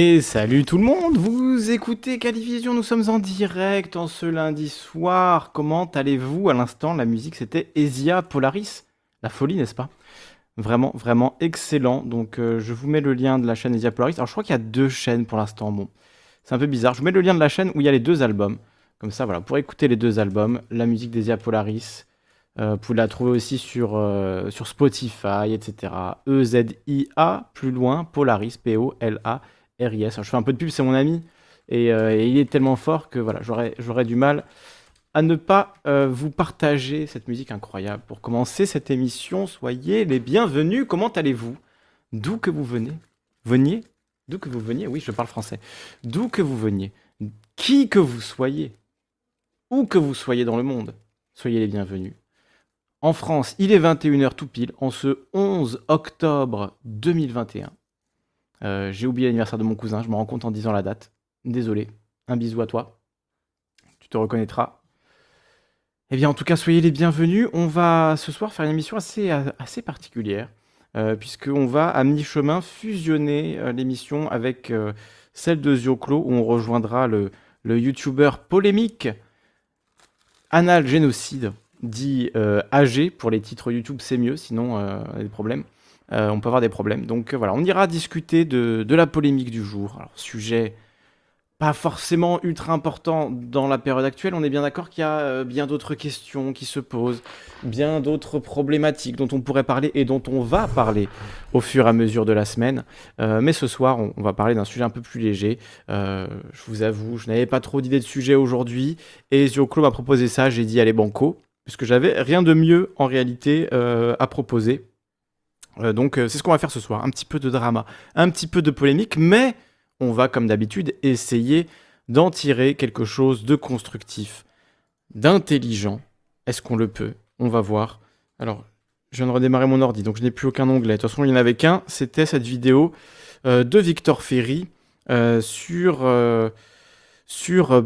Et salut tout le monde, vous écoutez Calivision, nous sommes en direct en ce lundi soir. Comment allez-vous À l'instant, la musique c'était Esia Polaris. La folie, n'est-ce pas? Vraiment, vraiment excellent. Donc euh, je vous mets le lien de la chaîne Esia Polaris. Alors je crois qu'il y a deux chaînes pour l'instant. Bon, c'est un peu bizarre. Je vous mets le lien de la chaîne où il y a les deux albums. Comme ça, voilà, pour écouter les deux albums, la musique d'Esia Polaris. Euh, vous la trouver aussi sur, euh, sur Spotify, etc. E-Z-I-A, plus loin, Polaris, P-O-L-A-R-I-S. Alors, je fais un peu de pub, c'est mon ami. Et, euh, il est tellement fort que voilà, j'aurais j'aurais du mal à ne pas euh, vous partager cette musique incroyable. Pour commencer cette émission, soyez les bienvenus. Comment allez-vous? D'où que vous venez? Veniez? D'où que vous veniez? Oui, je parle français. D'où que vous veniez? Qui que vous soyez? Où que vous soyez dans le monde Soyez les bienvenus. En France, il est 21h tout pile, en ce 11 octobre 2021. Euh, J'ai oublié l'anniversaire de mon cousin, je me rends compte en disant la date. Désolé. Un bisou à toi. Tu te reconnaîtras. Eh bien, en tout cas, soyez les bienvenus. On va ce soir faire une émission assez, assez particulière, euh, puisqu'on va à mi-chemin fusionner euh, l'émission avec celle de Zioclo, où on rejoindra le, le youtubeur polémique Anal Génocide, dit AG. Pour les titres YouTube, c'est mieux, sinon on a des problèmes. On peut avoir des problèmes. Donc voilà, on ira discuter de, la polémique du jour. Alors, sujet pas forcément ultra important dans la période actuelle. On est bien d'accord qu'il y a euh, bien d'autres questions qui se posent, bien d'autres problématiques dont on pourrait parler et dont on va parler au fur et à mesure de la semaine. Euh, mais ce soir, on, va parler d'un sujet un peu plus léger. Euh, je vous avoue, je n'avais pas trop d'idées de sujet aujourd'hui et Zioclo m'a proposé ça. J'ai dit allez banco, puisque j'avais rien de mieux en réalité à proposer. Donc c'est ce qu'on va faire ce soir. Un petit peu de drama, un petit peu de polémique, mais on va, comme d'habitude, essayer d'en tirer quelque chose de constructif, d'intelligent. Est-ce qu'on le peut? On va voir. Alors, je viens de redémarrer mon ordi, donc je n'ai plus aucun onglet. De toute façon, il n'y en avait qu'un. C'était cette vidéo euh, de Victor Ferry euh, sur, euh, sur.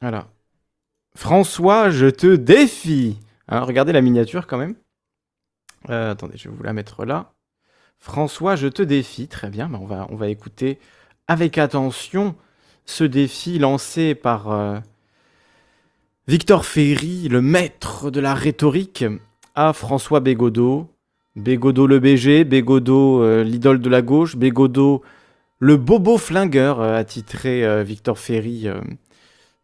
Voilà. François, je te défie. Hein, regardez la miniature quand même. Attendez, je vais vous la mettre là. François, je te défie. Très bien, on, va, on va écouter avec attention ce défi lancé par euh, Victor Ferry, le maître de la rhétorique, à François Bégodeau. Bégodeau le BG, Bégodeau euh, l'idole de la gauche, Bégodeau le bobo flingueur, a euh, titré Victor Ferry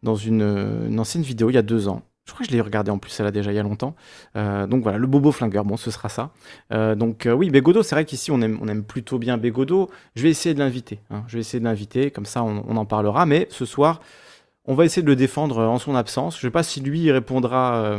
dans une ancienne vidéo il y a deux ans. Je crois que je l'ai regardé en plus, ça là déjà il y a longtemps. Euh, donc voilà, le bobo flingueur, bon, ce sera ça. Euh, donc euh, oui, Bégodo, c'est vrai qu'ici on aime, on aime plutôt bien Bégodo. Je vais essayer de l'inviter. Hein. Je vais essayer de l'inviter, comme ça on, en parlera. Mais ce soir, on va essayer de le défendre en son absence. Je ne sais pas si lui répondra,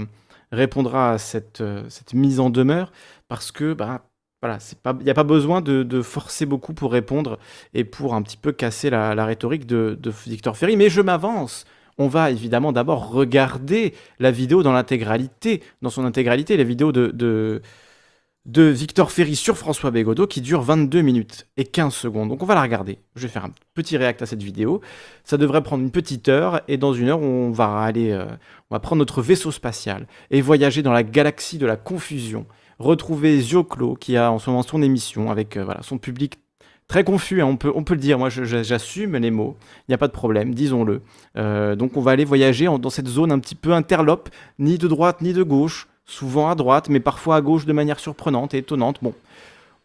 répondra à cette, cette mise en demeure, parce que bah, voilà, il n'y a pas besoin de, forcer beaucoup pour répondre et pour un petit peu casser la, rhétorique de Victor Ferry. Mais je m'avance on va évidemment d'abord regarder la vidéo dans l'intégralité, dans son intégralité, la vidéo de, de, Victor Ferry sur François Bégodeau qui dure 22 minutes et 15 secondes. Donc on va la regarder. Je vais faire un petit réact à cette vidéo. Ça devrait prendre une petite heure et dans une heure on va aller, euh, on va prendre notre vaisseau spatial et voyager dans la galaxie de la confusion. Retrouver Zioclo qui a en ce moment son émission avec euh, son public très confus, hein, on, peut, le dire, moi j'assume les mots, il n'y a pas de problème, disons-le. Euh, donc on va aller voyager dans cette zone un petit peu interlope, ni de droite ni de gauche, souvent à droite, mais parfois à gauche de manière surprenante et étonnante. Bon,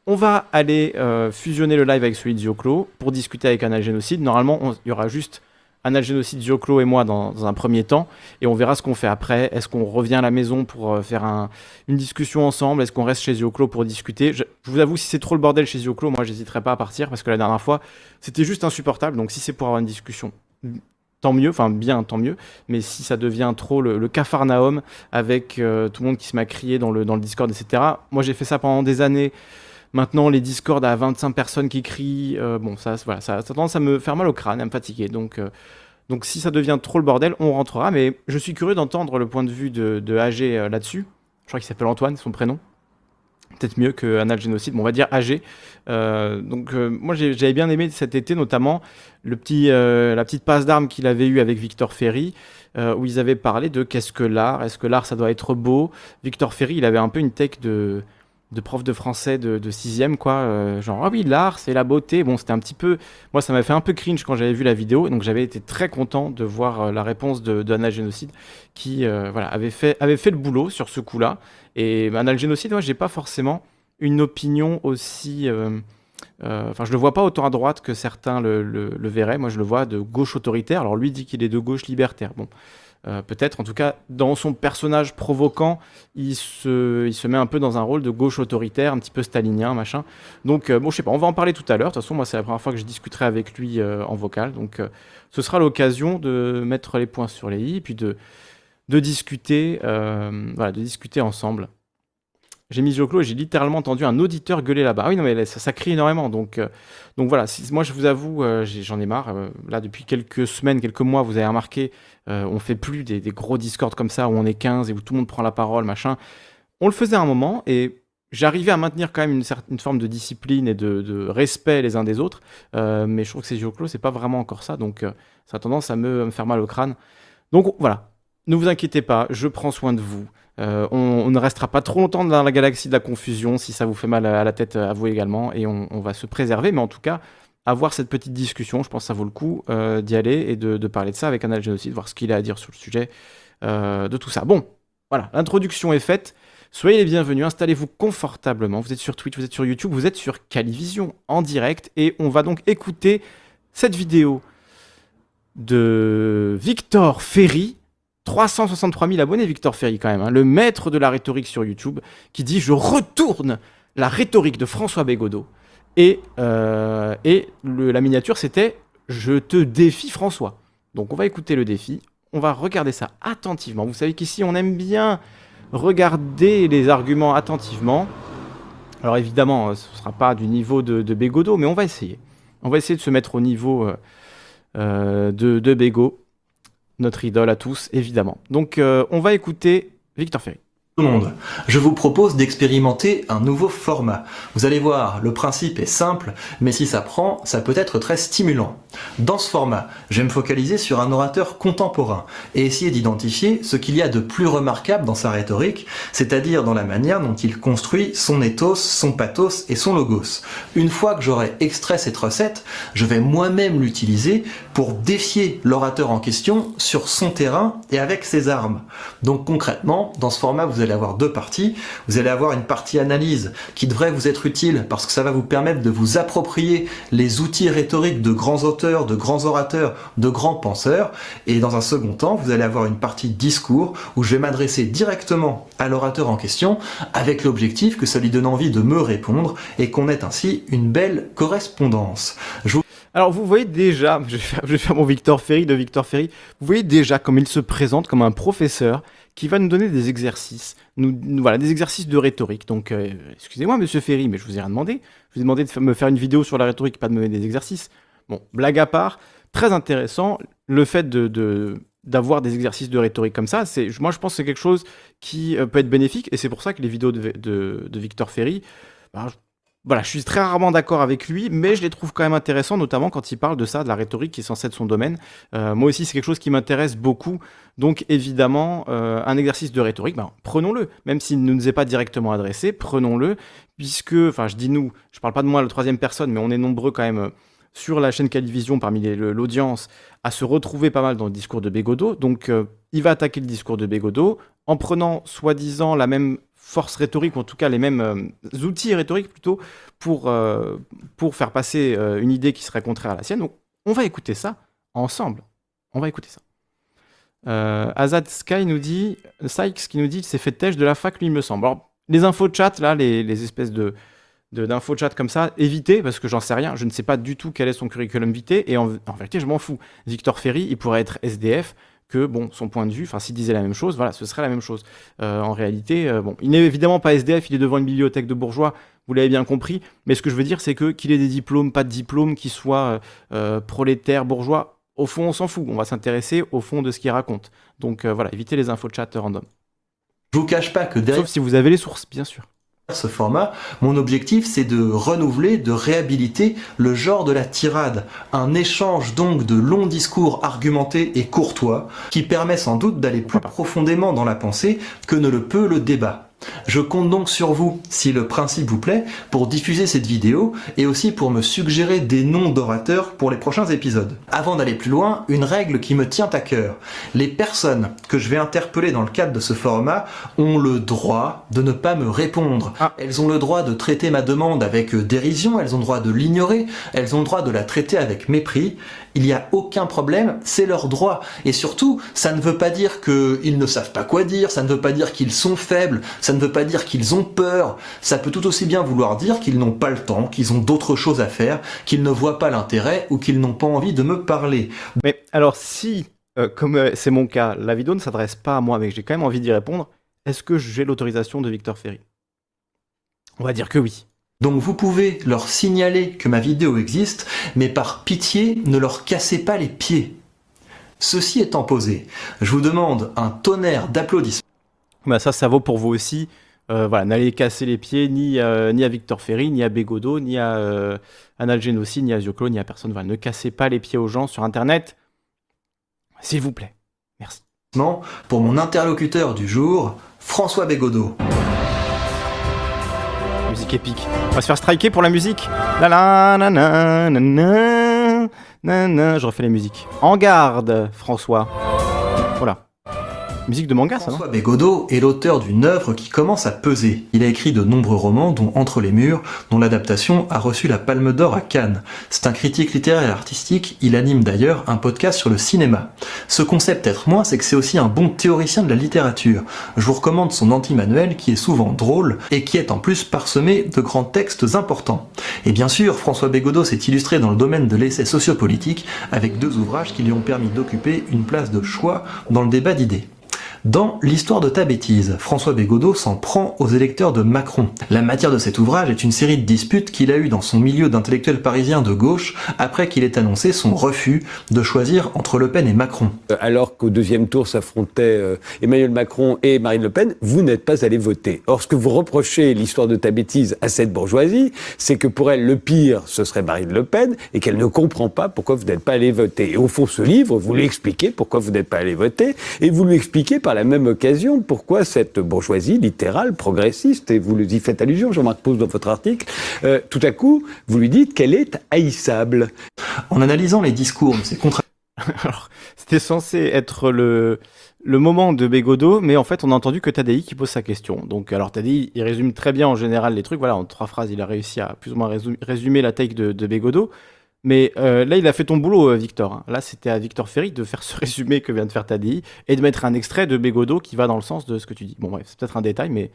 on va aller euh, fusionner le live avec celui de pour discuter avec un Génocide. Normalement, il y aura juste Génocide, Zioclo et moi dans, un premier temps, et on verra ce qu'on fait après. Est-ce qu'on revient à la maison pour euh, faire une discussion ensemble? Est-ce qu'on reste chez Zioclo pour discuter? Je, vous avoue, si c'est trop le bordel chez Zioclo, moi j'hésiterai pas à partir parce que la dernière fois c'était juste insupportable. Donc si c'est pour avoir une discussion, tant mieux, enfin bien, tant mieux. Mais si ça devient trop le, le cafarnaum avec euh, tout le monde qui se m'a crié dans le, dans le Discord, etc. Moi j'ai fait ça pendant des années. Maintenant, les Discord à 25 personnes qui crient, euh, bon, ça, voilà, ça, a tendance à me faire mal au crâne, à me fatiguer. Donc, euh, donc si ça devient trop le bordel, on rentrera. Mais je suis curieux d'entendre le point de vue de, de AG euh, là-dessus. Je crois qu'il s'appelle Antoine, son prénom. Peut-être mieux que Anal Génocide, bon, on va dire AG. donc moi j'avais bien aimé cet été notamment le petit, la petite passe d'armes qu'il avait eue avec Victor Ferry, où ils avaient parlé de qu'est-ce que l'art, est-ce que l'art ça doit être beau. Victor Ferry il avait un peu une tech de de prof de français de, de sixième, quoi. Euh, genre, ah oui, l'art, c'est la beauté. Bon, c'était un petit peu. Moi, ça m'a fait un peu cringe quand j'avais vu la vidéo. Donc, j'avais été très content de voir euh, la réponse de, de Génocide qui euh, voilà, avait, fait, avait fait le boulot sur ce coup-là. Et Anna Génocide, moi, j'ai pas forcément une opinion aussi. Enfin, je le vois pas autant à droite que certains le, le, le verraient. Moi, je le vois de gauche autoritaire. Alors, lui dit qu'il est de gauche libertaire. Bon. Euh, peut-être, en tout cas, dans son personnage provoquant, il se, il se met un peu dans un rôle de gauche autoritaire, un petit peu stalinien, machin. Donc, euh, bon, je sais pas, on va en parler tout à l'heure. De toute façon, moi, c'est la première fois que je discuterai avec lui euh, en vocal. Donc, ce sera l'occasion de mettre les points sur les i, puis de, de discuter, voilà, de discuter ensemble. J'ai mis Joclo et j'ai littéralement entendu un auditeur gueuler là-bas. Ah oui, non, mais ça, crie énormément. Donc, donc voilà, moi je vous avoue, j'en ai marre. là, depuis quelques semaines, quelques mois, vous avez remarqué, euh, on fait plus des, gros discords comme ça où on est 15 et où tout le monde prend la parole, machin. On le faisait à un moment et j'arrivais à maintenir quand même une certaine forme de discipline et de, respect les uns des autres. Euh, mais je trouve que ces jeux clos, c'est pas vraiment encore ça. Donc euh, ça a tendance à me, me, faire mal au crâne. Donc voilà. ne vous inquiétez pas, je prends soin de vous. Euh, on, ne restera pas trop longtemps dans la galaxie de la confusion si ça vous fait mal à la tête à vous également et on, va se préserver. Mais en tout cas, avoir cette petite discussion, je pense que ça vaut le coup euh, d'y aller et de, parler de ça avec un génocide, voir ce qu'il a à dire sur le sujet de tout ça. Bon, voilà, l'introduction est faite. Soyez les bienvenus, installez-vous confortablement. Vous êtes sur Twitch, vous êtes sur YouTube, vous êtes sur Calivision en direct et on va donc écouter cette vidéo de Victor Ferry. 363 000 abonnés, Victor Ferry, quand même, hein, le maître de la rhétorique sur YouTube, qui dit Je retourne la rhétorique de François Bégodeau. Et, euh, la miniature, c'était Je te défie, François. Donc, on va écouter le défi, on va regarder ça attentivement. Vous savez qu'ici, on aime bien regarder les arguments attentivement. Alors évidemment, euh, ce ne sera pas du niveau de, de Bégodeau, mais on va essayer. On va essayer de se mettre au niveau euh, de, de notre idole à tous, évidemment. Donc on va écouter Victor Ferry monde. Je vous propose d'expérimenter un nouveau format. Vous allez voir, le principe est simple, mais si ça prend, ça peut être très stimulant. Dans ce format, je vais me focaliser sur un orateur contemporain et essayer d'identifier ce qu'il y a de plus remarquable dans sa rhétorique, c'est-à-dire dans la manière dont il construit son ethos, son pathos et son logos. Une fois que j'aurai extrait cette recette, je vais moi-même l'utiliser pour défier l'orateur en question sur son terrain et avec ses armes. Donc concrètement, dans ce format, vous allez avoir deux parties. Vous allez avoir une partie analyse qui devrait vous être utile parce que ça va vous permettre de vous approprier les outils rhétoriques de grands auteurs, de grands orateurs, de grands penseurs. Et dans un second temps, vous allez avoir une partie discours où je vais m'adresser directement à l'orateur en question avec l'objectif que ça lui donne envie de me répondre et qu'on ait ainsi une belle correspondance. Alors vous voyez déjà, je vais, faire, mon Victor Ferry de Victor Ferry, vous voyez déjà comme il se présente comme un professeur qui va nous donner des exercices, nous, voilà, des exercices de rhétorique. Donc, euh, excusez-moi, monsieur Ferry, mais je vous ai rien demandé. Je vous ai demandé de me faire une vidéo sur la rhétorique, pas de me donner des exercices. Bon, blague à part, très intéressant, le fait de, d'avoir des exercices de rhétorique comme ça, c'est, moi je pense que c'est quelque chose qui euh, peut être bénéfique, et c'est pour ça que les vidéos de, de, Victor Ferry, bah, voilà, je suis très rarement d'accord avec lui, mais je les trouve quand même intéressants, notamment quand il parle de ça, de la rhétorique qui est censée être son domaine. Euh, moi aussi, c'est quelque chose qui m'intéresse beaucoup. Donc, évidemment, euh, un exercice de rhétorique, ben, prenons-le. Même s'il ne nous est pas directement adressé, prenons-le, puisque, enfin, je dis nous, je parle pas de moi la troisième personne, mais on est nombreux quand même euh, sur la chaîne Calivision, parmi l'audience, à se retrouver pas mal dans le discours de Bégodeau. Donc, il va attaquer le discours de Bégodeau en prenant soi-disant la même force rhétorique, ou en tout cas les mêmes euh, outils rhétoriques plutôt, pour, euh, pour faire passer euh, une idée qui serait contraire à la sienne. Donc on va écouter ça ensemble. On va écouter ça. Azad Sky nous dit, Sykes qui nous dit, c'est fait têche de la fac, lui, il me semble. Alors, les infos de chat, là, les, espèces de d'infos de chat comme ça, évitez, parce que j'en sais rien, je ne sais pas du tout quel est son curriculum vitae, et en vérité, je m'en fous. Victor Ferry, il pourrait être SDF, que bon, son point de vue, enfin s'il disait la même chose, voilà, ce serait la même chose. Euh, en réalité, euh, bon, il n'est évidemment pas SDF, il est devant une bibliothèque de bourgeois, vous l'avez bien compris, mais ce que je veux dire, c'est que qu'il ait des diplômes, pas de diplômes, qu'il soit euh, prolétaire, bourgeois, au fond, on s'en fout, on va s'intéresser au fond de ce qu'il raconte. Donc voilà, évitez les infos de chat random. Je vous cache pas que Sauf si vous avez les sources, bien sûr ce format, mon objectif c'est de renouveler, de réhabiliter le genre de la tirade, un échange donc de longs discours argumentés et courtois qui permet sans doute d'aller plus profondément dans la pensée que ne le peut le débat. Je compte donc sur vous, si le principe vous plaît, pour diffuser cette vidéo et aussi pour me suggérer des noms d'orateurs pour les prochains épisodes. Avant d'aller plus loin, une règle qui me tient à cœur. Les personnes que je vais interpeller dans le cadre de ce format ont le droit de ne pas me répondre. Ah. Elles ont le droit de traiter ma demande avec dérision, elles ont le droit de l'ignorer, elles ont le droit de la traiter avec mépris, il n'y a aucun problème, c'est leur droit. Et surtout, ça ne veut pas dire qu'ils ne savent pas quoi dire, ça ne veut pas dire qu'ils sont faibles, ça ne veut pas dire qu'ils ont peur, ça peut tout aussi bien vouloir dire qu'ils n'ont pas le temps, qu'ils ont d'autres choses à faire, qu'ils ne voient pas l'intérêt ou qu'ils n'ont pas envie de me parler. Mais alors si, euh, comme euh, c'est mon cas, la vidéo ne s'adresse pas à moi, mais j'ai quand même envie d'y répondre, est-ce que j'ai l'autorisation de Victor Ferry? On va dire que oui. Donc vous pouvez leur signaler que ma vidéo existe, mais par pitié, ne leur cassez pas les pieds. Ceci étant posé, je vous demande un tonnerre d'applaudissements. Bah ça, ça vaut pour vous aussi. Euh, voilà, n'allez casser les pieds ni, euh, ni à Victor Ferry, ni à Bégodeau, ni à euh, ni à ni à personne. Voilà, ne cassez pas les pieds aux gens sur Internet. S'il vous plaît. Merci. Pour mon interlocuteur du jour, François Bégodeau. Musique épique. On va se faire striker pour la musique. La la na na na na na na. Je refais les musiques. En garde, François. Voilà. Manga, ça, François Bégodeau est l'auteur d'une œuvre qui commence à peser. Il a écrit de nombreux romans, dont Entre les murs, dont l'adaptation a reçu la Palme d'Or à Cannes. C'est un critique littéraire et artistique, il anime d'ailleurs un podcast sur le cinéma. Ce concept être moins, c'est que c'est aussi un bon théoricien de la littérature. Je vous recommande son anti-manuel qui est souvent drôle et qui est en plus parsemé de grands textes importants. Et bien sûr, François Bégodeau s'est illustré dans le domaine de l'essai sociopolitique avec deux ouvrages qui lui ont permis d'occuper une place de choix dans le débat d'idées. Dans L'histoire de ta bêtise, François Bégodeau s'en prend aux électeurs de Macron. La matière de cet ouvrage est une série de disputes qu'il a eues dans son milieu d'intellectuels parisiens de gauche après qu'il ait annoncé son refus de choisir entre Le Pen et Macron. Euh, Alors qu'au deuxième tour s'affrontaient euh, Emmanuel Macron et Marine Le Pen, vous n'êtes pas allé voter. Or, ce que vous reprochez l'histoire de ta bêtise à cette bourgeoisie, c'est que pour elle, le pire, ce serait Marine Le Pen et qu'elle ne comprend pas pourquoi vous n'êtes pas allé voter. Et au fond, ce livre, vous lui expliquez pourquoi vous n'êtes pas allé voter et vous lui expliquez la même occasion pourquoi cette bourgeoisie littérale, progressiste, et vous y faites allusion, Jean-Marc Pose, dans votre article, euh, tout à coup, vous lui dites qu'elle est haïssable. En analysant les discours de ces contre Alors, c'était censé être le, le moment de Bégodeau, mais en fait, on a entendu que Tadei qui pose sa question. Donc, alors Tadei, il résume très bien en général les trucs. Voilà, en trois phrases, il a réussi à plus ou moins résu- résumer la take de, de Bégodeau. Mais euh, là, il a fait ton boulot, euh, Victor. hein. Là, c'était à Victor Ferry de faire ce résumé que vient de faire Tadei et de mettre un extrait de Bégodeau qui va dans le sens de ce que tu dis. Bon, bref, c'est peut-être un détail, mais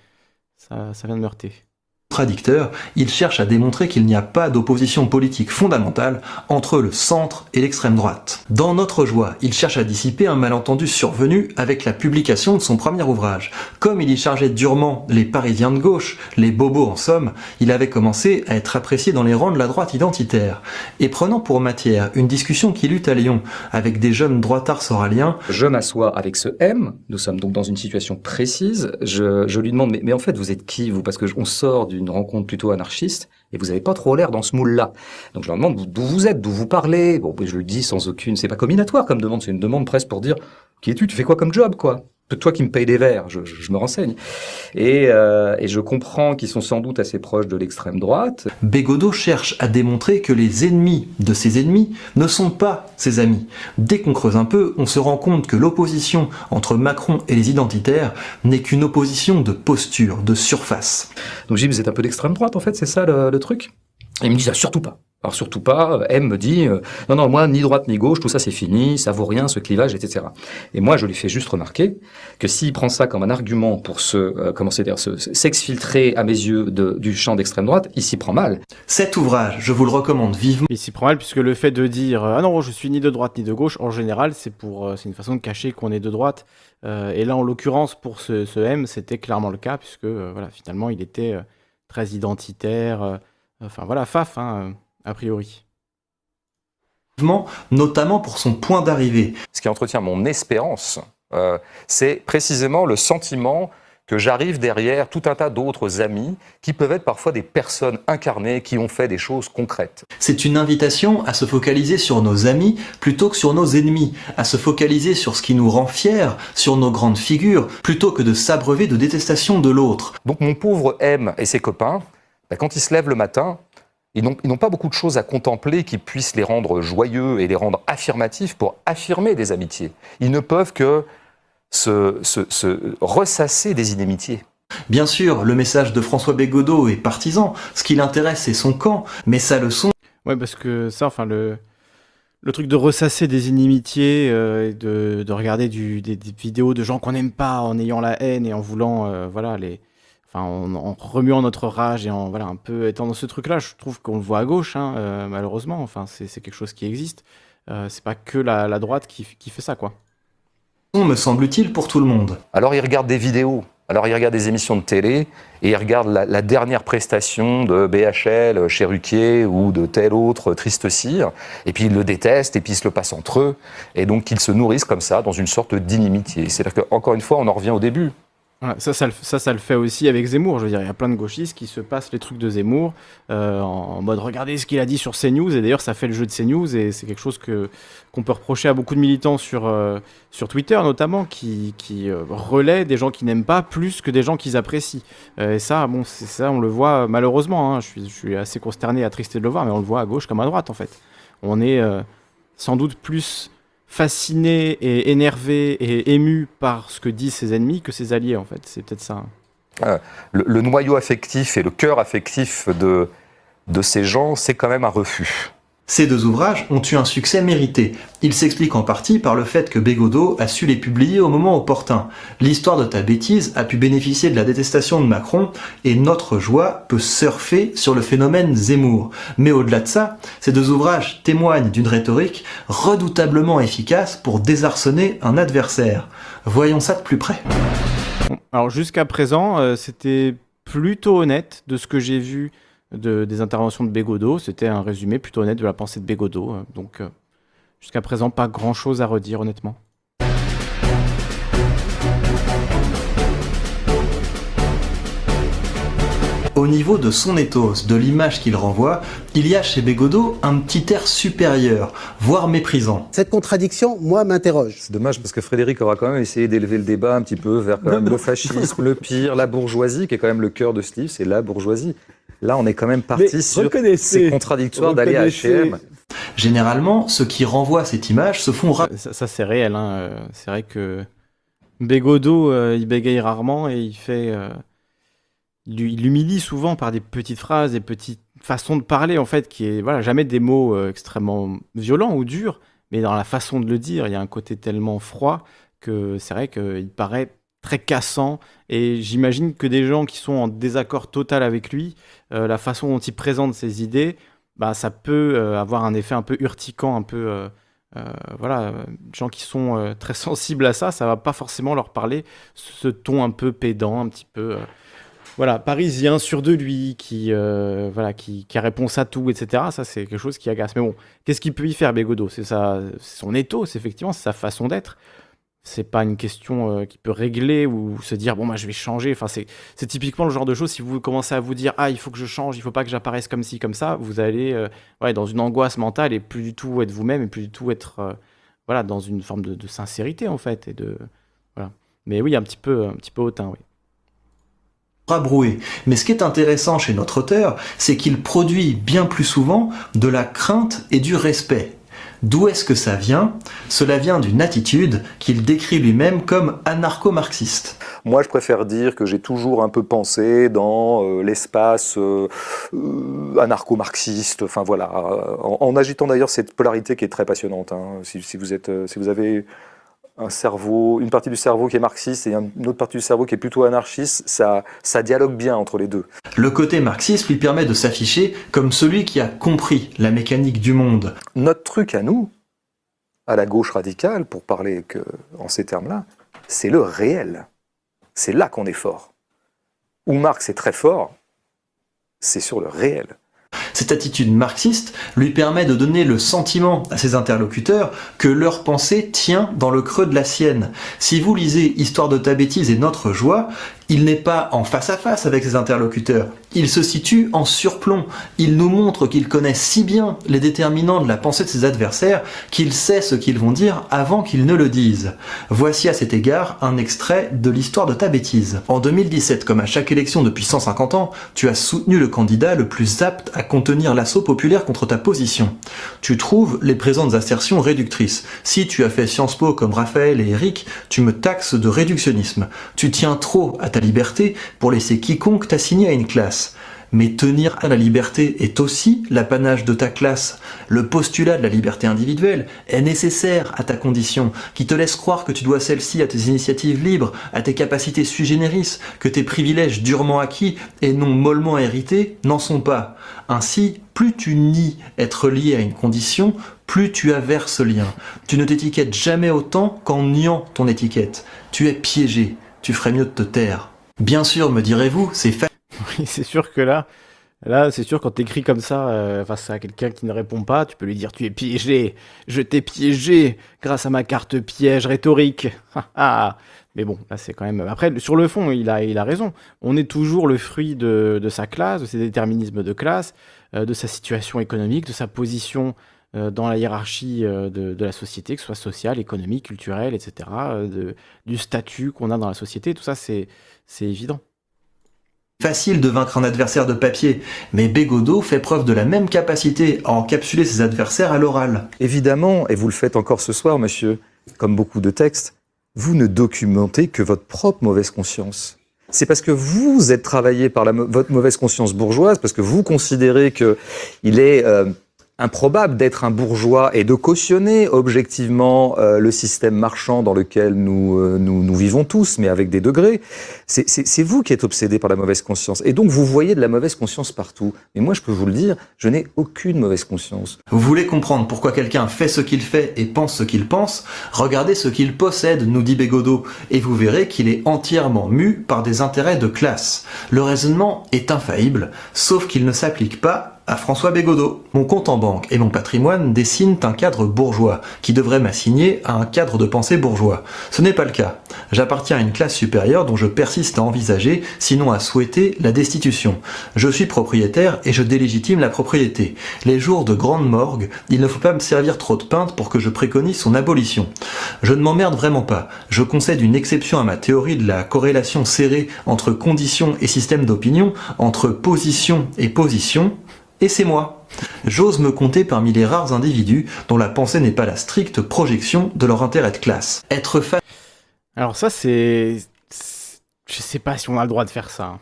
ça, ça vient de me. Il cherche à démontrer qu'il n'y a pas d'opposition politique fondamentale entre le centre et l'extrême droite. Dans Notre joie, il cherche à dissiper un malentendu survenu avec la publication de son premier ouvrage. Comme il y chargeait durement les Parisiens de gauche, les bobos en somme, il avait commencé à être apprécié dans les rangs de la droite identitaire. Et prenant pour matière une discussion qu'il eut à Lyon avec des jeunes droitards soraliens, Je m'assois avec ce M. Nous sommes donc dans une situation précise. Je, je lui demande, mais, mais en fait, vous êtes qui, vous? Parce que on sort d'une rencontre plutôt anarchiste et vous n'avez pas trop l'air dans ce moule-là. Donc je leur demande d'où vous êtes, d'où vous parlez? Bon, je le dis sans aucune, c'est pas combinatoire comme demande, c'est une demande presque pour dire qui es-tu, tu fais quoi comme job, quoi? Toi qui me payes des verres, je, je- je me renseigne. Et, euh, et je comprends qu'ils sont sans doute assez proches de l'extrême droite. Bégodeau cherche à démontrer que les ennemis de ses ennemis ne sont pas ses amis. Dès qu'on creuse un peu, on se rend compte que l'opposition entre Macron et les identitaires n'est qu'une opposition de posture, de surface. Donc j'ai dit, vous êtes un peu d'extrême droite, en fait, c'est ça le, le truc? Et il me dit, ah, surtout pas. Alors surtout pas, M me dit, euh, non, non, moi, ni droite ni gauche, tout ça c'est fini, ça vaut rien, ce clivage, etc. Et moi, je lui fais juste remarquer que s'il prend ça comme un argument pour se, euh, comment c'est dire, se- s'exfiltrer à mes yeux de, du champ d'extrême droite, il s'y prend mal. Cet ouvrage, je vous le recommande vivement. Il s'y prend mal puisque le fait de dire euh, ah non je suis ni de droite ni de gauche en général c'est pour euh, c'est une façon de cacher qu'on est de droite Euh, et là en l'occurrence pour ce, ce M c'était clairement le cas puisque euh, voilà finalement il était euh, très identitaire euh, enfin voilà faf hein, euh, a priori notamment pour son point d'arrivée. ce qui entretient mon espérance, euh, c'est précisément le sentiment que j'arrive derrière tout un tas d'autres amis qui peuvent être parfois des personnes incarnées qui ont fait des choses concrètes. C'est une invitation à se focaliser sur nos amis plutôt que sur nos ennemis, à se focaliser sur ce qui nous rend fiers, sur nos grandes figures, plutôt que de s'abreuver de détestation de l'autre. Donc mon pauvre M et ses copains, ben, quand ils se lèvent le matin, ils n'ont pas beaucoup de choses à contempler qui puissent les rendre joyeux et les rendre affirmatifs pour affirmer des amitiés. Ils ne peuvent que se, se- se ressasser des inimitiés. Bien sûr, le message de François Bégodeau est partisan, ce qui l'intéresse c'est son camp, mais sa leçon ouais parce que ça enfin le le truc de ressasser des inimitiés euh, et de, de regarder du, des, des vidéos de gens qu'on n'aime pas en ayant la haine et en voulant euh, voilà les enfin en, en remuant notre rage et en voilà un peu étant dans ce truc là je trouve qu'on le voit à gauche hein, euh, malheureusement enfin c'est quelque chose qui existe Euh, c'est pas que la, la droite qui, qui fait ça quoi me semble utile pour tout le monde. Alors ils regardent des vidéos, alors ils regardent des émissions de télé et ils regardent la, la dernière prestation de BHL, Cherruquier ou de tel autre triste cire, et puis ils le détestent et puis ils se le passent entre eux, et donc ils se nourrissent comme ça dans une sorte d'inimitié. C'est-à-dire qu'encore une fois, on en revient au début. Ça, ça, ça, ça le fait aussi avec Zemmour. Je veux dire, il y a plein de gauchistes qui se passent les trucs de Zemmour euh, en, mode regardez ce qu'il a dit sur CNews. Et d'ailleurs, ça fait le jeu de CNews et c'est quelque chose qu'on peut reprocher à beaucoup de militants sur euh, sur Twitter notamment, qui qui euh, relaient des gens qui n'aiment pas plus que des gens qu'ils apprécient. Et ça, bon, ça, on le voit malheureusement. hein. je suis je suis assez consterné, attristé de le voir, mais on le voit à gauche comme à droite en fait. On est sans doute plus fasciné et énervé et ému par ce que disent ses ennemis que ses alliés en fait. C'est peut-être ça. hein. Le, le noyau affectif et le cœur affectif de, de ces gens, c'est quand même un refus. Ces deux ouvrages ont eu un succès mérité. Il s'explique en partie par le fait que Bégodeau a su les publier au moment opportun. L'histoire de ta bêtise a pu bénéficier de la détestation de Macron et notre joie peut surfer sur le phénomène Zemmour. Mais au-delà de ça, ces deux ouvrages témoignent d'une rhétorique redoutablement efficace pour désarçonner un adversaire. Voyons ça de plus près. Alors jusqu'à présent, euh, c'était plutôt honnête de ce que j'ai vu de, des interventions de Bégodeau. C'était un résumé plutôt honnête de la pensée de Bégodeau. euh, donc euh, jusqu'à présent, pas grand-chose à redire honnêtement. Au niveau de son ethos, de l'image qu'il renvoie, il y a chez Bégodeau un petit air supérieur, voire méprisant. Cette contradiction, moi, m'interroge. C'est dommage parce que Frédéric aura quand même essayé d'élever le débat un petit peu vers quand même le fascisme, le pire, la bourgeoisie, qui est quand même le cœur de ce livre, c'est la bourgeoisie. Là, on est quand même parti sur c'est contradictoire d'aller à H&M. Généralement, ceux qui renvoient cette image se font Ça, ça, c'est réel. hein, euh, C'est vrai que Bégodeau, euh, il bégaye rarement et il fait. euh, il l'humilie souvent par des petites phrases, des petites façons de parler, en fait, qui est. Voilà, jamais des mots euh, extrêmement violents ou durs, mais dans la façon de le dire, il y a un côté tellement froid que c'est vrai qu'il paraît très cassant. Et j'imagine que des gens qui sont en désaccord total avec lui, euh, la façon dont il présente ses idées, bah, ça peut euh, avoir un effet un peu urticant, un peu. euh, euh, voilà, gens qui sont très sensibles à ça, ça va pas forcément leur parler ce ton un peu pédant, un petit peu, voilà, parisien, sûr de lui, qui, voilà, qui, qui a réponse à tout, etc. Ça, c'est quelque chose qui agace. Mais bon, qu'est-ce qu'il peut y faire, Bégodeau? C'est son effectivement, c'est sa façon d'être. C'est pas une question euh, qui peut régler ou se dire bon, moi, je vais changer. Enfin, c'est typiquement le genre de choses. Si vous commencez à vous dire ah, il faut que je change, il faut pas que j'apparaisse comme ci, comme ça, vous allez euh, ouais, dans une angoisse mentale et plus du tout être vous-même et plus du tout être euh, voilà, dans une forme de, de sincérité en fait. Et de, voilà. Mais oui, un petit peu, un petit peu hautain, oui. rabroué. Mais ce qui est intéressant chez notre auteur, c'est qu'il produit bien plus souvent de la crainte et du respect. D'où est-ce que ça vient? Cela vient d'une attitude qu'il décrit lui-même comme anarcho-marxiste. Moi, je préfère dire que j'ai toujours un peu pensé dans euh, l'espace euh, anarcho-marxiste, enfin voilà, en, agitant d'ailleurs cette polarité qui est très passionnante. hein. Si, si vous êtes, euh, si vous avez un cerveau, une partie du cerveau qui est marxiste et un- une autre partie du cerveau qui est plutôt anarchiste, ça, ça dialogue bien entre les deux. Le côté marxiste lui permet de s'afficher comme celui qui a compris la mécanique du monde. Notre truc à nous, à la gauche radicale, pour parler que, en ces termes-là, c'est le réel. C'est là qu'on est fort. Où Marx est très fort, c'est sur le réel. Cette attitude marxiste lui permet de donner le sentiment à ses interlocuteurs que leur pensée tient dans le creux de la sienne. Si vous lisez Histoire de ta bêtise et Notre joie, il n'est pas en face à face avec ses interlocuteurs. Il se situe en surplomb. Il nous montre qu'il connaît si bien les déterminants de la pensée de ses adversaires qu'il sait ce qu'ils vont dire avant qu'ils ne le disent. Voici à cet égard un extrait de l'histoire de ta bêtise. En 2017, comme à chaque élection depuis 150 ans, tu as soutenu le candidat le plus apte à contenir l'assaut populaire contre ta position. Tu trouves les présentes assertions réductrices. Si tu as fait Sciences Po comme Raphaël et Eric, tu me taxes de réductionnisme. Tu tiens trop à ta liberté pour laisser quiconque t'assigner à une classe. Mais tenir à la liberté est aussi l'apanage de ta classe. Le postulat de la liberté individuelle est nécessaire à ta condition, qui te laisse croire que tu dois celle-ci à tes initiatives libres, à tes capacités sui generis, que tes privilèges durement acquis et non mollement hérités n'en sont pas. Ainsi, plus tu nies être lié à une condition, plus tu avères ce lien. Tu ne t'étiquettes jamais autant qu'en niant ton étiquette. Tu es piégé, tu ferais mieux de te taire. Bien sûr, me direz-vous, c'est fa- Oui, c'est sûr que là, Là, c'est sûr, quand t'écris comme ça euh, face à quelqu'un qui ne répond pas, tu peux lui dire Tu es piégé, je t'ai piégé grâce à ma carte piège rhétorique. Ah, Mais bon, là, c'est quand même. Après, sur le fond, il a, il a raison. On est toujours le fruit de, sa classe, de ses déterminismes de classe, euh, de sa situation économique, de sa position dans la hiérarchie euh, de, de la société, que ce soit sociale, économique, culturelle, etc., euh, de, du statut qu'on a dans la société. Tout ça, c'est évident. Facile de vaincre un adversaire de papier, mais Bégodeau fait preuve de la même capacité à encapsuler ses adversaires à l'oral. Évidemment, et vous le faites encore ce soir, monsieur, comme beaucoup de textes, vous ne documentez que votre propre mauvaise conscience. C'est parce que vous êtes travaillé par la, votre mauvaise conscience bourgeoise, parce que vous considérez que il est euh, improbable d'être un bourgeois et de cautionner objectivement euh, le système marchand dans lequel nous, euh, nous, nous vivons tous, mais avec des degrés. C'est- vous qui êtes obsédé par la mauvaise conscience. Et donc vous voyez de la mauvaise conscience partout. Mais moi, je peux vous le dire, je n'ai aucune mauvaise conscience. Vous voulez comprendre pourquoi quelqu'un fait ce qu'il fait et pense ce qu'il pense? Regardez ce qu'il possède, nous dit Bégodeau, et vous verrez qu'il est entièrement mu par des intérêts de classe. Le raisonnement est infaillible, sauf qu'il ne s'applique pas à François Bégodeau. Mon compte en banque et mon patrimoine dessinent un cadre bourgeois, qui devrait m'assigner à un cadre de pensée bourgeois. Ce n'est pas le cas. J'appartiens à une classe supérieure dont je persiste à envisager, sinon à souhaiter, la destitution. Je suis propriétaire et je délégitime la propriété. Les jours de grande morgue, il ne faut pas me servir trop de peintes pour que je préconise son abolition. Je ne m'emmerde vraiment pas. Je concède une exception à ma théorie de la corrélation serrée entre conditions et système d'opinion, entre position et position, et c'est moi. J'ose me compter parmi les rares individus dont la pensée n'est pas la stricte projection de leur intérêt de classe. Être face Alors, ça, c'est. c'est- Je sais pas si on a le droit de faire ça. hein.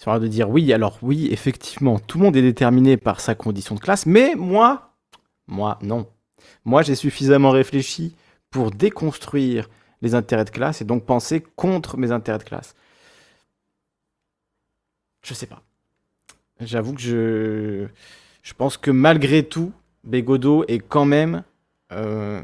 Le droit de dire oui, alors oui, effectivement, tout le monde est déterminé par sa condition de classe, mais moi, moi, non. Moi, j'ai suffisamment réfléchi pour déconstruire les intérêts de classe et donc penser contre mes intérêts de classe. Je sais pas. J'avoue que je, je pense que malgré tout, Bégodeau est quand même euh,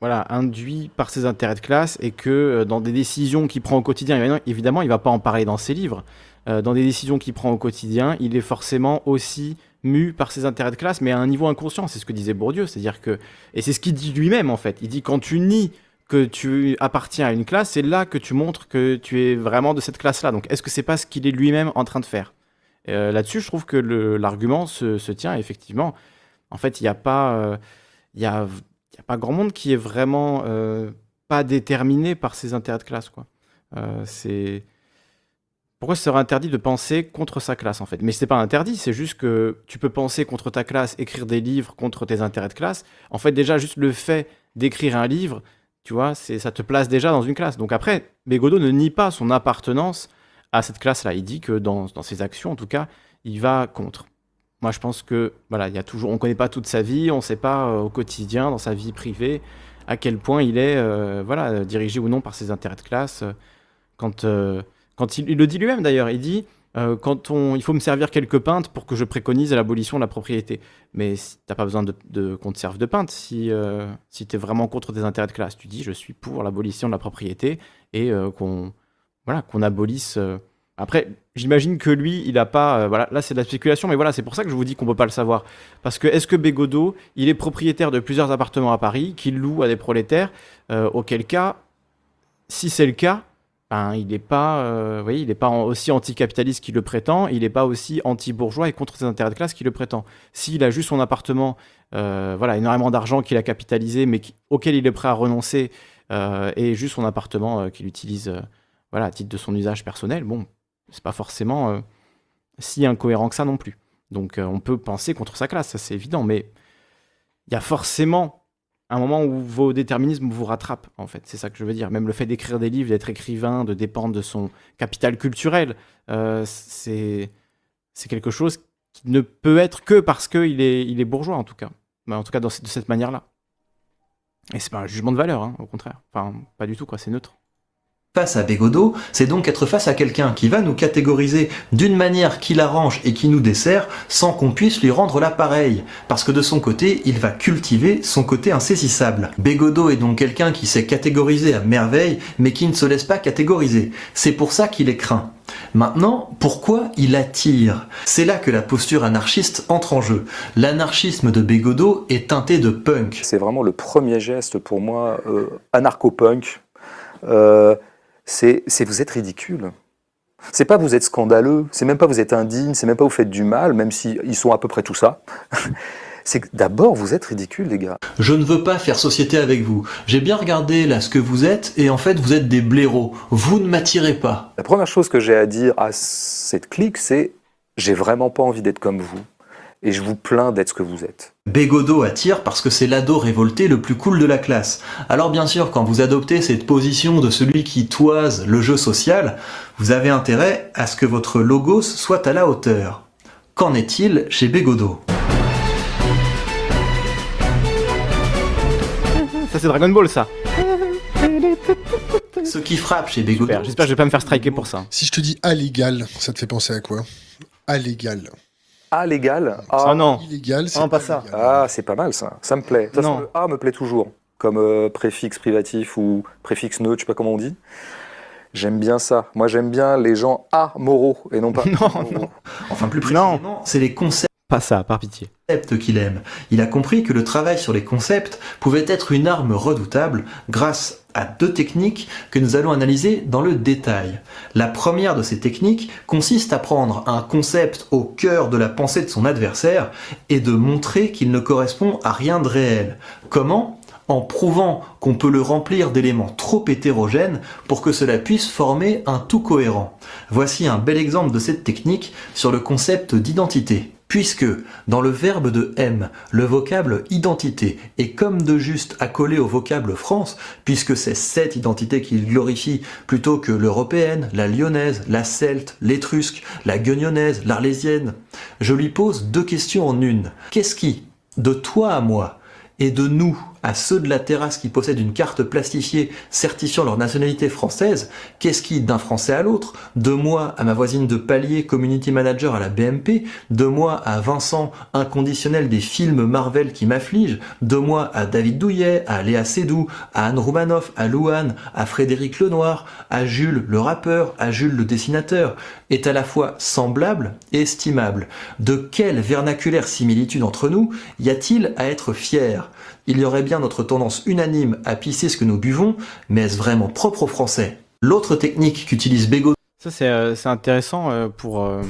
voilà, induit par ses intérêts de classe et que euh, dans des décisions qu'il prend au quotidien, évidemment, il va pas en parler dans ses livres, euh, dans des décisions qu'il prend au quotidien, il est forcément aussi mu par ses intérêts de classe, mais à un niveau inconscient, c'est ce que disait Bourdieu, c'est-à-dire que, et c'est ce qu'il dit lui-même en fait, il dit quand tu nies que tu appartiens à une classe, c'est là que tu montres que tu es vraiment de cette classe-là. Donc est-ce que c'est pas ce qu'il est lui-même en train de faire? Euh, Là-dessus, je trouve que l'argument se, tient effectivement. En fait, il n'y a pas, euh, a, pas grand monde qui est vraiment euh, pas déterminé par ses intérêts de classe, quoi. C'est pourquoi ce serait interdit de penser contre sa classe en fait? Mais c'est pas interdit, c'est juste que tu peux penser contre ta classe, écrire des livres contre tes intérêts de classe. En fait, déjà juste le fait d'écrire un livre, tu vois, ça te place déjà dans une classe. Donc après, Bégodeau ne nie pas son appartenance à cette classe-là. Il dit que dans, dans ses actions, en tout cas, il va contre. Moi, je pense que voilà, il y a toujours, on connaît pas toute sa vie, on sait pas euh, au quotidien, dans sa vie privée, à quel point il est, euh, voilà, dirigé ou non par ses intérêts de classe. euh, Quand, quand il, le dit lui-même d'ailleurs, il dit quand on, il faut me servir quelques pintes pour que je préconise l'abolition de la propriété. Mais si, t'as pas besoin de, de- qu'on te serve de pintes si, si tu es vraiment contre tes intérêts de classe. Tu dis je suis pour l'abolition de la propriété et qu'on voilà, qu'on abolisse. euh. Après, j'imagine que lui, il a pas. euh, voilà, là c'est de la spéculation, mais voilà, c'est pour ça que je vous dis qu'on peut pas le savoir. Parce que est-ce que Bégodeau, il est propriétaire de plusieurs appartements à Paris qu'il loue à des prolétaires euh, Auquel cas, si c'est le cas, ben, il n'est pas, il est pas aussi anticapitaliste qu'il le prétend, il n'est pas aussi anti-bourgeois et contre ses intérêts de classe qu'il le prétend. S'il a juste son appartement, voilà, énormément d'argent qu'il a capitalisé, mais auquel il est prêt à renoncer, et juste son appartement qu'il utilise, voilà, à titre de son usage personnel, bon, c'est pas forcément euh, si incohérent que ça non plus. Donc, euh, on peut penser contre sa classe, ça c'est évident, mais il y a forcément un moment où vos déterminismes vous rattrapent, en fait. C'est ça que je veux dire. Même le fait d'écrire des livres, d'être écrivain, de dépendre de son capital culturel, euh, c'est quelque chose qui ne peut être que parce qu'il est, il est bourgeois, en tout cas. Mais en tout cas, de cette manière-là. Et c'est pas un jugement de valeur, hein, au contraire. Enfin, pas du tout, quoi. C'est neutre. Face à Bégodeau, c'est donc être face à quelqu'un qui va nous catégoriser d'une manière qui l'arrange et qui nous dessert sans qu'on puisse lui rendre l'appareil, parce que de son côté, il va cultiver son côté insaisissable. Bégodeau est donc quelqu'un qui sait catégoriser à merveille, mais qui ne se laisse pas catégoriser. C'est pour ça qu'il est craint. Maintenant, pourquoi il attire? C'est là que la posture anarchiste entre en jeu. L'anarchisme de Bégodeau est teinté de punk. C'est vraiment le premier geste pour moi, euh, anarcho-punk. Euh, c'est vous êtes ridicule. C'est pas vous êtes scandaleux, c'est même pas vous êtes indigne, c'est même pas vous faites du mal, même si ils sont à peu près tout ça. c'est que d'abord vous êtes ridicule, les gars. Je ne veux pas faire société avec vous. J'ai bien regardé là ce que vous êtes et en fait vous êtes des blaireaux. Vous ne m'attirez pas. La première chose que j'ai à dire à cette clique, c'est j'ai vraiment pas envie d'être comme vous et je vous plains d'être ce que vous êtes. Bégodeau attire parce que c'est l'ado révolté le plus cool de la classe. Alors bien sûr, quand vous adoptez cette position de celui qui toise le jeu social, vous avez intérêt à ce que votre logos soit à la hauteur. Qu'en est-il chez Bégodeau? Ça, c'est Dragon Ball, ça. Ce qui frappe chez Bégodeau, Super. J'espère que je vais pas me faire striker pour ça. Si je te dis allégal, ça te fait penser à quoi? Allégal. A légal Ah A. non. Illégal, c'est pas ça. illégal. Ah, c'est pas mal ça. Ça me plaît. De toute façon, Non. le A me plaît toujours. Comme euh, préfixe privatif ou préfixe neutre, je sais pas comment on dit. J'aime bien ça. Moi, j'aime bien les gens amoraux et non pas. Non, moraux. non. enfin plus Non. précisément, c'est les concepts Pas ça, par pitié. qu'il aime. Il a compris que le travail sur les concepts pouvait être une arme redoutable grâce à deux techniques que nous allons analyser dans le détail. La première de ces techniques consiste à prendre un concept au cœur de la pensée de son adversaire et de montrer qu'il ne correspond à rien de réel. Comment? En prouvant qu'on peut le remplir d'éléments trop hétérogènes pour que cela puisse former un tout cohérent. Voici un bel exemple de cette technique sur le concept d'identité. Puisque, dans le verbe de M, le vocable identité est comme de juste accolé au vocable France, puisque c'est cette identité qu'il glorifie plutôt que l'européenne, la lyonnaise, la celte, l'étrusque, la guignonnaise, l'arlésienne, je lui pose deux questions en une. Qu'est-ce qui, de toi à moi, et de nous? À ceux de la terrasse qui possèdent une carte plastifiée certifiant leur nationalité française, qu'est-ce qui, d'un Français à l'autre, de moi à ma voisine de palier community manager à la BMP, de moi à Vincent inconditionnel des films Marvel qui m'affligent, de moi à David Douillet, à Léa Seydoux, à Anne Roumanoff, à Louane, à Frédéric Lenoir, à Jules le rappeur, à Jules le dessinateur, est à la fois semblable et estimable. De quelle vernaculaire similitude entre nous y a-t-il à être fier? Il y aurait bien notre tendance unanime à pisser ce que nous buvons, mais est-ce vraiment propre aux Français? L'autre technique qu'utilise Bégaud Ça, c'est euh, intéressant euh, pour. euh,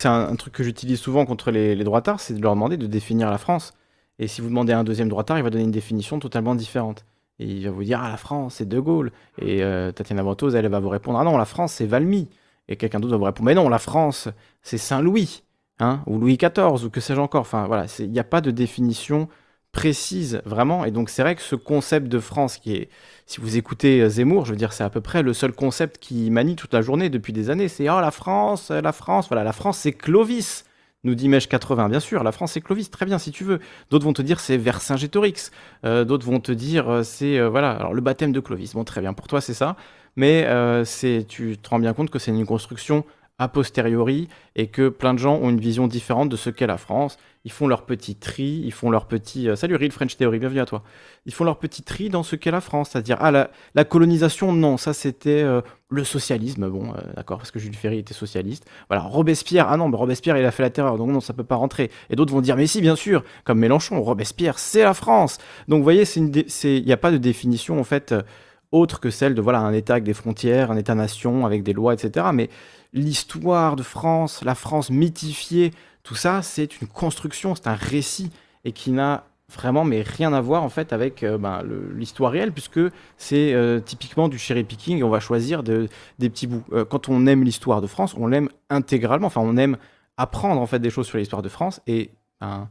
c'est un, truc que j'utilise souvent contre les, les droitards, c'est de leur demander de définir la France. Et si vous demandez à un deuxième droitard, il va donner une définition totalement différente. Et il va vous dire, ah, la France, c'est De Gaulle. Et Tatiana Ventose, elle, va vous répondre, ah non, la France, c'est Valmy. Et quelqu'un d'autre va vous répondre, mais non, la France, c'est Saint-Louis. Hein, ou Louis XIV, ou que sais-je encore. Enfin, voilà, il n'y a pas de définition précise, vraiment. Et donc, c'est vrai que ce concept de France qui est si vous écoutez euh, Zemmour, je veux dire, c'est à peu près le seul concept qui manie toute la journée depuis des années. C'est oh la France, euh, la France, voilà, la France c'est Clovis, nous dit Mèche 80. Bien sûr, la France c'est Clovis, très bien si tu veux. D'autres vont te dire c'est Vercingétorix. Euh, D'autres vont te dire c'est voilà, alors le baptême de Clovis. Bon, très bien, pour toi c'est ça. Mais tu te rends bien compte que c'est une construction a posteriori et que plein de gens ont une vision différente de ce qu'est la France. Ils font leur petit tri, ils font leur petit. euh, salut Real French Theory, bienvenue à toi. Ils font leur petit tri dans ce qu'est la France, c'est-à-dire ah la, la colonisation non, ça c'était euh, le socialisme, bon euh, d'accord parce que Jules Ferry était socialiste. Voilà Robespierre, ah non, mais Robespierre il a fait la terreur donc non ça peut pas rentrer. Et d'autres vont dire mais si bien sûr, comme Mélenchon, Robespierre c'est la France. Donc vous voyez il n'y a pas de définition en fait euh, autre que celle de voilà un État avec des frontières, un État-nation avec des lois etc. Mais l'histoire de France, la France mythifiée, tout ça, c'est une construction, c'est un récit et qui n'a vraiment mais rien à voir en fait avec euh, ben, l'histoire réelle puisque c'est euh, typiquement du cherry picking et on va choisir de- des petits bouts. Euh, quand on aime l'histoire de France, on l'aime intégralement, enfin on aime apprendre en fait des choses sur l'histoire de France et ben,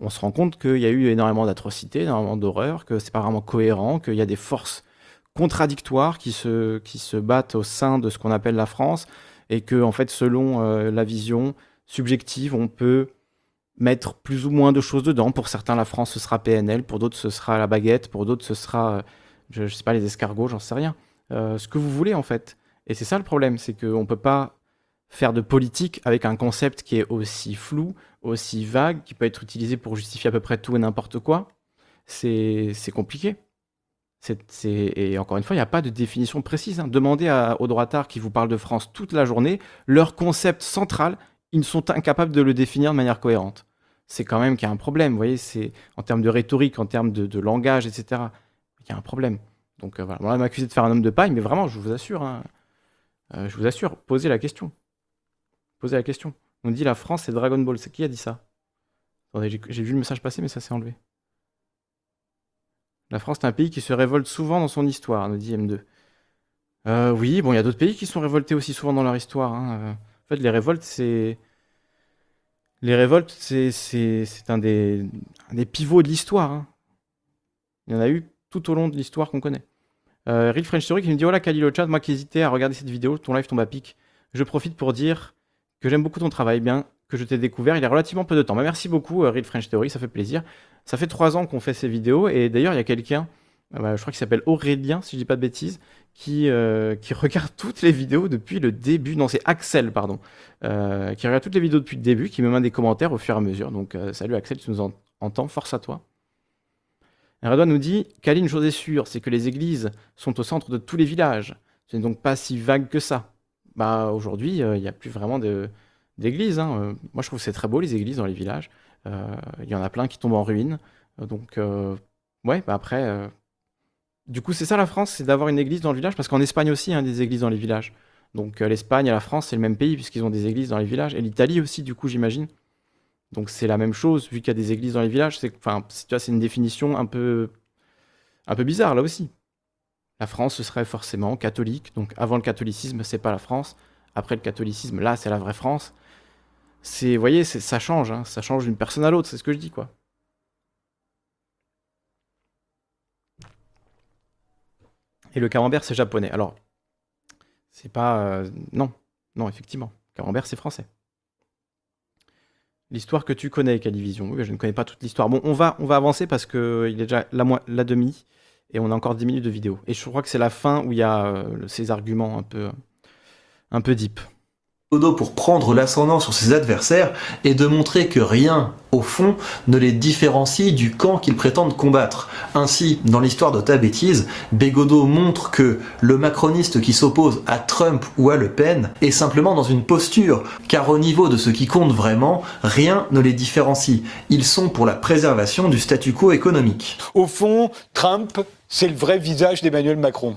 on se rend compte qu'il y a eu énormément d'atrocités, énormément d'horreurs, que c'est pas vraiment cohérent, qu'il y a des forces contradictoires qui se, qui se battent au sein de ce qu'on appelle la France et que en fait selon euh, la vision subjective on peut mettre plus ou moins de choses dedans. Pour certains la France ce sera PNL pour d'autres ce sera la baguette pour d'autres ce sera euh, je, je sais pas les escargots j'en sais rien. Euh, ce que vous voulez en fait. Et c'est ça le problème c'est qu'on peut pas faire de politique avec un concept qui est aussi flou aussi vague qui peut être utilisé pour justifier à peu près tout et n'importe quoi. C'est Et encore une fois, il n'y a pas de définition précise. hein. Demandez à, aux droitards qui vous parlent de France toute la journée, leur concept central, ils sont incapables de le définir de manière cohérente. C'est quand même qu'il y a un problème, vous voyez, c'est en termes de rhétorique, en termes de, langage, etc. Il y a un problème. Donc euh, voilà, on va m'accuser de faire un homme de paille, mais vraiment, je vous assure, hein, euh, je vous assure, posez la question. Posez la question. On dit la France, c'est Dragon Ball. C'est qui a dit ça? Attendez, j'ai vu le message passer, mais ça s'est enlevé. La France est un pays qui se révolte souvent dans son histoire, nous dit M2. Euh, oui, bon, il y a d'autres pays qui sont révoltés aussi souvent dans leur histoire. hein. Euh, En fait, les révoltes, c'est. Les révoltes, c'est un des, un des pivots de l'histoire. hein. Il y en a eu tout au long de l'histoire qu'on connaît. Euh, Real French Story qui me dit Hola Khalil au chat, moi qui hésitais à regarder cette vidéo, ton live tombe à pic. Je profite pour dire que j'aime beaucoup ton travail, bien que je t'ai découvert il y a relativement peu de temps. Bah, merci beaucoup, euh, Real French Theory, ça fait plaisir. Ça fait trois ans qu'on fait ces vidéos, et d'ailleurs, il y a quelqu'un, euh, bah, je crois qu'il s'appelle Aurélien, si je dis pas de bêtises, qui, euh, qui regarde toutes les vidéos depuis le début. Non, c'est Axel, pardon, qui regarde toutes les vidéos depuis le début, qui me met des commentaires au fur et à mesure. Donc, salut Axel, tu nous en- entends, force à toi. Et Redouane nous dit Kali, une chose est sûre, c'est que les églises sont au centre de tous les villages. Ce n'est donc pas si vague que ça. Bah, aujourd'hui, il n'y a plus vraiment de- d'églises. hein. Euh, moi, je trouve que c'est très beau, les églises dans les villages. Euh, Il y en a plein qui tombent en ruine. Euh, donc, ouais, bah après. Du coup, c'est ça la France, c'est d'avoir une église dans le village, parce qu'en Espagne aussi, il y a des églises dans les villages. Donc, l'Espagne et la France, c'est le même pays, puisqu'ils ont des églises dans les villages. Et l'Italie aussi, du coup, j'imagine. Donc, c'est la même chose, vu qu'il y a des églises dans les villages. C'est, enfin, c'est une définition un peu, un peu bizarre, là aussi. La France, ce serait forcément catholique. Donc, avant le catholicisme, c'est pas la France. Après le catholicisme, là, c'est la vraie France. C'est, vous voyez, ça change, hein. ça change d'une personne à l'autre, c'est ce que je dis, quoi. Et le camembert, c'est japonais. Alors, c'est pas. euh, non, non, effectivement. Camembert, c'est français. L'histoire que tu connais, Calivision. Oui, je ne connais pas toute l'histoire. Bon, on va, on va avancer parce que il est déjà la demi et on a encore 10 minutes de vidéo. Et je crois que c'est la fin où il y a euh, ces arguments un peu, un peu deep. Pour prendre l'ascendant sur ses adversaires et de montrer que rien, au fond, ne les différencie du camp qu'ils prétendent combattre. Ainsi, dans l'histoire de ta bêtise, Bégodeau montre que le macroniste qui s'oppose à Trump ou à Le Pen est simplement dans une posture, car au niveau de ce qui compte vraiment, rien ne les différencie. Ils sont pour la préservation du statu quo économique. Au fond, Trump, c'est le vrai visage d'Emmanuel Macron.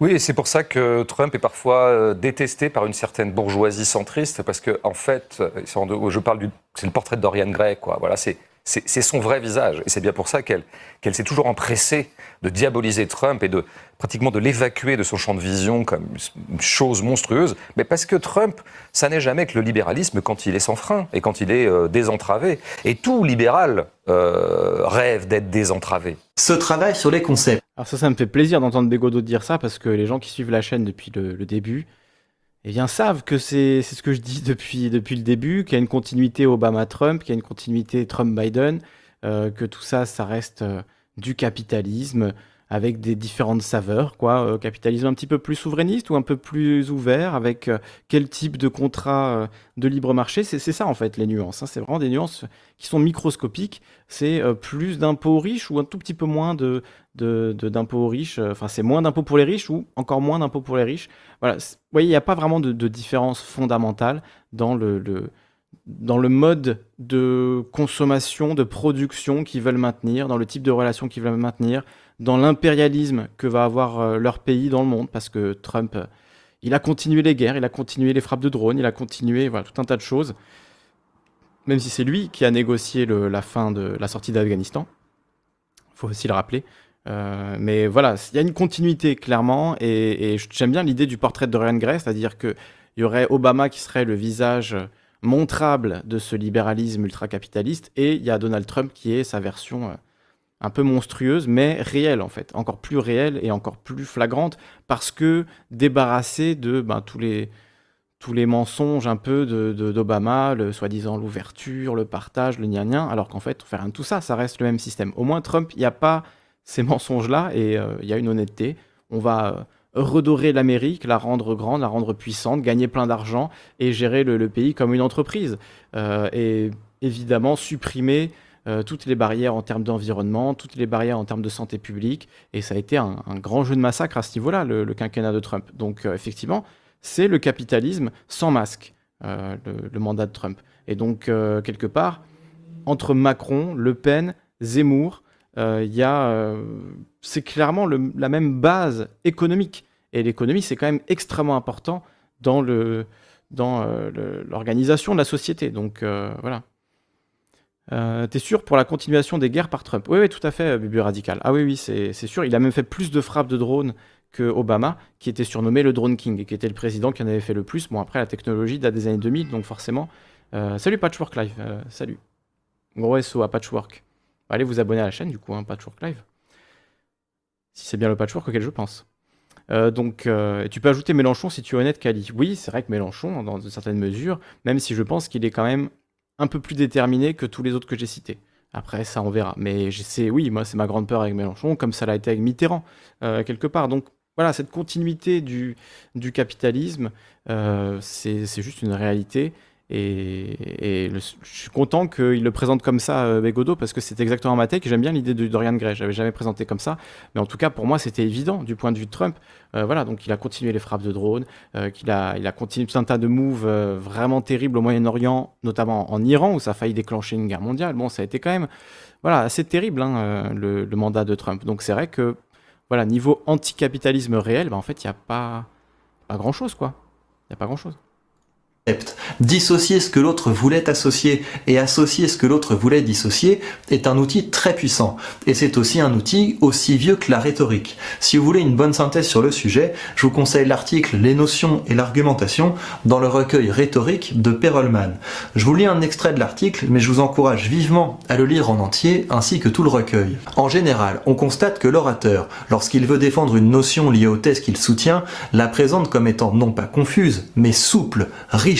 Oui, et c'est pour ça que Trump est parfois euh, détesté par une certaine bourgeoisie centriste, parce que en fait, euh, je parle du, c'est le portrait de Dorian quoi. Voilà, c'est c'est son vrai visage, et c'est bien pour ça qu'elle qu'elle s'est toujours empressée de diaboliser Trump et de pratiquement de l'évacuer de son champ de vision comme une chose monstrueuse, mais parce que Trump, ça n'est jamais que le libéralisme quand il est sans frein et quand il est euh, désentravé. Et tout libéral euh, rêve d'être désentravé. Ce travail sur les concepts Alors ça, ça me fait plaisir d'entendre Bégodeau dire ça parce que les gens qui suivent la chaîne depuis le, le début, eh bien, savent que c'est ce que je dis depuis, depuis le début, qu'il y a une continuité Obama-Trump, qu'il y a une continuité Trump-Biden, euh, que tout ça, ça reste euh, du capitalisme avec des différentes saveurs, quoi. Euh, capitalisme un petit peu plus souverainiste ou un peu plus ouvert, avec euh, quel type de contrat euh, de libre marché? C'est ça, en fait, les nuances. hein. C'est vraiment des nuances qui sont microscopiques. C'est euh, plus d'impôts aux riches ou un tout petit peu moins de, d'impôts aux riches. Enfin, c'est moins d'impôts pour les riches ou encore moins d'impôts pour les riches. Voilà. Vous voyez, il n'y a pas vraiment de, différence fondamentale dans le, le- dans le mode de consommation, de production qu'ils veulent maintenir, dans le type de relation qu'ils veulent maintenir, dans l'impérialisme que va avoir euh, leur pays dans le monde, parce que Trump, euh, il a continué les guerres, il a continué les frappes de drones, il a continué voilà, tout un tas de choses, même si c'est lui qui a négocié la fin de la sortie d'Afghanistan. Il faut aussi le rappeler. Euh, mais voilà, il y a une continuité clairement, et, j'aime bien l'idée du portrait de Dorian Gray, c'est-à-dire qu'il y aurait Obama qui serait le visage montrable de ce libéralisme ultra-capitaliste, et il y a Donald Trump qui est sa version un peu monstrueuse, mais réelle en fait, encore plus réelle et encore plus flagrante, parce que débarrassée de ben, tous les tous les mensonges un peu de, de- d'Obama, le soi-disant l'ouverture, le partage, le gna gna, alors qu'en fait, on fait rien de tout ça, ça reste le même système. Au moins, Trump, il n'y a pas ces mensonges-là et euh, il y a une honnêteté. On va euh, redorer l'Amérique, la rendre grande, la rendre puissante, gagner plein d'argent et gérer le, le pays comme une entreprise. Euh, et évidemment, supprimer euh, toutes les barrières en termes d'environnement, toutes les barrières en termes de santé publique, et ça a été un, grand jeu de massacre à ce niveau-là, le, quinquennat de Trump. Donc euh, effectivement, c'est le capitalisme sans masque, euh, le, mandat de Trump. Et donc, quelque part, entre Macron, Le Pen, Zemmour, il y c'est clairement la même base économique. Et l'économie, c'est quand même extrêmement important dans dans l'organisation de la société. Donc voilà. Euh, T'es sûr pour la continuation des guerres par Trump? Oui, oui, tout à fait, euh, Bubu Radical. Ah oui, oui, c'est sûr. Il a même fait plus de frappes de drones que Obama, qui était surnommé le Drone King, et qui était le président qui en avait fait le plus. Bon, après, la technologie date des années 2000, donc forcément. euh, salut Patchwork Live, salut. Gros SO à Patchwork. Allez vous abonner à la chaîne, du coup, hein, Patchwork Live. Si c'est bien le Patchwork auquel je pense. Donc, tu peux ajouter Mélenchon si tu es honnête, Kali. Oui, c'est vrai que Mélenchon, dans de certaines mesures, même si je pense qu'il est quand même un peu plus déterminé que tous les autres que j'ai cités. Après, ça, on verra. Mais sais, oui, moi, c'est ma grande peur avec Mélenchon, comme ça l'a été avec Mitterrand, euh, quelque part. Donc, voilà, cette continuité du, du capitalisme, euh, c'est c'est juste une réalité. Et, je suis content qu'il le présente comme ça, euh, Bégodeau, parce que c'est exactement ma take. J'aime bien l'idée de Dorian Gray. Je l'avais jamais présenté comme ça. Mais en tout cas, pour moi, c'était évident du point de vue de Trump. Euh, voilà, donc il a continué les frappes de drones, euh, qu'il a, il a continué tout un tas de moves euh, vraiment terribles au Moyen-Orient, notamment en Iran, où ça a failli déclencher une guerre mondiale. Bon, ça a été quand même voilà, assez terrible, hein, le, le mandat de Trump. Donc c'est vrai que, voilà, niveau anticapitalisme réel, bah, en fait, il n'y a pas, pas grand-chose, quoi. Il n'y a pas grand-chose. Dissocier ce que l'autre voulait associer et associer ce que l'autre voulait dissocier est un outil très puissant. Et c'est aussi un outil aussi vieux que la rhétorique. Si vous voulez une bonne synthèse sur le sujet, je vous conseille l'article Les notions et l'argumentation dans le recueil rhétorique de Perelman. Je vous lis un extrait de l'article, mais je vous encourage vivement à le lire en entier ainsi que tout le recueil. En général, on constate que l'orateur, lorsqu'il veut défendre une notion liée aux thèses qu'il soutient, la présente comme étant non pas confuse, mais souple, riche,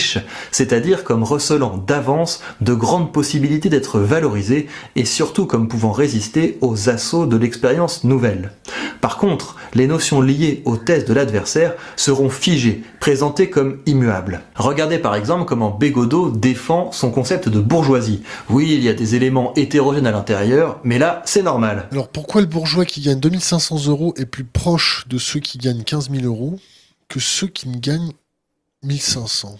c'est-à-dire comme recelant d'avance de grandes possibilités d'être valorisée et surtout comme pouvant résister aux assauts de l'expérience nouvelle. Par contre, les notions liées aux thèses de l'adversaire seront figées, présentées comme immuables. Regardez par exemple comment Bégodeau défend son concept de bourgeoisie. Oui, il y a des éléments hétérogènes à l'intérieur, mais là, c'est normal. Alors pourquoi le bourgeois qui gagne 2500 euros est plus proche de ceux qui gagnent 15 000 euros que ceux qui ne gagnent 1500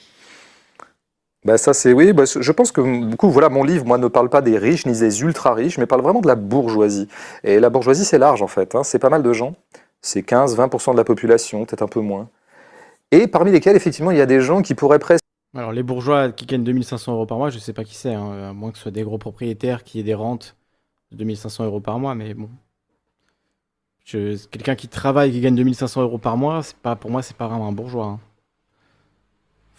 Bah ça c'est oui, bah, je pense que du coup voilà mon livre moi ne parle pas des riches ni des ultra riches, mais parle vraiment de la bourgeoisie. Et la bourgeoisie c'est large en fait, hein. c'est pas mal de gens, c'est 15-20% de la population, peut-être un peu moins. Et parmi lesquels effectivement il y a des gens qui pourraient presque Alors, les bourgeois qui gagnent 2500 euros par mois, je sais pas qui c'est, hein, à moins que ce soit des gros propriétaires qui aient des rentes de 2500 euros par mois, mais bon. Quelqu'un qui travaille qui gagne 2500 euros par mois, c'est pas, pour moi, c'est pas vraiment un bourgeois. hein.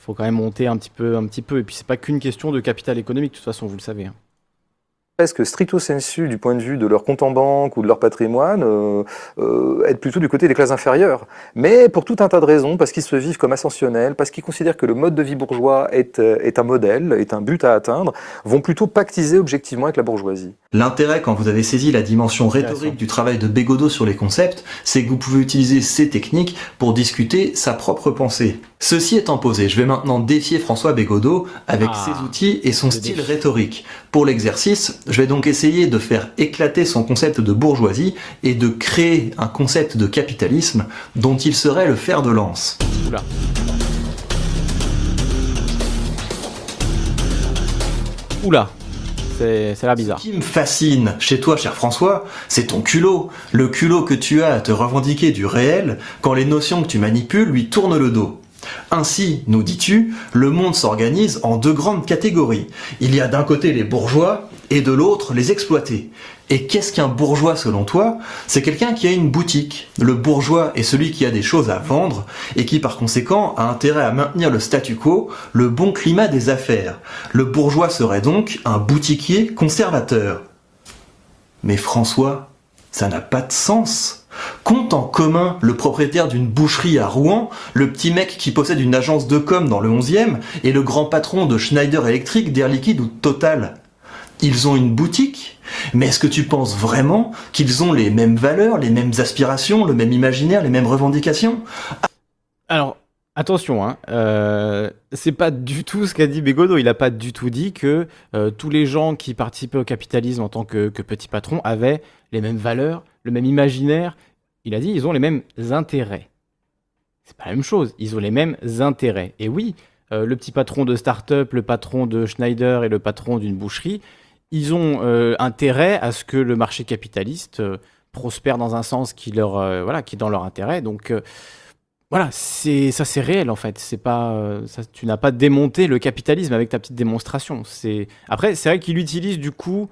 Faut quand même monter un petit peu, un petit peu. Et puis, c'est pas qu'une question de capital économique, de toute façon, vous le savez. hein. Presque stricto sensu du point de vue de leur compte en banque ou de leur patrimoine, euh, euh, être plutôt du côté des classes inférieures. Mais pour tout un tas de raisons, parce qu'ils se vivent comme ascensionnels, parce qu'ils considèrent que le mode de vie bourgeois est, euh, est un modèle, est un but à atteindre, vont plutôt pactiser objectivement avec la bourgeoisie. L'intérêt, quand vous avez saisi la dimension rhétorique du travail de Bégodeau sur les concepts, c'est que vous pouvez utiliser ces techniques pour discuter sa propre pensée. Ceci étant posé, je vais maintenant défier François Bégodeau avec Ah, ses outils et son le style défi. rhétorique. Pour l'exercice, je vais donc essayer de faire éclater son concept de bourgeoisie et de créer un concept de capitalisme dont il serait le fer de lance. Oula. Oula. C'est l'air bizarre. Ce qui me fascine chez toi, cher François, c'est ton culot. Le culot que tu as à te revendiquer du réel quand les notions que tu manipules lui tournent le dos. Ainsi, nous dis-tu, le monde s'organise en deux grandes catégories. Il y a d'un côté les bourgeois et de l'autre les exploités. Et qu'est-ce qu'un bourgeois selon toi? C'est quelqu'un qui a une boutique. Le bourgeois est celui qui a des choses à vendre et qui par conséquent a intérêt à maintenir le statu quo, le bon climat des affaires. Le bourgeois serait donc un boutiquier conservateur. Mais François, ça n'a pas de sens. Compte en commun le propriétaire d'une boucherie à Rouen, le petit mec qui possède une agence de com dans le 11e et le grand patron de Schneider Electric, d'Air Liquide ou Total. Ils ont une boutique, mais est-ce que tu penses vraiment qu'ils ont les mêmes valeurs, les mêmes aspirations, le même imaginaire, les mêmes revendications? Alors, Attention, hein, euh, c'est pas du tout ce qu'a dit Bégodeau. Il a pas du tout dit que euh, tous les gens qui participaient au capitalisme en tant que petits patrons avaient les mêmes valeurs, le même imaginaire. Il a dit ils ont les mêmes intérêts. C'est pas la même chose. Ils ont les mêmes intérêts. Et oui, euh, le petit patron de start-up, le patron de Schneider et le patron d'une boucherie, ils ont euh, intérêt à ce que le marché capitaliste euh, prospère dans un sens qui leur voilà qui est dans leur intérêt. Donc voilà, c'est ça c'est réel en fait. C'est pas ça, tu n'as pas démonté le capitalisme avec ta petite démonstration. C'est après c'est vrai qu'il utilise du coup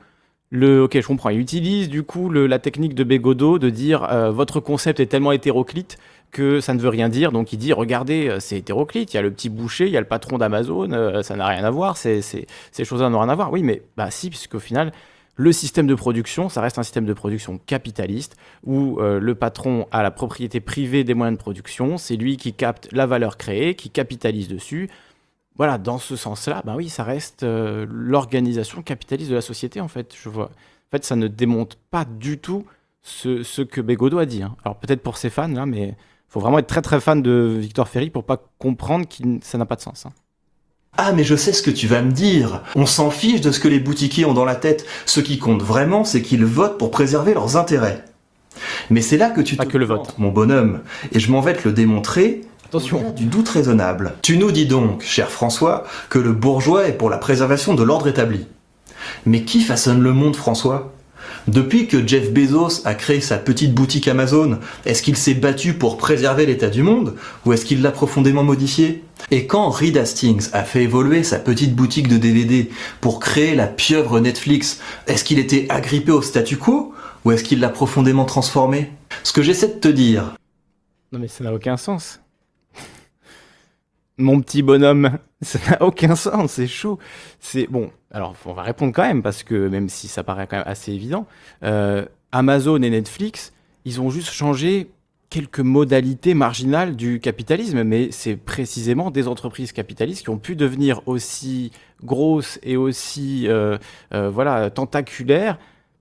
le ok je comprends. Il utilise du coup la technique de Bégodeau de dire euh, votre concept est tellement hétéroclite que ça ne veut rien dire. Donc il dit regardez euh, c'est hétéroclite. Il y a le petit boucher, il y a le patron d'Amazon, euh, ça n'a rien à voir. Ces choses-là n'ont rien à voir. Oui mais bah si puisqu'au final le système de production, ça reste un système de production capitaliste où le patron a la propriété privée des moyens de production, c'est lui qui capte la valeur créée, qui capitalise dessus. Voilà, dans ce sens-là, ben oui, ça reste euh, l'organisation capitaliste de la société, en fait. Je vois. En fait, ça ne démonte pas du tout ce, ce que Bégodeau a dit. hein. Alors peut-être pour ses fans, là, mais il faut vraiment être très très fan de Victor Ferry pour pas comprendre que ça n'a pas de sens. hein. Ah mais je sais ce que tu vas me dire. On s'en fiche de ce que les boutiquiers ont dans la tête. Ce qui compte vraiment, c'est qu'ils votent pour préserver leurs intérêts. Mais c'est là que tu Pas te que le vote. mon bonhomme. Et je m'en vais te le démontrer. Attention. Du doute raisonnable. Tu nous dis donc, cher François, que le bourgeois est pour la préservation de l'ordre établi. Mais qui façonne le monde, François? Depuis que Jeff Bezos a créé sa petite boutique Amazon, est-ce qu'il s'est battu pour préserver l'état du monde ou est-ce qu'il l'a profondément modifié? Et quand Reed Hastings a fait évoluer sa petite boutique de DVD pour créer la pieuvre Netflix, est-ce qu'il était agrippé au statu quo ou est-ce qu'il l'a profondément transformé? Ce que j'essaie de te dire, Non mais ça n'a aucun sens. Mon petit bonhomme, ça n'a aucun sens, c'est chaud. C'est bon. Alors on va répondre quand même parce que même si ça paraît quand même assez évident, euh, Amazon et Netflix, ils ont juste changé quelques modalités marginales du capitalisme, mais c'est précisément des entreprises capitalistes qui ont pu devenir aussi grosses et aussi euh, euh, voilà tentaculaires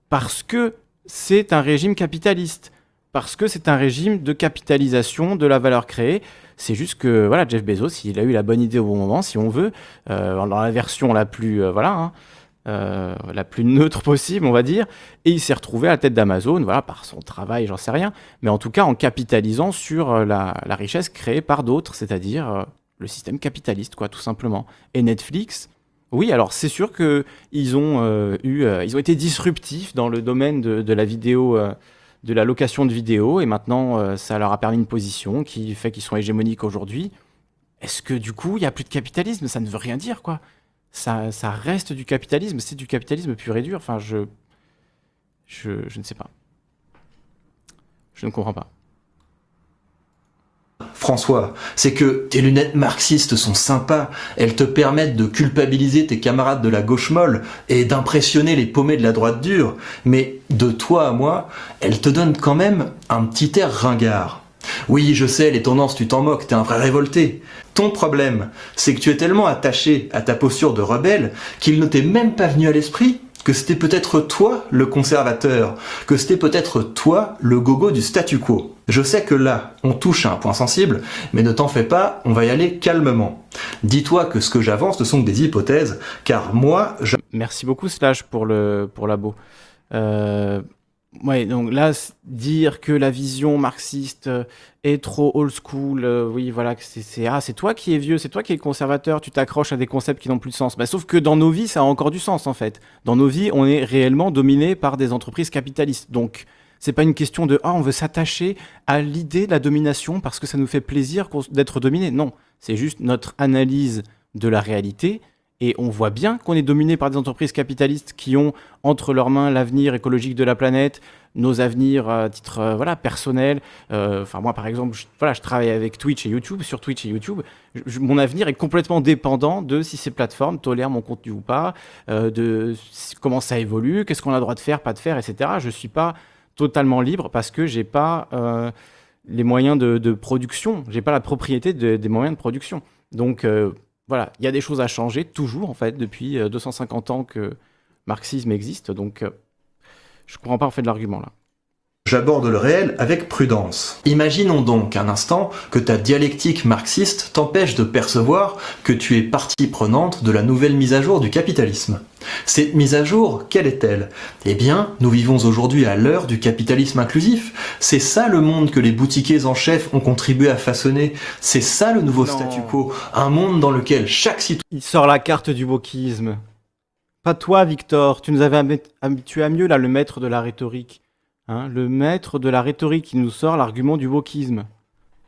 parce que c'est un régime capitaliste parce que c'est un régime de capitalisation de la valeur créée. C'est juste que voilà, Jeff Bezos, il a eu la bonne idée au bon moment, si on veut, euh, dans la version la plus euh, voilà, hein, euh, la plus neutre possible, on va dire, et il s'est retrouvé à la tête d'Amazon, voilà, par son travail, j'en sais rien, mais en tout cas en capitalisant sur la, richesse créée par d'autres, c'est-à-dire le système capitaliste, quoi, tout simplement. Et Netflix. Oui, alors c'est sûr que ils ont eu, ils ont été disruptifs dans le domaine de, la vidéo, de la location de vidéos, et maintenant euh, ça leur a permis une position qui fait qu'ils sont hégémoniques aujourd'hui. Est-ce que du coup il n'y a plus de capitalisme? Ça ne veut rien dire, quoi. Ça, reste du capitalisme, c'est du capitalisme pur et dur. Enfin, je ne sais pas. Je ne comprends pas. François, c'est que tes lunettes marxistes sont sympas, elles te permettent de culpabiliser tes camarades de la gauche molle et d'impressionner les paumés de la droite dure, mais de toi à moi, elles te donnent quand même un petit air ringard. Oui, je sais, les tendances, tu t'en moques, t'es un vrai révolté. Ton problème, c'est que tu es tellement attaché à ta posture de rebelle qu'il ne t'est même pas venu à l'esprit que c'était peut-être toi le conservateur, que c'était peut-être toi le gogo du statu quo. Je sais que là, on touche à un point sensible, mais ne t'en fais pas, on va y aller calmement. Dis-toi que ce que j'avance ne sont des hypothèses, car moi, je... Merci beaucoup Slash pour le pour l'abo. Ouais, donc là dire que la vision marxiste euh, est trop old school, euh, oui voilà, c'est ah c'est toi qui es vieux, c'est toi qui es conservateur, tu t'accroches à des concepts qui n'ont plus de sens. Bah, sauf que dans nos vies ça a encore du sens en fait. Dans nos vies on est réellement dominé par des entreprises capitalistes. Donc c'est pas une question de ah on veut s'attacher à l'idée de la domination parce que ça nous fait plaisir d'être dominé. Non, c'est juste notre analyse de la réalité et on voit bien qu'on est dominé par des entreprises capitalistes qui ont entre leurs mains l'avenir écologique de la planète, nos avenirs à titre euh, voilà personnel. Euh, Enfin moi par exemple, je, voilà, je travaille avec Twitch et YouTube. Sur Twitch et YouTube, mon avenir est complètement dépendant de si ces plateformes tolèrent mon contenu ou pas, euh, de comment ça évolue, qu'est-ce qu'on a le droit de faire, pas de faire, etc. Je suis pas totalement libre parce que j'ai pas euh, les moyens de, de production, j'ai pas la propriété de- des moyens de production. Donc euh, voilà, il y a des choses à changer toujours en fait depuis euh, 250 ans que marxisme existe. Donc euh, je comprends pas en fait l'argument là. J'aborde le réel avec prudence. Imaginons donc un instant que ta dialectique marxiste t'empêche de percevoir que tu es partie prenante de la nouvelle mise à jour du capitalisme. Cette mise à jour, quelle est-elle? Eh bien, nous vivons aujourd'hui à l'heure du capitalisme inclusif. C'est ça le monde que les boutiquiers en chef ont contribué à façonner. C'est ça le nouveau Non. statu quo. Un monde dans lequel chaque citoyen Il sort la carte du wokisme. Pas toi, Victor. Tu nous avais habit- habitué à mieux, là, le maître de la rhétorique. Hein, le maître de la rhétorique qui nous sort l'argument du wokisme.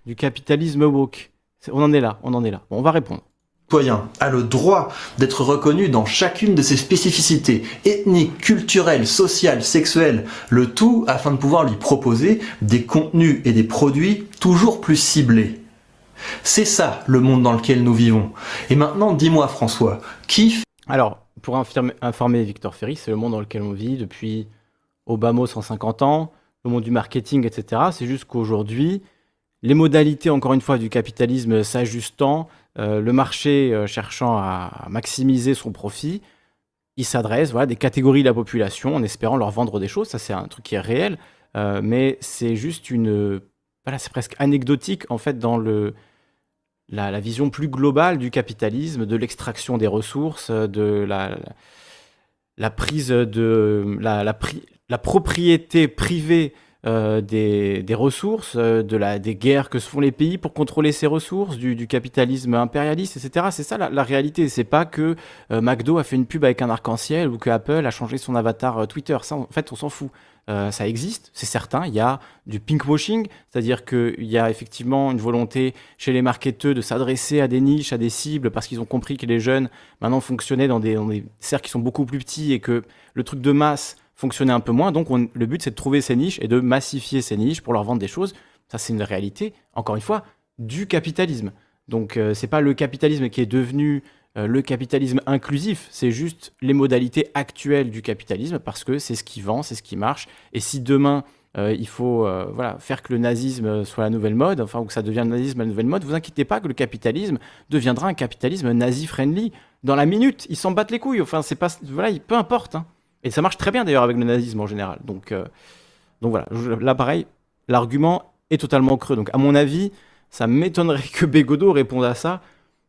Du capitalisme woke. On en est là, on en est là. Bon, on va répondre. citoyen a le droit d'être reconnu dans chacune de ses spécificités ethniques, culturelles, sociales, sexuelles, le tout afin de pouvoir lui proposer des contenus et des produits toujours plus ciblés. C'est ça le monde dans lequel nous vivons. Et maintenant, dis-moi François, qui Alors, pour informer Victor Ferry, c'est le monde dans lequel on vit depuis Obama 150 ans, le monde du marketing, etc. C'est juste qu'aujourd'hui, les modalités, encore une fois, du capitalisme s'ajustant, euh, le marché euh, cherchant à maximiser son profit, il s'adresse voilà, à des catégories de la population en espérant leur vendre des choses. Ça, c'est un truc qui est réel, euh, mais c'est juste une. Voilà, c'est presque anecdotique, en fait, dans le, la, vision plus globale du capitalisme, de l'extraction des ressources, de la, prise de la, la propriété privée euh, des, des ressources, euh, de la, des guerres que se font les pays pour contrôler ces ressources, du, du capitalisme impérialiste, etc. C'est ça la, la réalité. C'est pas que euh, McDo a fait une pub avec un arc-en-ciel ou que Apple a changé son avatar Twitter. Ça, en fait, on s'en fout. Ça existe, c'est certain. Il y a du pinkwashing, c'est-à-dire qu'il y a effectivement une volonté chez les marketeurs de s'adresser à des niches, à des cibles, parce qu'ils ont compris que les jeunes maintenant fonctionnaient dans des, dans des cercles qui sont beaucoup plus petits et que le truc de masse fonctionnait un peu moins. Donc on- le but c'est de trouver ces niches et de massifier ces niches pour leur vendre des choses. Ça c'est une réalité, encore une fois, du capitalisme. Donc euh, c'est pas le capitalisme qui est devenu euh, le capitalisme inclusif, c'est juste les modalités actuelles du capitalisme parce que c'est ce qui vend, c'est ce qui marche. Et si demain euh, il faut euh, voilà, faire que le nazisme soit la nouvelle mode, enfin, ou que ça devienne le nazisme la nouvelle mode, vous inquiétez pas que le capitalisme deviendra un capitalisme nazi-friendly. Dans la minute, ils s'en battent les couilles. Enfin, c'est pas, voilà, il- peu importe. hein. Et ça marche très bien d'ailleurs avec le nazisme en général. Donc, euh, voilà, là pareil, l'argument est totalement creux. Donc à mon avis, ça m'étonnerait que Bégodeau réponde à ça.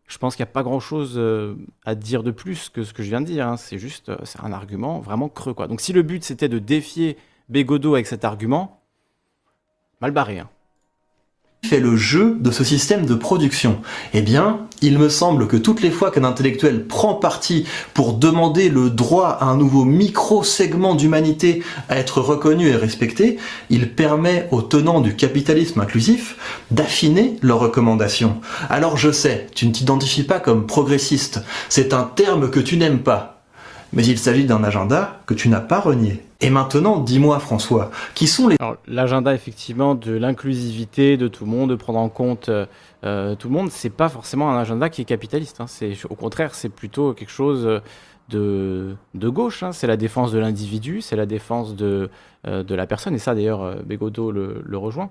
Je pense qu'il n'y a pas grand-chose euh, à dire de plus que ce que je viens de dire. hein. C'est juste, euh, c'est un argument vraiment creux. Donc si le but c'était de défier Bégodeau avec cet argument, mal barré. hein. Fait le jeu de ce système de production Eh bien, il me semble que toutes les fois qu'un intellectuel prend parti pour demander le droit à un nouveau micro-segment d'humanité à être reconnu et respecté, il permet aux tenants du capitalisme inclusif d'affiner leurs recommandations. Alors je sais, tu ne t'identifies pas comme progressiste, c'est un terme que tu n'aimes pas. Mais il s'agit d'un agenda que tu n'as pas renié. Et maintenant, dis-moi François, qui sont les l'agenda, effectivement, de l'inclusivité de tout le monde, de prendre en compte euh, euh, tout le monde, c'est pas forcément un agenda qui est capitaliste. hein. Au contraire, c'est plutôt quelque chose euh, de, de gauche. hein. C'est la défense de l'individu, c'est la défense de, de la personne. Et ça, d'ailleurs, Bégodeau le, rejoint.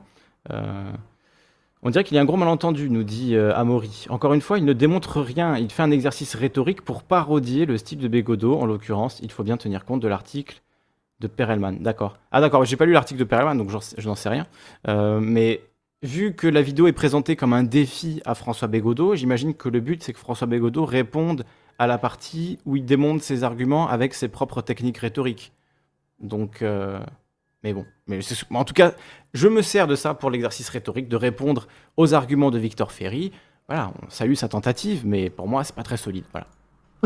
On dirait qu'il y a un gros malentendu, nous dit euh, Amaury. Encore une fois, il ne démontre rien. Il fait un exercice rhétorique pour parodier le style de Bégodeau. En l'occurrence, il faut bien tenir compte de l'article de Perelman, d'accord. Ah d'accord, j'ai pas lu l'article de Perelman, donc je n'en sais rien. Euh, mais vu que la vidéo est présentée comme un défi à François Bégodeau, j'imagine que le but c'est que François Bégodeau réponde à la partie où il démonte ses arguments avec ses propres techniques rhétoriques. Donc, euh, mais bon, mais en tout cas, je me sers de ça pour l'exercice rhétorique, de répondre aux arguments de Victor Ferry. Voilà, on salue sa tentative, mais pour moi c'est pas très solide. Voilà.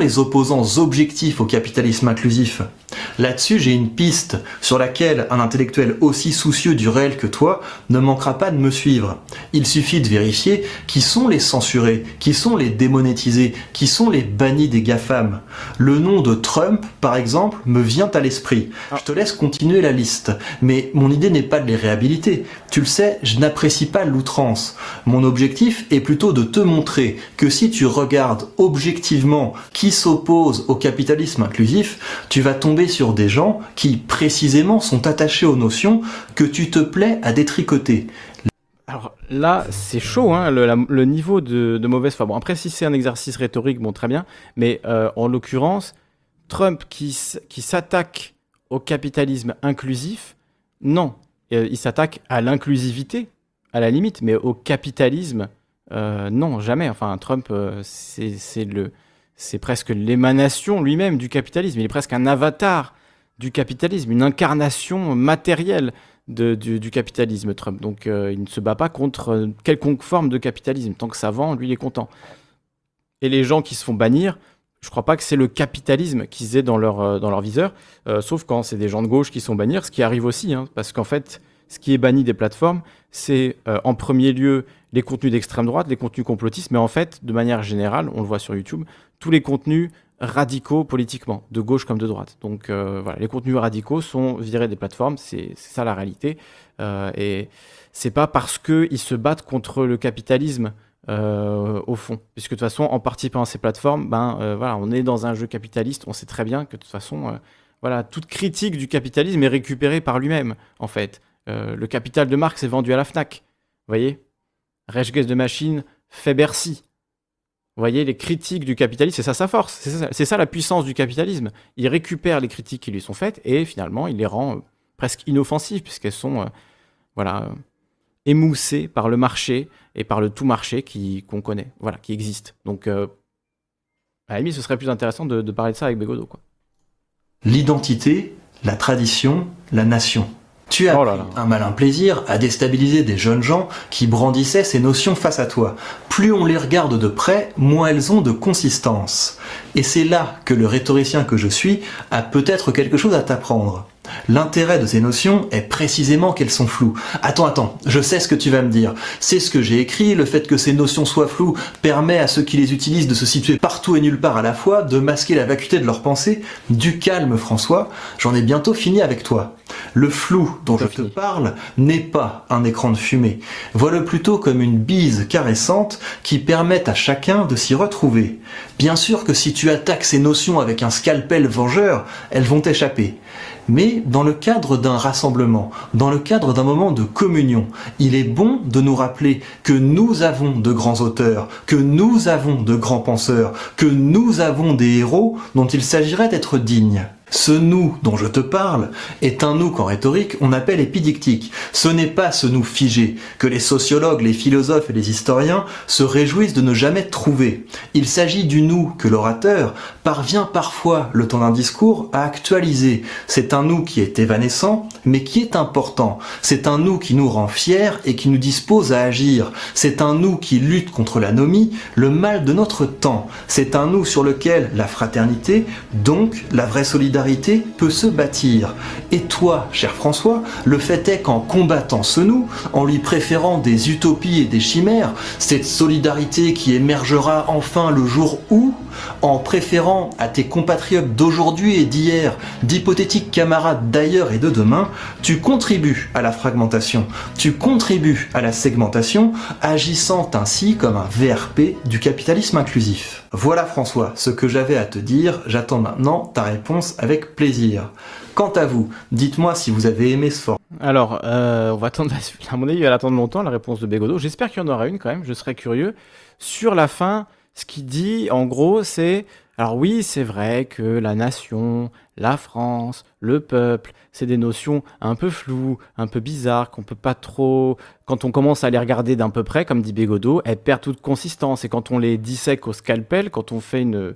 Les opposants objectifs au capitalisme inclusif. Là-dessus, j'ai une piste sur laquelle un intellectuel aussi soucieux du réel que toi ne manquera pas de me suivre. Il suffit de vérifier qui sont les censurés, qui sont les démonétisés, qui sont les bannis des GAFAM. Le nom de Trump, par exemple, me vient à l'esprit. Je te laisse continuer la liste, mais mon idée n'est pas de les réhabiliter. Tu le sais, je n'apprécie pas l'outrance. Mon objectif est plutôt de te montrer que si tu regardes objectivement qui s'oppose au capitalisme inclusif, tu vas tomber sur des gens qui précisément sont attachés aux notions que tu te plais à détricoter. Alors là, c'est chaud, hein, le, niveau de, mauvaise foi. Bon, après, si c'est un exercice rhétorique, bon, très bien. Mais euh, en l'occurrence, Trump qui, qui s'attaque au capitalisme inclusif, non. euh, il s'attaque à l'inclusivité, à la limite, mais au capitalisme, euh, non, jamais. Enfin, Trump, c'est le, c'est presque l'émanation lui-même du capitalisme. Il est presque un avatar du capitalisme, une incarnation matérielle du, capitalisme, Trump. Donc, euh, il ne se bat pas contre euh, quelconque forme de capitalisme. Tant que ça vend, lui, il est content. Et les gens qui se font bannir, je crois pas que c'est le capitalisme qu'ils aient dans leur, euh, dans leur viseur, sauf quand c'est des gens de gauche qui sont bannir, ce qui arrive aussi, hein, parce qu'en fait, ce qui est banni des plateformes, c'est en premier lieu les contenus d'extrême droite, les contenus complotistes, mais en fait, de manière générale, on le voit sur YouTube, tous les contenus radicaux politiquement, de gauche comme de droite. Donc euh, voilà, les contenus radicaux sont virés des plateformes, c'est ça la réalité. Euh, et c'est pas parce qu'ils se battent contre le capitalisme euh, au fond. Puisque de toute façon, en participant à ces plateformes, ben, voilà, on est dans un jeu capitaliste, on sait très bien que de toute façon, voilà, toute critique du capitalisme est récupérée par lui-même, en fait. Le capital de Marx est vendu à la FNAC. Vous voyez? Against the Machine fait Bercy. Vous voyez, les critiques du capitalisme, c'est ça sa force. C'est ça, la puissance du capitalisme. Il récupère les critiques qui lui sont faites et finalement, il les rend euh, presque inoffensives puisqu'elles sont euh, voilà, euh, émoussées par le marché et par le tout marché qu'on connaît, voilà, qui existe. Donc, euh, à la limite, ce serait plus intéressant de, parler de ça avec Bégodeau. Quoi. L'identité, la tradition, la nation. Tu as Oh là pris là. un malin plaisir à déstabiliser des jeunes gens qui brandissaient ces notions face à toi. Plus on les regarde de près, moins elles ont de consistance. Et c'est là que le rhétoricien que je suis a peut-être quelque chose à t'apprendre. L'intérêt de ces notions est précisément qu'elles sont floues. Attends, attends, je sais ce que tu vas me dire. C'est ce que j'ai écrit, le fait que ces notions soient floues permet à ceux qui les utilisent de se situer partout et nulle part à la fois, de masquer la vacuité de leurs pensées. Du calme, François, j'en ai bientôt fini avec toi. Le flou dont je te parle n'est pas un écran de fumée. Vois-le plutôt comme une bise caressante qui permet à chacun de s'y retrouver. Bien sûr que si tu attaques ces notions avec un scalpel vengeur, elles vont t'échapper. Mais dans le cadre d'un rassemblement, dans le cadre d'un moment de communion, il est bon de nous rappeler que nous avons de grands auteurs, que nous avons de grands penseurs, que nous avons des héros dont il s'agirait d'être dignes. Ce nous dont je te parle est un nous qu'en rhétorique on appelle épidictique. Ce n'est pas ce nous figé que les sociologues, les philosophes et les historiens se réjouissent de ne jamais trouver. Il s'agit du nous que l'orateur parvient parfois, le temps d'un discours, à actualiser. C'est un nous qui est évanescent, mais qui est important. C'est un nous qui nous rend fiers et qui nous dispose à agir. C'est un nous qui lutte contre l'anomie, le mal de notre temps. C'est un nous sur lequel la fraternité, donc la vraie solidarité, peut se bâtir. Et toi, cher François, le fait est qu'en combattant ce nous, en lui préférant des utopies et des chimères, cette solidarité qui émergera enfin le jour où, en préférant à tes compatriotes d'aujourd'hui et d'hier, d'hypothétiques camarades d'ailleurs et de demain, tu contribues à la fragmentation, tu contribues à la segmentation, agissant ainsi comme un VRP du capitalisme inclusif. Voilà François, ce que j'avais à te dire, j'attends maintenant ta réponse avec plaisir. Quant à vous, dites-moi si vous avez aimé ce format. Alors, euh, on va attendre, à mon avis, elle va attendre longtemps la réponse de Bégodeau. J'espère qu'il y en aura une quand même, je serais curieux. Sur la fin, ce qu'il dit, en gros, c'est alors oui, c'est vrai que la nation, la France, le peuple, c'est des notions un peu floues, un peu bizarres, qu'on peut pas trop. Quand on commence à les regarder d'un peu près, comme dit Bégodeau, elles perdent toute consistance. Et quand on les dissèque au scalpel, quand on fait une,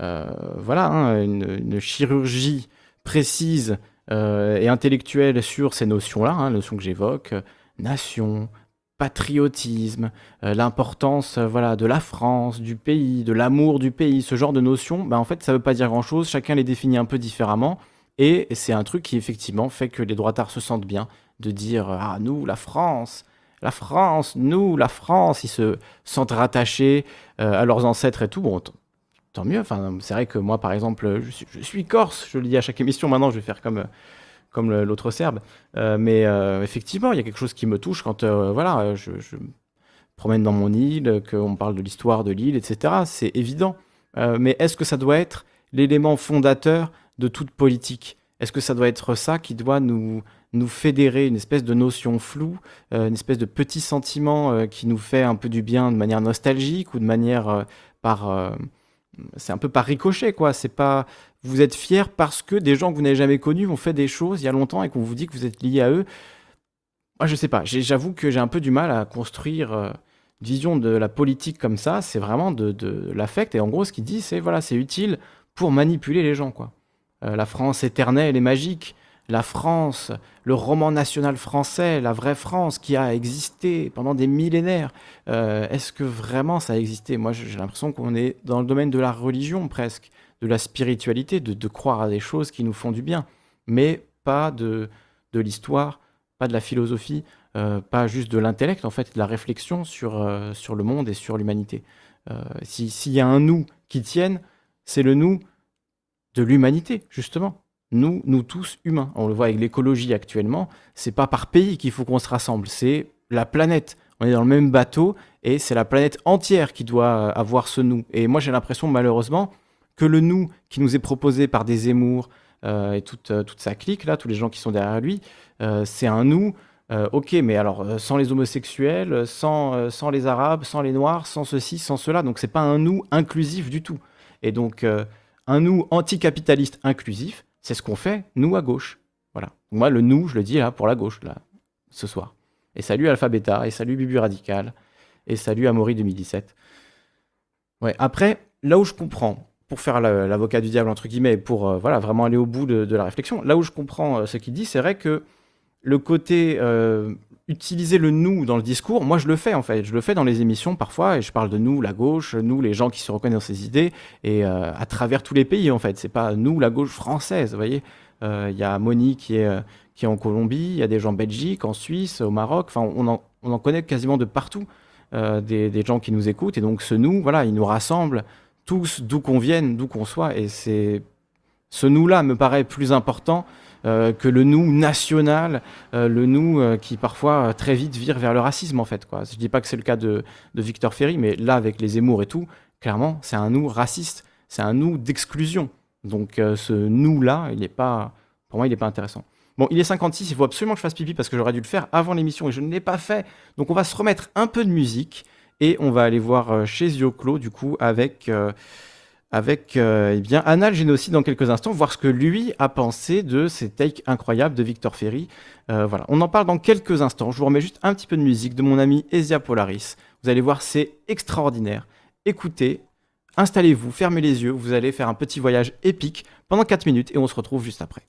euh, voilà, hein, une, chirurgie précise euh, et intellectuelle sur ces notions-là, hein, notions que j'évoque, nation, patriotisme, euh, l'importance euh, voilà, de la France, du pays, de l'amour du pays, ce genre de notions, ben, en fait, ça ne veut pas dire grand-chose, chacun les définit un peu différemment, et c'est un truc qui effectivement fait que les droitards se sentent bien de dire euh, Ah, nous, la France, la France, nous, la France, ils se sentent rattachés à leurs ancêtres et tout. Bon, tant mieux. Enfin, c'est vrai que moi, par exemple, je suis, je suis corse, je le dis à chaque émission. Maintenant, je vais faire comme, comme l'autre serbe. Euh, mais euh, effectivement, il y a quelque chose qui me touche quand euh, voilà, je, promène dans mon île, qu'on parle de l'histoire de l'île, etc. C'est évident. Mais est-ce que ça doit être l'élément fondateur de toute politique? Est-ce que ça doit être ça qui doit nous, nous fédérer, une espèce de notion floue, une espèce de petit sentiment qui nous fait un peu du bien de manière nostalgique ou de manière par... c'est un peu par ricochet, quoi. C'est pas... Vous êtes fier parce que des gens que vous n'avez jamais connus ont fait des choses il y a longtemps et qu'on vous dit que vous êtes lié à eux. moi, je sais pas. J'avoue que j'ai un peu du mal à construire euh, une vision de la politique comme ça. C'est vraiment de, de l'affect. Et en gros, ce qu'il dit, c'est voilà, c'est utile pour manipuler les gens, quoi. Euh, la France éternelle et magique, la France, le roman national français, la vraie France qui a existé pendant des millénaires. Euh, Est-ce que vraiment ça a existé? Moi, j'ai l'impression qu'on est dans le domaine de la religion presque, de la spiritualité, de, croire à des choses qui nous font du bien, mais pas de, de l'histoire, pas de la philosophie, euh, pas juste de l'intellect, en fait, de la réflexion sur, euh, sur le monde et sur l'humanité. Si- S'il y a un nous qui tienne, c'est le nous de l'humanité, justement. Nous, nous tous humains. On le voit avec l'écologie actuellement. C'est pas par pays qu'il faut qu'on se rassemble, c'est la planète. On est dans le même bateau et c'est la planète entière qui doit euh, avoir ce nous. Et moi, j'ai l'impression, malheureusement, que le nous qui nous est proposé par des Zemmour euh, et toute, euh, toute sa clique, là, tous les gens qui sont derrière lui, c'est un nous. ok, mais alors sans les homosexuels, sans, sans les arabes, sans les noirs, sans ceci, sans cela. Donc c'est pas un nous inclusif du tout. Et donc un nous anticapitaliste inclusif, c'est ce qu'on fait nous à gauche. Voilà. Moi le nous, je le dis là pour la gauche là ce soir. Et salut Alpha Beta et salut Bibu Radical et salut Amaury 2017. Ouais. Après là où je comprends pour faire la- l'avocat du diable entre guillemets, pour euh, voilà vraiment aller au bout de, de la réflexion, là où je comprends euh, ce qu'il dit, c'est vrai que le côté euh, utiliser le nous dans le discours, moi je le fais en fait, je le fais dans les émissions parfois et je parle de nous la gauche, nous les gens qui se reconnaissent dans ces idées et euh, à travers tous les pays en fait, c'est pas nous la gauche française, vous voyez. Euh, Il y a Moni qui est euh, qui est en Colombie, il y a des gens en Belgique, en Suisse, au Maroc, enfin on en, on en connaît quasiment de partout des, des gens qui nous écoutent et donc ce nous, voilà, il nous rassemble tous d'où qu'on vienne, d'où qu'on soit et c'est ce nous-là me paraît plus important que le nous national, euh, le nous euh, qui parfois euh, très vite vire vers le racisme en fait. Quoi. Je dis pas que c'est le cas de, Victor Ferry, mais là avec les Zemmour et tout, clairement c'est un nous raciste, c'est un nous d'exclusion. Donc euh, ce nous-là, il est pas, pour moi il n'est pas intéressant. Bon, il est 56, il faut absolument que je fasse pipi parce que j'aurais dû le faire avant l'émission et je ne l'ai pas fait. Donc on va se remettre un peu de musique et on va aller voir euh, chez Zioclo du coup avec... euh, avec euh, eh bien, Anal Génocide dans quelques instants, voir ce que lui a pensé de ces takes incroyables de Victor Ferry. Euh, voilà, on en parle dans quelques instants. Je vous remets juste un petit peu de musique de mon ami Ezia Polaris. Vous allez voir, c'est extraordinaire. Écoutez, installez-vous, fermez les yeux, vous allez faire un petit voyage épique pendant 4 minutes et on se retrouve juste après.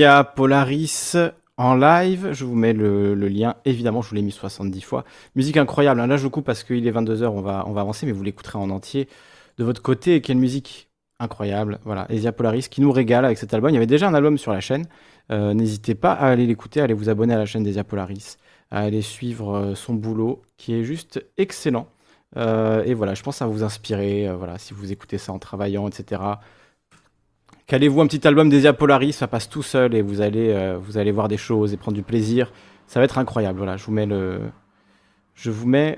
Esia Polaris en live. Je vous mets le, lien. Évidemment, je vous l'ai mis 70 fois. Musique incroyable. hein. Là, je coupe parce qu'il est 22h. On va, on va avancer, mais vous l'écouterez en entier de votre côté. Et quelle musique incroyable. Voilà, Esia Polaris qui nous régale avec cet album. Il y avait déjà un album sur la chaîne. Euh, N'hésitez pas à aller l'écouter, à aller vous abonner à la chaîne d'Esia Polaris, à aller suivre euh, son boulot qui est juste excellent. Euh, et voilà, je pense va vous inspirer. voilà, si vous écoutez ça en travaillant, etc. Calez-vous un petit album d'Esia Polaris, ça passe tout seul et vous allez, euh, vous allez voir des choses et prendre du plaisir. Ça va être incroyable. Voilà, je vous mets le,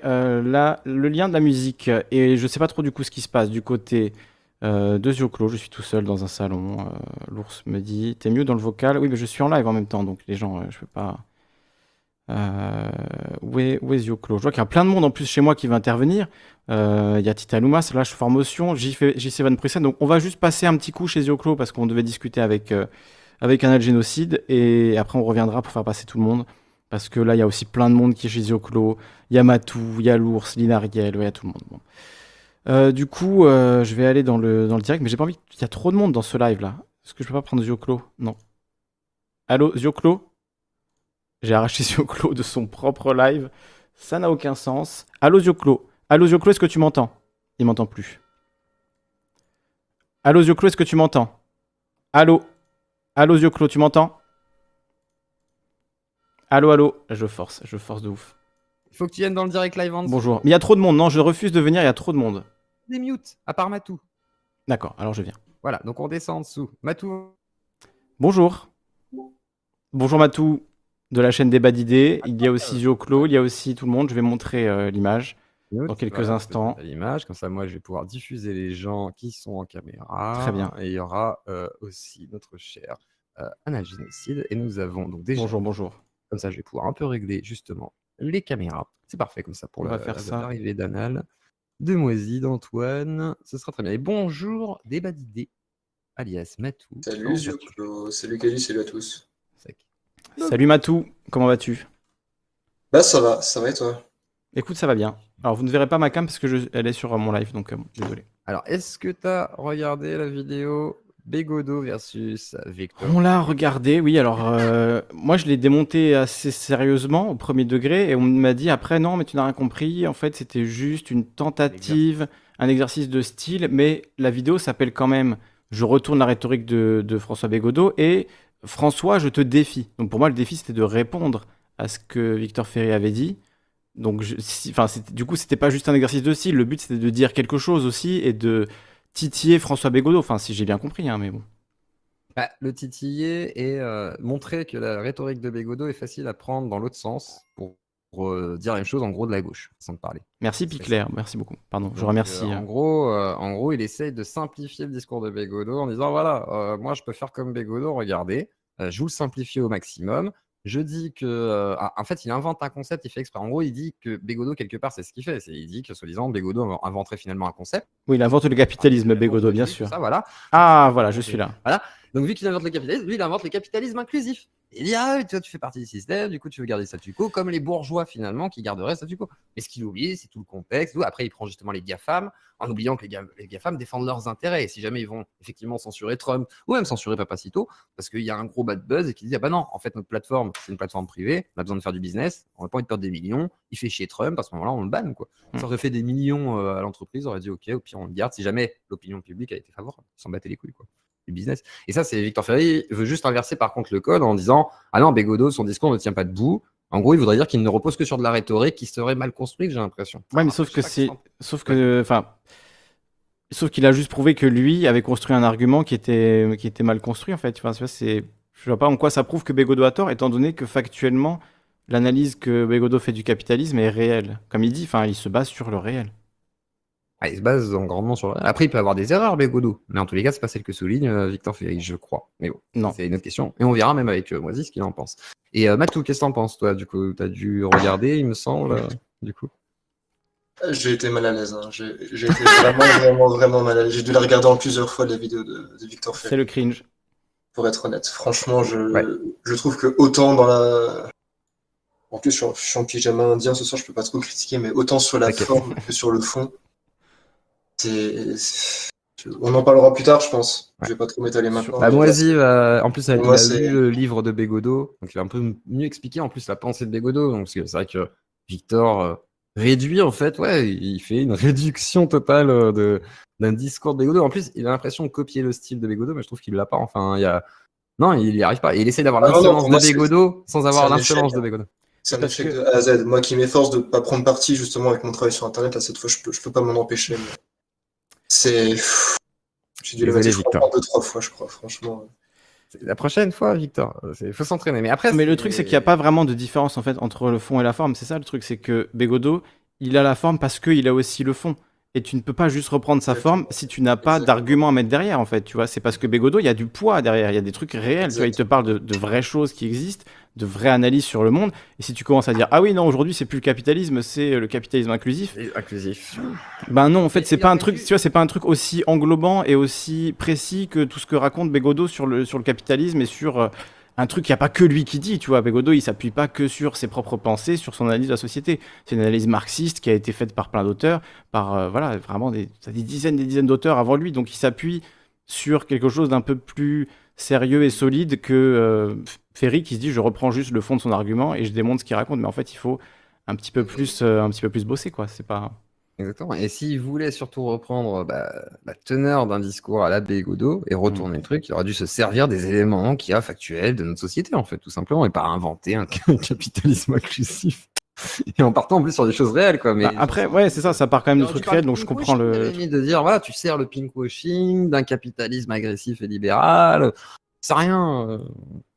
euh, lien de la musique et je sais pas trop du coup ce qui se passe du côté euh, de yeux clos. Je suis tout seul dans un salon. L'ours me dit, t'es mieux dans le vocal? Oui, mais je suis en live en même temps, donc les gens, je peux pas. Euh, où est, où est clos Je vois qu'il y a plein de monde en plus chez moi qui va intervenir. Euh, Il y a Tita Luma, Slash Formotion, JC Van Prussen. Donc on va juste passer un petit coup chez Zioclo parce qu'on devait discuter avec, euh, avec un génocide et après on reviendra pour faire passer tout le monde. Parce que là, il y a aussi plein de monde qui est chez Zioclo. Il y a Matou, il y a l'ours, Linariel, il y a tout le monde. Bon. Euh, du coup, euh, je vais aller dans le, dans le direct, mais j'ai pas envie. Il y a trop de monde dans ce live là. Est-ce que je peux pas prendre Zioclo? Non. Allô, Zioclo? J'ai arraché Zioclo de son propre live. Ça n'a aucun sens. Allô, Zioclo? Allô, Zioclo, est-ce que tu m'entends? Il m'entend plus. Allô, Zioclo, est-ce que tu m'entends? Allô Allô, Zioclo, tu m'entends? Allô, allô Je force, je force de ouf. Il faut que tu viennes dans le direct live. Bonjour. Mais il y a trop de monde. Non, je refuse de venir, il y a trop de monde. Des mutes, à part Matou. D'accord, alors je viens. Voilà, donc on descend en dessous. Matou, Bonjour. Bonjour Matou de la chaîne Débat d'idées. Il y a aussi Zioclo, il y a aussi tout le monde. Je vais montrer euh, l'image. Dans quelques Voilà, instants. L'image, comme ça, moi, je vais pouvoir diffuser les gens qui sont en caméra. Très bien. Et il y aura euh, aussi notre cher euh, Anna Génocide. Et nous avons donc déjà. Bonjour, bonjour. Comme ça, je vais pouvoir un peu régler justement les caméras. C'est parfait comme ça pour On la- va faire ça. l'arrivée d'Anal, de Moisy, d'Antoine. Ce sera très bien. Et bonjour, débat d'idées, alias Matou. Salut Zioclo, salut Kali, salut à tous. Salut Matou, comment vas-tu? Bah ça va, ça va et toi? Écoute, ça va bien. Alors, vous ne verrez pas ma cam parce que je- elle est sur euh, mon live, donc euh, bon, désolé. Alors, est-ce que tu as regardé la vidéo Bégodo versus Victor? On l'a regardé, oui. Alors, euh, moi, je l'ai démonté assez sérieusement au premier degré et on m'a dit après, non, mais tu n'as rien compris. En fait, c'était juste une tentative, un exercice de style, mais la vidéo s'appelle quand même Je retourne la rhétorique de, de François Bégodeau et François, je te défie. Donc, pour moi, le défi, c'était de répondre à ce que Victor Ferry avait dit. Donc, je- si- du coup, c'était pas juste un exercice de style. Le but, c'était de dire quelque chose aussi et de titiller François Bégodeau. Enfin, si j'ai bien compris, hein, mais bon. Bah, Le titiller et euh, montrer que la rhétorique de Bégodo est facile à prendre dans l'autre sens pour, pour, euh, dire la même chose en gros de la gauche, sans te parler. Merci Picler, merci beaucoup. Pardon, je remercie. euh, en, gros, en gros, il essaye de simplifier le discours de Bégodo en disant voilà, moi je peux faire comme Bégodo, regardez, je vous le simplifie au maximum. Je dis que. euh, en fait, il invente un concept, il fait exprès. En gros, il dit que Bégodo, quelque part, c'est ce qu'il fait. c'est- Il dit que, soi-disant, Bégodo inv- inventerait finalement un concept. Oui, il invente le capitalisme, Bégodeau, bien sûr. Ça, voilà. Ah, voilà, je suis là. Voilà. Donc, vu qu'il invente le capitalisme, lui, il invente le capitalisme inclusif. Il dit, ah, toi, tu fais partie du système, du coup, tu veux garder le statu quo, comme les bourgeois, finalement, qui garderaient le statu quo. Mais ce qu'il oublie, c'est tout le contexte. tout. Après, il prend justement les GAFAM, en oubliant que les, Ga- les GAFAM défendent leurs intérêts. Et si jamais ils vont effectivement censurer Trump, ou même censurer Papacito, parce qu'il y a un gros bad buzz et qu'il dit, ah bah non, en fait, notre plateforme, c'est une plateforme privée, on a besoin de faire du business, on n'a pas envie de perdre des millions, il fait chier Trump, à ce moment-là, on le banne, quoi. Ça aurait fait des millions euh, à l'entreprise, on aurait dit, ok, au pire, on le garde, si jamais l'opinion publique a été favorable. Ils s'en battaient les couilles, quoi du business. Et ça, c'est Victor Ferry veut juste inverser par contre le code en disant Ah non, Bégodeau, son discours ne tient pas debout. En gros, il voudrait dire qu'il ne repose que sur de la rhétorique qui serait mal construite, j'ai l'impression. Ouais, mais sauf que c'est. Sauf que. Enfin. Sauf qu'il a juste prouvé que lui avait construit un argument qui était, qui était mal construit, en fait. Enfin, c'est. Je vois pas en quoi ça prouve que Bégodeau a tort, étant donné que factuellement, l'analyse que Bégodeau fait du capitalisme est réelle. Comme il dit, enfin, il se base sur le réel. Ah, il se base en grandement sur le. Après, il peut avoir des erreurs, Bégodeau. Mais en tous les cas, c'est pas celle que souligne euh, Victor Ferry, je crois. Mais bon, Non. c'est une autre question. Et on verra même avec euh, Moisy ce qu'il en pense. Et euh, Matou, qu'est-ce que t'en penses, toi? Du coup, t'as dû regarder, il me semble, euh, du coup. J'ai été mal à l'aise. hein. J'ai j'ai été vraiment, vraiment, vraiment mal à l'aise. J'ai dû la regarder en plusieurs fois, la vidéo de, de Victor C'est Ferry, le cringe. pour être honnête. Franchement, je, Ouais. je trouve que autant dans la. En plus, je suis en, pyjama indien ce soir, je peux pas trop critiquer, mais autant sur la forme que sur le fond. On en parlera plus tard, je pense. Je vais pas trop m'étaler maintenant. Bah, Moisy, va- en plus, elle, Moi, il a c'est- lu le livre de Bégodeau, donc il va un peu mieux expliquer en plus la pensée de Bégodeau. Donc, c'est vrai que Victor euh, réduit, en fait, ouais, il fait une réduction totale euh, de, d'un discours de Bégodeau. En plus, il a l'impression de copier le style de Bégodeau, mais je trouve qu'il l'a pas. Enfin, il y a. Non, il y arrive pas. Et il essaie d'avoir Ah l'insolence moi, de Bégodeau sans avoir l'insolence de. Bégodeau. C'est un échec que- de A à Z. Moi qui m'efforce de pas prendre parti justement avec mon travail sur Internet, là cette fois je peux, je peux pas m'en empêcher. mais C'est. J'ai dû le Désolé, mettre deux, trois fois, je crois, franchement. La prochaine fois, Victor, il faut s'entraîner. Mais après, Mais le truc, c'est qu'il n'y a pas vraiment de différence en fait entre le fond et la forme. C'est ça le truc, c'est que Bégodeau, il a la forme parce qu'il a aussi le fond. Et tu ne peux pas juste reprendre sa Exactement. forme si tu n'as pas d'argument à mettre derrière, en fait. Tu vois, c'est parce que Bégodeau, il y a du poids derrière, il y a des trucs réels. Tu vois, il te parle de, de vraies choses qui existent, de vraies analyses sur le monde. Et si tu commences à dire, ah oui, non, aujourd'hui, c'est plus le capitalisme, c'est le capitalisme inclusif. Inclusif. Ben non, en fait, c'est pas un truc, tu vois, c'est pas un truc aussi englobant et aussi précis que tout ce que raconte Bégodeau sur le, sur le capitalisme et sur euh, un truc qu'il n'y a pas que lui qui dit, tu vois. Bégodeau, il s'appuie pas que sur ses propres pensées, sur son analyse de la société. C'est une analyse marxiste qui a été faite par plein d'auteurs, par, euh, voilà, vraiment des, des dizaines des dizaines d'auteurs avant lui. Donc, il s'appuie sur quelque chose d'un peu plus sérieux et solide que euh, Ferry qui se dit, je reprends juste le fond de son argument et je démontre ce qu'il raconte. Mais en fait, il faut un petit peu plus, euh, un petit peu plus bosser, quoi. C'est pas... Exactement. Et s'il voulait surtout reprendre bah, la teneur d'un discours à la Bégodeau et retourner le truc, il aurait dû se servir des éléments qu'il y a factuels de notre société, en fait, tout simplement, et pas inventer un capitalisme inclusif. Et en partant en plus sur des choses réelles, quoi. Mais Bah, après, ouais, c'est ça, ça part quand même de trucs réels, donc je comprends le. de dire, voilà, tu sers le pinkwashing d'un capitalisme agressif et libéral. C'est rien. euh,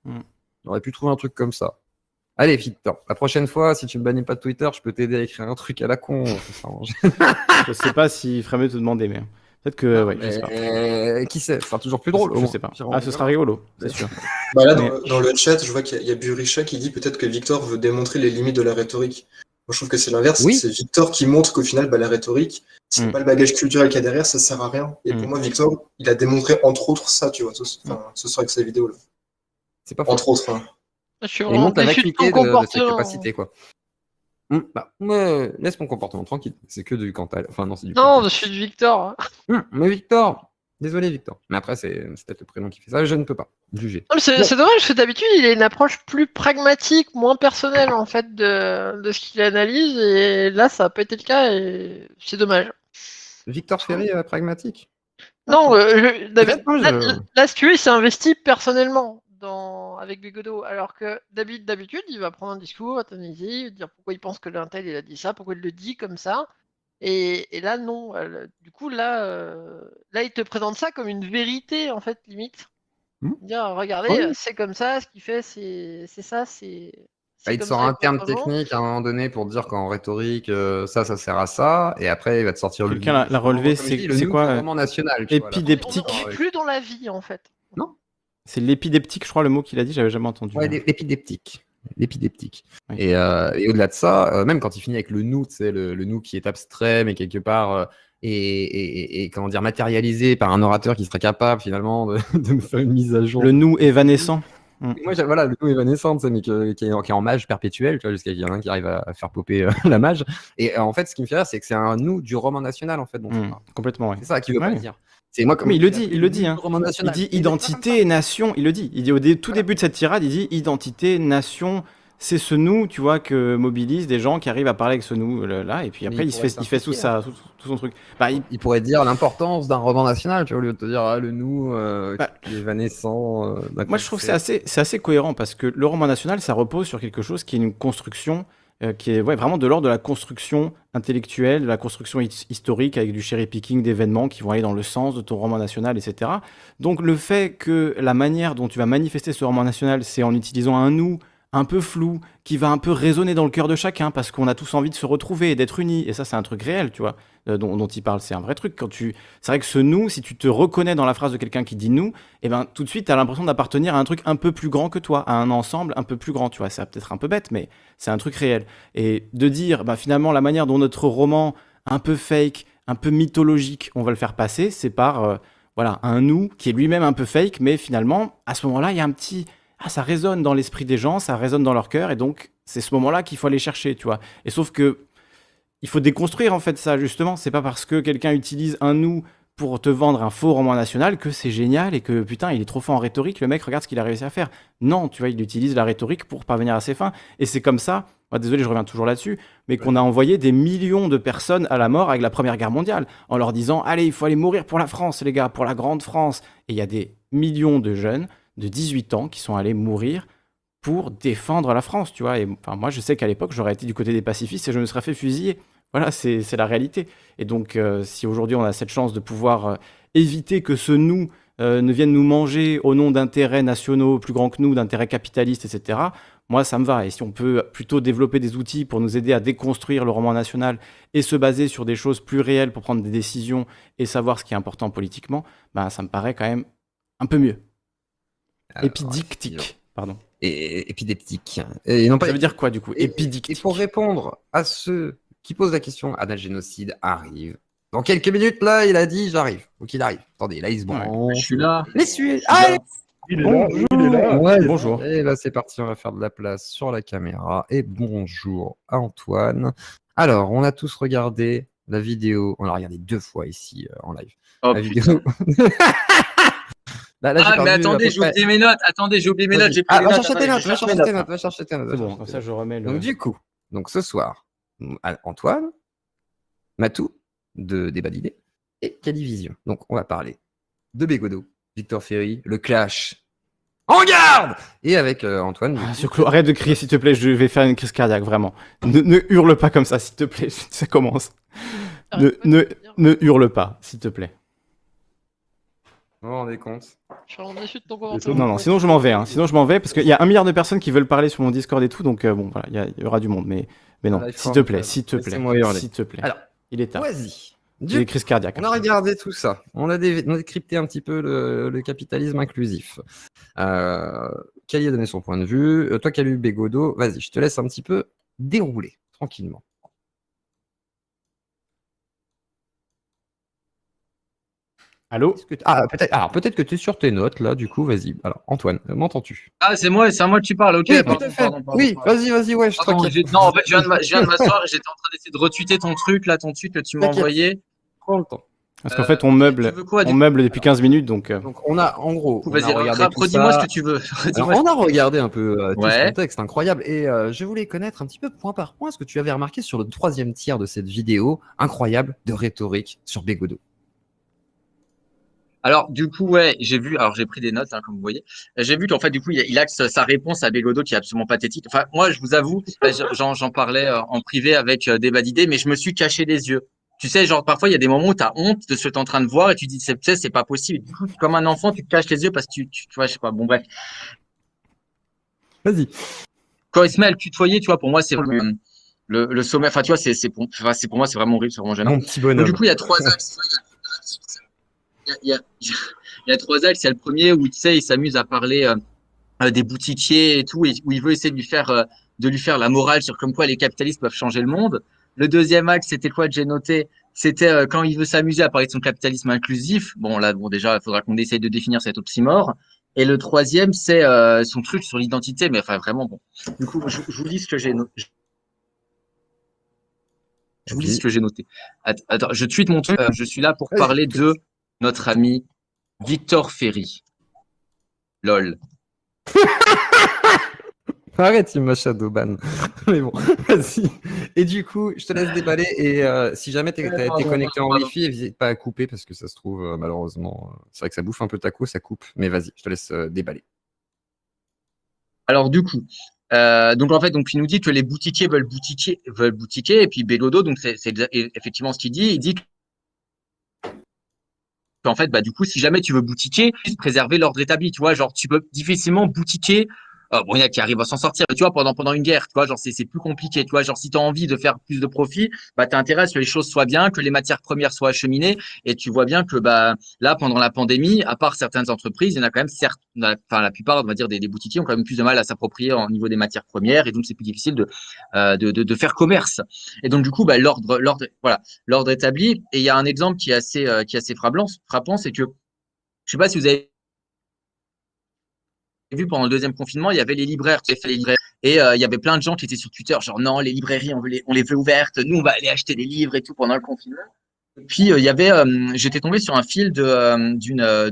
Mm. On aurait pu trouver un truc comme ça. Allez, Victor, la prochaine fois, si tu me bannis pas de Twitter, je peux t'aider à écrire un truc à la con. Je sais pas s'il ferait mieux de te demander, mais peut-être que, ouais, je sais pas. Euh, qui sait Ce sera toujours plus drôle. au Je moins. sais pas. Ah, ce sera rigolo, c'est sûr. Bah là, dans, Mais- dans le chat, je vois qu'il y a, a Burisha qui dit peut-être que Victor veut démontrer les limites de la rhétorique. Moi, je trouve que c'est l'inverse. Oui. C'est Victor qui montre qu'au final, bah, la rhétorique, si Mm. c'est pas le bagage culturel qu'il y a derrière, ça sert à rien. Et Mm. pour moi, Victor, il a démontré entre autres ça, tu vois, ce, enfin, ce soir avec sa vidéo là. C'est pas faux. Entre autres. hein. Je suis Il vraiment montre la de vacuité de, de ses capacités, quoi. Hum, bah, laisse mon comportement tranquille. C'est que du Cantal. Enfin, non, c'est du Non, je suis de Victor. Non, Hum, mais Victor Désolé, Victor. Mais après, c'est peut-être le prénom qui fait ça. Je ne peux pas juger. C'est dommage parce que d'habitude, il a une approche plus pragmatique, moins personnelle en fait de, de ce qu'il analyse. Et là, ça n'a pas été le cas et c'est dommage. Victor Ferry, euh, pragmatique? Non, euh, je- là, je- là, là, si tu veux, il s'est investi personnellement dans... avec Bigodeau, alors que David, d'habitude, il va prendre un discours, analyser, il va dire pourquoi il pense que l'intel il a dit ça, pourquoi il le dit comme ça. Et, et là, non. Du coup, là, euh, là, il te présente ça comme une vérité, en fait, limite. Hmm. Dire, regardez, Oui. c'est comme ça, ce qu'il fait, c'est ça, c'est. Bah, il te sort ça, un terme technique à un moment donné pour dire qu'en rhétorique, euh, ça, ça sert à ça. Et après, il va te sortir le. Quelqu'un l'a- relevé, c'est- quoi, national. tu vois, là. On n'est plus dans la vie, en fait. C'est l'épideptique, je crois, le mot qu'il a dit, j'avais jamais entendu. Ouais, l'é- l'épideptique. L'épideptique. Et, euh, et au-delà de ça, euh, même quand il finit avec le nous, le, le nous qui est abstrait, mais quelque part euh, et, et- et- et, comment dire matérialisé par un orateur qui serait capable finalement de, de me faire une mise à jour. Le nous évanescent. Mm. Et Moi, voilà, le nous évanescent, mais que- qui, est, en- qui est en mage perpétuel, jusqu'à qu'il y en a un qui arrive à faire popper euh, la mage. Et euh, en fait, ce qui me fait rire, c'est que c'est un nous du roman national, en fait. dont Mm, parle. complètement, ouais. C'est ça qu'il veut Ouais. pas dire. C'est moi comme Mais il le dit, il le dit. Hein. Il dit identité, nation, il le dit. Il dit au dé- tout début de cette tirade, il dit identité, nation, c'est ce nous, tu vois, que mobilise des gens qui arrivent à parler avec ce nous là, et puis après il il, se fait, il fait tout ça, tout, tout son truc. Bah, il- Il pourrait dire l'importance d'un roman national, tu vois, au lieu de te dire ah, le nous euh, Bah, qui est évanescent. euh, Moi, je trouve que c'est assez, c'est assez cohérent parce que le roman national, ça repose sur quelque chose qui est une construction euh, qui est vraiment de l'ordre de la construction intellectuelle, de la construction his- historique avec du cherry picking d'événements qui vont aller dans le sens de ton roman national, etc. Donc, le fait que la manière dont tu vas manifester ce roman national, c'est en utilisant un nous un peu flou, qui va un peu résonner dans le cœur de chacun parce qu'on a tous envie de se retrouver et d'être unis. Et ça, c'est un truc réel, tu vois, euh, dont, dont il parle. C'est un vrai truc. Quand tu, c'est vrai que ce nous, si tu te reconnais dans la phrase de quelqu'un qui dit nous, eh ben tout de suite, t'as l'impression d'appartenir à un truc un peu plus grand que toi, à un ensemble un peu plus grand. Tu vois, c'est peut-être un peu bête, mais c'est un truc réel. Et de dire, bah, finalement, la manière dont notre roman un peu fake, un peu mythologique, on va le faire passer, c'est par euh, voilà un nous qui est lui-même un peu fake, mais finalement, à ce moment-là, il y a un petit ah, ça résonne dans l'esprit des gens, ça résonne dans leur cœur, et donc c'est ce moment-là qu'il faut aller chercher, tu vois. Et sauf que il faut déconstruire en fait ça justement. C'est pas parce que quelqu'un utilise un nous pour te vendre un faux roman national que c'est génial et que putain il est trop fort en rhétorique. Le mec regarde ce qu'il a réussi à faire. Non, tu vois, il utilise la rhétorique pour parvenir à ses fins. Et c'est comme ça. désolé, je reviens toujours là-dessus, mais qu'on a envoyé des millions de personnes à la mort avec la Première Guerre mondiale en leur disant allez, il faut aller mourir pour la France, les gars, pour la grande France. Et il y a des millions de jeunes de 18 ans qui sont allés mourir pour défendre la France, tu vois. Et enfin, moi, je sais qu'à l'époque, j'aurais été du côté des pacifistes et je me serais fait fusiller. Voilà, c'est la réalité. Et donc, euh, si aujourd'hui on a cette chance de pouvoir euh, éviter que ce nous euh, ne vienne nous manger au nom d'intérêts nationaux plus grands que nous, d'intérêts capitalistes, etc., moi, ça me va. Et si on peut plutôt développer des outils pour nous aider à déconstruire le roman national et se baser sur des choses plus réelles pour prendre des décisions et savoir ce qui est important politiquement, ben, ça me paraît quand même un peu mieux. Épidictique, pardon. Et épideptique. Et non pas Ça veut dire quoi du coup Épidictique. et pour répondre à ceux qui posent la question, Anna Génocide arrive. Dans quelques minutes, là, il a dit j'arrive. Donc il arrive. Attendez, là, il se branche. Je suis là. Les Il est là, il est là. Ouais, Bonjour. Et là, c'est parti, on va faire de la place sur la caméra. Et bonjour à Antoine. Alors, on a tous regardé la vidéo. On l'a regardé deux fois ici euh, en live. Oh, la putain. vidéo. Là, là, j'ai Ah, mais attendez, j'ai oublié mes notes. Attendez, j'ai oublié mes Vas-y. notes. Ah, les va notes. chercher tes notes, je va cherche mes chercher tes notes. va chercher tes notes. C'est bon, comme ça je remets le. Donc du coup, donc ce soir, à- Antoine, Matou de Débat d'idées et Calivision. Donc on va parler de Bégodeau, Victor Ferry, le clash. En garde Et avec euh, Antoine. Ah, sur arrête de crier s'il te plaît, je vais faire une crise cardiaque, vraiment. Ne, ne hurle pas comme ça, s'il te plaît, ça commence. Ne, ne, ne hurle pas, s'il te plaît. Vous vous rendez compte Je suis déçu de ton commentaire. Non, non, sinon je m'en vais, hein. sinon je m'en vais, parce qu'il y a un milliard de personnes qui veulent parler sur mon Discord et tout, donc euh, bon, voilà, il y, aura du monde, mais, mais non, Live s'il te plaît, euh, s'il te plaît, s'il te plaît. Alors, il est tard. Vas-y. J'ai des crises cardiaques. On a regardé tout ça. On a, dé- on a décrypté un petit peu le, le capitalisme inclusif. Euh, Kali a donné son point de vue. Euh, toi, qui as lu Bégodeau, vas-y, je te laisse un petit peu dérouler tranquillement. Allô Ah, peut-être alors, peut-être que tu es sur tes notes, là, du coup, vas-y. Alors, Antoine, euh, m'entends-tu? Ah, c'est moi, c'est à moi que tu parles. Ok, Oui, pardon, tout à fait. pardon, pardon, Oui, vas-y, vas-y, ouais, je Non, en fait, je viens de m'asseoir et j'étais en train d'essayer de retweeter ton truc, là, ton tweet que tu m'as envoyé. Prends le temps. Parce qu'en fait, on meuble, quoi, on meuble depuis 15 minutes, donc... euh, Donc, on a, en gros, on Vas-y, redis-moi ce que tu veux. Alors, on a regardé un peu euh, tout ce Ouais. contexte incroyable et euh, je voulais connaître un petit peu point par point ce que tu avais remarqué sur le troisième tiers de cette vidéo incroyable de rhétorique sur Bégodeau. Alors, du coup, ouais, j'ai vu, alors j'ai pris des notes, hein, comme vous voyez. J'ai vu qu'en fait, du coup, il, il axe sa réponse à Bégodeau qui est absolument pathétique. Enfin, moi, je vous avoue, bah, j'en parlais euh, en privé avec euh, Débat d'idées, mais je me suis caché les yeux. Tu sais, genre, parfois, il y a des moments où tu as honte de ce que tu es en train de voir et tu dis, c'est- tu sais, c'est pas possible. Du coup, comme un enfant, tu te caches les yeux parce que tu, tu, tu vois, je sais pas, bon, bref. Vas-y. Quand il se met à le tutoyer, tu vois, pour moi, c'est le, le, le sommet. Enfin, tu vois, c'est c'est pour, enfin, c'est pour moi, c'est vraiment horrible, c'est vraiment gênant. Mon petit bonhomme. Donc, du coup, il y a trois axes. Il y a, y a- il y a trois axes. Il y a le premier où, tu sais, il s'amuse à parler euh, euh, des boutiquiers et tout, et où il veut essayer de lui faire, euh, de lui faire la morale sur comme quoi les capitalistes peuvent changer le monde. Le deuxième axe, c'était quoi que j'ai noté? C'était euh, quand il veut s'amuser à parler de son capitalisme inclusif. Bon, là, bon, déjà, il faudra qu'on essaye de définir cet oxymore. Et le troisième, c'est son truc sur l'identité, mais enfin, vraiment, bon. Du coup, je, je vous lis ce que j'ai noté. Je vous lis ce que j'ai noté. Att- Attends, je tweete mon truc. Je suis là pour parler de notre ami Victor Ferry. Lol. Arrête, il m'a shadowban. Mais bon, vas-y. Et du coup, je te laisse déballer. Et euh, si jamais tu Ouais, es, connecté en. Wi-Fi, n'hésite pas à couper parce que ça se trouve, euh, malheureusement, euh, c'est vrai que ça bouffe un peu ta co, ça coupe. Mais vas-y, je te laisse déballer. Alors du coup, donc en fait, donc il nous dit que les boutiquiers veulent boutiquier, veulent boutiquer, et puis Bégodeau, donc c'est effectivement ce qu'il dit. Il dit qu'en fait, bah du coup, si jamais tu veux boutiquer, préserver l'ordre établi. Tu vois, genre tu peux difficilement boutiquer euh, bon, il y en a qui arrivent à s'en sortir. Tu vois, pendant, pendant une guerre, tu vois, genre, c'est, plus compliqué. Tu vois, genre, si tu as envie de faire plus de profit, bah, tu intérêt à ce que les choses soient bien, que les matières premières soient acheminées. Et tu vois bien que, bah, là, pendant la pandémie, à part certaines entreprises, il y en a quand même, certes, enfin, la plupart, on va dire, des, des boutiquiers ont quand même plus de mal à s'approprier au niveau des matières premières. Et donc, c'est plus difficile de, euh, de, de, de faire commerce. Et donc, du coup, bah, l'ordre, l'ordre, voilà, l'ordre établi. Et il y a un exemple qui est assez, euh, qui est assez frappant, frappant, c'est que, je sais pas si vous avez vu pendant le deuxième confinement, il y avait les libraires qui fait les libraires. Et euh, il y avait plein de gens qui étaient sur Twitter, genre non, les librairies, on, les, veut ouvertes, nous, on va aller acheter des livres et tout pendant le confinement. Puis, euh, il y avait, euh, j'étais tombé sur un fil d'une,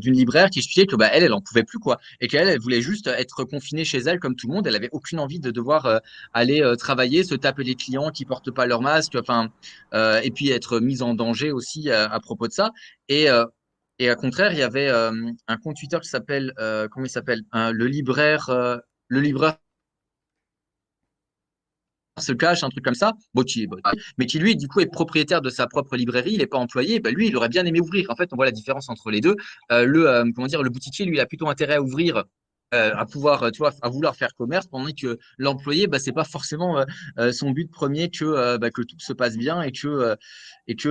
libraire qui expliquait que bah, elle, elle en pouvait plus, quoi. Et qu'elle, elle voulait juste être confinée chez elle comme tout le monde. Elle avait aucune envie de devoir aller travailler, se taper les clients qui portent pas leur masque, enfin, et puis être mise en danger aussi à, propos de ça. Et, et au contraire, il y avait euh, un compte Twitter qui s'appelle, euh, comment il s'appelle Le libraire, euh, le libraire se cache, un truc comme ça, mais qui lui, du coup, est propriétaire de sa propre librairie, il n'est pas employé, ben, lui, il aurait bien aimé ouvrir. En fait, on voit la différence entre les deux. Le, comment dire, le boutiquier, lui, il a plutôt intérêt à ouvrir. à pouvoir, tu vois, à vouloir faire commerce, pendant que l'employé, bah, c'est pas forcément son but premier que, bah, que tout se passe bien et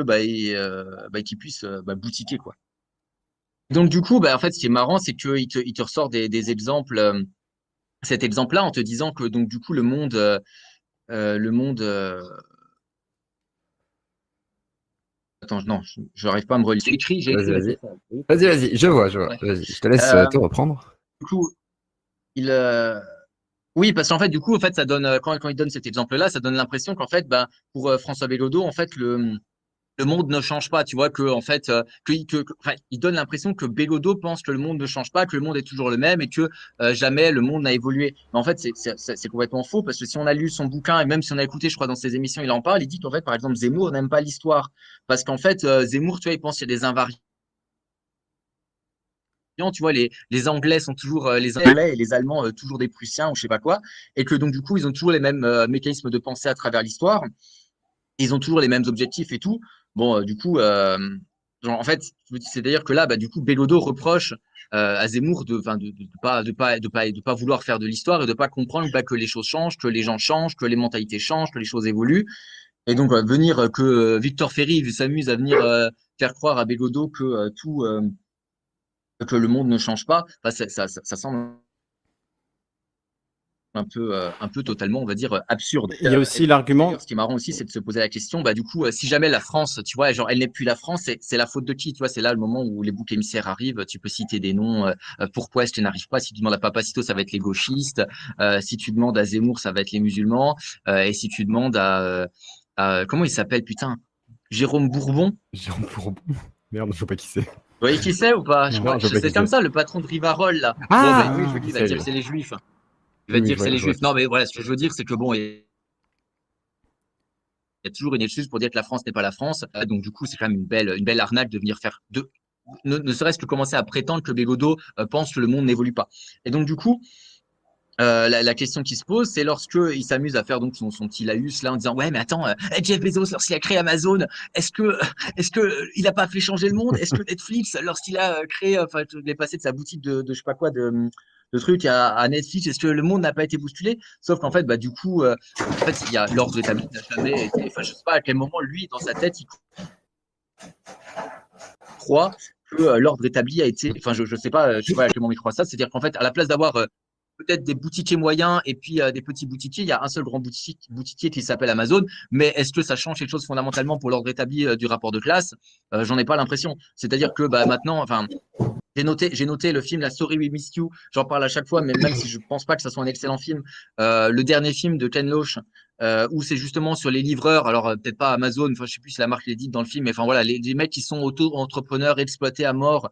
bah, il, bah, qu'il puisse bah, boutiquer, quoi. Donc, du coup, bah, en fait, ce qui est marrant, c'est qu'il te, il te ressort des, des exemples, euh, cet exemple-là, en te disant que, donc, du coup, le monde, euh, euh, le monde. Attends, non, je n'arrive pas à me relire. C'est écrit, j'ai Vas-y, vas-y. Vas-y, vas-y, je vois, je vois. Ouais. Je te laisse te reprendre. Du coup, il. Oui, parce qu'en fait, du coup, en fait, ça donne, quand, quand il donne cet exemple-là, ça donne l'impression qu'en fait, ben, pour François Bellodo, en fait, le, le monde ne change pas. Tu vois, que, en fait, euh, enfin, il donne l'impression que Bellodo pense que le monde ne change pas, que le monde est toujours le même et que euh, jamais le monde n'a évolué. Mais en fait, c'est- complètement faux parce que si on a lu son bouquin et même si on a écouté, je crois, dans ses émissions, il en parle, il dit qu'en fait, par exemple, Zemmour n'aime pas l'histoire. Parce qu'en fait, euh, Zemmour, tu vois, il pense qu'il y a des invariants. Tu vois, les, Anglais sont toujours les Anglais et les Allemands toujours des Prussiens ou je sais pas quoi, et que donc du coup ils ont toujours les mêmes mécanismes de pensée à travers l'histoire, ils ont toujours les mêmes objectifs et tout. Bon, euh, du coup, euh, genre, en fait, c'est d'ailleurs que là, bah, du coup, Bellodo reproche euh, à Zemmour de, enfin, de, de, de pas, pas, pas, de pas vouloir faire de l'histoire et de pas comprendre bah, que les choses changent, que les gens changent, que les mentalités changent, que les choses évoluent. Et donc euh, venir que Victor Ferry s'amuse à venir euh, faire croire à Bellodo que tout que le monde ne change pas, enfin, ça, ça, ça, ça semble un peu, euh, un peu totalement, on va dire, euh, absurde. Il y a aussi l'argument. Ce qui est marrant aussi, c'est de se poser la question, bah, du coup, euh, si jamais la France, tu vois, genre, elle n'est plus la France, c'est c'est la faute de qui, tu vois, c'est là le moment où les boucs émissaires arrivent, tu peux citer des noms, euh, pourquoi est-ce que n'arrive pas, si tu demandes à Papacito, ça va être les gauchistes, euh, si tu demandes à Zemmour, ça va être les musulmans, euh, et si tu demandes à, euh, à- comment il s'appelle, putain, Jérôme Bourbon, Jérôme Bourbon. Merde, je sais pas qui c'est. vous voyez qui c'est ou pas? C'est comme ça, le patron de Rivarol, là. Ah, bon, lui. c'est les juifs. Il va Oui, dire c'est les juifs. Non, mais voilà, ce que je veux dire, c'est que bon, il y a toujours une excuse pour dire que la France n'est pas la France. Euh, Donc, du coup, c'est quand même une belle, une belle arnaque de venir faire deux. Ne, ne serait-ce que commencer à prétendre que Bégodeau euh, pense que le monde n'évolue pas. Et donc, du coup, euh, la, la question qui se pose, c'est lorsque il s'amuse à faire donc son, son petit laïus là en disant ouais mais attends euh, Jeff Bezos lorsqu'il a créé Amazon est-ce que est-ce que il a pas fait changer le monde? Est-ce que Netflix lorsqu'il a créé enfin il est passé de sa boutique de, de je sais pas quoi de de trucs à, Netflix est-ce que le monde n'a pas été bousculé? Sauf qu'en fait bah du coup euh, en fait il y a l'ordre établi n'a jamais été enfin je sais pas à quel moment lui dans sa tête il croit que euh, l'ordre établi a été enfin je je sais pas euh, je sais pas à quel moment il croit ça. C'est-à-dire qu'en fait à la place d'avoir peut-être des boutiquiers moyens et puis euh, des petits boutiquiers. Il y a un seul grand boutique, boutiquier qui s'appelle Amazon. Mais est-ce que ça change quelque chose fondamentalement pour l'ordre établi euh, du rapport de classe? Euh, J'en ai pas l'impression. C'est-à-dire que bah, maintenant, enfin, j'ai noté, j'ai noté le film La Story We Missed You. J'en parle à chaque fois, mais même si je pense pas que ça soit un excellent film, euh, le dernier film de Ken Loach. Euh, où c'est justement sur les livreurs, alors peut-être pas Amazon, enfin je sais plus si la marque l'est dite dans le film, mais enfin voilà, les, les mecs qui sont auto-entrepreneurs exploités à mort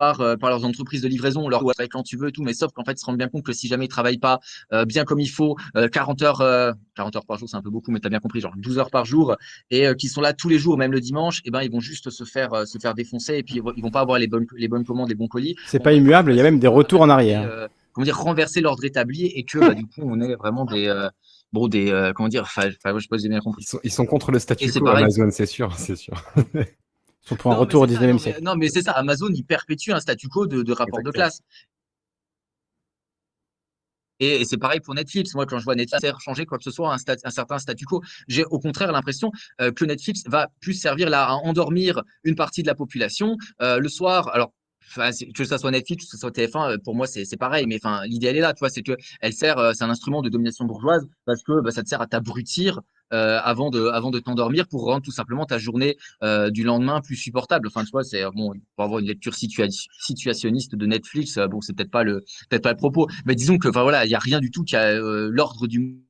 par, euh, par leurs entreprises de livraison, leur ouais, quand tu veux et tout, mais sauf qu'en fait, ils se rendent bien compte que si jamais ils travaillent pas euh, bien comme il faut, euh, 40 heures, euh, 40 heures par jour, c'est un peu beaucoup, mais tu as bien compris, genre 12 heures par jour, et euh, qui sont là tous les jours, même le dimanche, et ben ils vont juste se faire euh, se faire défoncer, et puis ils vont, ils vont pas avoir les bonnes les bonnes commandes, les bons colis. C'est pas immuable, il y a même des retours en Et, arrière. euh, comment dire, renverser l'ordre établi, et que bah, du coup, on est vraiment des euh, bon des euh, comment dire, enfin, je sais pas si j'ai bien compris. Ils sont, ils sont contre le Et statu c'est quo. Amazon, c'est sûr, c'est sûr. sont pour un non, retour au 19e siècle. Non, mais, c'est ça, Amazon, il perpétue un statu quo de, rapport de classe. Et, c'est pareil pour Netflix. Moi, quand je vois Netflix changer quoi que ce soit, un, un certain statu quo, j'ai au contraire l'impression euh, que Netflix va plus servir là à endormir une partie de la population. Euh, le soir, alors que ça soit Netflix, que ce soit TF1, euh, pour moi, c'est pareil. Mais enfin, l'idée, elle est là, tu vois, c'est que elle sert, euh, c'est un instrument de domination bourgeoise parce que bah, ça te sert à t'abrutir euh, avant de, avant de t'endormir pour rendre tout simplement ta journée euh, du lendemain plus supportable. Enfin, tu vois, c'est bon, pour avoir une lecture situa- situationniste de Netflix, euh, bon, c'est peut-être pas le, peut-être pas le propos, mais disons que, enfin voilà, il y a rien du tout qui a euh, l'ordre du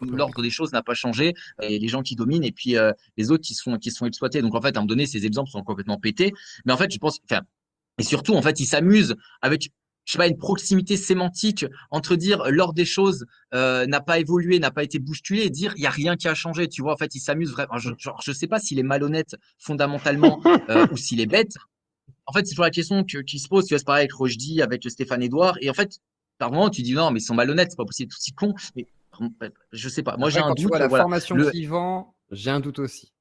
l'ordre des choses n'a pas changé et les gens qui dominent et puis euh, les autres qui se font qui se font exploiter donc en fait à un moment donné ces exemples sont complètement pétés. Mais en fait je pense enfin et surtout en fait ils s'amusent avec je sais pas une proximité sémantique entre dire l'ordre des choses euh, n'a pas évolué n'a pas été bousculé et dire il y a rien qui a changé. Tu vois en fait ils s'amusent vraiment je, genre, je sais pas s'il est malhonnête fondamentalement euh, ou s'il est bête. En fait c'est toujours la question que, qui se pose tu vois c'est pareil avec Rochdy avec Stéphane Edouard et en fait par moment tu dis non mais ils sont malhonnêtes c'est pas possible tout si con mais je sais pas moi j'ai un quand tu doute vois la voilà. formation Le- vend, j'ai un doute aussi.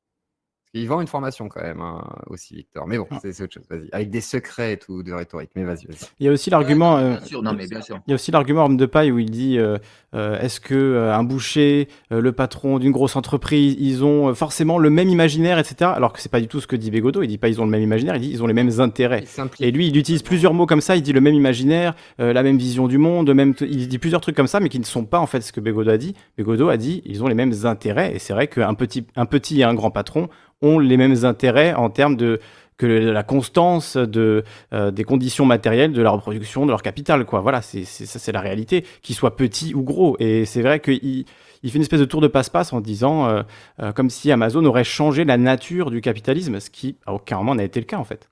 Qu'il vend une formation quand même hein, aussi, Victor. Mais bon, c'est c'est autre chose. Vas-y. Avec des secrets et tout de rhétorique. Mais vas-y, vas-y. Il y a aussi l'argument. euh, Bien sûr, non mais bien sûr. Il y a aussi l'argument homme de paille où il dit euh, euh, est-ce que euh, un boucher, euh, le patron d'une grosse entreprise, ils ont euh, forcément le même imaginaire, etc. Alors que c'est pas du tout ce que dit Bégodeau. Il dit pas ils ont le même imaginaire, il dit ils ont les mêmes intérêts. Et lui, il utilise plusieurs mots comme ça. Il dit le même imaginaire, euh, la même vision du monde, même. Il dit plusieurs trucs comme ça, mais qui ne sont pas en fait ce que Bégodeau a dit. Bégodeau a dit ils ont les mêmes intérêts. Et c'est vrai qu'un petit, un petit et un grand patron ont les mêmes intérêts en termes de que la constance de, euh, des conditions matérielles de leur production, de leur capital. Quoi. Voilà, c'est, c'est, ça c'est la réalité, qu'ils soient petits ou gros. Et c'est vrai qu'il il fait une espèce de tour de passe-passe en disant, euh, euh, comme si Amazon aurait changé la nature du capitalisme, ce qui à aucun moment n'a été le cas en fait.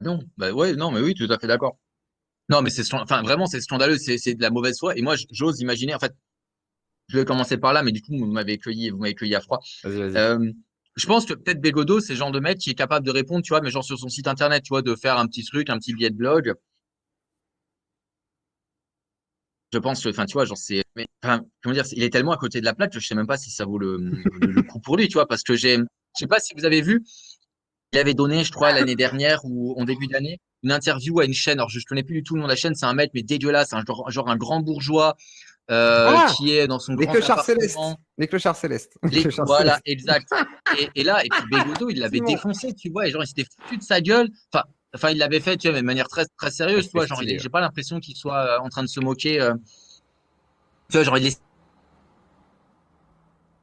Non, bah ouais, non, mais oui, tout à fait d'accord. Non, mais c'est, enfin, vraiment, c'est scandaleux, c'est, c'est de la mauvaise foi. Et moi, j'ose imaginer, en fait, je vais commencer par là, mais du coup, vous m'avez cueilli, vous m'avez cueilli à froid. Euh, je pense que peut-être Bégodeau, c'est le genre de mec qui est capable de répondre, tu vois, mais genre sur son site internet, tu vois, de faire un petit truc, un petit billet de blog. Je pense que, enfin, tu vois, genre, c'est, comment dire, il est tellement à côté de la plaque que je sais même pas si ça vaut le, coup pour lui, tu vois, parce que j'ai, je sais pas si vous avez vu, il avait donné, je crois, l'année dernière ou en début d'année, une interview à une chaîne. Alors, je ne connais plus du tout le nom de la chaîne. C'est un mec, mais dégueulasse, un genre un grand bourgeois euh, Ah qui est dans son Les grand clochards célestes. Les clochards célestes. Les clochards voilà, célestes. exact. Et, et là, et puis Bégodeau, il l'avait défoncé, tu vois, et genre, il s'était foutu de sa gueule. Enfin, enfin, il l'avait fait, tu vois, mais de manière très, très sérieuse, tu vois. Genre, j'ai pas l'impression qu'il soit euh, en train de se moquer. euh, tu vois, genre, il est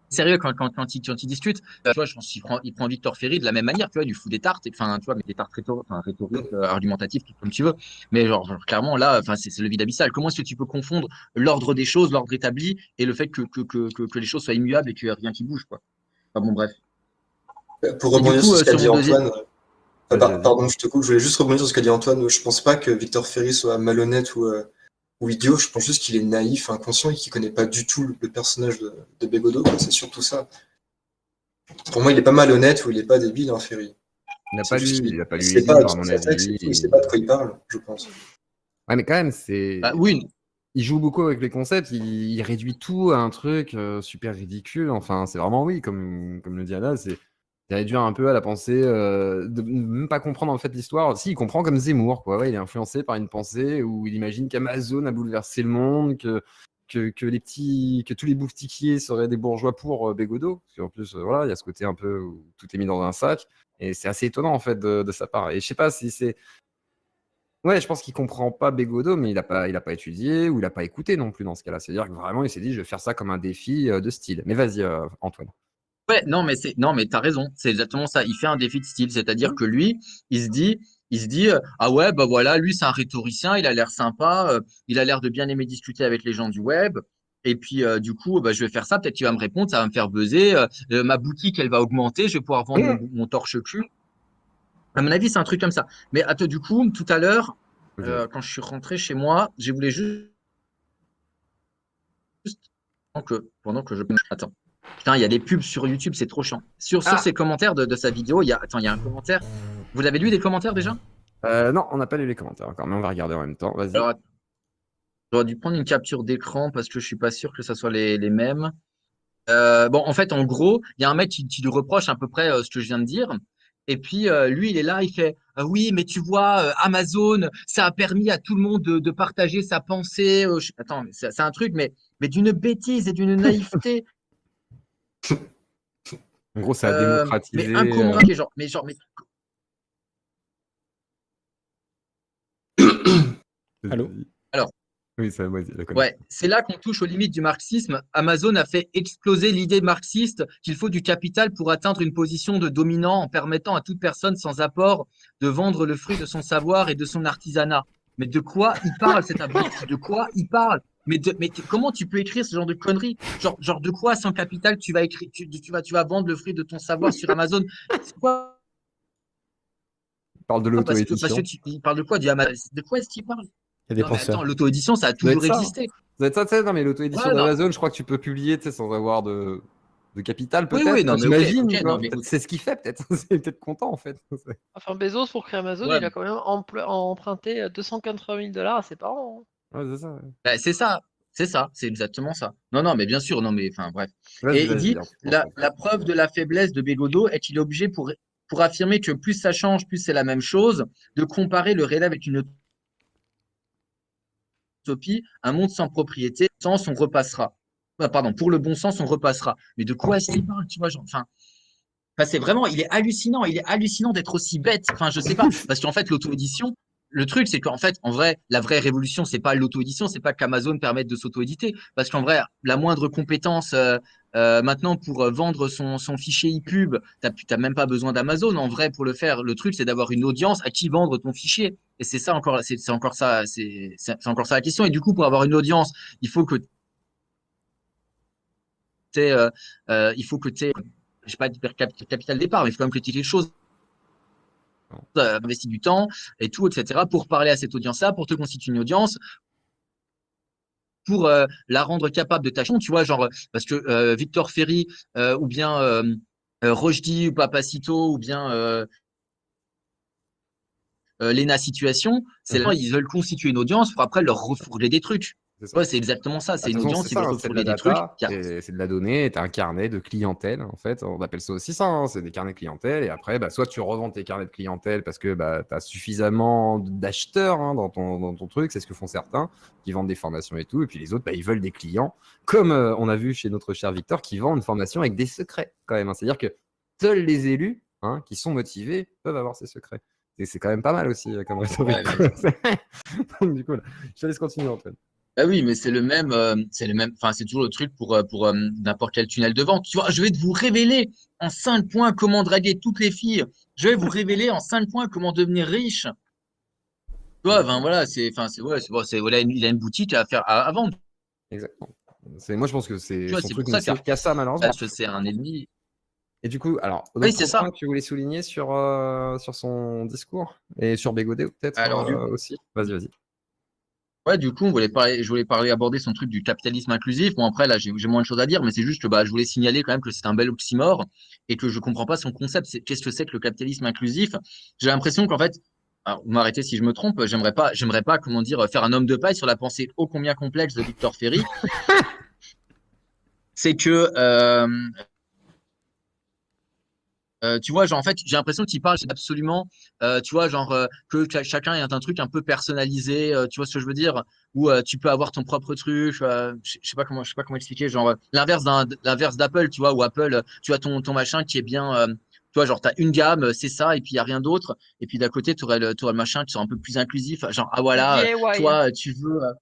sérieux quand, quand, quand, il, quand il discute. Euh, tu vois, je pense qu'il prend, il prend Victor Ferry de la même manière, tu vois, il lui fout des tartes, enfin, tu vois, mais des tartes rhétor- enfin, rhétoriques, euh, argumentatives, tout comme tu veux. Mais genre, genre, clairement, là, enfin, c'est c'est le vide abyssal. Comment est-ce que tu peux confondre l'ordre des choses, l'ordre établi, et le fait que, que, que, que, que les choses soient immuables et qu'il n'y a rien qui bouge, quoi? Enfin, bon, bref. Pour Et du rebondir sur ce euh, qu'a dit Antoine, euh, par- pardon, je te coupe, je voulais juste rebondir sur ce qu'a dit Antoine. Je pense pas que Victor Ferry soit malhonnête ou, euh, ou idiot, je pense juste qu'il est naïf, inconscient et qu'il connaît pas du tout le, personnage de, de Bégodeau, quoi. c'est surtout ça. Pour moi, il est pas malhonnête ou il est pas débile, hein, Ferry. Il n'a pas lu, qu'il- il a pas lu il pas mon avis. Il sait pas de quoi il parle, je pense. Ouais, mais quand même, c'est. Bah, oui. Il joue beaucoup avec les concepts, il, il réduit tout à un truc euh, super ridicule. Enfin, c'est vraiment, oui, comme, comme le dit Anna, c'est c'est réduire un peu à la pensée, euh, de même pas comprendre en fait l'histoire. Si, il comprend comme Zemmour, quoi. Ouais, il est influencé par une pensée où il imagine qu'Amazon a bouleversé le monde, que, que, les petits, que tous les boutiquiers seraient des bourgeois pour euh, Bégodeau. Parce qu'en plus, euh, voilà, il y a ce côté un peu où tout est mis dans un sac. Et c'est assez étonnant en fait de, sa part. Et je sais pas si c'est. Ouais, je pense qu'il comprend pas Bégodeau, mais il a pas, il pas étudié ou il a pas écouté non plus dans ce cas-là. C'est-à-dire que vraiment, il s'est dit, je vais faire ça comme un défi euh, de style. Mais vas-y, euh, Antoine. Ouais, non, mais c'est, non, mais t'as raison. C'est exactement ça. Il fait un défi de style. C'est-à-dire que lui, il se dit, il se dit, euh, ah ouais, bah voilà, lui, c'est un rhétoricien, il a l'air sympa, euh, il a l'air de bien aimer discuter avec les gens du web. Et puis, euh, du coup, bah, je vais faire ça. Peut-être qu'il va me répondre, ça va me faire buzzer. euh, euh, ma boutique, elle va augmenter. Je vais pouvoir vendre mon, mon torche-cul. À mon avis, c'est un truc comme ça. Mais attends, du coup, tout à l'heure, euh, quand je suis rentré chez moi, je voulais juste, juste pendant que, pendant que je, attends. Putain, il y a des pubs sur YouTube, c'est trop chiant. Sur, sur Ah. ces commentaires de, de sa vidéo, il y a, attends, il y a un commentaire. Vous avez lu des commentaires déjà? Euh, non, on n'a pas lu les commentaires encore, mais on va regarder en même temps. Vas-y. J'aurais dû prendre une capture d'écran parce que je suis pas sûr que ça soit les, les mêmes. Euh, bon, en fait, en gros, il y a un mec qui, qui lui reproche à peu près euh, ce que je viens de dire. Et puis euh, lui, il est là, il fait euh, oui, mais tu vois, Amazon, ça a permis à tout le monde de, de partager sa pensée. je- Attends, c'est un truc, mais, mais d'une bêtise et d'une naïveté. En gros, ça a euh, démocratisé. mais genre, mais genre, mais Allô? Alors. Oui, ça. Ouais, c'est là qu'on touche aux limites du marxisme. Amazon a fait exploser l'idée marxiste qu'il faut du capital pour atteindre une position de dominant en permettant à toute personne sans apport de vendre le fruit de son savoir et de son artisanat. Mais de quoi il parle cet abruti? De quoi il parle? Mais, de- mais t- comment tu peux écrire ce genre de conneries? Genre, genre de quoi sans capital tu vas écrire tu, tu vas tu vas vendre le fruit de ton savoir sur Amazon? C'est quoi? Il parle de l'auto-édition. il parle de quoi? Du Ama- De quoi est-ce qu'il parle? Il y a des Non, mais penseurs. attends, l'auto-édition ça a toujours ça. existé. Ça être ça, tu sais, non, mais l'auto-édition Ouais, d'Amazon, je crois que tu peux publier sans avoir de, de capital, Oui, peut-être. oui, non, j'imagine, vois. non, mais- Peut-être C'est ce qu'il fait, peut-être. C'est peut-être content, en fait. Enfin, Bezos, pour créer Amazon, Ouais, il a quand même empl- emprunté euh, 280 000 dollars à ses parents. hein. Ouais, c'est ça. ouais. Bah, c'est ça, c'est ça, c'est exactement ça. Non, non, mais bien sûr, non, mais enfin, bref. Et il dit la, la preuve de la faiblesse de Bégodeau est qu'il est obligé pour, pour affirmer que plus ça change, plus c'est la même chose, de comparer le réel avec une utopie, un monde sans propriété, sens on repassera. Ah, pardon, pour le bon sens, on repassera. Mais de quoi est-ce qu'il parle, tu vois, genre, enfin. enfin, c'est vraiment, il est hallucinant, il est hallucinant d'être aussi bête. Enfin, je sais pas, parce qu'en fait, l'auto-édition, le truc, c'est qu'en fait, en vrai, la vraie révolution, c'est pas l'auto-édition, c'est pas qu'Amazon permette de s'auto-éditer, parce qu'en vrai, la moindre compétence euh, euh, maintenant pour euh, vendre son, son fichier e-pub, t'as t'as même pas besoin d'Amazon. En vrai, pour le faire, le truc, c'est d'avoir une audience à qui vendre ton fichier. Et c'est ça encore, c'est c'est encore ça, c'est- c'est encore ça la question. Et du coup, pour avoir une audience, il faut que euh, euh, il faut que tu je sais pas, capital départ, mais il faut quand même que tu aies quelque chose euh, investi du temps et tout, etc., pour parler à cette audience-là, pour te constituer une audience, pour euh, la rendre capable de tâcher, tu vois, genre, parce que euh, Victor Ferry euh, ou bien Rochdi ou Papacito ou bien Lena Situation, c'est là, ils veulent constituer une audience pour après leur refourguer des trucs. Ouais, c'est exactement ça, c'est De une audience, de refourguer la des trucs. c'est de la donnée, tu as un carnet de clientèle, en fait, on appelle ça aussi ça, hein, c'est des carnets de clientèle, et après, bah, soit tu revends tes carnets de clientèle parce que bah, tu as suffisamment d'acheteurs hein, dans, ton, dans ton truc, c'est ce que font certains, qui vendent des formations et tout, et puis les autres, bah, ils veulent des clients, comme euh, on a vu chez notre cher Victor, qui vend une formation avec des secrets, quand même, hein. c'est-à-dire que seuls les élus, hein, qui sont motivés, peuvent avoir ces secrets. Et c'est quand même pas mal aussi, euh, comme rhétorique. Donc, du coup, là, je te laisse continuer, Antoine. Ah oui, mais c'est le même, euh, c'est le même, enfin, c'est toujours le truc pour, euh, pour euh, n'importe quel tunnel de vente. Tu vois, je vais vous révéler en cinq points comment draguer toutes les filles. Je vais vous révéler en cinq points comment devenir riche. Tu vois, enfin, voilà, c'est, enfin, c'est, ouais, voilà, il a une boutique à faire, à, à vendre. Exactement. C'est, moi, je pense que c'est son c'est truc ne sert qu'à ça, malheureusement. Parce que c'est un ennemi. Et du coup, alors, Oui, c'est ça. tu voulais souligner sur, sur son discours et sur Bégodet peut-être Alors, aussi. Vas-y, vas-y. Ouais, du coup, on voulait parler, je voulais parler, aborder son truc du capitalisme inclusif. Bon, après, là, j'ai moins de choses à dire, mais c'est juste que bah, je voulais signaler quand même que c'est un bel oxymore et que je comprends pas son concept. Qu'est-ce que c'est que le capitalisme inclusif? J'ai l'impression qu'en fait, alors, vous m'arrêtez si je me trompe, j'aimerais pas, j'aimerais pas, comment dire, faire un homme de paille sur la pensée ô combien complexe de Victor Ferry. c'est que euh, euh, tu vois, genre, en fait, j'ai l'impression qu'il parle absolument, euh, tu vois, genre, euh, que cha- chacun ait un truc un peu personnalisé, euh, tu vois ce que je veux dire, où euh, tu peux avoir ton propre truc, euh, je sais pas comment, je sais pas comment expliquer, genre, l'inverse d'un, l'inverse d'Apple, tu vois, où Apple, tu as ton, ton machin qui est bien, euh, tu vois, genre, t'as une gamme, c'est ça, et puis il y a rien d'autre, et puis d'à côté, tu aurais le, t'aurais le machin qui sera un peu plus inclusif, genre, ah voilà, toi, tu veux, euh,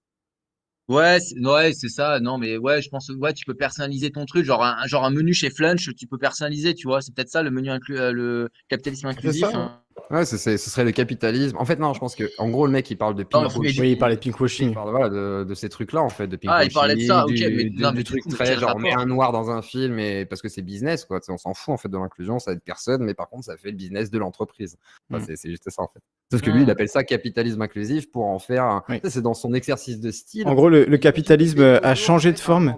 Ouais, c'est, ouais, c'est ça. Non, mais ouais, je pense, ouais, tu peux personnaliser ton truc, genre un, genre un menu chez Flunch, tu peux personnaliser, tu vois. C'est peut-être ça le menu inclus, euh, le capitalisme C'est inclusif. ça, hein. Ouais, c'est- ce serait le capitalisme. En fait, non, je pense que, en gros, le mec, il parle de pinkwashing. Oui, il parlait de pinkwashing. Il parle voilà, de, de ces trucs-là, en fait, de Ah, il parlait de ça, ok, mais- du, non, du mais truc coup, très, genre, on met un noir dans un film et, parce que c'est business, quoi. Tu sais, On s'en fout, en fait, de l'inclusion, ça aide personne, mais par contre, ça fait le business de l'entreprise. Enfin, Mm. c'est- juste ça, en fait. Sauf que lui, Mm. il appelle ça capitalisme inclusif pour en faire. un- Oui. C'est dans son exercice de style. En gros, le, le capitalisme a changé de forme.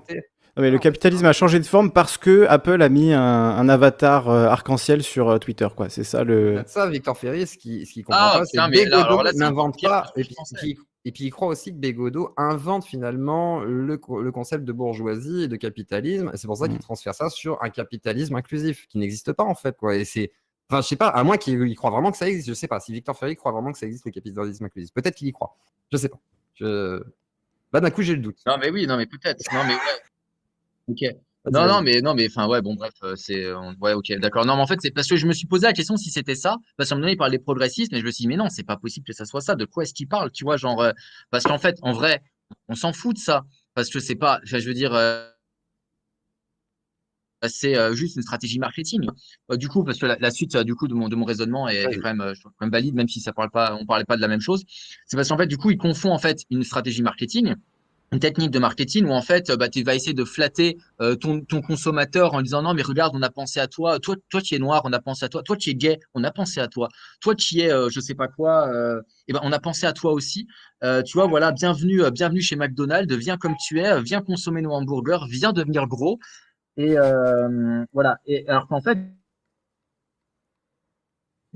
Non, mais le capitalisme a changé de forme parce que Apple a mis un, un avatar euh, arc-en-ciel sur euh, Twitter, quoi. C'est ça le. Ça, Victor Ferry, ce qu'il ce qu'il comprend Ah, pas, c'est que n'invente pas. Et puis, et puis, il croit aussi que Bégodeau invente finalement le, co- le concept de bourgeoisie et de capitalisme. Et c'est pour ça qu'il Mm. transfère ça sur un capitalisme inclusif qui n'existe pas en fait. Quoi. Et c'est Enfin, je sais pas, à moins qu'il il croit vraiment que ça existe. Je sais pas. Si Victor Ferry croit vraiment que ça existe, le capitalisme inclusif. Peut-être qu'il y croit. Je sais pas. Je... Bah, d'un coup, j'ai le doute. Non, mais oui, non, mais peut-être. Non, mais ouais. Ok. Vas-y, Non, non, mais non, mais enfin, ouais, bon, bref, euh, c'est, euh, ouais, ok, d'accord. Non, mais en fait, c'est parce que je me suis posé la question si c'était ça. Parce qu'à un moment donné, il parlait des progressistes, mais je me suis dit, mais non, c'est pas possible que ça soit ça. De quoi est-ce qu'il parle, tu vois, genre, euh, parce qu'en fait, en vrai, on s'en fout de ça, parce que c'est pas, je veux dire. euh, c'est euh, juste une stratégie marketing. Du coup, parce que la, la suite du coup de mon, de mon raisonnement est, est quand même, quand même valide, même si ça parle pas, on parlait pas de la même chose. C'est parce qu'en fait, du coup, il confond en fait une stratégie marketing, une technique de marketing où en fait, euh, bah, tu vas essayer de flatter euh, ton, ton consommateur en lui disant non mais regarde, on a pensé à toi, toi, toi tu es noir, on a pensé à toi, toi tu es gay, on a pensé à toi, toi tu es, euh, je sais pas quoi, euh, eh ben on a pensé à toi aussi. Euh, tu vois, voilà, bienvenue, euh, bienvenue chez McDonald's, viens comme tu es, viens consommer nos hamburgers, viens devenir gros. Et voilà. Et alors qu'en fait,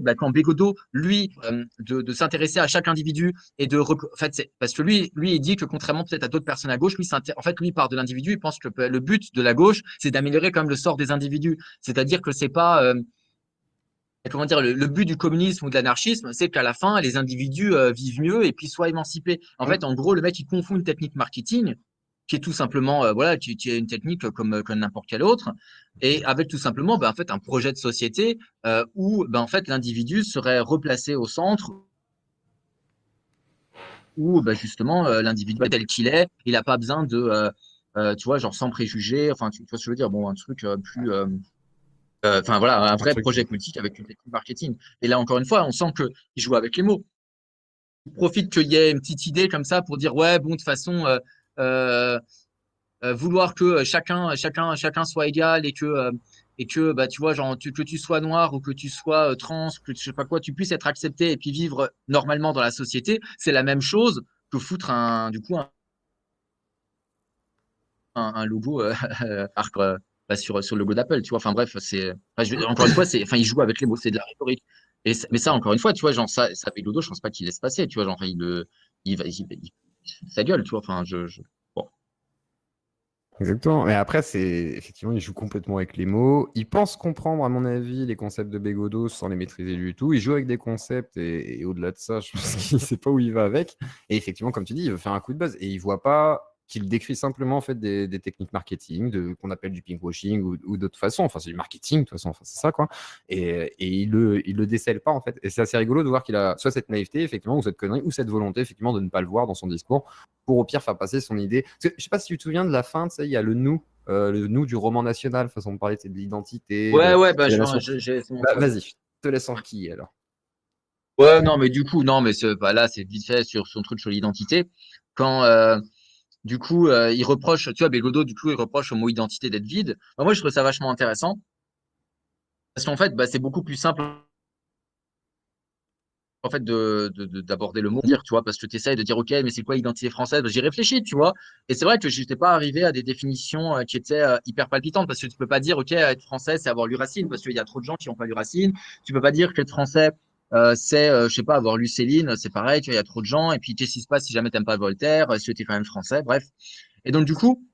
bah, quand Bégodeau, lui, euh, de, de s'intéresser à chaque individu et de, en fait, parce que lui, lui, il dit que contrairement peut-être à d'autres personnes à gauche, lui, en fait, lui il part de l'individu, il pense que le but de la gauche, c'est d'améliorer quand même le sort des individus. C'est-à-dire que c'est pas, euh, comment dire, le, le but du communisme ou de l'anarchisme, c'est qu'à la fin, les individus euh, vivent mieux et puis soient émancipés. En fait, en gros, le mec, il confond une technique marketing qui est tout simplement, euh, voilà, qui, qui est une technique comme, comme n'importe quelle autre, et avec tout simplement, ben, en fait, un projet de société euh, où, ben, en fait, l'individu serait replacé au centre, où, ben, justement, euh, l'individu tel qu'il est, il n'a pas besoin de, euh, euh, tu vois, genre sans préjugés, enfin, tu, tu vois ce que je veux dire, bon, un truc euh, plus, euh, euh, enfin voilà, un vrai projet politique avec une technique marketing. Et là, encore une fois, on sent que il joue avec les mots. Il profite qu'il y ait une petite idée comme ça pour dire ouais, bon, de toute façon, euh, euh, euh, vouloir que chacun, chacun, chacun soit égal et que euh, et que bah tu vois genre que tu sois noir ou que tu sois euh, trans, que je sais pas quoi, tu puisses être accepté et puis vivre normalement dans la société, c'est la même chose que foutre un du coup un, logo euh, euh, bah, sur sur le logo d'Apple, tu vois. Enfin bref, c'est encore une fois, c'est enfin il joue avec les mots, c'est de la rhétorique. Mais ça encore une fois, tu vois, genre ça ça Bégodeau, je pense pas qu'il laisse passer, tu vois, genre il- sa gueule, tu vois. Enfin je, bon. Exactement. Mais après, c'est effectivement, il joue complètement avec les mots. Il pense comprendre, à mon avis, les concepts de Bégodeau sans les maîtriser du tout. Il joue avec des concepts et, au-delà de ça, je pense qu'il sait pas où il va avec. Et effectivement, comme tu dis, il veut faire un coup de buzz et il voit pas qu'il décrit simplement en fait des, des techniques marketing, de qu'on appelle du pinkwashing ou, ou d'autres façons. Enfin, c'est du marketing de toute façon. Enfin, c'est ça quoi. Et, et il le il le décèle pas en fait. Et c'est assez rigolo de voir qu'il a soit cette naïveté effectivement ou cette connerie ou cette volonté effectivement de ne pas le voir dans son discours pour au pire faire passer son idée. Parce que, je sais pas si tu te souviens de la fin, tu sais, il y a le nous, euh, le nous du roman national, façon de parler, c'est de l'identité. Ouais ouais, bah nation. mon Bah, choix. Vas-y, je te laisse en qui alors? Ouais, non, mais du coup, non, mais bah, là, c'est vite fait sur son truc sur l'identité. Quand, euh, du coup, euh, il reproche, tu vois, Bégodeau, du coup, il reproche au mot identité d'être vide. Moi, je trouve ça vachement intéressant. Parce qu'en fait, bah, c'est beaucoup plus simple en fait de de- de- d'aborder le mot tu vois parce que tu essayes de dire ok mais c'est quoi l'identité française? Bah, j'y réfléchis tu vois et c'est vrai que j'étais pas arrivé à des définitions euh, qui étaient euh, hyper palpitantes parce que tu peux pas dire ok être français c'est avoir lu Racine parce qu'il y a trop de gens qui ont pas lu Racine tu peux pas dire qu'être français euh, c'est euh, je sais pas avoir lu Céline c'est pareil tu vois il y a trop de gens et puis qu'est-ce qui se passe si jamais t'aimes pas Voltaire euh, si tu es quand même français bref. Et donc du coup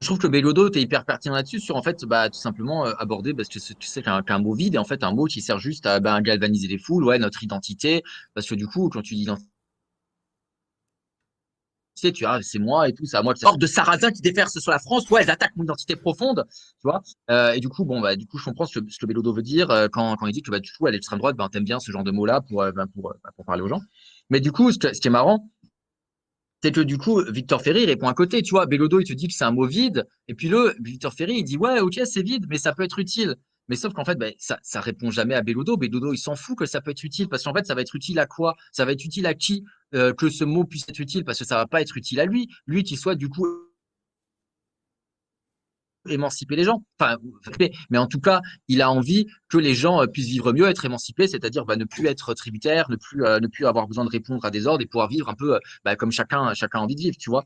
je trouve que Bégodeau était hyper pertinent là-dessus sur en fait bah tout simplement euh, aborder parce que tu sais qu'un qu'un mot vide est en fait un mot qui sert juste à ben, galvaniser les foules ouais notre identité parce que du coup quand tu dis identité tu tu vois, c'est moi et tout, c'est à moi de sorte de sarrasin qui déferse sur la France, ouais, elles attaquent mon identité profonde, tu vois. Euh, et du coup, bon, bah, du coup, je comprends ce que, ce que Bélodo veut dire euh, quand, quand il dit que, bah, du coup, à l'extrême droite, ben, t'aimes bien ce genre de mots-là pour, euh, ben, pour, bah, pour parler aux gens. Mais du coup, ce, qui est marrant, c'est que du coup, Victor Ferry répond à côté, tu vois. Bélodo, il te dit que c'est un mot vide, et puis le Victor Ferry, il dit, ouais, ok, c'est vide, mais ça peut être utile. Mais sauf qu'en fait, ben, ça, ça répond jamais à Bélodo. Bélodo, il s'en fout que ça peut être utile, parce qu'en fait, ça va être utile à quoi? Ça va être utile à qui? Euh, que ce mot puisse être utile, parce que ça va pas être utile à lui. Lui qui soit du coup émanciper les gens. Enfin, mais en tout cas, il a envie que les gens euh, puissent vivre mieux, être émancipés, c'est-à-dire bah, ne plus être tributaires, ne plus, euh, ne plus avoir besoin de répondre à des ordres et pouvoir vivre un peu bah, comme chacun, chacun a envie de vivre, tu vois.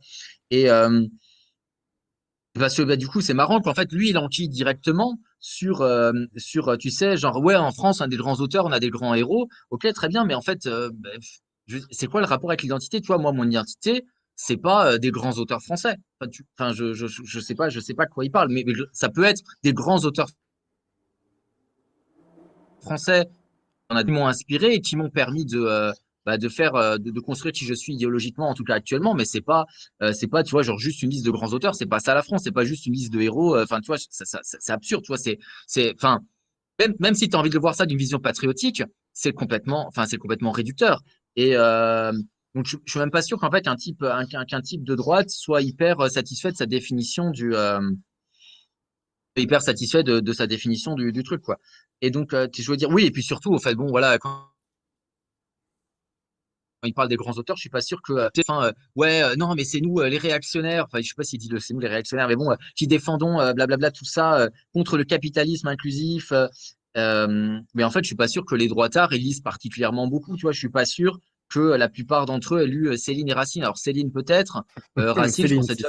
Parce que bah, du coup, c'est marrant qu'en fait, lui, il enquille directement sur, euh, sur, euh, tu sais, genre, ouais, en France, on a des grands auteurs, on a des grands héros. Ok, très bien, mais en fait, euh, bah, c'est quoi le rapport avec l'identité? Tu vois, moi, mon identité, c'est pas des grands auteurs français. Enfin, je, je, je sais pas, je sais pas de quoi il parle, mais, mais ça peut être des grands auteurs français qui m'ont inspiré et qui m'ont permis de, bah, de faire, euh, de, de construire qui je suis idéologiquement, en tout cas actuellement. Mais c'est pas, euh, c'est pas, tu vois, genre juste une liste de grands auteurs. C'est pas ça la France. C'est pas juste une liste de héros. euh, Enfin, tu vois, c'est absurde. Tu vois, c'est, c'est, enfin, même, même si tu as envie de voir ça d'une vision patriotique, c'est complètement, enfin, c'est complètement réducteur. Et euh, donc, je, je suis même pas sûr qu'en fait un type, un, qu'un qu'un type de droite soit hyper satisfait de sa définition du, euh, hyper satisfait de, de sa définition du, du truc, quoi. Et donc, euh, je veux dire, oui, et puis surtout, au fait, bon, voilà, quand il parle des grands auteurs, je suis pas sûr que, euh, enfin, euh, ouais, euh, non, mais c'est nous les réactionnaires. Enfin, je sais pas s'il dit le c'est nous les réactionnaires, mais bon, qui défendons blablabla tout ça contre le capitalisme inclusif. mais en fait, je suis pas sûr que les droitards ils lisent particulièrement beaucoup. Tu vois, je suis pas sûr que la plupart d'entre eux aient lu Céline et Racine. Alors Céline peut-être, euh, Racine, je pense déjà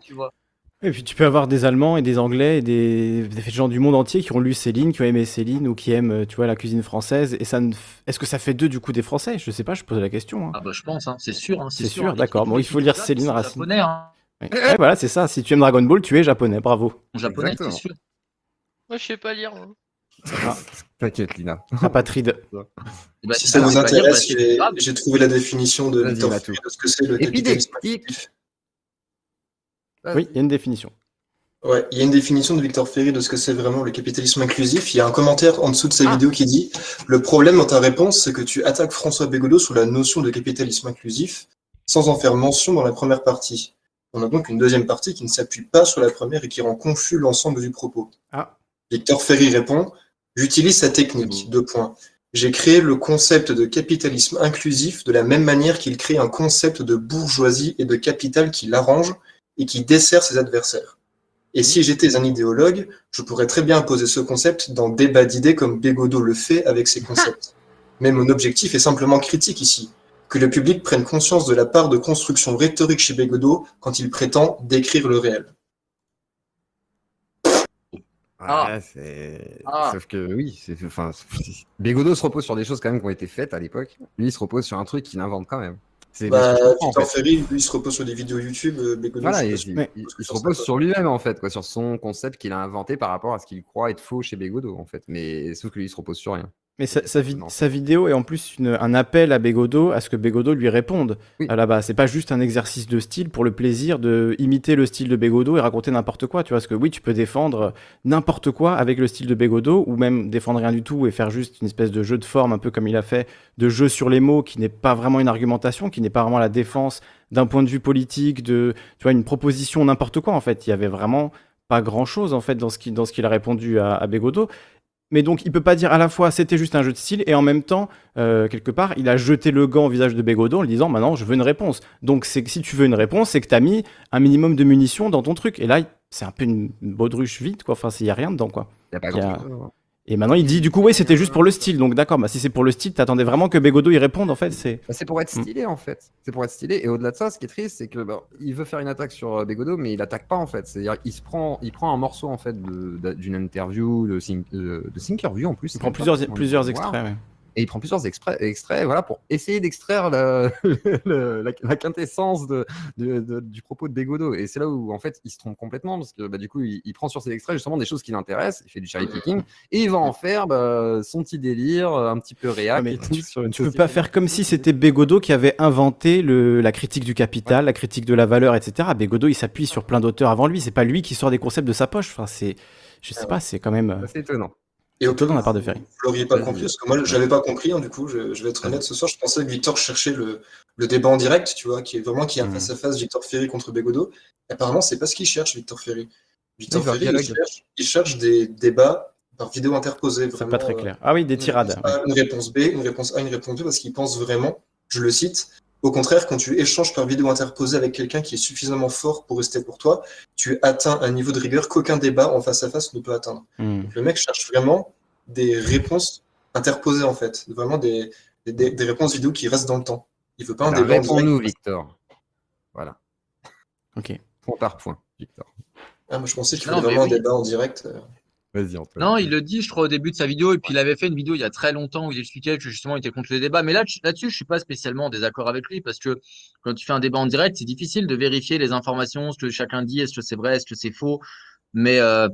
tu vois. Et puis tu peux avoir des Allemands et des Anglais et des, des gens du monde entier qui ont lu Céline, qui ont aimé Céline ou qui aiment, euh, tu vois, la cuisine française. Et ça ne est-ce que ça fait d'eux du coup des Français? Je sais pas, je pose la question. hein. Ah bah je pense, hein, c'est sûr. hein, C'est sûr. sûr, d'accord. Bon, il faut lire Céline Racine. japonais, hein. Ouais. Ouais, voilà, c'est ça. Si tu aimes Dragon Ball, tu es japonais. Bravo. En japonais, c'est sûr. Moi, je sais pas lire. Ah, T'inquiète, Lina. apatride. Bah, Si ça vous bah, intéresse, c'est j'ai trouvé la définition de ce que c'est le capitalisme. Oui, il y a une définition. Ouais, il y a une définition de Victor Ferry de ce que c'est vraiment le capitalisme inclusif. Il y a un commentaire en dessous de sa vidéo qui dit Le problème dans ta réponse, c'est que tu attaques François Bégodeau sous la notion de capitalisme inclusif sans en faire mention dans la première partie. On a donc une deuxième partie qui ne s'appuie pas sur la première et qui rend confus l'ensemble du propos. Ah. Victor Ferry répond J'utilise sa technique. Deux points. J'ai créé le concept de capitalisme inclusif de la même manière qu'il crée un concept de bourgeoisie et de capital qui l'arrange et qui dessert ses adversaires. Et si j'étais un idéologue, je pourrais très bien imposer ce concept dans débat d'idées comme Bégodeau le fait avec ses concepts. Mais mon objectif est simplement critique ici. Que le public prenne conscience de la part de construction rhétorique chez Bégodeau quand il prétend décrire le réel. Ah. Ouais. Ah. Sauf que oui, c'est... Enfin, Bégodeau se repose sur des choses quand même qui ont été faites à l'époque. Lui, il se repose sur un truc qu'il invente quand même. Bah, en Victor fait. Ferry, lui, il se repose sur des vidéos YouTube. euh, Bégodeau, Voilà, il, se repose sur lui-même en fait, quoi, sur son concept qu'il a inventé par rapport à ce qu'il croit être faux chez Bégodeau en fait. Mais sauf que lui, il se repose sur rien. Mais sa, sa vid- sa vidéo est en plus une- un appel à Bégodeau à ce que Bégodeau lui réponde. À la base, c'est pas juste un exercice de style pour le plaisir de imiter le style de Bégodeau et raconter n'importe quoi. Tu vois, parce que oui, tu peux défendre n'importe quoi avec le style de Bégodeau ou même défendre rien du tout et faire juste une espèce de jeu de forme, un peu comme il a fait, de jeu sur les mots qui n'est pas vraiment une argumentation, qui n'est pas vraiment la défense d'un point de vue politique, de tu vois, une proposition n'importe quoi en fait. Il y avait vraiment pas grand chose en fait dans ce qu'il dans ce qu'il a répondu à, à Bégodeau. Mais donc, il peut pas dire à la fois c'était juste un jeu de style et en même temps, euh, quelque part, il a jeté le gant au visage de Bégodeau en lui disant maintenant je veux une réponse. Donc, c'est que si tu veux une réponse, c'est que tu as mis un minimum de munitions dans ton truc. Et là, c'est un peu une baudruche vide, quoi. Enfin, il y a rien dedans, quoi. Il y a pas Il Et maintenant, il dit du coup, oui, c'était juste pour le style. Donc, d'accord, bah, si c'est pour le style, t'attendais vraiment que Bégodeau y réponde, en fait. C'est Bah, pour être stylé en fait. C'est pour être stylé. Et au-delà de ça, ce qui est triste, c'est que bah, il veut faire une attaque sur euh, Bégodeau, mais il attaque pas en fait. C'est-à-dire il se prend, il prend un morceau en fait d'une interview de, de Thinkerview en plus. Il prend plusieurs- plusieurs extraits, ouais. Et il prend plusieurs extraits, voilà, pour essayer d'extraire la, le- la, la quintessence de, de- de- du propos de Bégodeau. Et c'est là où, en fait, il se trompe complètement, parce que bah, du coup, il, il prend sur ces extraits justement des choses qui l'intéressent, il fait du cherry picking, et il va en faire bah, son petit délire, un petit peu réac. mais et tout sur une Tu peux pas faire comme si c'était Bégodeau qui avait inventé le, la critique du capital, la critique de la valeur, etc. Bégodeau, il s'appuie sur plein d'auteurs avant lui. C'est pas lui qui sort des concepts de sa poche. Enfin, c'est, je sais pas, c'est quand même. euh, C'est étonnant. Et au de la part de Ferry. Vous l'auriez pas compris, parce que moi, je l'avais pas compris, hein, du coup, je, je vais être honnête ce soir. Je pensais que Victor cherchait le, le débat en direct, tu vois, qui est vraiment qui est un Mhm. face-à-face Victor Ferry contre Bégodeau. Apparemment, c'est pas ce qu'il cherche, Victor Ferry. Victor Ferry, il cherche, il cherche des débats par vidéo interposée. C'est vraiment, pas très euh, clair. Ah oui, des une tirades. réponse A, Une réponse B, une réponse A, une réponse B, parce qu'il pense vraiment, je le cite, au contraire, quand tu échanges par vidéo interposée avec quelqu'un qui est suffisamment fort pour rester pour toi, tu atteins un niveau de rigueur qu'aucun débat en face à face ne peut atteindre. Hmm. Donc, le mec cherche vraiment des réponses interposées, en fait. Vraiment des, des- réponses vidéo qui restent dans le temps. Il veut pas un débat en direct. Réponds-nous, Victor. Voilà. Ok. Point par point, Victor. Ah, moi, je pensais qu'il voulait mais vraiment oui. un débat en direct. Vas-y, Antoine. Non, il le dit, je crois, au début de sa vidéo, et puis il avait fait une vidéo il y a très longtemps où il expliquait que justement il était contre les débats. Mais là, là-dessus, je suis pas spécialement en désaccord avec lui parce que quand tu fais un débat en direct, c'est difficile de vérifier les informations, ce que chacun dit, est-ce que c'est vrai, est-ce que c'est faux. Mais, euh,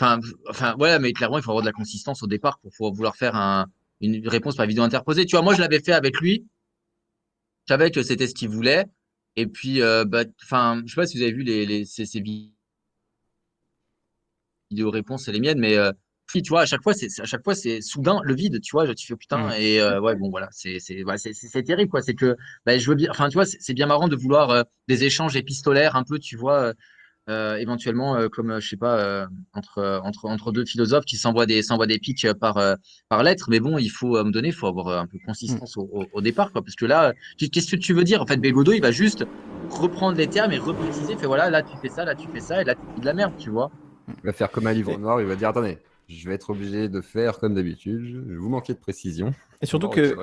Enfin, enfin, voilà, mais clairement, il faut avoir de la consistance au départ pour vouloir faire un, une réponse par vidéo interposée. Tu vois, moi, je l'avais fait avec lui. Je savais que c'était ce qu'il voulait. Et puis, euh, bah, enfin, je sais pas si vous avez vu les, les, ces, ces vidéos réponses, c'est les miennes, mais euh, puis, tu vois, à chaque fois, c'est à chaque fois, c'est soudain le vide, tu vois. Je te fais putain, Mm. et euh, ouais, bon, voilà, c'est c'est terrible, quoi. C'est que, bah, je veux bien, enfin, tu vois, c'est bien marrant de vouloir euh, des échanges épistolaires, un peu, tu vois. euh, éventuellement comme je sais pas entre entre entre deux philosophes qui s'envoient des s'envoient des pics par par lettre mais bon il faut à un moment donné faut avoir un peu de consistance au, au- au départ quoi parce que là qu'est-ce que tu veux dire en fait? Bégodo il va juste reprendre les termes et repréciser fait voilà là tu fais ça là tu fais ça et là tu dis de la merde tu vois? Il va faire comme un livre noir, il va dire attendez, je vais être obligé de faire comme d'habitude, je- vous manquez de précision. Et surtout que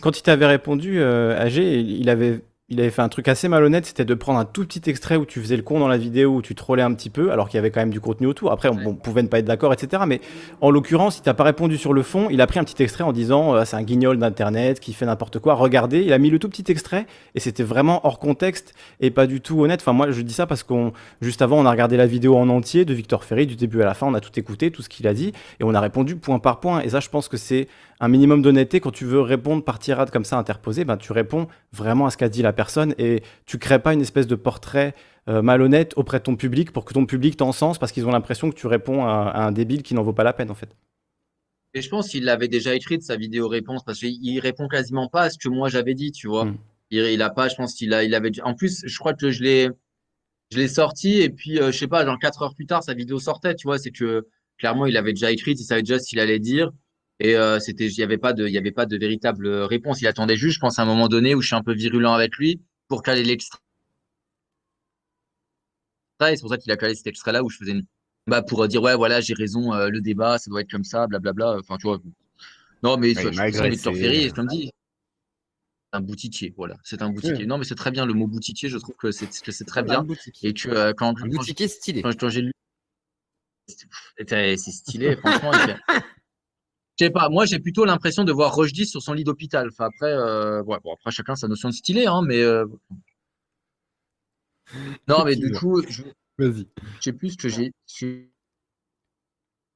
quand il t'avait répondu, euh, AG, il avait, il avait fait un truc assez malhonnête, c'était de prendre un tout petit extrait où tu faisais le con dans la vidéo, où tu trollais un petit peu, alors qu'il y avait quand même du contenu autour. Après, on, on pouvait ne pas être d'accord, etc. Mais en l'occurrence, il t'a pas répondu sur le fond, il a pris un petit extrait en disant euh, c'est un guignol d'internet qui fait n'importe quoi. Regardez, il a mis le tout petit extrait et c'était vraiment hors contexte et pas du tout honnête. Enfin, moi, je dis ça parce qu'on juste avant, on a regardé la vidéo en entier de Victor Ferry du début à la fin, on a tout écouté, tout ce qu'il a dit et on a répondu point par point. Et ça, je pense que c'est un minimum d'honnêteté quand tu veux répondre par tirade comme ça interposée, ben tu réponds vraiment à ce qu'a dit la personne et tu crées pas une espèce de portrait euh, malhonnête auprès de ton public pour que ton public t'encense parce qu'ils ont l'impression que tu réponds à, à un débile qui n'en vaut pas la peine en fait. et je pense qu'il l'avait déjà écrit de sa vidéo réponse parce qu'il il répond quasiment pas à ce que moi j'avais dit tu vois Mm. il, il a pas je pense qu'il a il avait en plus je crois que je l'ai je l'ai sorti et puis euh, je sais pas genre quatre heures plus tard sa vidéo sortait tu vois c'est que clairement il avait déjà écrit il savait déjà ce qu'il allait dire et euh, c'était il y avait pas de il y avait pas de véritable réponse. Il attendait juste je pense à un moment donné où je suis un peu virulent avec lui pour caler l'extrait. Et c'est pour ça qu'il a calé cet extrait là où je faisais une bah pour euh, dire ouais voilà j'ai raison euh, le débat ça doit être comme ça blablabla. Enfin tu vois. Non mais je Victor dit un boutitier voilà. C'est un boutitier Oui. non mais c'est très bien le mot boutitier je trouve que c'est que c'est très bien. boutiquier. et que euh, quand, Un quand boutiquier stylé. quand, j'ai lu c'était- c'est stylé franchement je sais pas moi j'ai plutôt l'impression de voir Rochdy sur son lit d'hôpital enfin après euh, ouais, bon après chacun sa notion de stylé hein mais euh, non mais du coup je Vas-y. je sais plus ce que j'ai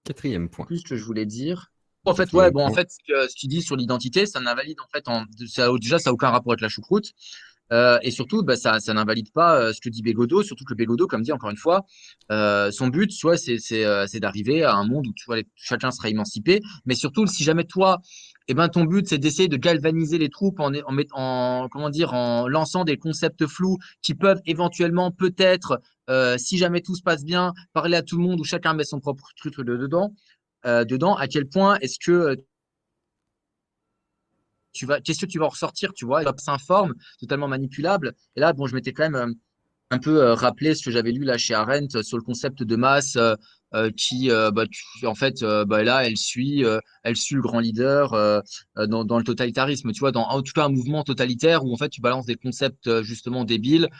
Quatrième point. plus ce que je voulais dire. En fait, ouais, bon, en fait, ce que- ce qu'il dit sur l'identité, ça n'invalide en fait, en, ça, déjà, ça n'a aucun rapport avec la choucroute. Euh, et surtout, bah, ça, n'invalide pas euh, ce que dit Bégodeau, surtout que Bégodeau, comme dit encore une fois, euh, son but, vois, c'est d'arriver à un monde où les- chacun sera émancipé. Mais surtout, si jamais toi, eh ben, ton but, c'est d'essayer de galvaniser les troupes en, en, comment dire, en lançant des concepts flous qui peuvent éventuellement, peut-être, si jamais tout se passe bien, parler à tout le monde où chacun met son propre truc de- dedans dedans, à quel point est-ce que tu vas, qu'est-ce que tu vas en ressortir, tu vois, l'Obs s'informe, totalement manipulable. Et là, bon, je m'étais quand même euh, un peu euh, rappelé ce que j'avais lu là chez Arendt euh, sur le concept de masse, qui, bah, en fait, bah, là, elle suit, elle suit le grand leader dans, le totalitarisme, tu vois, dans en tout cas un mouvement totalitaire où en fait tu balances des concepts justement débiles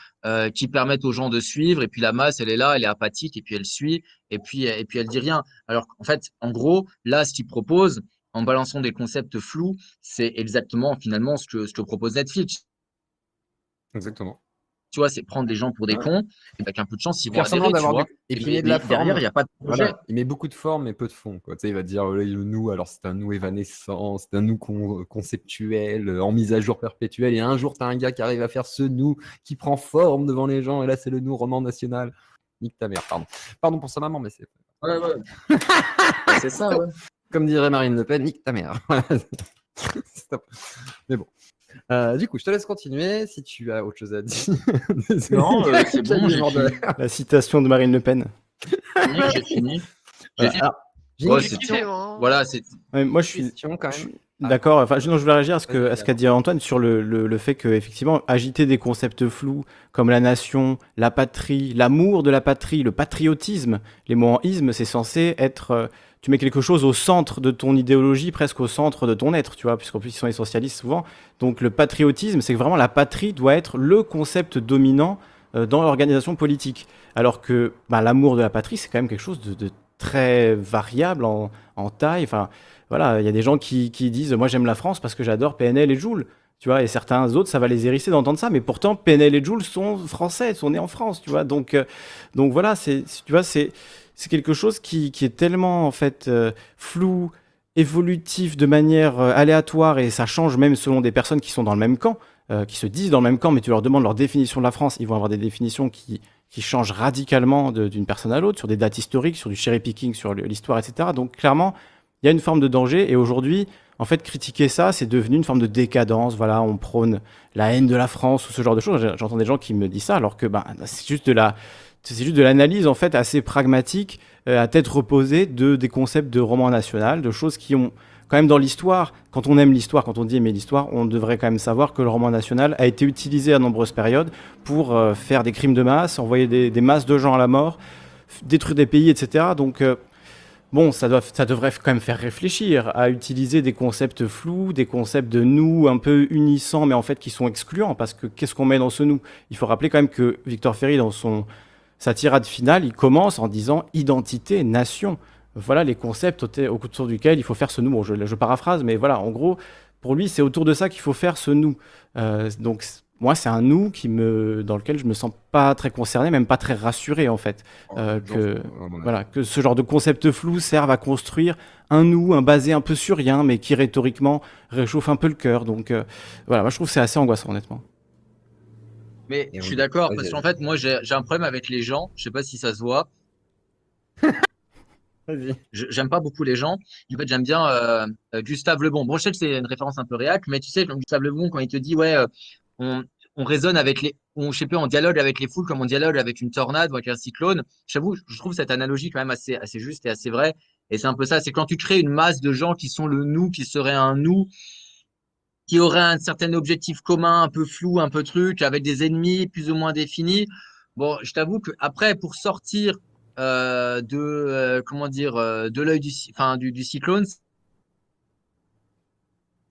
qui permettent aux gens de suivre, et puis la masse, elle est là, elle est apathique, et puis elle suit, et puis et puis elle dit rien. Alors qu'en fait, en gros, là, ce qu'il propose en balançant des concepts flous, c'est exactement finalement ce que, ce que propose Netflix. Exactement. Tu vois, c'est prendre des gens pour des Ouais. cons, et avec un peu de chance, ils vont adhérer, tu d'avoir vois. du... Et puis de la derrière, il n'y a pas de projet. Voilà. Il met beaucoup de forme mais peu de fond. Quoi. Tu sais, il va dire oh là, le nous, alors c'est un nous évanescent, c'est un nous con- conceptuel, euh, en mise à jour perpétuelle. Et un jour, tu as un gars qui arrive à faire ce nous qui prend forme devant les gens. Et là, c'est le nous roman national. Nique ta mère, pardon. Pardon pour sa maman, mais c'est. Ouais, ouais. C'est ça, ouais. Comme dirait Marine Le Pen, nique ta mère. Stop. Mais bon. Euh, du coup, je te laisse continuer si tu as autre chose à dire. Non, euh, c'est bon. La citation de Marine Le Pen. J'ai fini. J'ai Voilà. fini. Ouais. Voilà, c'est. Ouais, moi, je suis, Question, quand je même. suis d'accord. Enfin, je, non, je voulais réagir à ce que- Vas-y, à ce qu'a dit Antoine sur le, le, le fait que, effectivement, agiter des concepts flous comme la nation, la patrie, l'amour de la patrie, le patriotisme, les mots en isme, c'est censé être. Tu mets quelque chose au centre de ton idéologie, presque au centre de ton être, tu vois, puisqu'en plus ils sont essentialistes souvent. Donc le patriotisme, c'est que vraiment la patrie doit être le concept dominant euh, dans l'organisation politique. Alors que bah, l'amour de la patrie, c'est quand même quelque chose de, très variable en, taille. Enfin, voilà, il y a des gens qui, qui disent Moi j'aime la France parce que j'adore PNL et Joule. Tu vois, et certains autres, ça va les hérisser d'entendre ça, mais pourtant PNL et Joule sont français, sont nés en France, tu vois. Donc, euh, donc voilà, c'est, tu vois, c'est, c'est quelque chose qui, qui est tellement en fait euh, flou, évolutif de manière euh, aléatoire et ça change même selon des personnes qui sont dans le même camp, euh, qui se disent dans le même camp, mais tu leur demandes leur définition de la France, ils vont avoir des définitions qui, qui changent radicalement d'une personne à l'autre, sur des dates historiques, sur du cherry picking, sur l'histoire, etc. Donc clairement, il y a une forme de danger et aujourd'hui, en fait, critiquer ça, c'est devenu une forme de décadence. Voilà, on prône la haine de la France ou ce genre de choses. J'entends des gens qui me disent ça, alors que ben, c'est juste de la, c'est juste de l'analyse en fait assez pragmatique, euh, à tête reposée de des concepts de roman national, de choses qui ont quand même dans l'histoire. Quand on aime l'histoire, quand on dit aimer l'histoire, on devrait quand même savoir que le roman national a été utilisé à nombreuses périodes pour euh, faire des crimes de masse, envoyer des, masses de gens à la mort, détruire des pays, etc. Donc euh, Bon, ça, doit, ça devrait quand même faire réfléchir à utiliser des concepts flous, des concepts de nous un peu unissants, mais en fait qui sont excluants, parce que qu'est-ce qu'on met dans ce nous? Il faut rappeler quand même que Victor Ferry, dans son, sa tirade finale, il commence en disant identité, nation. Voilà les concepts au- autour duquel il faut faire ce nous. Bon, je, je paraphrase, mais voilà, en gros, pour lui, c'est autour de ça qu'il faut faire ce nous. Euh, donc, moi, c'est un nous qui me, dans lequel je me sens pas très concerné, même pas très rassuré, en fait. Euh, j'en que, mon avis. voilà, que ce genre de concept flou serve à construire un nous, un basé un peu sur rien, mais qui rhétoriquement réchauffe un peu le cœur. Donc, euh, voilà, moi, je trouve que c'est assez angoissant, honnêtement. Mais Et je suis d'accord, parce qu'en fait, moi, j'ai j'ai un problème avec les gens. Je sais pas si ça se voit. Vas-y. Je- J'aime pas beaucoup les gens. En fait, j'aime bien euh, euh, Gustave Le Bon. Je sais que c'est une référence un peu réac, mais tu sais, comme Gustave Le Bon, quand il te dit, ouais, euh, on, on raisonne avec les, on, je sais pas, on dialogue avec les foules comme on dialogue avec une tornade ou avec un cyclone. J'avoue, je trouve cette analogie quand même assez, assez juste et assez vraie. Et c'est un peu ça. C'est quand tu crées une masse de gens qui sont le nous, qui serait un nous, qui aurait un certain objectif commun, un peu flou, un peu truc, avec des ennemis plus ou moins définis. Bon, je t'avoue que après, pour sortir euh, de euh, comment dire euh, de l'œil du, cyclone,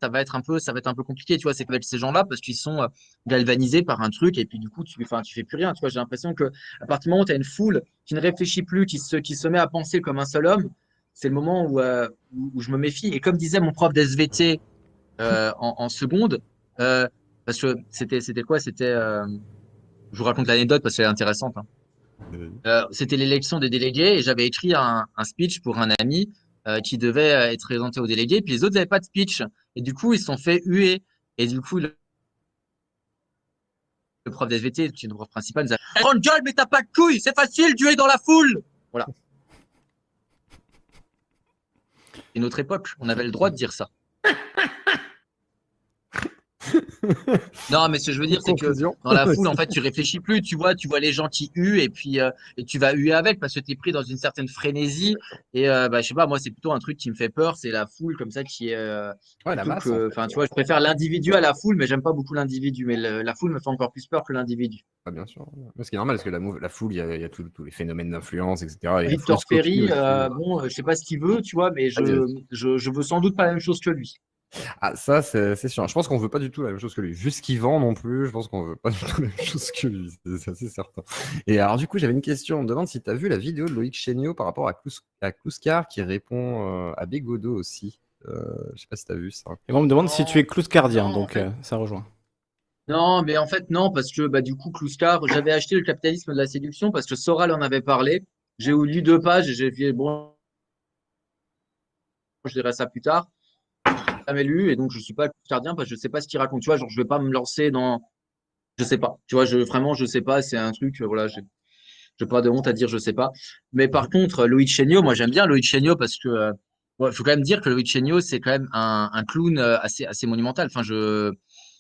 ça va être un peu, ça va être un peu compliqué, tu vois, c'est qu'avec ces gens-là parce qu'ils sont galvanisés par un truc et puis du coup, tu, enfin, fais plus rien, tu vois. J'ai l'impression que à partir du moment où tu as une foule qui ne réfléchit plus, qui se, met à penser comme un seul homme, c'est le moment où, où, où je me méfie. Et comme disait mon prof d'SVT euh, en, en seconde, euh, parce que c'était, c'était quoi? C'était, euh, je vous raconte l'anecdote parce qu'elle est intéressante. hein. C'était l'élection des délégués et j'avais écrit un, un speech pour un ami qui devait être présenté aux délégués. Puis les autres n'avaient pas de speech. Et du coup, ils se sont fait huer. Et du coup, le, le prof d'SVT, qui est le prof principal, nous a dit Grande gueule, mais t'as pas de couilles, c'est facile, tu es dans la foule. Voilà. Et notre époque, on avait le droit de dire ça. Non, mais ce que je veux dire, c'est que dans la foule, en fait, tu réfléchis plus, tu vois, tu vois les gens qui huent et puis euh, et tu vas huer avec parce que tu es pris dans une certaine frénésie. Et euh, bah, je sais pas, moi, c'est plutôt un truc qui me fait peur, c'est la foule comme ça qui est. euh, Ouais, la masse, que- en fait. Enfin, tu vois, je préfère l'individu à la foule, mais j'aime pas beaucoup l'individu. Mais le- la foule me fait encore plus peur que l'individu. Ah, bien sûr. Ce qui est normal, parce que la, foule, il y a, y a tous les phénomènes d'influence, etc. Et Victor Ferry, euh, bon, je sais pas ce qu'il veut, tu vois, mais je, vas-y. je, je veux sans doute pas la même chose que lui. Ah, ça, c'est sûr. Je pense qu'on veut pas du tout la même chose que lui. Vu ce qu'il vend non plus, je pense qu'on veut pas du tout la même chose que lui. C'est c'est assez certain. Et alors, du coup, j'avais une question. On me demande si tu as vu la vidéo de Loïc Chéniaud par rapport à, Klous- à Klouskar qui répond euh, à Bégodeau aussi. Euh, je sais pas si tu as vu ça. Et moi, on me demande si tu es clouscardien, Non, donc en fait- euh, ça rejoint. Non, mais en fait, non, parce que bah, du coup, Kluskar, j'avais acheté le capitalisme de la séduction parce que Soral en avait parlé. J'ai lu deux pages et j'ai dit, bon, je dirai ça plus tard. Jamais lu et donc je suis pas Kluskardien parce que je sais pas ce qu'il raconte. Tu vois, genre, je vais pas me lancer dans. Je sais pas. Tu vois, je, vraiment, je sais pas. C'est un truc, euh, voilà, j'ai pas de honte à dire, je sais pas. Mais par contre, Loïc Chéniaud, moi, j'aime bien Loïc Chéniaud parce que, euh, faut quand même dire que Loïc Chéniaud, c'est quand même un, clown euh, assez, assez monumental. Enfin, je,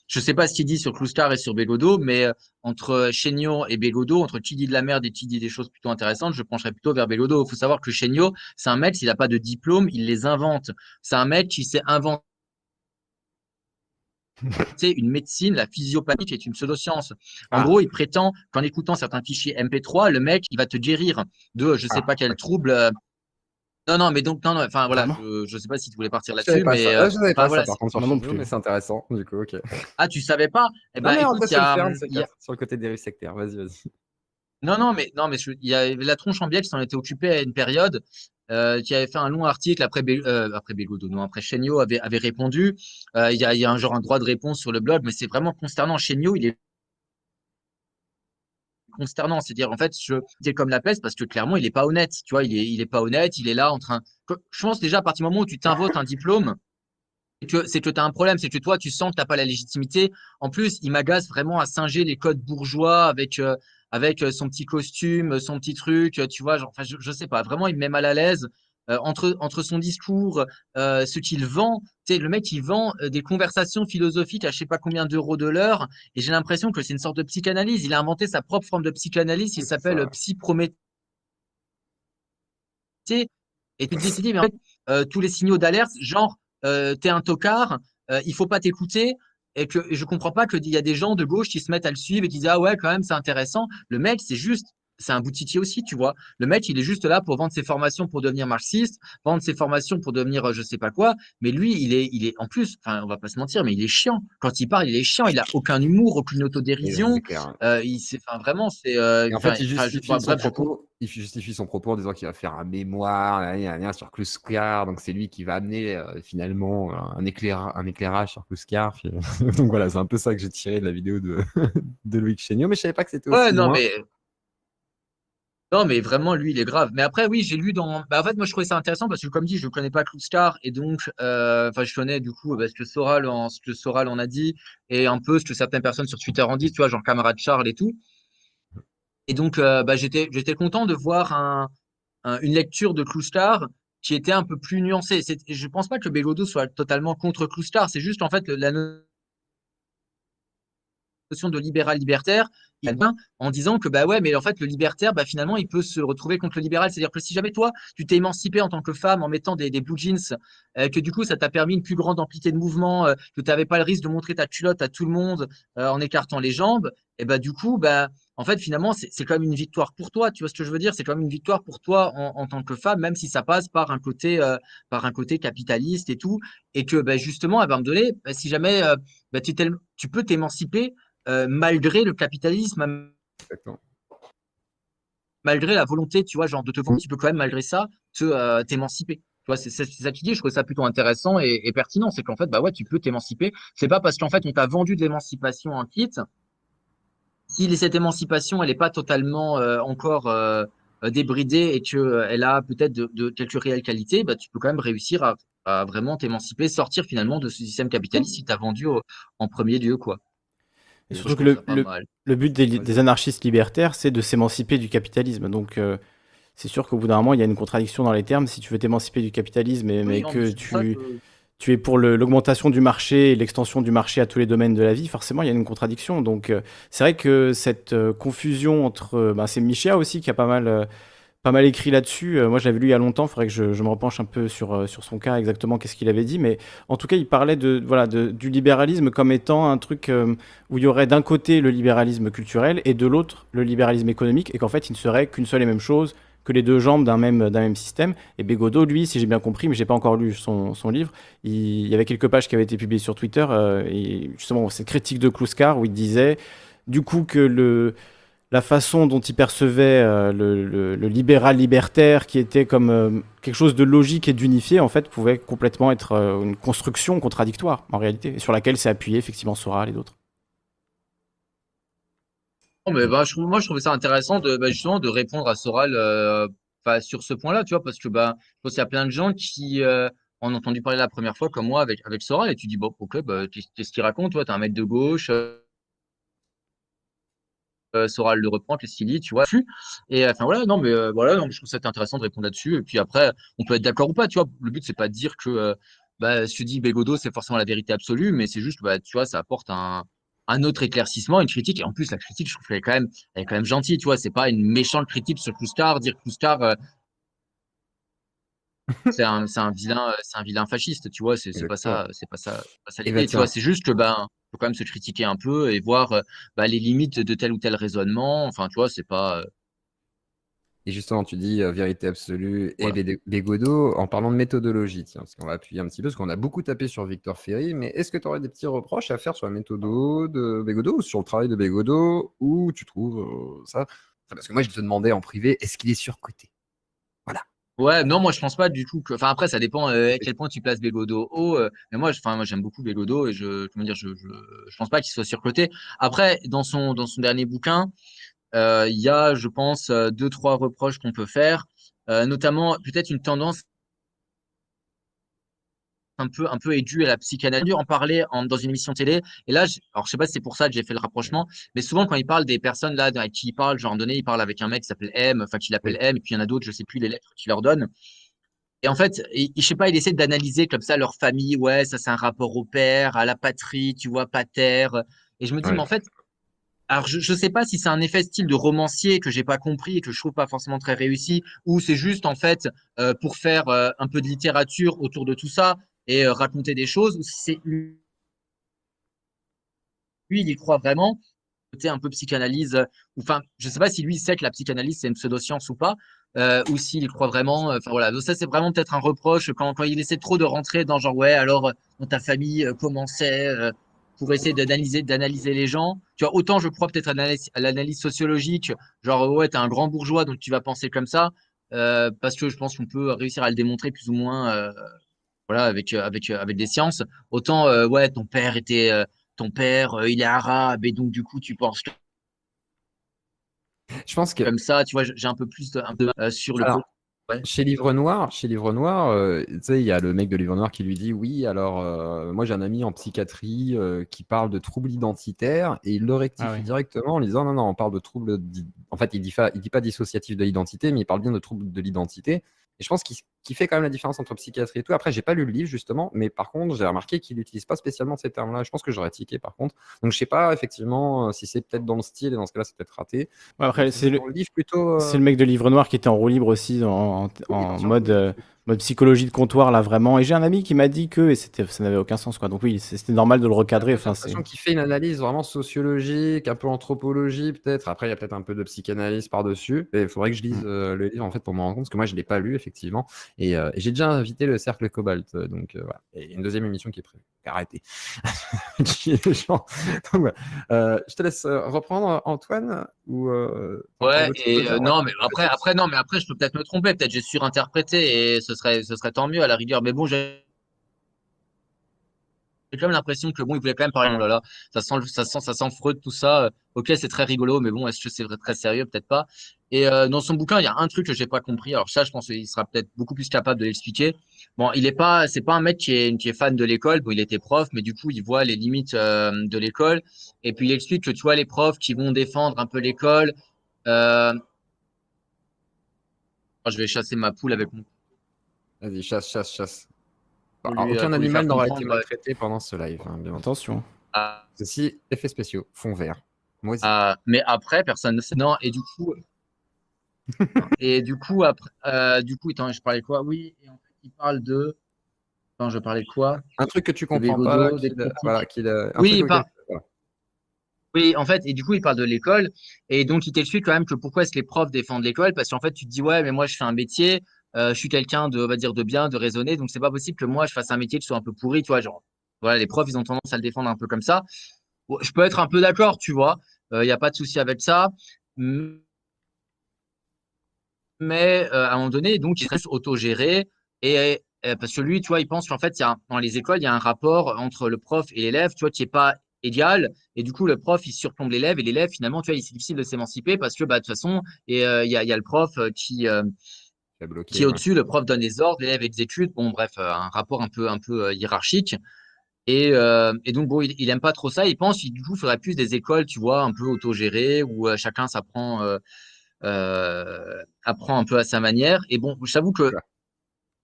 je sais pas ce qu'il dit sur Cloustar et sur Bégodeau, mais euh, entre Chéniaud et Bégodeau, entre qui dit de la merde et qui dit des choses plutôt intéressantes, je pencherais plutôt vers Bégodeau. Il faut savoir que Chéniaud, c'est un mec, s'il n'a pas de diplôme, il les invente. C'est un mec qui s'est inventé une médecine, la physiopathie est une pseudoscience. En Ah. gros, il prétend qu'en écoutant certains fichiers MP3, le mec, il va te guérir de je sais Ah, pas quel trouble. euh, Non, non, mais donc, non, non, enfin voilà, je, je sais pas si tu voulais partir là-dessus, mais. euh, Ah, je savais pas enfin, voilà, ça, par contre, non plus. mais c'est intéressant, du coup, ok. Ah, tu savais pas? Eh ben, non, écoute, il y a, c'est y a- sur le côté dérive sectaire. Vas-y, vas-y. Non, non, mais non, mais je- il y a la tronche en biais qui s'en était occupée à une période, euh, qui avait fait un long article après, Bé- euh, après Bégodeau, non, après Chéniaud avait, avait répondu. Euh, il y a, y a un genre un droit de réponse sur le blog, mais c'est vraiment consternant. Chéniaud, il est consternant. C'est-à-dire, en fait, je comme la peste parce que clairement, il est pas honnête. Tu vois, il est, il est pas honnête. Il est là en train. Je pense déjà à partir du moment où tu t'invoques un diplôme, que c'est que tu as un problème, c'est que toi, tu sens que tu n'as pas la légitimité. En plus, il m'agace vraiment à singer les codes bourgeois avec, euh, avec son petit costume, son petit truc, tu vois. Genre, enfin, je, je sais pas, vraiment, il me met mal à l'aise. Euh, entre, entre son discours, euh, ce qu'il vend, tu sais, le mec, il vend euh, des conversations philosophiques à je sais pas combien d'euros de l'heure, et j'ai l'impression que c'est une sorte de psychanalyse. Il a inventé sa propre forme de psychanalyse, il s'appelle Psyprométhée. Et tu te dis, mais en fait, tous les signaux d'alerte, genre, t'es un tocard, il faut pas t'écouter, et que je comprends pas qu'il y a des gens de gauche qui se mettent à le suivre et qui disent, ah ouais, quand même, c'est intéressant. Le mec, c'est juste, c'est un boutiquier aussi, tu vois. Le mec, il est juste là pour vendre ses formations pour devenir marxiste, vendre ses formations pour devenir euh, je sais pas quoi. Mais lui, il est, il est en plus, enfin, on va pas se mentir, mais il est chiant. Quand il parle, il est chiant. Il a aucun humour, aucune autodérision. Euh, il, c'est, enfin, vraiment, c'est. euh, en fait, il justifie, enfin, bref, propos, il justifie son propos en disant qu'il va faire un mémoire gna, gna, sur Kluskar, donc c'est lui qui va amener euh, finalement un, éclaira- un éclairage sur Kluskar. donc voilà, c'est un peu ça que j'ai tiré de la vidéo de, de Loïc Chéniaud, mais je savais pas que c'était aussi Ouais, non, loin. mais. Non, mais vraiment, lui, il est grave. Mais après, oui, j'ai lu dans. Bah, en fait, moi, je trouvais ça intéressant parce que, comme dit, je ne connais pas Star et donc, euh, je connais du coup bah, ce que Soral en, ce que Soral en a dit et un peu ce que certaines personnes sur Twitter en disent, tu vois, genre camarade Charles et tout. Et donc, euh, bah, j'étais, content de voir un, un- une lecture de Star qui était un peu plus nuancée. Je pense pas que Bégodeau soit totalement contre Star. C'est juste, en fait, la notion de libéral libertaire en disant que bah ouais mais en fait le libertaire bah finalement il peut se retrouver contre le libéral. C'est à dire que si jamais toi tu t'es émancipé en tant que femme en mettant des, des blue jeans euh, que du coup ça t'a permis une plus grande amplitude de mouvement euh, que tu n'avais pas le risque de montrer ta culotte à tout le monde euh, en écartant les jambes et bah du coup bah en fait finalement c'est quand même une victoire pour toi. Tu vois ce que je veux dire? C'est quand même une victoire pour toi en, en tant que femme même si ça passe par un côté par un côté capitaliste et tout. Et que bah, justement à un moment donné bah, si jamais bah, tu, tu peux t'émanciper malgré le capitalisme, Exactement. malgré la volonté, tu vois, genre de te vendre, tu peux quand même, malgré ça, te, euh, t'émanciper. Tu vois, c'est ça qu'il dit, je trouve ça plutôt intéressant et, et pertinent, c'est qu'en fait, bah ouais, tu peux t'émanciper. C'est pas parce qu'en fait, on t'a vendu de l'émancipation en kit. Si cette émancipation, elle n'est pas totalement euh, encore euh, débridée et qu'elle a peut-être de, de quelques réelles qualités, bah, tu peux quand même réussir à, à vraiment t'émanciper, sortir finalement de ce système capitaliste qui t'a vendu au- en premier lieu, quoi. Et Et surtout que le, le- but des, des anarchistes libertaires, c'est de s'émanciper du capitalisme. Donc, euh, c'est sûr qu'au bout d'un moment, il y a une contradiction dans les termes. Si tu veux t'émanciper du capitalisme, mais, mais non, que mais tu, que- tu es pour le- l'augmentation du marché et l'extension du marché à tous les domaines de la vie, forcément, il y a une contradiction. Donc, euh, c'est vrai que cette euh, confusion entre. ben, c'est Michéa aussi qui a pas mal. Pas mal écrit là-dessus. Euh, moi, je l'avais lu il y a longtemps. Il faudrait que je, me repenche un peu sur, euh, sur son cas, exactement qu'est-ce qu'il avait dit. Mais en tout cas, il parlait de, voilà, du libéralisme comme étant un truc euh, où il y aurait d'un côté le libéralisme culturel et de l'autre le libéralisme économique, et qu'en fait, il ne serait qu'une seule et même chose que les deux jambes d'un même, même système. Et Bégodeau, lui, si j'ai bien compris, mais j'ai pas encore lu son, son livre, il, y avait quelques pages qui avaient été publiées sur Twitter, et justement, cette critique de Kluskar, où il disait, du coup, que le, la façon dont il percevait euh, le, libéral libertaire, qui était comme euh, quelque chose de logique et d'unifié, en fait, pouvait complètement être euh, une construction contradictoire, en réalité, sur laquelle s'est appuyé effectivement Soral et d'autres. Bah, moi, je trouvais ça intéressant de, bah, justement de répondre à Soral bah, sur ce point-là, tu vois, parce que bah, je qu'il y a plein de gens qui en ont entendu parler la première fois, comme moi, avec, Soral, et tu dis, bon, ok, qu'est- qu'est-ce qu'il raconte, toi, t'es un mec de gauche, euh, Soral le reprend, qu'est-ce qu'il dit, tu vois. Et enfin, voilà, non, mais euh, voilà, donc, je trouve ça intéressant de répondre là-dessus, et puis après, on peut être d'accord ou pas, tu vois, le but, c'est pas de dire que euh, bah, ce que dit Bégodeau, c'est forcément la vérité absolue, mais c'est juste, bah, tu vois, ça apporte un un autre éclaircissement, une critique. Et en plus, la critique, je trouve qu'elle est quand même, est quand même gentille, tu vois. C'est pas une méchante critique sur Cloustard, dire Cloustard, euh, c'est un, vilain, euh, c'est un vilain fasciste, tu vois. C'est pas ça, c'est pas ça, pas l'idée, tu vois. C'est juste que, ben, faut quand même se critiquer un peu et voir euh, bah, les limites de tel ou tel raisonnement. Enfin, tu vois, c'est pas. euh, Et justement, tu dis euh, vérité absolue et Voilà. En parlant de méthodologie, tiens, parce qu'on va appuyer un petit peu, parce qu'on a beaucoup tapé sur Victor Ferry, mais est-ce que tu aurais des petits reproches à faire sur la méthode de Bégodeau ou sur le travail de Bégodeau, ou tu trouves euh, ça? Parce que moi, je te demandais en privé, est-ce qu'il est surcoté? Ouais, non, moi je pense pas du tout que. Enfin après, ça dépend euh, à quel point tu places Bégodeau haut. euh, mais moi, je- enfin moi j'aime beaucoup Bégodeau et je, comment dire, je, je, je pense pas qu'il soit surcoté. Après, dans son dans son dernier bouquin, euh, il y a, je pense, euh, deux, trois reproches qu'on peut faire, euh, notamment peut-être une tendance un peu, un peu est due à la psychanalyse. En parler en, dans une émission télé. Et là, je, alors je sais pas si c'est pour ça que j'ai fait le rapprochement, mais souvent quand il parle des personnes là avec qui il parle, genre donné, il parle avec un mec qui s'appelle M, enfin qui l'appelle M, et puis il y en a d'autres, je sais plus les lettres qu'il leur donne. Et en fait, il, je sais pas, il essaie d'analyser comme ça leur famille. Ouais, ça c'est un rapport au père, à la patrie, tu vois, pater. Et je me dis, Ouais. mais en fait, alors je, je sais pas si c'est un effet style de romancier que j'ai pas compris et que je trouve pas forcément très réussi, ou c'est juste en fait euh, pour faire euh, un peu de littérature autour de tout ça et euh, raconter des choses, ou si c'est lui, il y croit vraiment, côté un peu psychanalyse, euh, ou enfin, je sais pas si lui sait que la psychanalyse c'est une pseudoscience ou pas, euh, ou s'il croit vraiment. euh, Enfin voilà, donc ça c'est vraiment peut-être un reproche quand, quand il essaie trop de rentrer dans genre ouais alors euh, dans ta famille euh, comment c'est euh, pour essayer d'analyser d'analyser les gens. Tu vois autant je crois peut-être à l'analyse- sociologique, genre ouais t'es un grand bourgeois donc tu vas penser comme ça, euh, parce que je pense qu'on peut réussir à le démontrer plus ou moins. Voilà, avec, euh, avec, euh, avec des sciences. Autant, euh, ouais, ton père était, euh, ton père, euh, il est arabe, et donc, du coup, tu penses que- Je pense que comme ça, tu vois, j'ai un peu plus de, un peu, euh, sur le Alors, côté. Ouais. Chez Livre Noir, chez Livre Noir, euh, tu sais, il y a le mec de Livre Noir qui lui dit oui, alors euh, moi j'ai un ami en psychiatrie euh, qui parle de troubles identitaires et il le rectifie Ah oui. directement en lui disant non non, on parle de troubles en fait, il dit pas il dit pas dissociatif de l'identité, mais il parle bien de troubles de l'identité. Et je pense qu'il fait quand même la différence entre psychiatrie et tout. Après, j'ai pas lu le livre justement, mais par contre, j'ai remarqué qu'il n'utilise pas spécialement ces termes-là. Je pense que j'aurais tiqué par contre. Donc je sais pas effectivement euh, si c'est peut-être dans le style et dans ce cas-là, c'est peut-être raté. Ouais, après, c'est le, Dans le livre plutôt. euh, c'est le mec de Livre Noir qui était en roue libre aussi, en, en- en mode, euh, mode psychologie de comptoir, là, vraiment. Et j'ai un ami qui m'a dit que, et c'était, ça n'avait aucun sens, quoi. Donc oui, c'était normal de le recadrer. Enfin, c'est... qu'il fait une analyse vraiment sociologique, un peu anthropologie peut-être. Après, il y a peut-être un peu de psychanalyse par-dessus. Et il faudrait que je lise euh, le livre en fait pour me rendre compte, parce que moi je l'ai pas lu effectivement. Et, euh, et j'ai déjà invité le cercle Cobalt, euh, donc euh, voilà. Et une deuxième émission qui est prévue. Arrêtez. Qui. Donc, voilà. Euh, je te laisse reprendre Antoine ou. euh, Ouais, et euh, non, mais après, après, non, mais après, je peux peut-être me tromper, peut-être j'ai surinterprété et ce serait, ce serait tant mieux à la rigueur. Mais bon, j'ai j'ai quand même l'impression que bon, il voulait quand même parler. Oh là là, ça sent, ça sent, ça sent Freud, tout ça. Euh, Ok, c'est très rigolo, mais bon, est-ce que c'est très sérieux? Peut-être pas. Et euh, dans son bouquin, il y a un truc que j'ai pas compris. Alors ça, je pense qu'il sera peut-être beaucoup plus capable de l'expliquer. Bon, il est pas, c'est pas un mec qui est, qui est fan de l'école. Bon, il était prof, mais du coup, il voit les limites euh, de l'école. Et puis il explique que tu vois les profs qui vont défendre un peu l'école. Euh... oh, je vais chasser ma poule avec mon. Vas-y, chasse, chasse, chasse. Alors, euh, aucun animal n'aura été maltraité pendant ce live. hein, bien. Attention. Ah, Ceci, effets spéciaux, fond vert. Moi ah, mais après, personne ne sait. Non, et du coup, et du coup, après, euh, du coup, attends, je parlais quoi? Oui, et en fait, il parle de. Attends, je parlais de quoi? Un truc que tu comprends pas, là, voilà, Oui, il voilà. Oui, en fait, et du coup, il parle de l'école, et donc il t'explique quand même que pourquoi est-ce que les profs défendent l'école, parce qu'en fait, tu te dis, ouais, mais moi, je fais un métier, je suis quelqu'un de, on va dire, de bien, de raisonné, donc c'est pas possible que moi, je fasse un métier qui soit un peu pourri, tu genre, voilà, les profs, ils ont tendance à le défendre un peu comme ça. Je peux être un peu d'accord, tu vois, il n'y a pas de souci avec ça, mais euh, à un moment donné, donc, il reste autogéré, et euh, parce que lui, tu vois, il pense qu'en fait, il y a, dans les écoles, il y a un rapport entre le prof et l'élève, tu vois, qui est pas égal. Et du coup, le prof, il surplombe l'élève et l'élève, finalement, tu vois, c'est difficile de s'émanciper parce que, bah, de toute façon, euh, il y a, le prof euh, qui, euh, bloqué, qui est ouais. au-dessus, le prof donne des ordres, l'élève exécute. Bon, bref, euh, un rapport un peu, un peu euh, hiérarchique. Et, euh, et donc, bon, il, il aime pas trop ça. Il pense qu'il du coup, il faudrait plus des écoles, tu vois, un peu autogérées où euh, chacun s'apprend, euh, apprend un peu à sa manière. Et bon, j'avoue que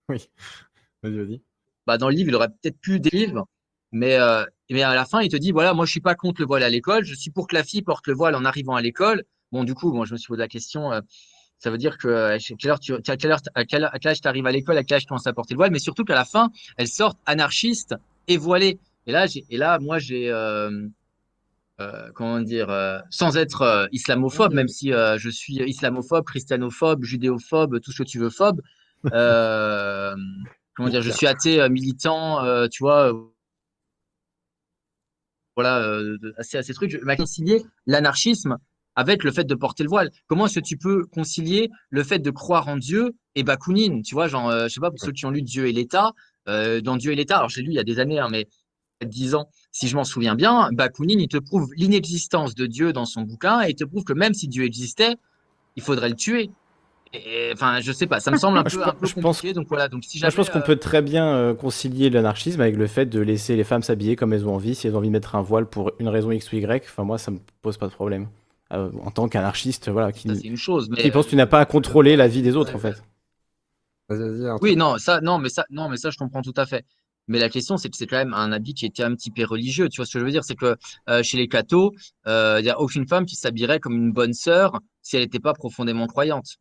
Oui. Vas-y, vas-y. bah, dans le livre, il aurait peut-être pu des livres, mais, mais à la fin, il te dit, voilà, moi, je suis pas contre le voile à l'école, je suis pour que la fille porte le voile en arrivant à l'école. Bon, du coup, moi, je me suis posé la question, ça veut dire que euh, à quelle heure tu, à quelle heure, à quel, à quel âge tu arrives à l'école, à quel âge tu commences à porter le voile, mais surtout qu'à la fin, elles sortent anarchistes et voilées. Et là, et là, moi, j'ai, euh, euh, comment dire, euh, sans être islamophobe, même si je suis islamophobe, christianophobe, judéophobe, tout ce que tu veux phobe. Comment dire, je suis athée militant, tu vois. voilà, assez, assez trucs. Je m'a concilié l'anarchisme avec le fait de porter le voile. Comment est-ce que tu peux concilier le fait de croire en Dieu et Bakounine Tu vois, genre, euh, je sais pas, pour ceux qui ont lu Dieu et l'État, euh, dans Dieu et l'État, alors j'ai lu il y a des années, hein, mais 10 ans, si je m'en souviens bien, Bakounine, il te prouve l'inexistence de Dieu dans son bouquin et il te prouve que même si Dieu existait, il faudrait le tuer. Et, enfin, je sais pas, ça me semble un je peu, pe- un peu je pense- compliqué. Donc voilà, donc si je pense qu'on euh, peut très bien euh, concilier l'anarchisme avec le fait de laisser les femmes s'habiller comme elles ont envie. Si elles ont envie de mettre un voile pour une raison X ou Y, enfin, moi, ça me pose pas de problème. Euh, en tant qu'anarchiste, voilà, qui, Ça, une chose, mais, qui pense que tu n'as pas à contrôler la vie des autres, en fait. Oui, non, ça, non, mais ça, non, mais ça, je comprends tout à fait. Mais la question, c'est que c'est quand même un habit qui était un petit peu religieux. Tu vois ce que je veux dire? C'est que euh, chez les cathos, euh, il n'y a aucune femme qui s'habillerait comme une bonne sœur si elle n'était pas profondément croyante.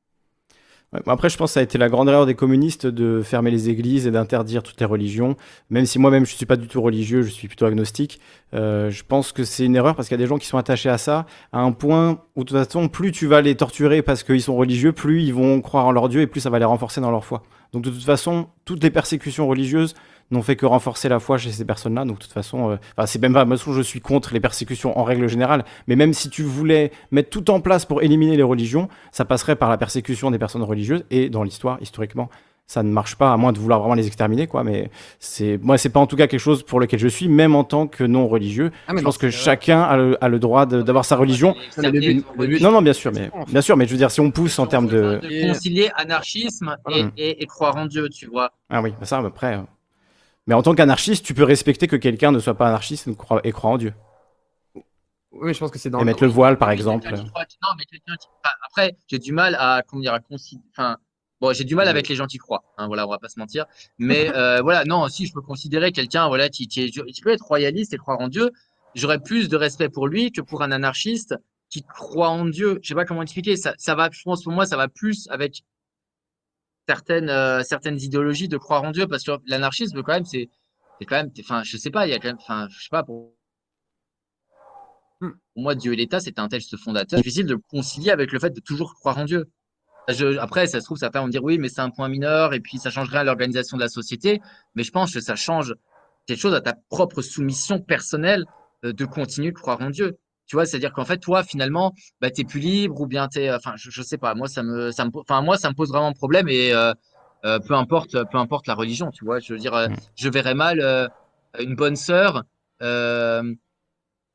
Après, je pense que ça a été la grande erreur des communistes de fermer les églises et d'interdire toutes les religions. Même si moi-même, je suis pas du tout religieux, je suis plutôt agnostique. Euh, je pense que c'est une erreur parce qu'il y a des gens qui sont attachés à ça, à un point où, de toute façon, plus tu vas les torturer parce qu'ils sont religieux, plus ils vont croire en leur Dieu et plus ça va les renforcer dans leur foi. Donc, de toute façon, toutes les persécutions religieuses n'ont fait que renforcer la foi chez ces personnes-là. Donc, de toute façon, euh, enfin, c'est même pas, moi, je suis contre les persécutions en règle générale. Mais même si tu voulais mettre tout en place pour éliminer les religions, ça passerait par la persécution des personnes religieuses. Et dans l'histoire, historiquement, ça ne marche pas, à moins de vouloir vraiment les exterminer, quoi. Mais c'est, moi, c'est pas en tout cas quelque chose pour lequel je suis, même en tant que non religieux. Ah, je pense que chacun a le, a le droit d'avoir sa religion. Mais le but- le but- Non, non, bien sûr, mais bien sûr, mais je veux dire, si on pousse en termes de, De concilier anarchisme et, et- et croire en Dieu, tu vois. ah oui, bah ça après. Mais en tant qu'anarchiste, tu peux respecter que quelqu'un ne soit pas anarchiste et croit, et croit en Dieu. Oui, mais je pense que c'est dans Et mettre le voile, par exemple. Quelqu'un qui croit- Non, mais quelqu'un qui- enfin, après, j'ai du mal à, comment dire, à consi- Enfin, bon, j'ai du mal avec les gens qui croient. Hein, voilà, on va pas se mentir. Mais euh, voilà, non, si je peux considérer quelqu'un, voilà, qui, qui, est, qui peut être royaliste et croire en Dieu, j'aurais plus de respect pour lui que pour un anarchiste qui croit en Dieu. Je sais pas comment expliquer. Ça, ça va, je pense pour moi, ça va plus avec certaines, euh, certaines idéologies de croire en Dieu, parce que l'anarchisme, quand même, c'est, c'est quand même, enfin, je sais pas, il y a quand même, enfin, je sais pas, pour, pour moi, Dieu et l'État, c'est un texte fondateur. C'est difficile de concilier avec le fait de toujours croire en Dieu. Je- après, ça se trouve, peut me dire oui, mais c'est un point mineur, et puis ça change rien à l'organisation de la société. Mais je pense que ça change quelque chose à ta propre soumission personnelle euh, de continuer de croire en Dieu. Tu vois, c'est-à-dire qu'en fait, toi, finalement, bah, t'es plus libre, ou bien t'es, enfin, je, je sais pas, moi, ça me, ça me, enfin, moi, ça me pose vraiment problème, et euh, euh, peu importe, peu importe la religion, tu vois. Je veux dire, euh, je verrais mal euh, une bonne sœur euh,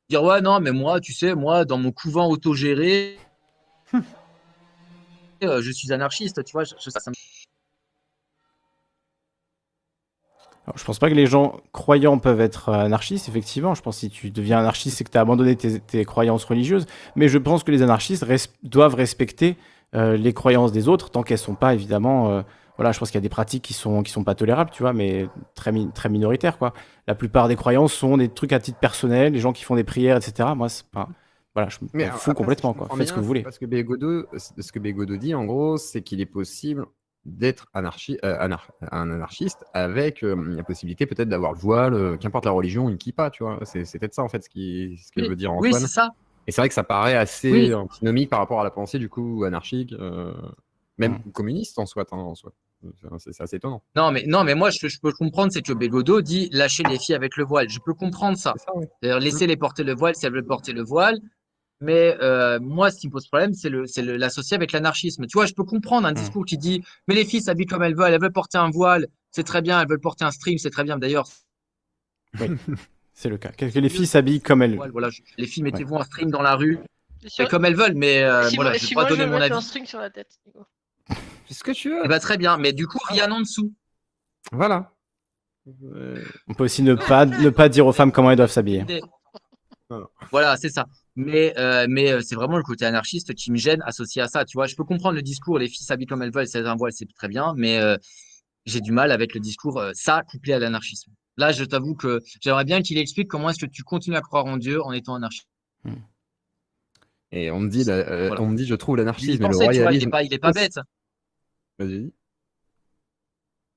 dire ouais, non, mais moi, tu sais, moi, dans mon couvent autogéré, euh, je suis anarchiste, tu vois. Je, je- ça, ça me- Alors, je pense pas que les gens croyants peuvent être euh, anarchistes, effectivement. Je pense que si tu deviens anarchiste, c'est que tu as abandonné tes, tes croyances religieuses. Mais je pense que les anarchistes res- doivent respecter euh, les croyances des autres, tant qu'elles sont pas, évidemment. euh, voilà, je pense qu'il y a des pratiques qui sont, qui sont pas tolérables, tu vois, mais très, mi- très minoritaires, quoi. La plupart des croyances sont des trucs à titre personnel, les gens qui font des prières, etc. Moi, c'est pas. Voilà, je m'en après, fous si complètement, quoi. Faites ce que vous voulez. Parce que ce que Bégodeau dit, en gros, c'est qu'il est possible d'être anarchi- euh, anar- un anarchiste avec euh, la possibilité peut-être d'avoir le voile, euh, qu'importe la religion, une kippa, tu vois. C'est peut-être ça, en fait, ce qu'il ce que Oui, veut dire oui, Antoine. c'est ça. Et c'est vrai que ça paraît assez Oui. antinomique par rapport à la pensée, du coup, anarchique, même Mm. communiste en soit. hein, en soi. C'est assez étonnant. Non, mais non, mais moi, je, je peux comprendre, c'est que Bégodeau dit lâcher les filles avec le voile. Je peux comprendre ça. C'est-à-dire laisser les porter le voile si elles veulent porter le voile. Mais euh, moi, ce qui me pose problème, c'est le, c'est le- l'associer avec l'anarchisme. Tu vois, je peux comprendre un discours qui dit, mais les filles s'habillent comme elles veulent, elles veulent porter un voile, c'est très bien, elles veulent porter un stream, c'est très bien. D'ailleurs, Oui, c'est le cas. Que que les filles s'habillent comme elles. voile, voilà, je- les filles, mettez-vous un stream dans la rue, Et c'est comme elles veulent, mais euh, si voilà, moi, je moi, je donner veux mon mettre avis. un string sur la tête. Nico. C'est ce que tu veux. Eh ben, très bien, mais du coup, rien en dessous. Voilà. On peut aussi ne pas, ne pas dire aux femmes comment elles doivent s'habiller. Voilà, c'est ça. Mais, euh, mais euh, c'est vraiment le côté anarchiste qui me gêne associé à ça. Tu vois, je peux comprendre le discours, les filles s'habillent comme elles veulent, c'est un voile, c'est très bien, mais euh, j'ai du mal avec le discours, euh, ça couplé à l'anarchisme. Là, je t'avoue que j'aimerais bien qu'il explique comment est-ce que tu continues à croire en Dieu en étant anarchiste. Et on me dit, la- Voilà. on me dit, je trouve l'anarchisme le vois, il royalisme. est pas, il est pas bête. Vas-y.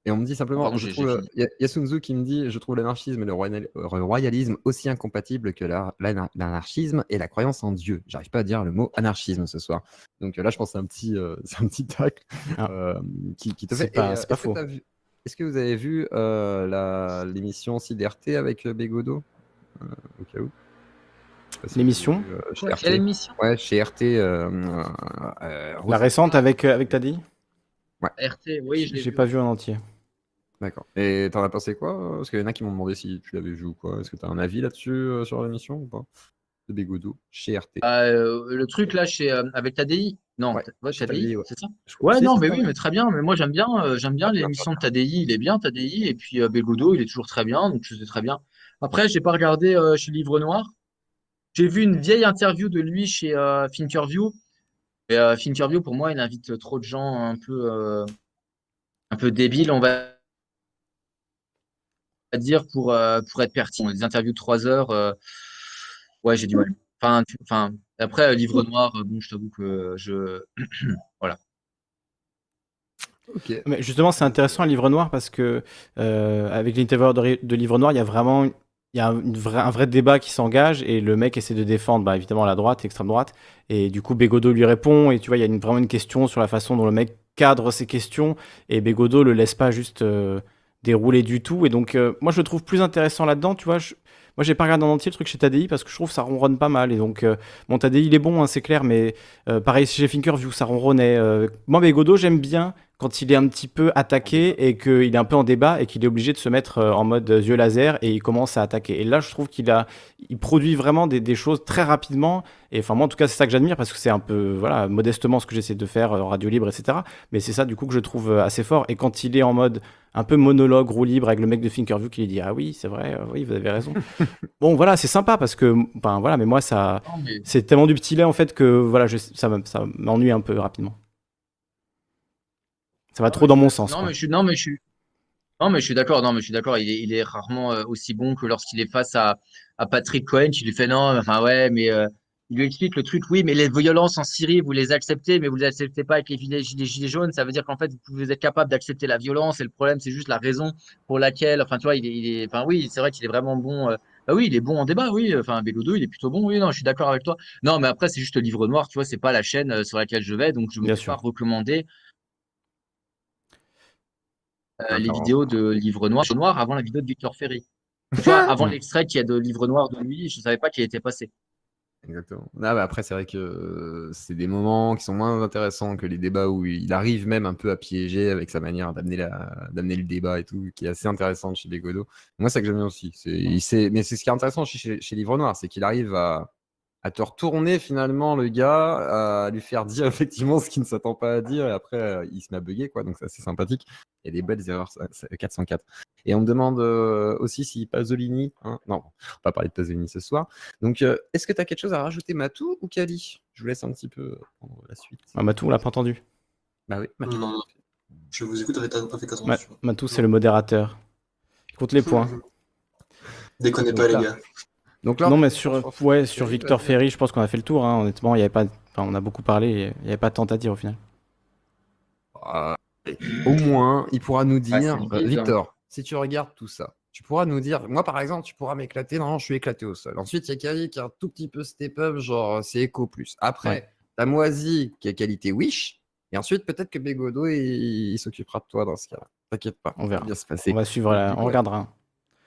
Et on me dit simplement, Pardon, je trouve, y a- y a Sun Tzu qui me dit, je trouve l'anarchisme et le royal- le royalisme aussi incompatibles que la- l'ana- l'anarchisme et la croyance en Dieu. J'arrive pas à dire le mot anarchisme ce soir. Donc euh, là, je pense que c'est un petit, euh, c'est un petit tacle euh, qui, qui te Ah. C'est fait. pas- Et, pas faux. Est-ce que vous avez vu euh, l'émission CDRT avec Euh, Au cas où? L'émission euh, chez RT. quelle émission? Ouais, chez RT. euh, euh, euh, La récente avec, avec Tadi RT, oui, je l'ai pas vu en entier. D'accord. Et t'en as pensé quoi? Parce qu'il y en a qui m'ont demandé si tu l'avais vu ou quoi. Est-ce que tu as un avis là-dessus, euh, sur l'émission ou pas? De Bégodeau, chez RT. Ah, euh, le truc là, chez, euh, avec TADI? Non, Ouais, ouais, chez TADI, TADI, ouais. c'est ça? Ouais, non, mais ça, oui, ouais. mais très bien. Mais moi, j'aime bien, euh, j'aime bien l'émission de TADI. Il est bien, TADI. Et puis, euh, Bégodeau, il est toujours très bien. Donc, je sais très bien. Après, j'ai pas regardé euh, chez Livre Noir. J'ai vu une vieille interview de lui chez euh, Et euh, Thinkerview, pour moi, il invite trop de gens un peu, euh, un peu débiles, on va dire, pour, euh, pour être pertinent. Des interviews de trois heures, euh, ouais, j'ai du mal. Enfin, tu- enfin, après, Livre Noir, bon, je t'avoue que je. Voilà. Ok. Mais justement, c'est intéressant, un livre noir, parce que euh, avec l'intervieweur de, ri- de livre noir, il y a vraiment il y a un vrai débat qui s'engage et le mec essaie de défendre bah, évidemment la droite, l'extrême droite. Et du coup, Bégodeau lui répond. Et tu vois, il y a une- vraiment une question sur la façon dont le mec cadre ses questions. Et Bégodeau le laisse pas juste euh, dérouler du tout. Et donc, euh, moi, je le trouve plus intéressant là-dedans. Tu vois, je- moi, j'ai pas regardé en entier le truc chez Tadi parce que je trouve que ça ronronne pas mal. Et donc, euh, bon, Tadi, il est bon, hein, c'est clair. Mais euh, pareil, chez Thinkerview, ça ronronnait. Euh, moi, Bégodeau, j'aime bien quand il est un petit peu attaqué et qu'il est un peu en débat et qu'il est obligé de se mettre euh, en mode yeux laser et il commence à attaquer. Et là, je trouve qu'il a, il produit vraiment des, des choses très rapidement. Et enfin, moi, en tout cas, c'est ça que j'admire parce que c'est un peu, voilà, modestement ce que j'essaie de faire euh, en radio libre, etc. Mais c'est ça, du coup, que je trouve euh, assez fort. Et quand il est en mode un peu monologue, roue libre avec le mec de Thinkerview qui lui dit Ah oui, c'est vrai, euh, oui, vous avez raison. bon, voilà, c'est sympa parce que, enfin, voilà, mais moi, ça, c'est tellement du petit lait en fait que, voilà, je, ça, me- ça m'ennuie un peu rapidement. Ça va trop dans mon sens. Non, quoi. mais je suis, non, mais je suis, non, mais je suis d'accord. Non, mais je suis d'accord. Il est, il est rarement euh, aussi bon que lorsqu'il est face à, à Patrick Cohen, qui lui fait non, enfin ouais, mais euh, il lui explique le truc. Oui, mais les violences en Syrie, vous les acceptez, mais vous les acceptez pas avec les gilets, les gilets jaunes. Ça veut dire qu'en fait, vous pouvez être capable d'accepter la violence. Et le problème, c'est juste la raison pour laquelle. Enfin, tu vois, il est, il est, enfin oui, c'est vrai qu'il est vraiment bon. euh, bah oui, il est bon en débat, oui. Enfin, Bélodo, il est plutôt bon, oui. Non, je suis d'accord avec toi. Non, mais après, c'est juste le livre noir, tu vois, c'est pas la chaîne euh, sur laquelle je vais, donc je Bien peux sûr. pas recommander euh, les vidéos de Livre Noir, Noir avant la vidéo de Victor Ferry. Tu vois, avant l'extrait qu'il y a de Livre Noir de lui, je savais pas qu'il était passé. Exactement. Ah, bah, après, c'est vrai que euh, c'est des moments qui sont moins intéressants que les débats où il arrive même un peu à piéger avec sa manière d'amener la, d'amener le débat et tout, qui est assez intéressante chez Bégodeau. Moi, c'est ça que j'aime bien aussi. C'est, il sait- mais c'est ce qui est intéressant chez, chez, chez Livre Noir, c'est qu'il arrive à, à te retourner finalement le gars, à lui faire dire effectivement ce qu'il ne s'attend pas à dire, et après, euh, il se met à bugger, quoi. Donc, c'est assez sympathique. Il y a des belles erreurs, ça- ça- 404. Et on me demande euh, aussi si Pasolini. hein, non, on va pas parler de Pasolini ce soir. Donc, euh, est-ce que tu as quelque chose à rajouter, Matou ou Kali? Je vous laisse un petit peu prendre la suite. Ah, Matou, on l'a pas entendu. Bah oui, Matou. Non, non. Je vous écoute avec pas fait Ma- attention. Matou, c'est le modérateur. Il compte les points. Déconnez pas, les gars. Donc là, non, mais sur, ouais, sur Victor. Ferry, je pense qu'on a fait le tour. hein. Honnêtement, il y avait pas, enfin, on a beaucoup parlé. Il n'y avait pas tant à dire au final. euh, au moins, il pourra nous dire, euh, hein. Victor, si tu regardes tout ça, tu pourras nous dire, moi par exemple, tu pourras m'éclater, non, je suis éclaté au sol. Ensuite, il y a Kali qui a un tout petit peu step up, genre c'est Echo plus. Après, Ouais. t'as Moisy qui a qualité Wish. Et ensuite, peut-être que Bégodo, il, il s'occupera de toi dans ce cas-là. T'inquiète pas, On verra. bien se passer. On va suivre, la- on Ouais. regardera.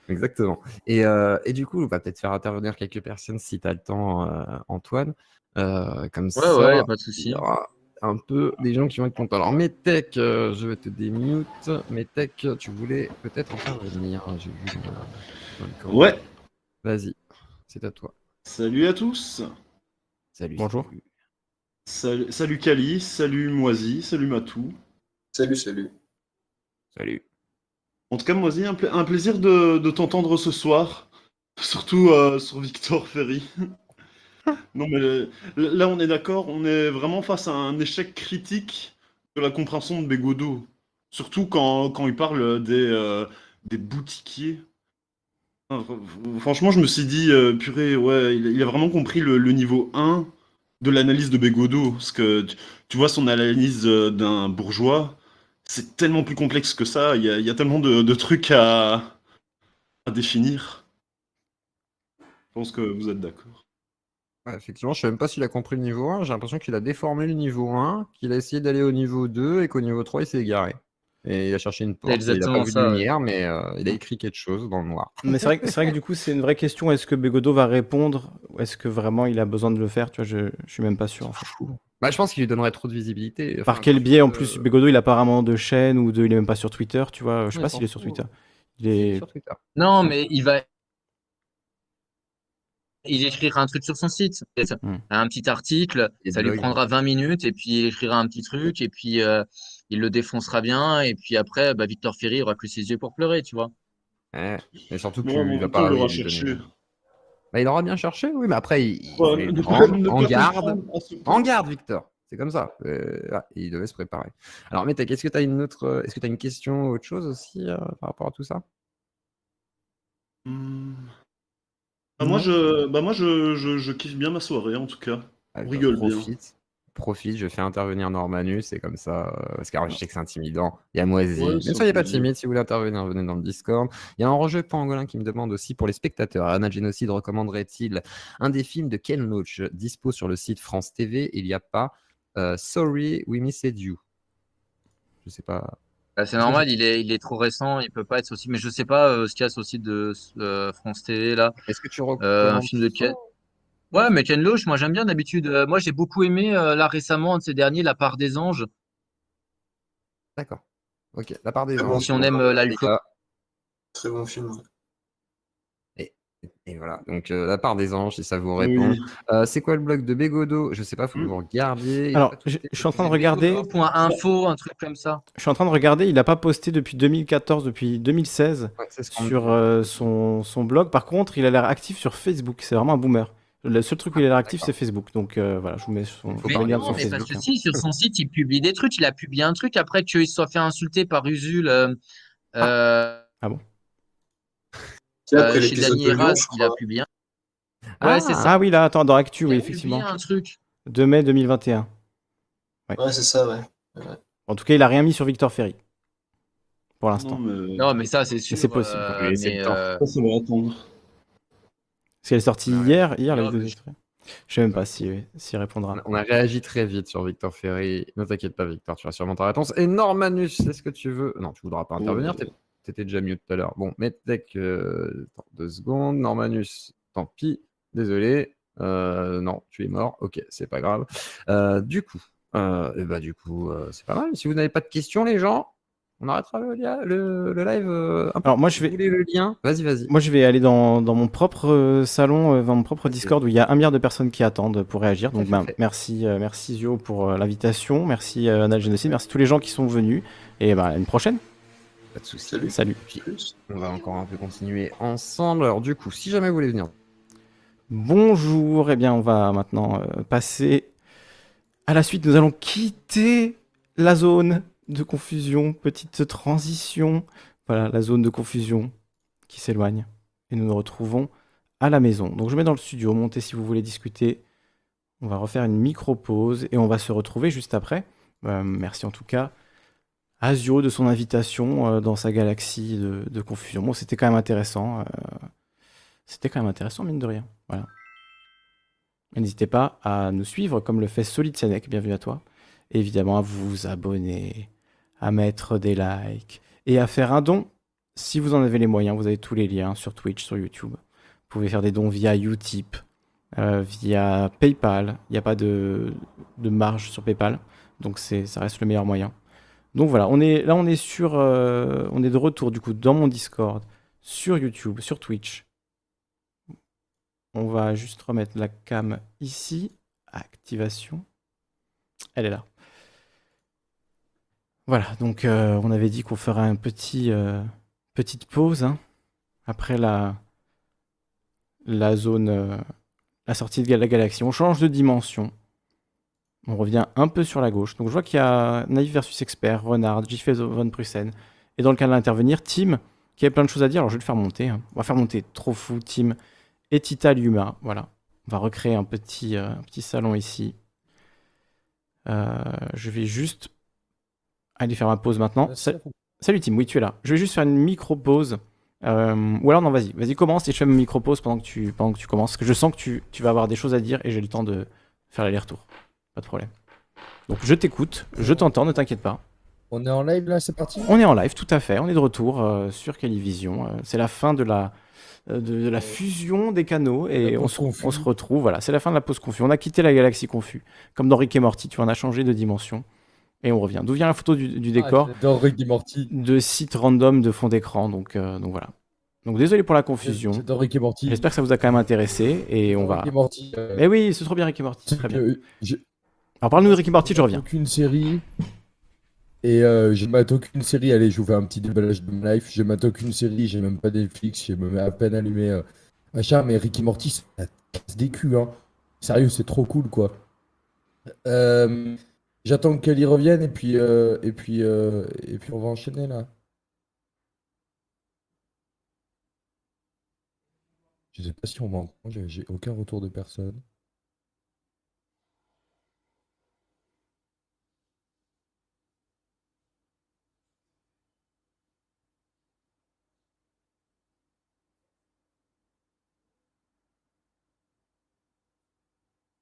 Exactement. Et, euh, et du coup, on va peut-être faire intervenir quelques personnes si tu as le temps, euh, Antoine. Euh, comme ça, ouais, y a pas de souci. il y aura un peu des gens qui vont être contents. Alors, Metech, euh, je vais te démute. Metech, tu voulais peut-être. J'ai vu dans- dans le corps. Ouais. Vas-y, c'est à toi. Salut à tous. Salut. Bonjour. salut. Salut, salut Kali, salut Moisy, salut Matou. Salut, salut. Salut. En tout cas, Moisy, un, pla- un plaisir de, de t'entendre ce soir. Surtout euh, sur Victor Ferry. non, mais euh, là, on est d'accord, on est vraiment face à un échec critique de la compréhension de Bégodeau. Surtout quand, quand il parle des, euh, des boutiquiers. Fr- Franchement, je me suis dit, euh, purée, ouais, il, a vraiment compris le, niveau 1 de l'analyse de Bégodeau. Parce que tu, vois son analyse d'un bourgeois, c'est tellement plus complexe que ça. Il y a, il y a tellement de, de trucs à, à définir. Je pense que vous êtes d'accord. Ouais, effectivement, je sais même pas s'il a compris le niveau 1. J'ai l'impression qu'il a déformé le niveau 1, qu'il a essayé d'aller au niveau 2 et qu'au niveau 3, il s'est égaré. Et il a cherché une porte. Il a exactement pas vu ça, de ouais. lumière, mais euh, il a écrit quelque chose dans le noir. Mais c'est vrai, que- c'est vrai que du coup, c'est une vraie question. Est-ce que Bégodeau va répondre ou est-ce que vraiment il a besoin de le faire? Tu vois, je, je suis même pas sûr. En fait. Bah, je pense qu'il lui donnerait trop de visibilité. Par quel biais En plus, Bégodo, il a vraiment de chaîne ou de, il est même pas sur Twitter, tu vois. Je sais Ouais, pas il s'il s'en est sur fout. Twitter. Il est. sur Twitter. Non, mais il va. Il écrira un truc sur son site, Hmm. un petit article, Et ça lui blog. prendra 20 minutes, et puis il écrira un petit truc, et puis euh, il le défoncera bien, et puis après, bah, Victor Ferry aura que ses yeux pour pleurer, tu vois. Ouais. Mais surtout qu'il va pas il cherché. Bah, il aura bien cherché, oui, mais après, il, Ouais, en garde. En garde, Victor. C'est comme ça. Euh, il devait se préparer. Alors, Meta, est-ce que tu as une autre, est-ce que tu as une question ou autre chose aussi euh, par rapport à tout ça? Hmm. Bah, moi, je, bah, moi je, je, je kiffe bien ma soirée, en tout cas. Ah, On rigole bien. profite. Profite, je fais intervenir Normanus, c'est comme ça, euh, parce que alors, je sais que c'est intimidant. Il y a Moisy. Ouais, ne soyez pas timide si vous voulez intervenir, venez dans le Discord. Il y a un enjeu pangolin qui me demande aussi pour les spectateurs. Anna Génocide recommanderait-il un des films de Ken Loach dispo sur le site France TV Il n'y a pas euh, Sorry, We Missed You. Je sais pas. Bah, c'est normal, il est, il est trop récent, il peut pas être aussi. Mais je sais pas euh, ce qu'il y a site de euh, France TV là. Est-ce que tu Euh, un film de Ken. Ouais, mais Ken Loach, moi j'aime bien d'habitude. Euh, moi j'ai beaucoup aimé euh, là récemment un de ces derniers, La part des anges. D'accord. Ok, la part des bon anges. Si on aime euh, l'alcool. Ah, Très bon film. Et voilà, donc euh, la part des anges, si ça vous répond. Oui. Euh, c'est quoi le blog de Bégodo? Je sais pas, faut que vous regardiez. Alors, je, je suis en train de regarder. Point info, un truc comme ça. Je suis en train de regarder. Il a pas posté depuis 2014, depuis 2016 Ouais, ce sur euh, son, son blog. Par contre, il a l'air actif sur Facebook. C'est vraiment un boomer. Le seul truc où il a l'air actif, D'accord. c'est Facebook. Donc euh, voilà, je vous mets son, le pas lien non, sur mais parce Facebook. que hein. si, sur son site, il publie des trucs. Il a publié un truc après qu'il soit fait insulter par Usul. euh, euh, Ah bon? Après chez l'épisode Dany de Lyon, Eras, je il a crois. publié un. Ah, Ouais, c'est ça. ah oui, là, attends, dans Actu, Il oui, a effectivement. un truc. 2 mai 2021. Ouais, c'est ça, ouais. En tout cas, il a rien mis sur Victor Ferry. Pour Non, l'instant. mais Non, mais ça, c'est sûr. c'est possible. euh, mais, euh, ça, ça va attendre. Parce qu'elle est sortie Ouais. hier, hier, vidéo mais d'extrait. Je sais même pas si, s'il répondra. On a réagi très vite sur Victor Ferry. Ne t'inquiète pas, Victor, tu as sûrement ta réponse. Et Normanus, est-ce que tu veux? Non, tu voudras pas intervenir. Oh. T'étais déjà mieux tout à l'heure. Bon, Medtech, euh... attends, deux secondes. Normanus, tant pis. Désolé. Euh, non, tu es mort. Ok, c'est pas grave. Euh, du coup, euh, eh ben, du coup, c'est pas mal. Si vous n'avez pas de questions, les gens, on arrêtera le, lia- le, le live. euh, un peu. Alors moi, je vais, voulez le lien Vas-y, vas-y. moi, je vais aller dans, dans mon propre salon, dans mon propre Discord où il y a un milliard de personnes qui attendent pour réagir. Donc, fait. merci, merci Zio pour l'invitation. Merci Anal Génocide. Merci tous les gens qui sont venus. Et ben, à une prochaine. Pas de soucis. Salut. On va encore un peu continuer ensemble. Alors, du coup, si jamais vous voulez venir Bonjour, eh bien on va maintenant euh, passer à la suite. Nous allons quitter la zone de confusion, petite transition. Voilà, la zone de confusion qui s'éloigne. Et nous nous retrouvons à la maison. Donc je mets dans le studio, montez si vous voulez discuter. On va refaire une micro-pause et on va se retrouver juste après. Euh, merci en tout cas à Zio de son invitation euh, dans sa galaxie de, confusion. Bon, c'était quand même intéressant. euh, c'était quand même intéressant, mine de rien. Voilà. N'hésitez pas à nous suivre comme le fait Solid Senec, bienvenue à toi. Et évidemment à vous abonner, à mettre des likes et à faire un don si vous en avez les moyens. Vous avez tous les liens sur Twitch, sur YouTube. Vous pouvez faire des dons via Utip, euh, via PayPal. Il n'y a pas de, marge sur PayPal, donc ça reste le meilleur moyen. Donc voilà, là, on est sur, euh, de retour du coup dans mon Discord, sur YouTube, sur Twitch. On va juste remettre la cam ici. Activation. Elle est là. Voilà, donc euh, on avait dit qu'on ferait un petit euh, petite pause hein, après la zone la sortie de la galaxie. On change de dimension. On revient un peu sur la gauche. Donc je vois qu'il y a Naïf versus Expert, Renard, Jiffy Von Prussen. Et dans le cas d'intervenir, Tim, qui avait plein de choses à dire. Alors je vais le faire monter. hein. On va faire monter Trop Fou, Tim et Tita Luma. Voilà. On va recréer un petit, euh, un petit salon ici. Euh, je vais juste aller faire ma pause maintenant. Sa- Salut Tim, oui tu es là. Je vais juste faire une micro-pause. Euh, ou alors non, vas-y, vas-y commence et je fais ma micro-pause pendant que tu, pendant que tu commences. Parce que je sens que tu, tu vas avoir des choses à dire et j'ai le temps de faire l'aller-retour. Pas de problème. Donc je t'écoute, je t'entends, ne t'inquiète pas. On est en live là, c'est parti? On est en live, tout à fait. On est de retour euh, sur Calivision. Euh, c'est la fin de la, euh, de, de la fusion des canaux et on se, on se retrouve. Voilà, c'est la fin de la pause confus. On a quitté la galaxie confus, comme dans Rick et Morty. Tu vois, on a changé de dimension et on revient. D'où vient la photo du, du décor Ah, J'adore Rick et Morty. De sites random de fond d'écran. Donc, donc voilà. Donc désolé pour la confusion. J'adore Rick et Morty. J'espère que ça vous a quand même intéressé et on va. Rick et Morty. euh, Mais oui, c'est trop bien Rick et Morty. Très bien. Alors parle-nous de Rick et Morty, je reviens. aucune série. Et euh, je mate aucune série. Allez, je vous fais un petit déballage de ma life. Je mate aucune série. J'ai même pas Netflix. J'ai même à peine allumé euh, machin. Mais Rick et Morty, la casse des culs. Hein. Sérieux, c'est trop cool, quoi. Euh, J'attends que Kelly revienne et puis, euh, et, puis, et puis on va enchaîner là. Je sais pas si on m'entend. J'ai j'ai aucun retour de personne.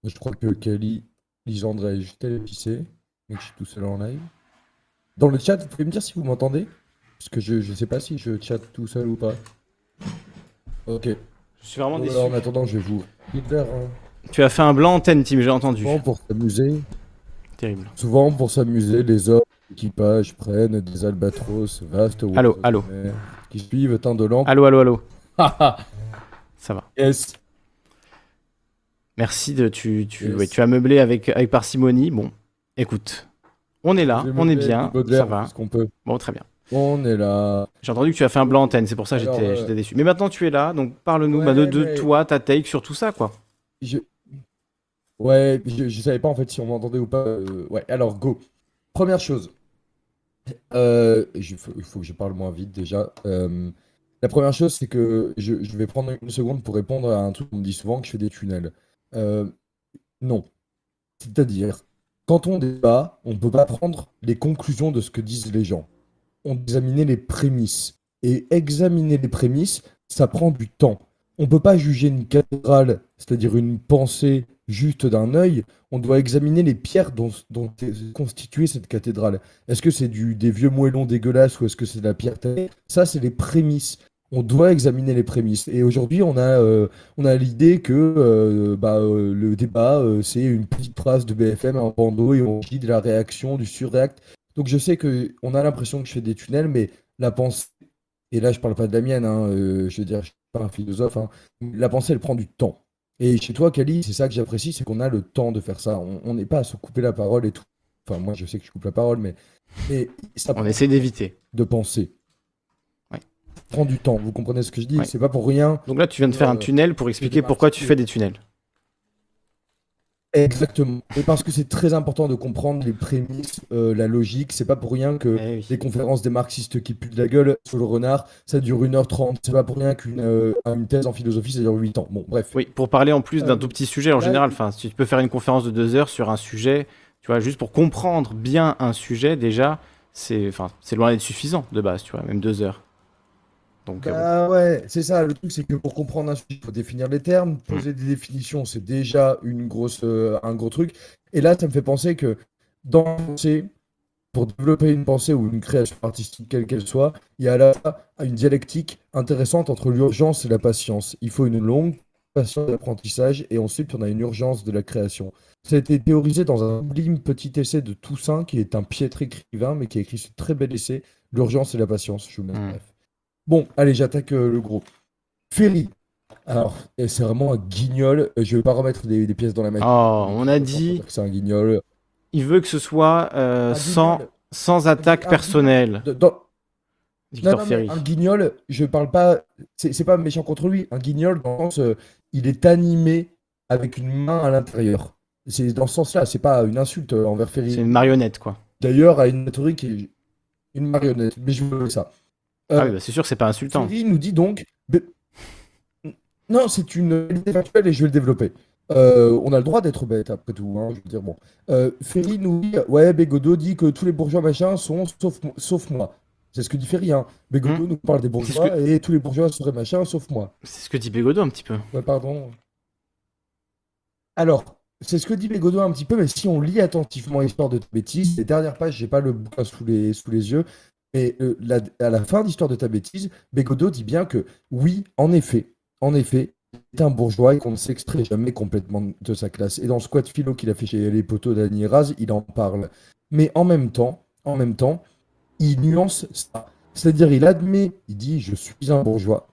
Moi, je crois que Kelly, Lisandre est juste allée pisser, mais que je suis tout seul en live. Dans le chat, vous pouvez me dire si vous m'entendez? Parce que je, je sais pas si je chatte tout seul ou pas. Ok. Je suis vraiment Bon, déçu. alors, en attendant, je vais vous lire, hein. Tu as fait un blanc antenne, Tim, j'ai entendu. Souvent pour s'amuser. Terrible. Souvent pour s'amuser, les hommes d'équipage prennent des albatros vastes Allô, allô. qui suivent lampe. Allô, allô, allô. Ça va. Yes. Merci de tu tu, Yes. ouais, tu as meublé avec avec parcimonie. Bon, écoute, on est là, on est bien, ça va. qu'on peut. Bon, très bien. On est là. J'ai entendu que tu as fait un blanc antenne, c'est pour ça que j'étais euh, déçu. Mais maintenant tu es là, donc parle-nous bah, de, toi, ta take sur tout ça, quoi. Je... Ouais, je, je savais pas en fait si on m'entendait ou pas. euh, Ouais, alors go. Première chose. Euh, faut- il faut que je parle moins vite déjà. Euh, la première chose, c'est que je, je vais prendre une seconde pour répondre à un truc qu'on me dit souvent que je fais des tunnels. Euh, non. C'est-à-dire, quand on débat, on ne peut pas prendre les conclusions de ce que disent les gens. On doit examiner les prémices. Et examiner les prémices, ça prend du temps. On ne peut pas juger une cathédrale, c'est-à-dire une pensée juste d'un œil. On doit examiner les pierres dont, est constituée cette cathédrale. Est-ce que c'est des vieux moellons dégueulasses ou est-ce que c'est de la pierre taillée Ça, c'est les prémices. On doit examiner les prémices. Et aujourd'hui, on a, euh, on a l'idée que euh, bah, euh, le débat, c'est une petite phrase de BFM, un bandeau, et on dit de la réaction, du surréact. Donc je sais que on a l'impression que je fais des tunnels, mais la pensée, et là je parle pas de la mienne, hein, je veux dire, je suis pas un philosophe, hein, la pensée elle prend du temps. Et chez toi, Kali, c'est ça que j'apprécie, c'est qu'on a le temps de faire ça. On on n'est pas à se couper la parole et tout. Enfin, moi je sais que je coupe la parole, mais, mais ça On essaie d'éviter. de penser. Prend du temps, vous comprenez ce que je dis? Ouais. C'est pas pour rien. Donc là, tu viens de faire un Euh, tunnel pour expliquer pourquoi tu fais des tunnels. Exactement. Et parce que c'est très important de comprendre les prémices, euh, la logique. C'est pas pour rien que Eh les conférences des marxistes qui puent de la gueule sur le renard, ça dure 1h30. C'est pas pour rien qu'une euh, une thèse en philosophie, ça dure 8 ans. Bon, bref. Oui, pour parler en plus d'un tout petit sujet en là, général, enfin, si tu peux faire une conférence de deux heures sur un sujet, tu vois, juste pour comprendre bien un sujet, déjà, c'est loin d'être suffisant de base, tu vois, même deux heures. Donc, euh, Bah ouais, c'est ça. Le truc, c'est que pour comprendre un sujet, il faut définir les termes. Poser des définitions, c'est déjà une grosse, euh, un gros truc. Et là, ça me fait penser que dans la pensée, pour développer une pensée ou une création artistique, quelle qu'elle soit, il y a là une dialectique intéressante entre l'urgence et la patience. Il faut une longue patience d'apprentissage et ensuite on a une urgence de la création. Ça a été théorisé dans un sublime petit essai de Toussaint, qui est un piètre écrivain, mais qui a écrit ce très bel essai, L'urgence et la patience. Je vous mets bref. Bon, allez, j'attaque euh, le gros. Ferry. Alors, et c'est vraiment un guignol. Euh, Je vais pas remettre des, des pièces dans la machine. Oh, on a dit. C'est un guignol. il veut que ce soit euh, sans, guignol. sans attaque Un personnelle. De- dans- Victor Non, non, mais Ferry. un guignol, je parle pas. C'est pas méchant contre lui. Un guignol, dans le sens, euh, il est animé avec une main à l'intérieur. C'est dans ce sens-là. C'est pas une insulte envers Ferry. C'est une marionnette, quoi. D'ailleurs, à une théorie qui est une marionnette. Mais je veux ça. Euh, Ah oui, bah, c'est sûr que c'est pas insultant. Ferry nous dit donc. Non, c'est une idée factuelle et je vais le développer. Euh, on a le droit d'être bête après tout, hein, je veux dire bon. Euh, Ferry nous dit, ouais, Bégodeau dit que tous les bourgeois machin sont sauf, sauf moi. C'est ce que dit Ferry, hein. Bégodeau nous parle des bourgeois Hmm. que- et tous les bourgeois seraient machin sauf moi. C'est ce que dit Bégodeau un petit peu. Ouais, pardon. Alors, c'est ce que dit Bégodeau un petit peu, mais si on lit attentivement l'histoire de bêtises, les dernières pages, j'ai pas le bouquin sous les, sous les yeux, Mais euh, à la fin de l'histoire de ta bêtise, Bégodeau dit bien que oui, en effet, en effet, il est un bourgeois et qu'on ne s'extrait jamais complètement de sa classe. Et dans le squat philo qu'il a fait chez les poteaux d'Annie Raz, il en parle. Mais en même temps, en même temps, il nuance ça. C'est-à-dire, il admet, il dit, je suis un bourgeois.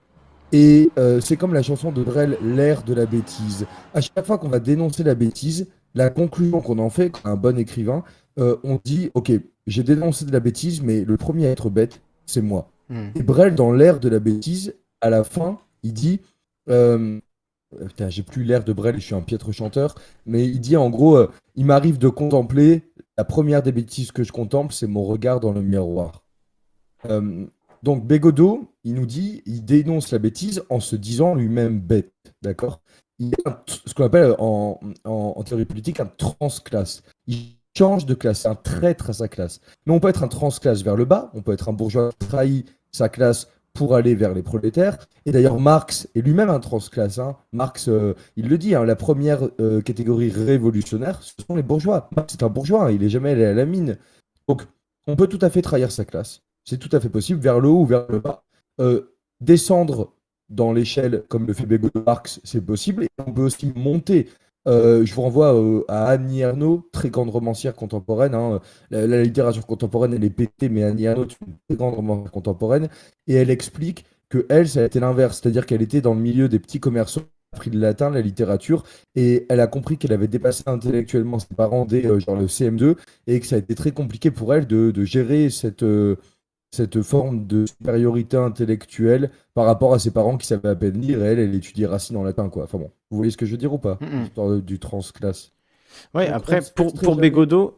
Et euh, c'est comme la chanson de Brel, l'ère de la bêtise. À chaque fois qu'on va dénoncer la bêtise, la conclusion qu'on en fait, un bon écrivain, euh, on dit, ok, j'ai dénoncé de la bêtise, mais le premier à être bête, c'est moi. Hmm. Et Brel, dans l'ère de la bêtise, à la fin, il dit, euh, euh, putain, j'ai plus l'air de Brel, je suis un piètre chanteur, mais il dit en gros, euh, il m'arrive de contempler, la première des bêtises que je contemple, c'est mon regard dans le miroir. Donc Bégodeau, il nous dit, il dénonce la bêtise en se disant lui-même bête, d'accord? Il t- ce qu'on appelle en, en- en théorie politique un transclasse. Il change de classe, un traître à sa classe. Mais on peut être un transclasse vers le bas, on peut être un bourgeois qui trahit sa classe pour aller vers les prolétaires. Et d'ailleurs, Marx est lui-même un transclasse. hein. Marx, euh, il le dit, hein, la première euh, catégorie révolutionnaire, ce sont les bourgeois. Marx est un bourgeois, hein, il est jamais allé à la mine. Donc, on peut tout à fait trahir sa classe. C'est tout à fait possible, vers le haut ou vers le bas. Euh, descendre dans l'échelle, comme le fait Bégaud Marx, c'est possible. Et on peut aussi monter. Euh, je vous renvoie euh, à Annie Ernaux, très grande romancière contemporaine. hein. La, la littérature contemporaine, elle est pétée, mais Annie Ernaux est une très grande romancière contemporaine. Et elle explique que elle, ça a été l'inverse. C'est-à-dire qu'elle était dans le milieu des petits commerçants, a appris le latin, la littérature, et elle a compris qu'elle avait dépassé intellectuellement ses parents dès euh, genre le CM2, et que ça a été très compliqué pour elle de, de gérer cette, euh, cette forme de supériorité intellectuelle par rapport à ses parents qui savaient à peine lire, et elle, elle étudiait Racine en latin, quoi. Enfin bon, vous voyez ce que je veux dire ou pas de- du transclasse? Ouais, Donc, après, pour, pour,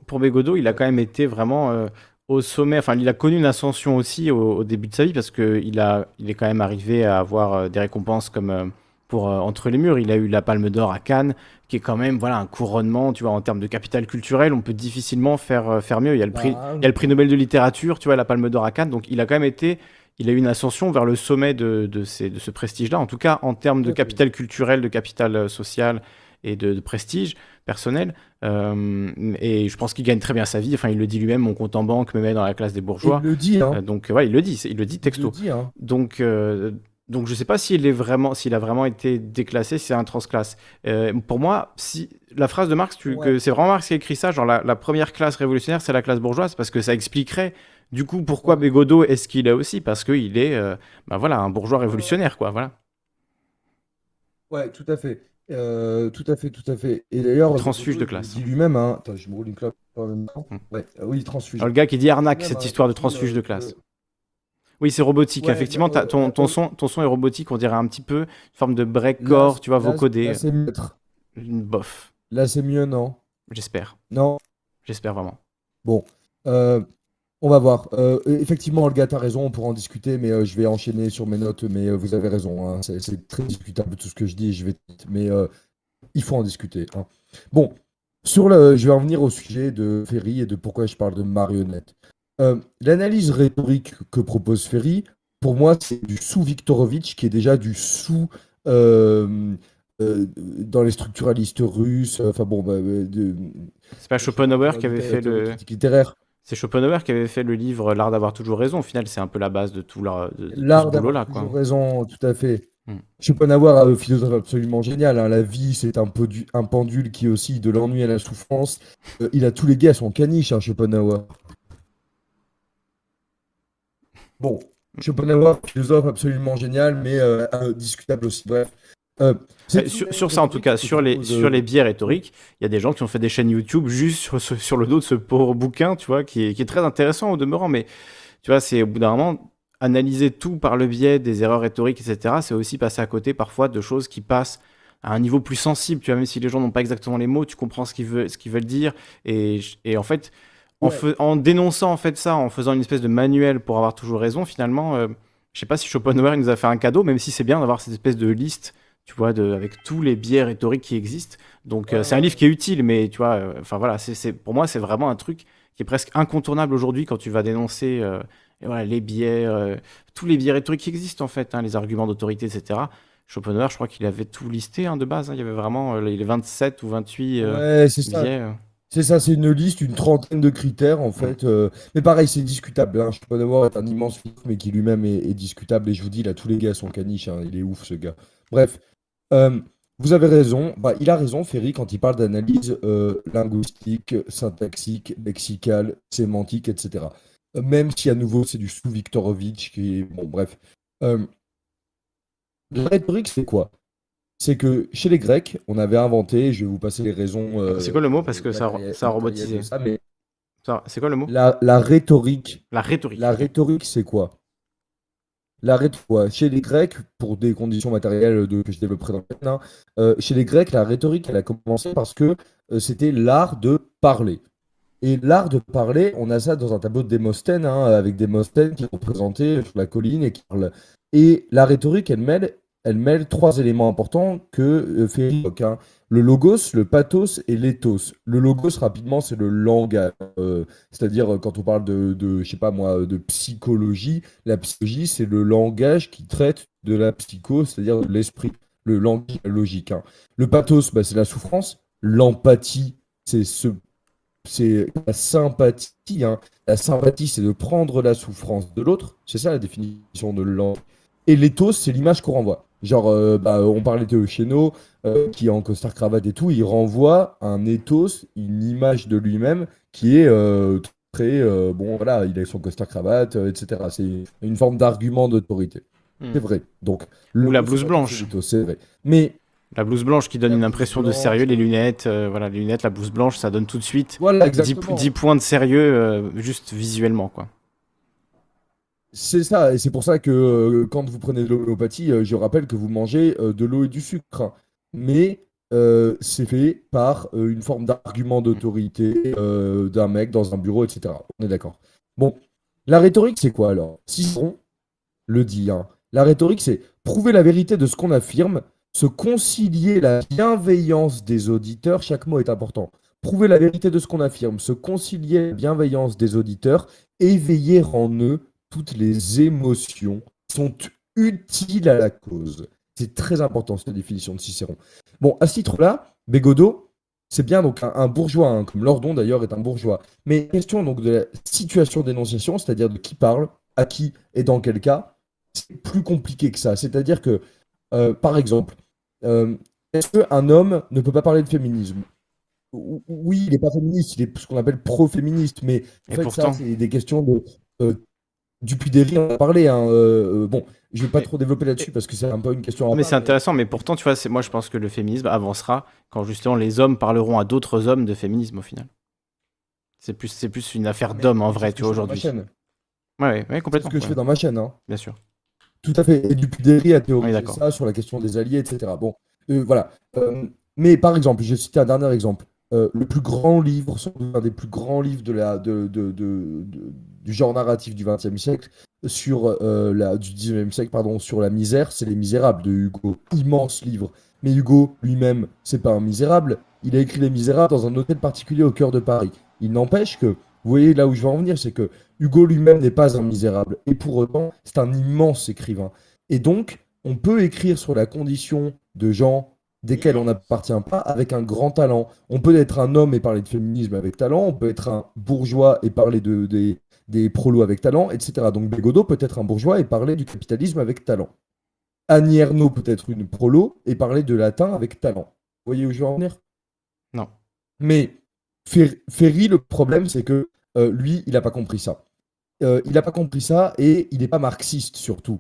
pour il a quand même été vraiment euh, au sommet. Enfin, il a connu une ascension aussi au, au début de sa vie parce qu'il il est quand même arrivé à avoir euh, des récompenses comme euh, pour euh, Entre les murs. Il a eu la Palme d'Or à Cannes, qui est quand même voilà, un couronnement, tu vois, en termes de capital culturel. On peut difficilement faire, euh, faire mieux. Il y, a le prix, Bah, il y a le prix Nobel de littérature, tu vois, la Palme d'Or à Cannes. Donc, il a quand même été. Il a eu une ascension vers le sommet de, de, ces- de ce prestige-là, en tout cas en termes de capital culturel, de capital euh, social et de, de prestige personnel. Euh, et je pense qu'il gagne très bien sa vie. Enfin, il le dit lui-même, mon compte en banque me met dans la classe des bourgeois. Il le dit, hein. Donc, ouais, il le dit, il le dit texto. Il le dit, hein. Donc, euh, donc, je sais pas s'il est vraiment, s'il a vraiment été déclassé, si c'est un transclasse. Euh, pour moi, si la phrase de Marx, Ouais. c'est vraiment Marx qui a écrit ça, genre la, la première classe révolutionnaire, c'est la classe bourgeoise, parce que ça expliquerait du coup pourquoi Bégodeau est ce qu'il est aussi, parce qu'il est, euh, bah voilà, un bourgeois révolutionnaire, quoi. Voilà. Ouais, tout à fait. Euh, tout à fait, tout à fait. Et d'ailleurs, Transfuge de Bégodeau, il classe. dit lui-même, hein. Attends, je me roule une clope en même temps. Ouais, euh, oui, transfuge. Alors, le gars qui dit arnaque, cette hein, histoire de transfuge euh, de classe. Oui, c'est robotique. Ouais, Effectivement, bah, euh, ton, ton, son, ton son est robotique, on dirait un petit peu une forme de breakcore, tu vois, vocodé. Là, c'est mieux. Une bof. Là, c'est mieux, non? J'espère. Non? J'espère vraiment. Bon, euh, on va voir. Euh, effectivement, le gars, t'as raison, on pourra en discuter, mais euh, je vais enchaîner sur mes notes. Mais euh, vous avez raison, hein, c'est très discutable tout ce que je dis, je vais mais il faut en discuter. hein. Bon, sur le, je vais en venir au sujet de Ferry et de pourquoi je parle de marionnette. Euh, L'analyse rhétorique que propose Ferry, pour moi, c'est du sous-Viktorovitch qui est déjà du sous. euh, euh, dans les structuralistes russes, enfin bon, bah, C'est pas Schopenhauer qui avait fait le. littéraire. C'est Schopenhauer qui avait fait le livre L'art d'avoir toujours raison. Au final, c'est un peu la base de tout leur, L'art d'avoir toujours raison, tout à fait. Hmm. Schopenhauer a un philosophe absolument génial. hein. La vie, c'est un, pendule qui oscille de l'ennui à la souffrance. Euh, il a tous les gars à son caniche, hein, Schopenhauer. Bon, Schopenhauer, philosophe absolument génial, mais euh, euh, discutable aussi. Bref. Euh, Euh, sur, sur ça, en tout cas, sur les, sur les biais rhétoriques, il y a des gens qui ont fait des chaînes YouTube juste sur, sur le dos de ce pauvre bouquin, tu vois, qui est, qui est très intéressant au demeurant, mais tu vois, c'est au bout d'un moment, analyser tout par le biais des erreurs rhétoriques, etc., c'est aussi passer à côté parfois de choses qui passent à un niveau plus sensible, tu vois, même si les gens n'ont pas exactement les mots, tu comprends ce qu'ils veulent, ce qu'ils veulent dire, et, et en fait, en, Ouais. fais- en dénonçant en fait ça, en faisant une espèce de manuel pour avoir toujours raison, finalement, euh, je sais pas si Schopenhauer nous a fait un cadeau, même si c'est bien d'avoir cette espèce de liste, tu vois, de, avec tous les biais rhétoriques qui existent. Donc euh, c'est un livre qui est utile, mais tu vois, euh, enfin voilà, c'est, pour moi c'est vraiment un truc qui est presque incontournable aujourd'hui quand tu vas dénoncer euh, voilà, les biais, tous les biais rhétoriques qui existent en fait, hein, les arguments d'autorité, etc. Schopenhauer, je crois qu'il avait tout listé hein, de base. hein. Il y avait vraiment les 27 ou 28 euh, Ouais, biais. C'est ça, c'est une liste, une trentaine de critères en fait. euh, mais pareil, c'est discutable. Hein. Schopenhauer est un immense philosophe, mais qui lui-même est, est discutable. Et je vous dis, là, tous les gars sont caniches. hein. Il est ouf, ce gars. Bref, euh, vous avez raison. Bah, il a raison, Ferry, quand il parle d'analyse euh, linguistique, syntaxique, lexicale, sémantique, etc. Euh, Même si à nouveau, c'est du sous-Viktorovitch qui est. Bon, bref. Euh, la rhétorique, c'est quoi? C'est que chez les Grecs, on avait inventé, je vais vous passer les raisons. euh, C'est quoi le mot? Parce que ça, a- matérielles- ça a robotisé. ça, mais Ça- C'est quoi le mot? La, la rhétorique. La rhétorique. La rhétorique, c'est quoi? La rhétorique. Chez les Grecs, pour des conditions matérielles de, que je développerai dans le hein, euh, chez les Grecs, la rhétorique, elle a commencé parce que euh, c'était l'art de parler. Et l'art de parler, on a ça dans un tableau de Démosthène, hein, avec Démosthène qui est représenté sur la colline et qui parle. Et la rhétorique, elle mêle, elle mêle trois éléments importants que euh, Ferry évoque, hein. Le logos, le pathos et l'éthos. Le logos, rapidement, c'est le langage. Euh, c'est-à-dire, euh, quand on parle de, je sais pas moi, de psychologie, la psychologie, c'est le langage qui traite de la psycho, c'est-à-dire de l'esprit, le langage logique. hein. Le pathos, bah, c'est la souffrance. L'empathie, c'est ce, c'est la sympathie. hein. La sympathie, c'est de prendre la souffrance de l'autre. C'est ça la définition de langue. Et l'éthos, c'est l'image qu'on renvoie. Genre, euh, bah, on parlait de Cheno, euh, qui est en costard cravate et tout, il renvoie un ethos, une image de lui-même qui est euh, très, bon voilà, il a son costard cravate, etc. C'est une forme d'argument d'autorité. Hmm. C'est vrai. Donc, Ou la blouse blanche. c'est vrai. Mais La blouse blanche qui donne une impression de sérieux, les lunettes, voilà, les lunettes, la blouse blanche, ça donne tout de suite Voilà, 10, exactement. 10 points de sérieux juste visuellement, quoi. C'est ça, et c'est pour ça que euh, quand vous prenez de l'homéopathie, euh, je rappelle que vous mangez euh, de l'eau et du sucre. Mais c'est fait par une forme d'argument d'autorité d'un mec dans un bureau, etc. On est d'accord. Bon, la rhétorique, c'est quoi alors? Cicéron le dit. hein. La rhétorique, c'est prouver la vérité de ce qu'on affirme, se concilier la bienveillance des auditeurs, chaque mot est important. Prouver la vérité de ce qu'on affirme, se concilier la bienveillance des auditeurs, éveiller en eux toutes les émotions sont utiles à la cause. C'est très important cette définition de Cicéron. Bon, à ce titre-là, Bégodeau, c'est bien donc un, un bourgeois, hein, comme Lordon d'ailleurs est un bourgeois. Mais question donc de la situation d'énonciation, c'est-à-dire de qui parle, à qui et dans quel cas, c'est plus compliqué que ça. C'est-à-dire que, euh, par exemple, euh, est-ce qu'un homme ne peut pas parler de féminisme? Ou- Oui, il n'est pas féministe, il est ce qu'on appelle pro-féministe, mais en Et fait, pourtant. ça, c'est des questions de. Euh, Dupuy-Derry en a parlé. hein, euh, euh, bon, je vais pas trop développer là-dessus parce que c'est un peu une question à Mais c'est intéressant, mais pourtant, tu vois, c'est- moi je pense que le féminisme avancera quand justement les hommes parleront à d'autres hommes de féminisme au final. C'est plus, c'est plus une affaire d'hommes en c'est vrai, tu vois, aujourd'hui. chaîne. Ouais, ouais, ouais, C'est complètement. ce que je fais dans ma chaîne. hein. Bien sûr. Tout à fait. Et Dupuy-Derry a théorisé ça sur la question des alliés, etc. Bon, euh, voilà. Euh, mais par exemple, je vais citer un dernier exemple. Euh, le plus grand livre, sans doute un des plus grands livres de la, de, de- de- de- du genre narratif du XXe siècle, sur euh, la, du XIXe siècle, pardon, sur la misère, c'est Les Misérables de Hugo. Immense livre. Mais Hugo lui-même, c'est pas un misérable. Il a écrit Les Misérables dans un hôtel particulier au cœur de Paris. Il n'empêche que, vous voyez là où je veux en venir, c'est que Hugo lui-même n'est pas un misérable. Et pour autant, c'est un immense écrivain. Et donc, on peut écrire sur la condition de gens desquels on n'appartient pas avec un grand talent. On peut être un homme et parler de féminisme avec talent, on peut être un bourgeois et parler de, des, des prolos avec talent, etc. Donc Bégodeau peut être un bourgeois et parler du capitalisme avec talent. Annie Ernaux peut être une prolo et parler de latin avec talent. Vous voyez où je veux en venir? Non. Mais Fer- Ferry, le problème, c'est que euh, lui, il n'a pas compris ça. Euh, il n'a pas compris ça et il n'est pas marxiste surtout.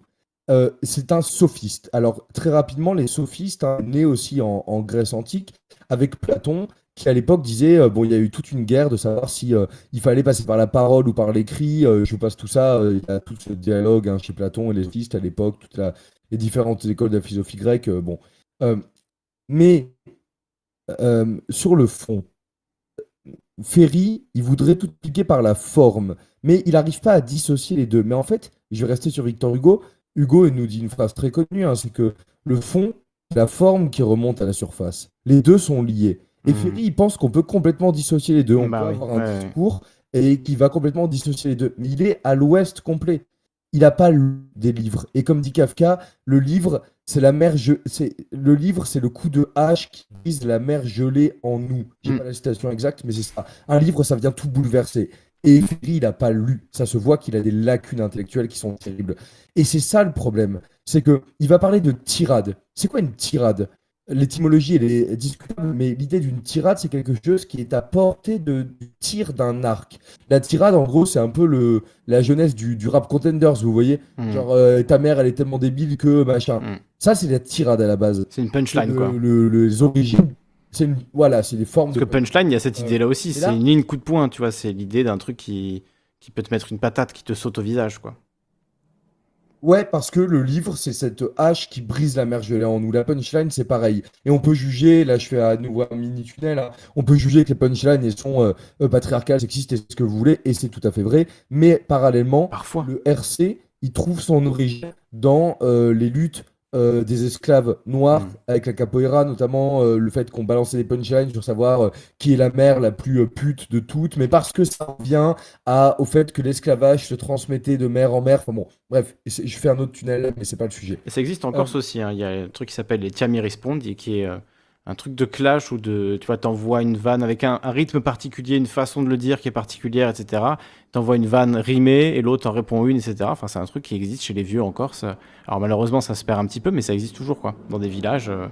Euh, c'est un sophiste. Alors, très rapidement, les sophistes, hein, nés aussi en, en Grèce antique, avec Platon, qui à l'époque disait euh, bon, il y a eu toute une guerre de savoir si euh, il fallait passer par la parole ou par l'écrit. Euh, je passe tout ça. euh, il y a tout ce dialogue hein, chez Platon et les sophistes à l'époque, toutes les différentes écoles de la philosophie grecque. bon. Mais sur le fond, Ferry, il voudrait tout expliquer par la forme, mais il n'arrive pas à dissocier les deux. Mais en fait, je vais rester sur Victor Hugo. Hugo nous dit une phrase très connue, hein, c'est que le fond, la forme qui remonte à la surface. Les deux sont liés. Et. Ferry, il pense qu'on peut complètement dissocier les deux. On Bah peut oui, avoir un ouais, ouais. discours et qui va complètement dissocier les deux. Mais il est à l'ouest complet. il n'a pas lu des livres. Et comme dit Kafka, le livre, c'est la mer, c'est le livre, c'est le coup de hache qui brise la mer gelée en nous. J'ai Mm. pas la citation exacte, mais c'est ça. Un livre, ça vient tout bouleverser. Et Ferry, il n'a pas lu. Ça se voit qu'il a des lacunes intellectuelles qui sont terribles. Et c'est ça le problème. C'est que il va parler de tirade. C'est quoi une tirade? L'étymologie, elle est discutable, mais l'idée d'une tirade, c'est quelque chose qui est à portée de, du tir d'un arc. La tirade, en gros, c'est un peu le, la jeunesse du, du rap contenders, vous voyez Mm. Genre, euh, ta mère, elle est tellement débile que machin. Ça, c'est la tirade à la base. C'est une punchline, Le- quoi. le- le- les origines, c'est une, voilà, c'est des formes Parce que punchline, il y a cette Euh, idée-là aussi. C'est une ligne coup de poing, tu vois. C'est l'idée d'un truc qui, qui peut te mettre une patate, qui te saute au visage, quoi. Ouais, parce que le livre, c'est cette hache qui brise la mer gelée en nous. La punchline, c'est pareil. Et on peut juger, là je fais à nouveau un mini tunnel, hein, on peut juger que les punchlines elles sont euh, euh, patriarcales, sexistes et ce que vous voulez, et c'est tout à fait vrai. Mais parallèlement, le RC, il trouve son origine dans euh, les luttes euh, des esclaves noirs avec la capoeira, notamment euh, le fait qu'on balançait des punchlines sur savoir euh, qui est la mère la plus euh, pute de toutes, mais parce que ça revient à, au fait que l'esclavage se transmettait de mère en mère. Enfin bon, bref, je fais un autre tunnel, mais c'est pas le sujet. Et ça existe en Euh, Corse aussi. hein. Il y a un truc qui s'appelle les Tiami Respond, et qui est euh, un truc de clash où de, tu vois, t'envoies une vanne avec un, un rythme particulier, une façon de le dire qui est particulière, etc. T'envoies une vanne rimée et l'autre en répond une, etc. Enfin, c'est un truc qui existe chez les vieux en Corse. Alors malheureusement, ça se perd un petit peu, mais ça existe toujours, quoi. Dans des villages, euh,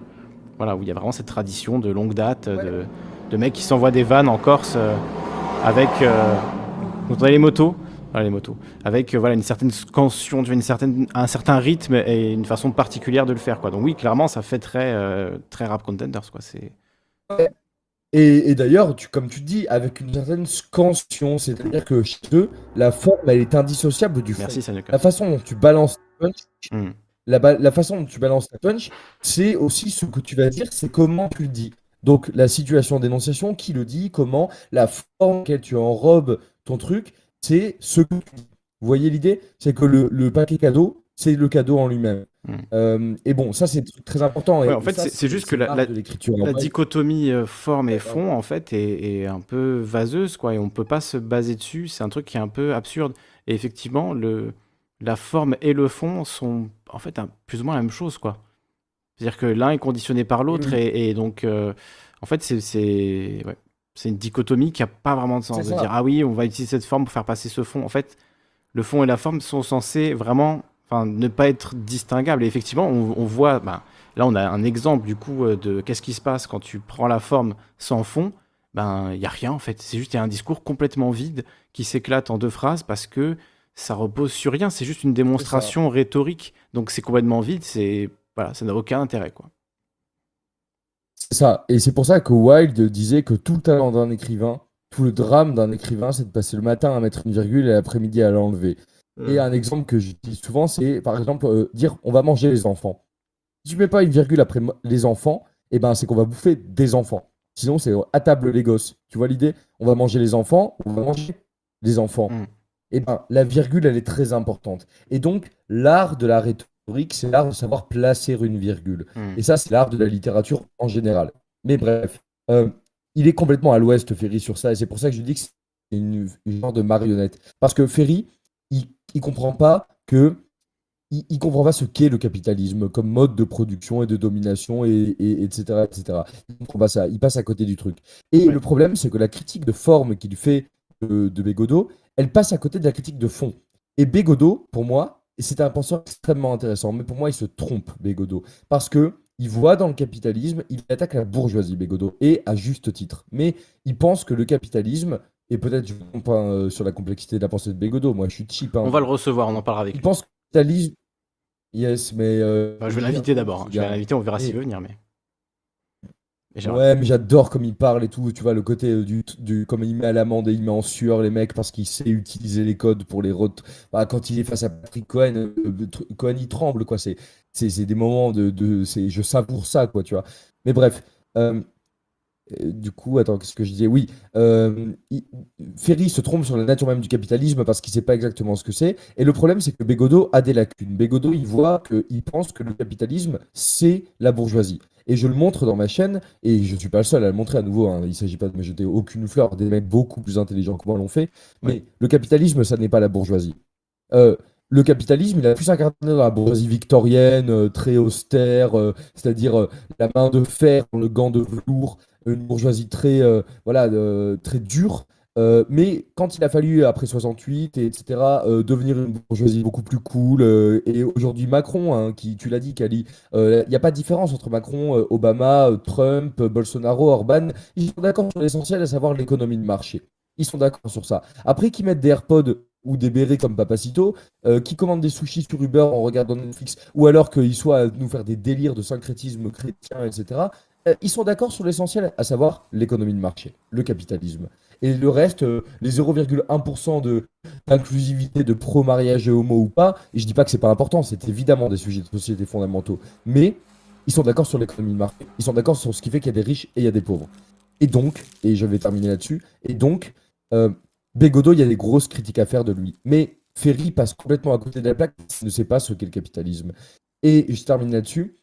voilà, où il y a vraiment cette tradition de longue date euh, de, de mecs qui s'envoient des vannes en Corse euh, avec. Entendez les motos? Voilà, les motos. Avec euh, voilà, une certaine scansion, une certaine, un certain rythme et une façon particulière de le faire. Quoi. Donc oui, clairement, ça fait très, euh, très rap contenders. Quoi. C'est... Et, et d'ailleurs, tu, comme tu dis, avec une certaine scansion, c'est-à-dire que chez eux, la forme, elle est indissociable du fond. Merci. La façon dont tu balances ta punch, Hmm. la, ba- la façon dont tu balances ta punch, c'est aussi ce que tu vas dire, c'est comment tu le dis. Donc, la situation d'énonciation, qui le dit, comment, la forme laquelle tu enrobes ton truc, c'est ce que tu dis. Vous voyez l'idée? C'est que le, le paquet cadeau, c'est le cadeau en lui-même. Euh, et bon, ça, c'est très important. Hmm. Ouais, en fait, c'est, juste que la, la- dichotomie euh, forme et fond, en fait, est, est un peu vaseuse, quoi, et on peut pas se baser dessus. C'est un truc qui est un peu absurde. Et effectivement, le, la forme et le fond sont, en fait, un- plus ou moins la même chose, quoi. C'est-à-dire que l'un est conditionné par l'autre, Oui. et, et donc, euh, en fait, c'est, c'est, ouais, c'est une dichotomie qui a pas vraiment de sens. De dire, ah oui, on va utiliser cette forme pour faire passer ce fond. En fait, le fond et la forme sont censés vraiment ne pas être distinguables. Et effectivement, on, on voit, ben, là, on a un exemple du coup euh, de qu'est-ce qui se passe quand tu prends la forme sans fond. Ben, il y a rien en fait. C'est juste y a un discours complètement vide qui s'éclate en deux phrases parce que ça repose sur rien. C'est juste une démonstration rhétorique. Donc c'est complètement vide. C'est voilà, ça n'a aucun intérêt quoi. C'est ça. Et c'est pour ça que Wilde disait que tout le talent d'un écrivain, tout le drame d'un écrivain, c'est de passer le matin à mettre une virgule et l'après-midi à l'enlever. Et un exemple que j'utilise souvent, c'est par exemple euh, dire on va manger les enfants. Si tu mets pas une virgule après les enfants, eh ben, c'est qu'on va bouffer des enfants. Sinon, c'est à table les gosses. Tu vois l'idée? On va manger les enfants, on va manger les enfants. Et ben, la virgule, elle est très importante. Et donc, l'art de la rhétorique, c'est l'art de savoir placer une virgule. Mm. Et ça, c'est l'art de la littérature en général. Mais bref, euh, il est complètement à l'ouest, Ferry, sur ça. Et c'est pour ça que je dis que c'est une, une genre de marionnette. Parce que Ferry, il, il comprend pas que. Il, il comprend pas ce qu'est le capitalisme comme mode de production et de domination, et, et- etc., etc. Il comprend pas ça. Il passe à côté du truc. Et le problème, c'est que la critique de forme qu'il fait de, de Bégodeau, elle passe à côté de la critique de fond. Et Bégodeau, pour moi, c'est un penseur extrêmement intéressant, mais pour moi, il se trompe, Bégodeau. Parce que il voit dans le capitalisme, il attaque la bourgeoisie, Bégodeau, et à juste titre. Mais il pense que le capitalisme, et peut-être je ne pas euh, sur la complexité de la pensée de Bégodeau, moi je suis cheap. hein. On va le recevoir, on en parlera avec Il lui. pense que le capitalisme. Yes, mais. euh, Bah, je vais l'inviter d'abord. hein. Je vais l'inviter, on verra s'il veut venir. Mais Ouais, mais j'adore comme il parle et tout. Tu vois, le côté euh, du, du. Comme il met à l'amende et il met en sueur les mecs parce qu'il sait utiliser les codes pour les. Bah, quand il est face à Patrick Cohen, euh, euh, Cohen il tremble, quoi. C'est des moments de. de je savoure ça, quoi, tu vois. Mais bref. euh, du coup, attends, qu'est-ce que je disais? Oui, euh, il- Ferry se trompe sur la nature même du capitalisme parce qu'il sait pas exactement ce que c'est. Et le problème, c'est que Bégodeau a des lacunes. Bégodeau, il voit que, il pense que le capitalisme, c'est la bourgeoisie. Et je le montre dans ma chaîne, et je suis pas le seul à le montrer à nouveau. hein. Il s'agit pas de me jeter aucune fleur. Des mecs beaucoup plus intelligents que moi l'ont fait. Mais le capitalisme, ça n'est pas la bourgeoisie. Euh, le capitalisme, il a plus incarné dans la bourgeoisie victorienne, euh, très austère, euh, c'est-à-dire euh, la main de fer le gant de velours, une bourgeoisie très, euh, voilà, euh, très dure. Euh, mais quand il a fallu, après 68, et etc., euh, devenir une bourgeoisie beaucoup plus cool, euh, et aujourd'hui Macron, hein, qui, tu l'as dit, Kali, euh, il n'y a pas de différence entre Macron, euh, Obama, euh, Trump, euh, Bolsonaro, Orban. Ils sont d'accord sur l'essentiel, à savoir l'économie de marché. Ils sont d'accord sur ça. Après qu'ils mettent des AirPods ou des bérets comme Papacito, euh, qui commandent des sushis sur Uber en regardant Netflix, ou alors qu'ils soient à nous faire des délires de syncrétisme chrétien, etc., euh, ils sont d'accord sur l'essentiel, à savoir l'économie de marché, le capitalisme. Et le reste, euh, les 0,1% de- d'inclusivité, de pro-mariage et homo ou pas, et je dis pas que c'est pas important, c'est évidemment des sujets de société fondamentaux, mais ils sont d'accord sur l'économie de marché. Ils sont d'accord sur ce qui fait qu'il y a des riches et il y a des pauvres. Et donc, et je vais terminer là-dessus, et donc, euh, Bégodeau, il y a des grosses critiques à faire de lui. Mais Ferry passe complètement à côté de la plaque, il ne sait pas ce qu'est le capitalisme. Et je termine là-dessus.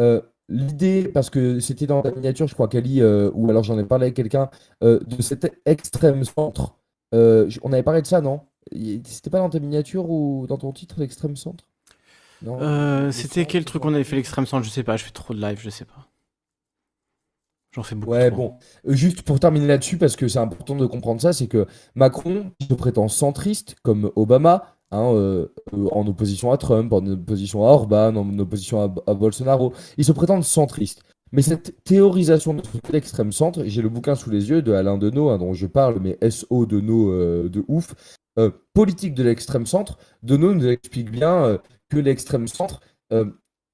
Euh, L'idée, parce que c'était dans ta miniature, je crois, Kali, euh, ou alors j'en ai parlé avec quelqu'un, euh, de cet extrême centre. Euh, on avait parlé de ça, non? C'était pas dans ta miniature ou dans ton titre, l'extrême centre? C'était quel truc on avait fait l'extrême centre? Je sais pas, je fais trop de live, je sais pas. J'en fais beaucoup Ouais, trop. bon, juste pour terminer là-dessus, parce que c'est important de comprendre ça, c'est que Macron, qui se prétend centriste, comme Obama, hein, euh, euh, en opposition à Trump, en opposition à Orban, en opposition à, Bolsonaro, il se prétend centriste. Mais cette théorisation de l'extrême centre, j'ai le bouquin sous les yeux de Alain Deneau, hein, dont je parle, mais SO Deneau euh, de ouf, euh, politique de l'extrême centre, Deneau nous explique bien que l'extrême centre,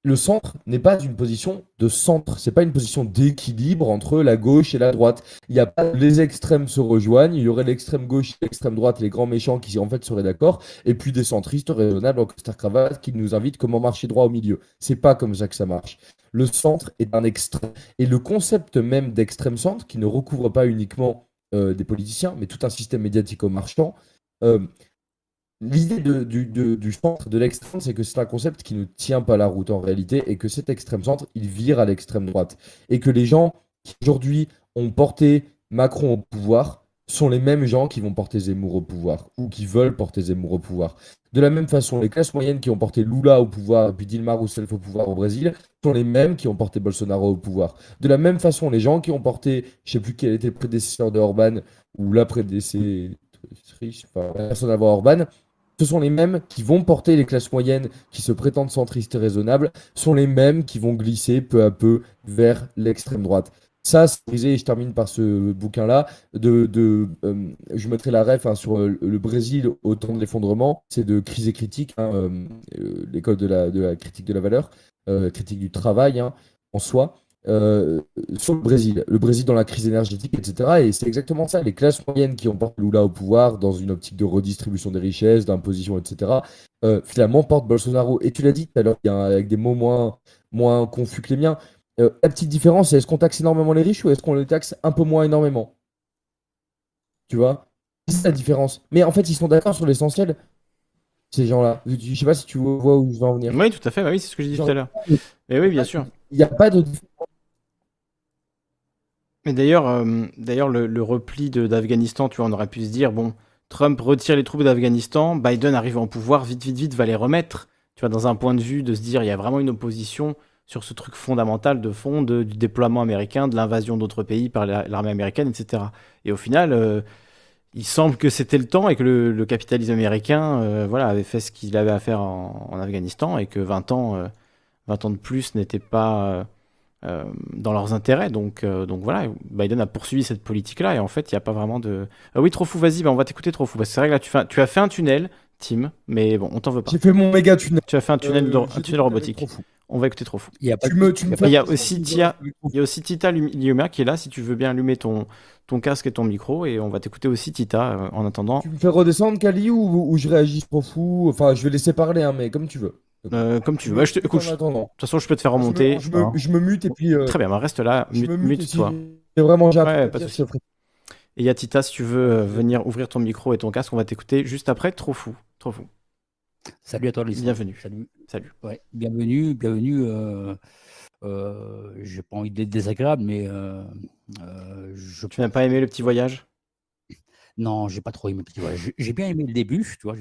le centre n'est pas une position de centre, c'est pas une position d'équilibre entre la gauche et la droite. Il y a les extrêmes se rejoignent, il y aurait l'extrême gauche, l'extrême droite, les grands méchants qui en fait seraient d'accord, et puis des centristes raisonnables en costard cravate qui nous invitent comment marcher droit au milieu. C'est pas comme ça que ça marche. Le centre est un extrême. Et le concept même d'extrême centre, qui ne recouvre pas uniquement euh, des politiciens, mais tout un système médiatico-marchand, euh, L'idée du, centre, de l'extrême, c'est que c'est un concept qui ne tient pas la route en réalité et que cet extrême centre, il vire à l'extrême droite. Et que les gens qui aujourd'hui ont porté Macron au pouvoir sont les mêmes gens qui vont porter Zemmour au pouvoir ou qui veulent porter Zemmour au pouvoir. De la même façon, les classes moyennes qui ont porté Lula au pouvoir et puis Dilma Rousseff au pouvoir au Brésil sont les mêmes qui ont porté Bolsonaro au pouvoir. De la même façon, les gens qui ont porté, je sais plus quel était le prédécesseur de Orban ou la prédécessrice, enfin, la personne avant Orban, ce sont les mêmes qui vont porter les classes moyennes qui se prétendent centristes et raisonnables, sont les mêmes qui vont glisser peu à peu vers l'extrême droite. Ça, c'est brisé, et je termine par ce bouquin-là, de, euh, je mettrai la ref hein, sur euh, le Brésil au temps de l'effondrement, c'est de Crise et Critique, hein, euh, l'école de la, critique de la valeur, critique du travail hein, en soi, euh, sur le Brésil, le Brésil dans la crise énergétique, etc. Et c'est exactement ça, les classes moyennes qui ont porté Lula au pouvoir dans une optique de redistribution des richesses, d'imposition, etc., euh, finalement portent Bolsonaro. Et tu l'as dit tout à l'heure, avec des mots moins, moins confus que les miens. Euh, la petite différence, c'est est-ce qu'on taxe énormément les riches ou est-ce qu'on les taxe un peu moins énormément? Tu vois? C'est la différence. Mais en fait, ils sont d'accord sur l'essentiel, ces gens-là. Je je sais pas si tu vois où je veux en venir. Oui, tout à fait, bah oui, c'est ce que j'ai dit tout à l'heure. Mais oui, bien sûr. Il n'y a pas de Mais d'ailleurs, euh, le, repli d'Afghanistan, tu vois, on aurait pu se dire, bon, Trump retire les troupes d'Afghanistan, Biden arrive en pouvoir, vite, vite, vite, va les remettre. Tu vois, dans un point de vue de se dire, il y a vraiment une opposition sur ce truc fondamental de fond du déploiement américain, de l'invasion d'autres pays par la- l'armée américaine, etc. Et au final, euh, il semble que c'était le temps et que le, capitalisme américain euh, voilà, avait fait ce qu'il avait à faire en, Afghanistan et que 20 ans, euh, 20 ans de plus n'étaient pas dans leurs intérêts. Donc, euh, donc voilà, Biden a poursuivi cette politique-là et en fait, il n'y a pas vraiment de. Ah oui, trop fou, vas-y, bah, on va t'écouter trop fou. Parce que c'est vrai que là, tu, fais un- tu as fait un tunnel, Tim, mais bon, on t'en veut pas. J'ai fait mon méga tunnel. Tu as fait un tunnel, Euh, de- un j'ai tunnel robotique. trop fou. On va écouter trop fou. Il y a pas Tu me- tu me Et fais il y a un aussi Tia, il y a aussi Tita Liumer qui est là si tu veux bien allumer ton, ton casque et ton micro et on va t'écouter aussi Tita euh, en attendant. Tu me fais redescendre, Kali, ou, ou je réagis trop fou? Enfin, je vais laisser parler, hein, mais comme tu veux. Euh, comme tu veux. Bah, je te- écoute, je- de toute façon, je peux te faire Je me- remonter. Je me, je me mute et puis. euh, Très bien, bah, reste là, mute- mute-toi. j'ai vraiment j'ai Ouais, pas de Et il y a Tita, si tu veux euh, venir ouvrir ton micro et ton casque, on va t'écouter juste après. Trop fou, trop fou. Salut à toi, Lisa. Bienvenue. Salut. Salut. Ouais, bienvenue, bienvenue. Euh, euh, J'ai pas envie d'être désagréable, mais euh, euh, je. Tu n'as pas aimé le petit voyage? Non, j'ai pas trop aimé. J'ai bien aimé le début, tu vois,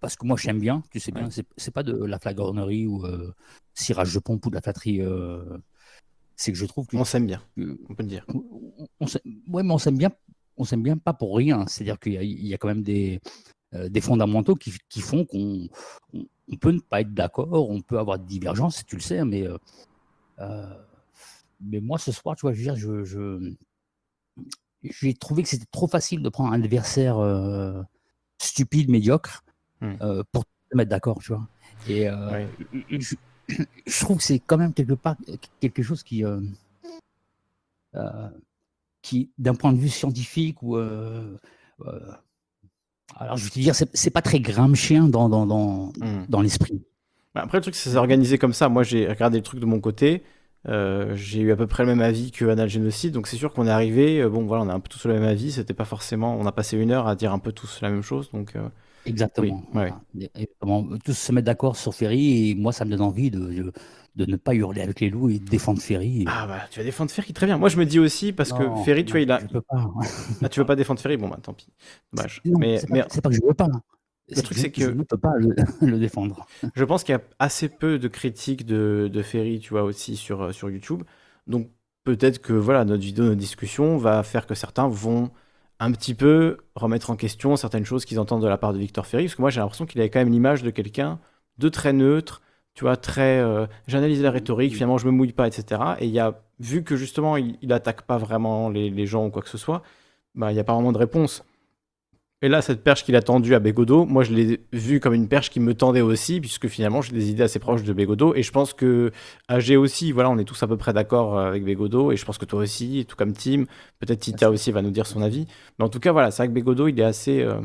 parce que moi j'aime bien, tu sais bien, c'est pas de la flagornerie ou euh, cirage de pompe ou de la flatterie. euh, c'est que je trouve que. On s'aime bien, on peut le dire. on- on ouais, mais on s'aime bien, on s'aime bien pas pour rien. C'est-à-dire qu'il y, a- il y a quand même des, euh, des fondamentaux qui, qui font qu'on on, on peut ne pas être d'accord, on peut avoir des divergences, tu le sais, mais, euh, mais moi ce soir, tu vois, je veux dire, je, je- j'ai trouvé que c'était trop facile de prendre un adversaire euh, stupide, médiocre, Hmm. euh, pour se mettre d'accord, tu vois. Et euh, je, je trouve que c'est quand même quelque part quelque chose qui, qui d'un point de vue scientifique ou alors je vais te dire, c'est pas très grimchien dans, dans, dans, Hmm. dans l'esprit. Bah, Après, le truc, c'est organisé comme ça. Moi, j'ai regardé le truc de mon côté. Euh, j'ai eu à peu près le même avis que Anal Génocide. Donc, c'est sûr qu'on est arrivé. euh, bon, voilà, on a un peu tous le même avis. C'était pas forcément. On a passé une heure à dire un peu tous la même chose. Donc, euh, Exactement. oui, ouais. voilà. Et- et comment tous se mettre d'accord sur Ferry et moi ça me donne envie de, de, ne pas hurler avec les loups et de défendre Ferry. Ah bah tu vas défendre Ferry très bien. Moi je me dis aussi parce que Ferry, tu vois, il a. je peux pas. Ah, tu veux pas défendre Ferry? Bon bah tant pis. Dommage. Non, mais c'est pas, mais c'est pas que je veux pas. Le truc c'est que je ne peux pas le, le défendre. Je pense qu'il y a assez peu de critiques de, de Ferry, tu vois, aussi sur, euh, sur YouTube. Donc peut-être que voilà, notre vidéo, notre discussion va faire que certains vont un petit peu remettre en question certaines choses qu'ils entendent de la part de Victor Ferry. Parce que moi j'ai l'impression qu'il avait quand même l'image de quelqu'un de très neutre, tu vois, très... euh, J'analyse la rhétorique, finalement je me mouille pas, etc. Et il y a, vu que justement il, il attaque pas vraiment les, les gens ou quoi que ce soit, bah il n'y a pas vraiment de réponse. Et là, cette perche qu'il a tendue à Bégodeau, moi je l'ai vue comme une perche qui me tendait aussi, puisque finalement j'ai des idées assez proches de Bégodeau. Et je pense que AG aussi, voilà, on est tous à peu près d'accord euh, avec Bégodeau, et je pense que toi aussi, tout comme Tim, peut-être Tita aussi va nous dire son avis. Mais en tout cas, voilà, c'est vrai que Bégodeau, il est assez, euh,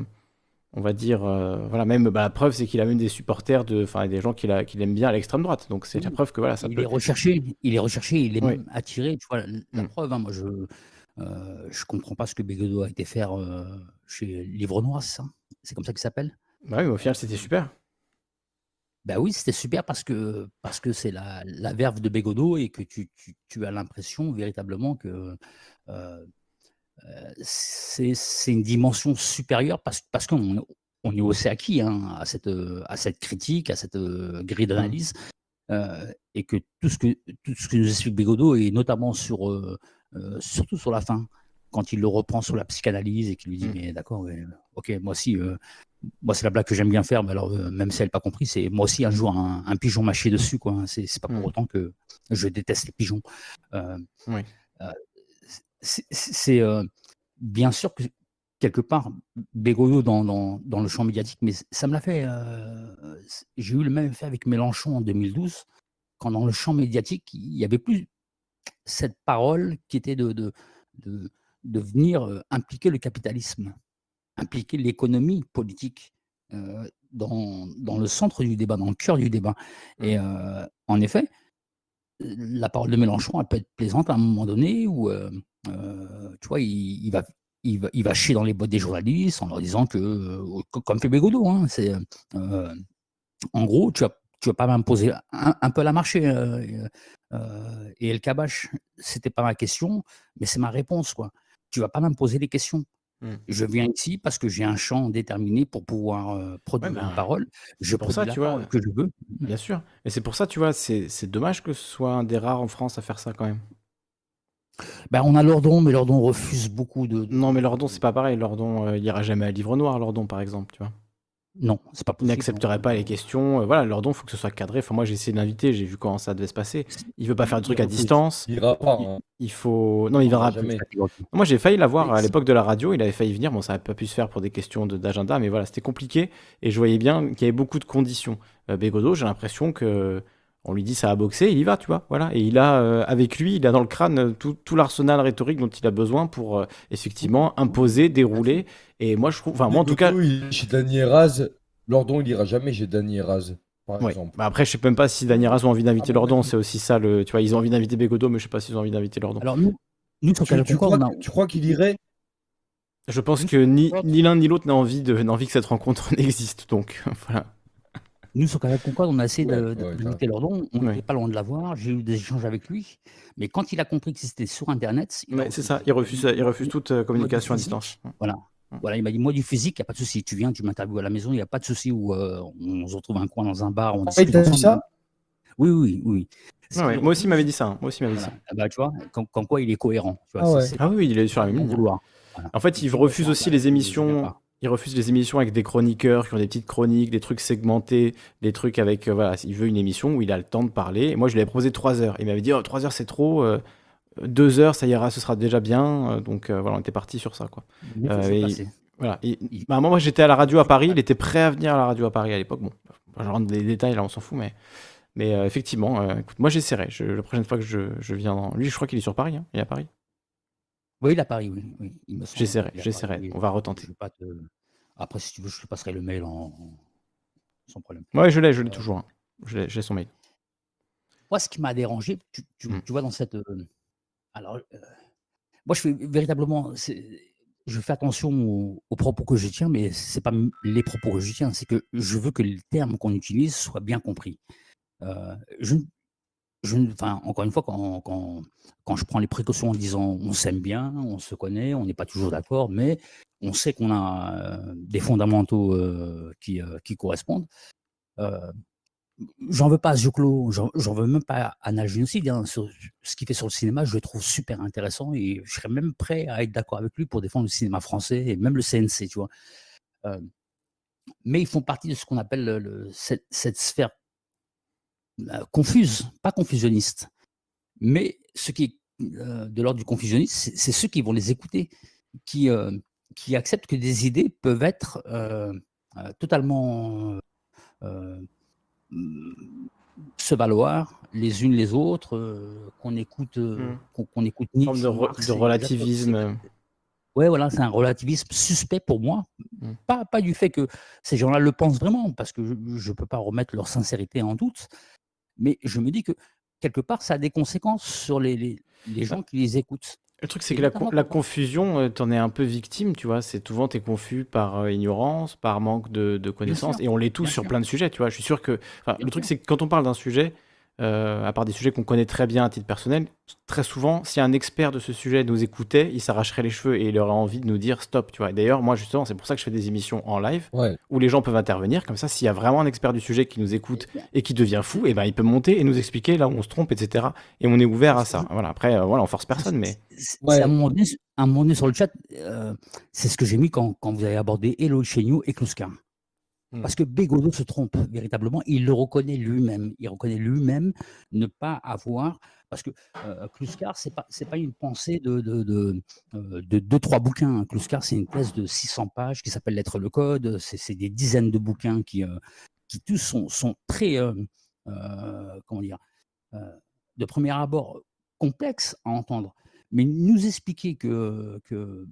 on va dire, euh, voilà, même bah, la preuve, c'est qu'il a même des supporters, de, enfin des gens qu'il aime bien à l'extrême droite. Donc c'est la preuve que voilà, ça il peut. est recherché, il est recherché, il est Oui. même attiré. Tu vois, la, la Mm. preuve, hein, moi je euh, je comprends pas ce que Bégodeau a été faire euh, chez Livre Noir, c'est ça C'est comme ça qu'il s'appelle. Bah oui, mais au final, c'était super. Ben oui, c'était super parce que parce que c'est la, la verve de Bégodeau et que tu, tu, tu as l'impression véritablement que euh, euh, c'est c'est une dimension supérieure parce, parce qu'on on est aussi acquis hein, à, cette, euh, à cette critique, à cette euh, grille d'analyse, euh, et que tout ce que tout ce que nous explique Bégodeau, et notamment sur euh, surtout sur la fin, quand il le reprend sur la psychanalyse et qu'il lui dit mais d'accord, ouais, ok, moi aussi, euh, moi c'est la blague que j'aime bien faire, mais alors euh, même si elle n'a pas compris, c'est moi aussi un jour un, un pigeon mâché dessus, quoi. hein. C'est pas pour autant que je déteste les pigeons. Oui. c'est- bien sûr que quelque part Bégodeau dans, dans, dans le champ médiatique, mais ça me l'a fait. J'ai eu le même effet avec Mélenchon en 2012, quand dans le champ médiatique, il y avait plus cette parole qui était de, de, de, de venir euh, impliquer le capitalisme, impliquer l'économie politique euh, dans, dans le centre du débat, dans le cœur du débat. Et euh, en effet, la parole de Mélenchon, elle peut être plaisante à un moment donné où, euh, tu vois, il, il va, il, va, il va chier dans les bottes des journalistes en leur disant que, co- comme fait Bégodeau, hein, c'est, euh, en gros, tu vas, tu vas pas m'imposer un, un peu la marché. euh, euh, et El Kabash, c'était pas ma question, mais c'est ma réponse, quoi. Tu vas pas m'imposer les questions. Mm. Je viens ici parce que j'ai un champ déterminé pour pouvoir euh, produire Ouais, une ben, parole. Je pour ça, la tu vois. que je veux. Bien sûr. Et c'est pour ça, tu vois, c'est c'est dommage que ce soit un des rares en France à faire ça quand même. Ben, on a Lordon, mais Lordon refuse beaucoup de. Non, mais Lordon, c'est pas pareil. Lordon, euh, il ira jamais à Livre Noir, Lordon, par exemple, tu vois. Non, c'est pas Il n'accepterait pas les questions. euh, voilà, Lordon, il faut que ce soit cadré. Enfin, moi, j'ai essayé de l'inviter, j'ai vu comment ça devait se passer. Il veut pas faire de trucs à distance. Il ira pas, Il, hein. il faut. Non, il verra jamais. Moi, j'ai failli l'avoir à l'époque de la radio. Il avait failli venir. Bon, ça n'a pas pu se faire pour des questions de- d'agenda, mais voilà, c'était compliqué. Et je voyais bien qu'il y avait beaucoup de conditions. Euh, Bégodeau, j'ai l'impression que. On lui dit ça a boxé, il y va, tu vois. Voilà. Et il a, euh, avec lui, il a dans le crâne tout, tout l'arsenal rhétorique dont il a besoin pour euh, effectivement imposer, dérouler. Et moi, je trouve. Enfin, moi, en tout cas. Il chez Dany Eraz. Lordon, il ira jamais chez Dany Eraz, par Ouais. exemple. Bah après, je sais même pas si Dany Raz ont envie d'inviter Ah Lordon. C'est aussi ça le. Tu vois, ils ont envie d'inviter Bégodeau, mais je sais pas s'ils ont envie d'inviter Lordon. Alors, nous, Tu, crois, on a- que- tu crois qu'il irait? Je pense que ni, ni l'un ni l'autre n'a envie, de, n'a envie que cette rencontre n'existe. Donc voilà. Nous, sur Canal Concorde, on a essayé de- Ouais, de- ouais, d'inviter Lordon. On n'était pas loin de l'avoir. J'ai eu des échanges avec lui. Mais quand il a compris que c'était sur Internet, c'est ça, il refuse, il refuse toute euh, communication à distance. Voilà. Voilà, il m'a dit, moi, du physique, il n'y a pas de souci. Tu viens, tu m'interviews à la maison, il n'y a pas de souci où euh, on se retrouve un coin dans un bar, on Ah, il discute t'a dit ensemble. ça? Oui, oui, oui. Ouais, moi aussi, il m'avait dit ça. hein. Moi aussi, il m'avait dit ça. Ah bah, tu vois, comme, comme quoi il est cohérent. Tu vois, Ah ouais. Ah oui, il est sur la même ligne. vouloir. Voilà. En fait, il refuse aussi les émissions. Il refuse les émissions avec des chroniqueurs qui ont des petites chroniques, des trucs segmentés, des trucs avec. euh, voilà, il veut une émission où il a le temps de parler. Et moi, je lui avais proposé 3 heures. Il m'avait dit oh, 3 heures, c'est trop. 2 heures, ça ira, ce sera déjà bien. Euh, Donc euh, voilà, on était parti sur ça. Quoi. Euh, et- voilà. Et, bah, moi, j'étais à la radio à Paris. Il était prêt à venir à la radio à Paris à l'époque. Bon, je rentre dans les détails, là, on s'en fout. Mais, mais euh, effectivement, euh, écoute, moi, j'essaierai. Je- la prochaine fois que je, je viens. dans- Lui, je crois qu'il est sur Paris. hein. Il est à Paris. Oui, il à Paris, oui. oui, il me semble. J'essaierai, j'essaierai. Paris, oui. On va retenter. Pas te- Après, si tu veux, je te passerai le mail en... sans problème. Ouais, je l'ai, je l'ai Euh, toujours. hein. Je l'ai- J'ai son mail. Moi, ce qui m'a dérangé, tu, tu- Mm. tu vois, dans cette. euh, alors, euh, moi, je fais véritablement. c'est- Je fais attention aux, aux propos que je tiens, mais c'est pas m- les propos que je tiens, c'est que je veux que les termes qu'on utilise soient bien compris. Je, encore une fois, quand, je prends les précautions en disant on s'aime bien, on se connaît, on n'est pas toujours d'accord, mais on sait qu'on a euh, des fondamentaux euh, qui, euh, qui correspondent. J'en veux pas à Zuclo, j'en veux même pas à Nal Génocide. hein. Ce qu'il fait sur le cinéma, je le trouve super intéressant et je serais même prêt à être d'accord avec lui pour défendre le cinéma français et même le CNC, tu vois. Mais ils font partie de ce qu'on appelle le- le- cette, sphère confuse, pas confusionniste. Mais ce qui est euh, de l'ordre du confusionnisme, c'est ceux qui vont les écouter, qui, euh, qui acceptent que des idées peuvent être euh, euh, totalement euh, se valoir les unes les autres, euh, qu'on écoute, euh, Mm. qu'on qu'on écoute forme de, re- relativisme. euh, Ouais, voilà, c'est un relativisme suspect pour moi. Mm. Pas, pas du fait que ces gens-là le pensent vraiment, parce que je ne peux pas remettre leur sincérité en doute, mais je me dis que quelque part, ça a des conséquences sur les, les, les gens qui les écoutent. Le truc, c'est que la, la confusion, euh, t'en es un peu victime, tu vois. C'est souvent, t'es confus par euh, ignorance, par manque de, de connaissances, et on l'est tous bien sur sûr. plein de sujets, tu vois. Je suis sûr que. le truc, c'est que quand on parle d'un sujet, euh, à part des sujets qu'on connaît très bien à titre personnel, très souvent, si un expert de ce sujet nous écoutait, il s'arracherait les cheveux et il aurait envie de nous dire stop, tu vois. D'ailleurs, moi, justement, c'est pour ça que je fais des émissions en live Ouais. où les gens peuvent intervenir. Comme ça, s'il y a vraiment un expert du sujet qui nous écoute et qui devient fou, et ben, il peut monter et nous expliquer là où on se trompe, etc. Et on est ouvert à ça. Voilà. Après, euh, voilà, on force personne, mais. À, un moment donné, à un moment donné sur le chat, euh, c'est ce que j'ai mis quand, quand vous avez abordé Elo Chenio et Kluskar. Hmm. Parce que Bégodeau se trompe véritablement, il le reconnaît lui-même. Il reconnaît lui-même ne pas avoir. Parce que euh, Kluskar, ce n'est pas, c'est pas une pensée de, de, de, euh, de deux, trois bouquins. hein. Kluskar, c'est une thèse de 600 pages qui s'appelle L'être le code. C'est, c'est des dizaines de bouquins qui, euh, qui tous sont, sont très. euh, comment dire De premier abord, complexes à entendre. Mais nous expliquer que, que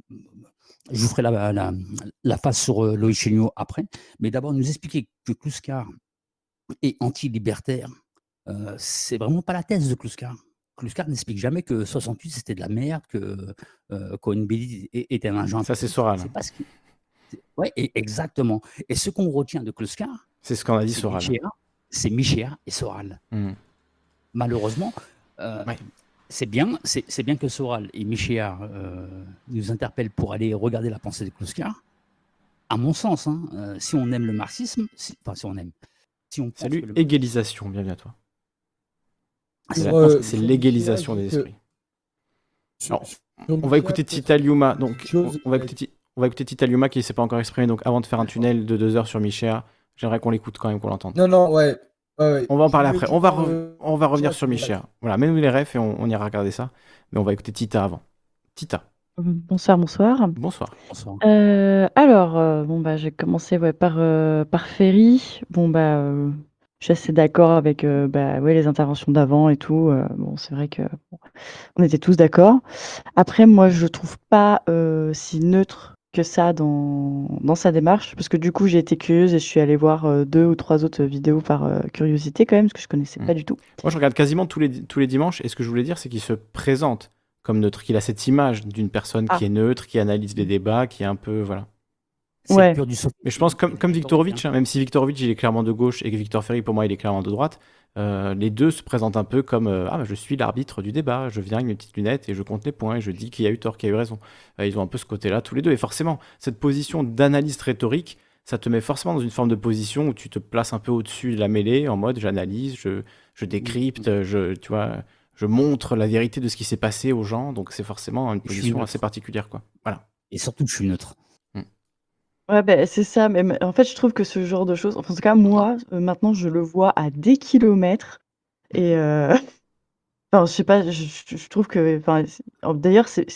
je vous ferai la, la, la face sur euh, Loïc Chéniaud après, mais d'abord nous expliquer que Kluskar est anti-libertaire, euh, c'est vraiment pas la thèse de Kluskar. Kluskar n'explique jamais que 68 c'était de la merde, que euh, Cohen-Bendit était un agent. Ça, c'est Soral. C'est pas ce qui- c'est- Ouais, et- exactement. Et ce qu'on retient de Kluskar, C'est ce qu'on a dit, Soral. C'est Michéa et Soral. Hmm. Malheureusement, euh, c'est bien, c'est bien que Soral et Michéa euh, nous interpellent pour aller regarder la pensée de Kluskar. À mon sens, hein, euh, si on aime le marxisme, si, enfin si on aime, si on pense Salut, le- égalisation, bienvenue à toi. C'est Pour, la- euh, c'est l'égalisation des esprits. Alors, on va écouter peut-être Tita Liuma. Donc, on, va écouter, on va écouter qui ne s'est pas encore exprimé. Donc, avant de faire un tunnel de deux heures sur Michéa, j'aimerais qu'on l'écoute quand même, qu'on l'entende. Non, non, ouais. Ouais. On va en parler après. On va, euh, on va revenir sur. Michéa. Voilà, mets-nous les refs et on, on ira regarder ça. Mais on va écouter Tita avant. Tita, Bonsoir, bonsoir. bonsoir. Euh, alors, euh, bon bah, j'ai commencé ouais, par, euh, par Ferry. Bon bah, euh, je suis assez d'accord avec euh, bah, ouais, les interventions d'avant et tout. euh, bon, c'est vrai que bon, on était tous d'accord. Après, moi, je trouve pas euh, si neutre que ça dans, dans sa démarche, parce que du coup, j'ai été curieuse et je suis allée voir euh, deux ou trois autres vidéos par euh, curiosité quand même, parce que je connaissais pas du tout. Moi, je regarde quasiment tous les, tous les dimanches. Et ce que je voulais dire, c'est qu'il se présente comme neutre, qu'il a cette image d'une personne qui Ah. est neutre, qui analyse les débats, qui est un peu. Voilà. C'est Ouais. pur du Mais je pense comme, comme Viktorovic, hein, même si Viktorovic il est clairement de gauche et que Victor Ferry pour moi il est clairement de droite, euh, les deux se présentent un peu comme euh, ah je suis l'arbitre du débat, je viens avec mes petites lunettes et je compte les points et je dis qui a eu tort, qui a eu raison. Euh, ils ont un peu ce côté-là tous les deux et forcément cette position d'analyste rhétorique, ça te met forcément dans une forme de position où tu te places un peu au-dessus de la mêlée en mode j'analyse, je, je décrypte, je tu vois, je montre la vérité de ce qui s'est passé aux gens, donc c'est forcément une position assez particulière quoi. Voilà. Et surtout, je suis neutre. Ouais, ben, c'est ça, mais en fait, je trouve que ce genre de choses, enfin, en tout cas, moi, euh, maintenant, je le vois à des kilomètres. Et, euh, enfin, je sais pas, je, trouve que, enfin, d'ailleurs, c'est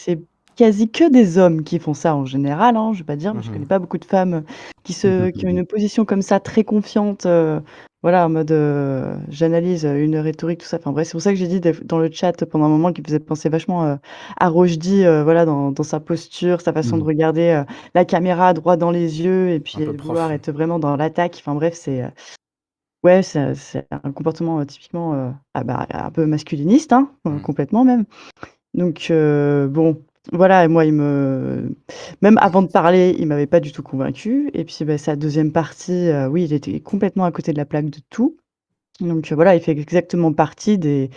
quasi que des hommes qui font ça en général, hein, je vais pas dire, mais je Mhm. connais pas beaucoup de femmes qui se, qui ont une position comme ça, très confiante, euh, voilà, en mode, euh, j'analyse une rhétorique, tout ça. Enfin, bref, c'est pour ça que j'ai dit dans le chat pendant un moment qu'il faisait penser vachement euh, à euh, voilà, dans, dans sa posture, sa façon de regarder euh, la caméra droit dans les yeux et puis vouloir être vraiment dans l'attaque. Enfin bref, c'est euh, ouais, c'est un comportement euh, typiquement euh, ah bah, un peu masculiniste, hein, euh, complètement même. Donc euh, bon, voilà, et moi il me même avant de parler, il m'avait pas du tout convaincu. Et puis bah, sa deuxième partie, euh, oui, il était complètement à côté de la plaque de tout. Donc euh, voilà, il fait exactement partie des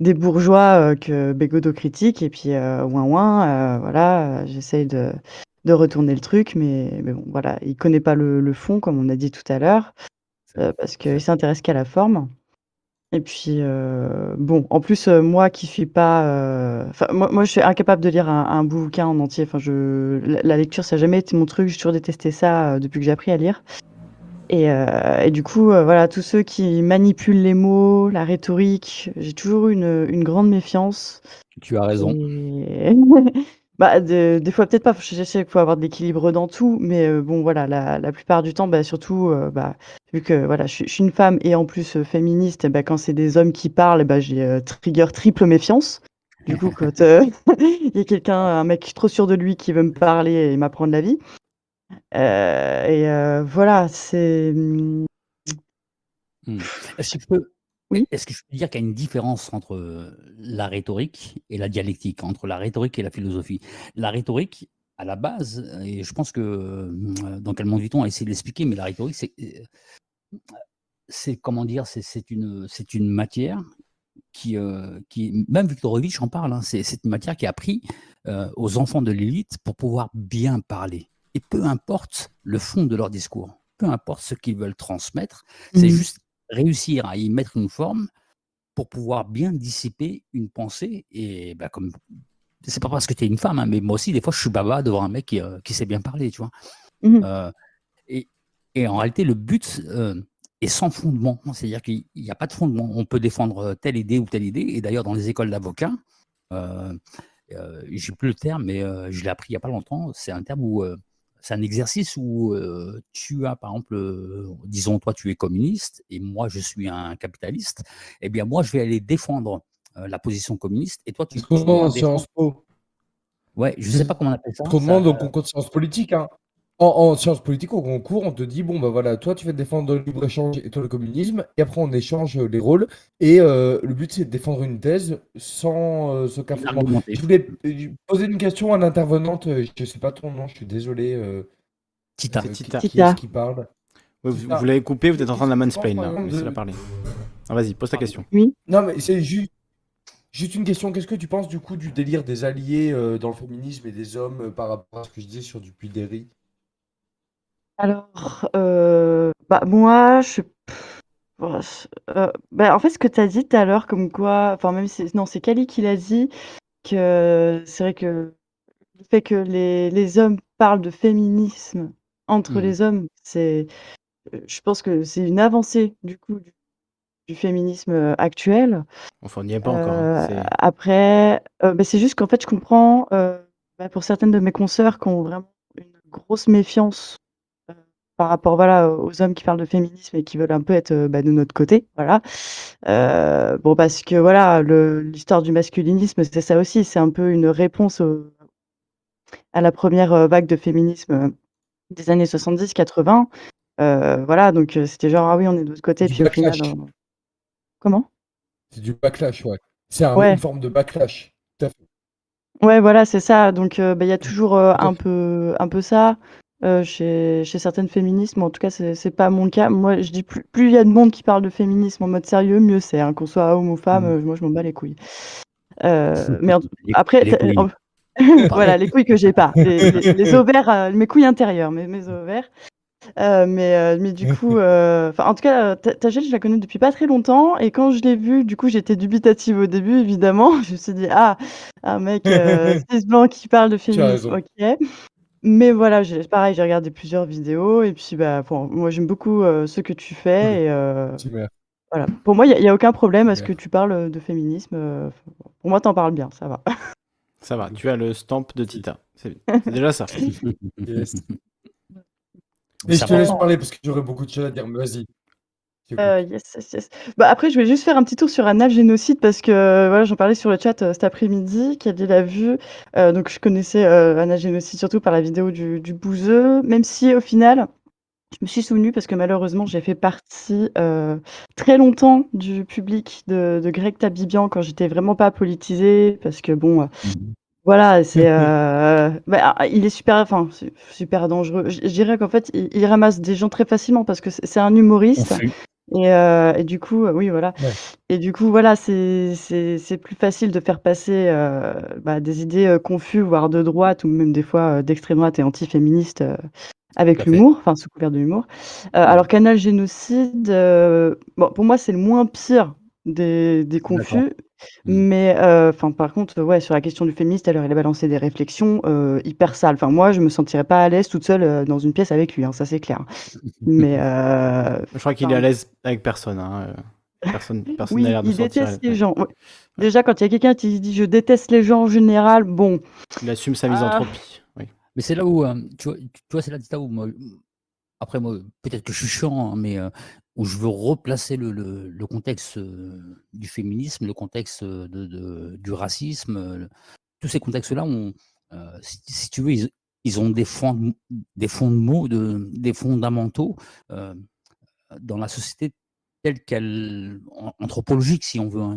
des bourgeois euh, que Bégodeau critique et puis euh, ouin ouin, voilà, j'essaye de de retourner le truc, mais, mais bon, voilà, il connaît pas le, le fond, comme on a dit tout à l'heure, parce qu'il s'intéresse qu'à la forme. Et puis, euh, bon, en plus, euh, moi qui suis pas. euh, Enfin, moi, moi, je suis incapable de lire un, un bouquin en entier. Enfin, je, la, la lecture, ça n'a jamais été mon truc. J'ai toujours détesté ça euh, depuis que j'ai appris à lire. Et, euh, et du coup, euh, voilà, tous ceux qui manipulent les mots, la rhétorique, j'ai toujours eu une, une grande méfiance. Tu as raison. Et- bah, de- des fois, peut-être pas. Je sais qu'il faut avoir de l'équilibre dans tout, mais euh, bon, voilà, la, la plupart du temps, bah, surtout, euh, bah, vu que voilà, je, suis- je suis une femme et en plus euh, féministe, et bah, quand c'est des hommes qui parlent, bah, j'ai euh, trigger triple méfiance. Du coup, quand euh, il y a quelqu'un, un mec trop sûr de lui qui veut me parler et m'apprendre la vie. Euh, et euh, voilà, c'est. Hmm. Est-ce que je peux, Oui. est-ce que je peux dire qu'il y a une différence entre euh, la rhétorique et la dialectique, entre la rhétorique et la philosophie? La rhétorique, à la base, et je pense que euh, dans quel monde vit-on? A essayé de l'expliquer, mais la rhétorique, c'est, euh, c'est comment dire, c'est, c'est une, c'est une matière qui, euh, qui, même Viktorovitch en parle, hein, c'est, c'est une matière qui a appris euh, aux enfants de l'élite pour pouvoir bien parler. Et peu importe le fond de leur discours, peu importe ce qu'ils veulent transmettre, c'est Mhm. juste réussir à y mettre une forme pour pouvoir bien dissiper une pensée. Et bah, comme c'est pas parce que tu es une femme, hein, mais moi aussi, des fois, je suis baba devant un mec qui, euh, qui sait bien parler, tu vois? Mhm. Euh, et, et en réalité, le but euh, est sans fondement. C'est-à-dire qu'il n'y a pas de fondement. On peut défendre telle idée ou telle idée. Et d'ailleurs, dans les écoles d'avocats, j'ai plus le terme, mais je l'ai appris il n'y a pas longtemps. C'est un terme où c'est un exercice où euh, tu as, par exemple, euh, disons, toi, tu es communiste et moi, je suis un capitaliste. Eh bien, moi, je vais aller défendre euh, la position communiste et toi, tu, vas en Sciences Po. Ouais, je sais pas comment on appelle ça. Autrement, ça- donc on compte sciences politiques. Hein. En, en sciences politiques, au concours, on te dit bon, bah voilà, toi tu vas défendre le libre-échange et toi le communisme, et après on échange les rôles. Et euh, le but c'est de défendre une thèse sans euh. Argumenter. Je voulais euh, poser une question à l'intervenante, euh, je sais pas ton nom, je suis désolé. euh, Tita. euh, C'est qui- Tita. Qui, Tita. est-ce qui parle? Ouais, vous l'avez coupé, vous êtes en train de la mansplain là. exemple, Laissez-la parler. Ah, vas-y, pose ta question. Oui. Non, mais c'est juste, juste une question. Qu'est-ce que tu penses du coup du délire des alliés euh, dans le féminisme et des hommes euh, par rapport à ce que je disais sur du Puy Alors, euh, bah, moi, je. pff, euh, bah, en fait, ce que tu as dit tout à l'heure, comme quoi. Enfin, même si. Non, c'est Kali qui l'a dit, que c'est vrai que le fait que les, les hommes parlent de féminisme entre Mhm. les hommes, c'est. euh, Je pense que c'est une avancée, du coup, du, du féminisme actuel. Enfin, on n'y est pas encore. hein. C'est- après, bah, c'est juste qu'en fait, je comprends bah, pour certaines de mes consoeurs qui ont vraiment une grosse méfiance par rapport voilà, aux hommes qui parlent de féminisme et qui veulent un peu être euh, bah, de notre côté. Voilà. Euh, bon, parce que voilà, l'histoire du masculinisme, c'est ça aussi. C'est un peu une réponse au- à la première euh, vague de féminisme des années 70-80. Euh, voilà, donc c'était genre, ah oui, on est de l'autre côté, au final. Comment? C'est du backlash, ouais. C'est un- Ouais. une forme de backlash. Tout à fait. Ouais, voilà, c'est ça. Donc, euh, bah, il y a toujours un peu, un peu ça. Heu, chez chez certaines féministes, mais en tout cas, c'est pas mon cas. Moi, je dis plus plus il y a de monde qui parle de féminisme en mode sérieux, mieux c'est, hein, qu'on soit homme ou femme, Mmh. heu, moi je m'en bats les couilles. Heu, mais en tout Les après les tu couilles. en voilà, les couilles que j'ai pas, les les les ovaires, mes couilles intérieures, mes mes ovaires. Mais mais du coup, en tout cas, Tagel, je la connais depuis pas très longtemps et quand je l'ai vue, du coup, j'étais dubitative au début évidemment. Je me suis dit: «Ah, un mec, cis blanc qui parle de féminisme. OK». Mais voilà, j'ai pareil, j'ai regardé plusieurs vidéos et puis, bah, bon, moi j'aime beaucoup, heu, ce que tu fais et heu, Super. voilà. Pour moi, il y a il y a aucun problème à ce que Super. tu parles, heu, de féminisme, heu, pour moi, tu en parles bien, ça va. Ça va, tu as le stamp de Tita. C'est c'est déjà ça. Yes. Mais Et je te va. laisse parler parce que j'aurais beaucoup de choses à dire, mais vas-y. Heu, yes, yes, yes. Bah, après, je voulais juste faire un petit tour sur Anal Génocide parce que, voilà, j'en parlais sur le chat, heu, cet après-midi, qu'Adèle a vu. Heu, donc je connaissais, Anal Génocide surtout par la vidéo du du Bouzeux, même si au final, je me suis souvenue parce que malheureusement, j'ai fait partie, très longtemps du public de de Greg Tabibian quand j'étais vraiment pas politisée parce que bon, Mmh voilà, c'est, bah, il est super enfin, su super dangereux. Je dirais qu'en fait, il il ramasse des gens très facilement parce que c'est un humoriste. Et heu et du coup, heu, oui, voilà Ouais. et du coup, voilà, c'est c'est c'est plus facile de faire passer, heu, bah, des idées, heu, confus, voire de droite ou même des fois, heu, d'extrême droite et Tout avec l'humour, enfin sous couvert de l'humour. Mmh. alors qu'Anal Génocide, bon, pour moi, c'est le moins pire des des confus, Mmh. mais heu, enfin, par contre, ouais, sur la question du féministe, alors il a balancé des réflexions, heu, hyper sales. Enfin, moi, je me sentirais pas à l'aise toute seule, heu, dans une pièce avec lui, hein, ça c'est clair. Mais Je crois qu'il est à l'aise avec personne, hein, personne personne n'a oui, l'air de il se sentir à déteste les gens, ouais. Déjà, quand il y a quelqu'un qui dit: «Je déteste les gens en général», bon, Il assume sa ah, misanthropie, oui. Mais c'est là où, tu vois tu vois, c'est là où moi, après moi, peut-être que je suis chiant, hein, mais où je veux replacer le contexte, heu, du féminisme, le contexte, de du racisme, heu, tous ces contextes-là ont, heu, si tu veux, ils ont des fond des de des fondamentaux, dans la société telle qu'elle an anthropologique si on veut, hein,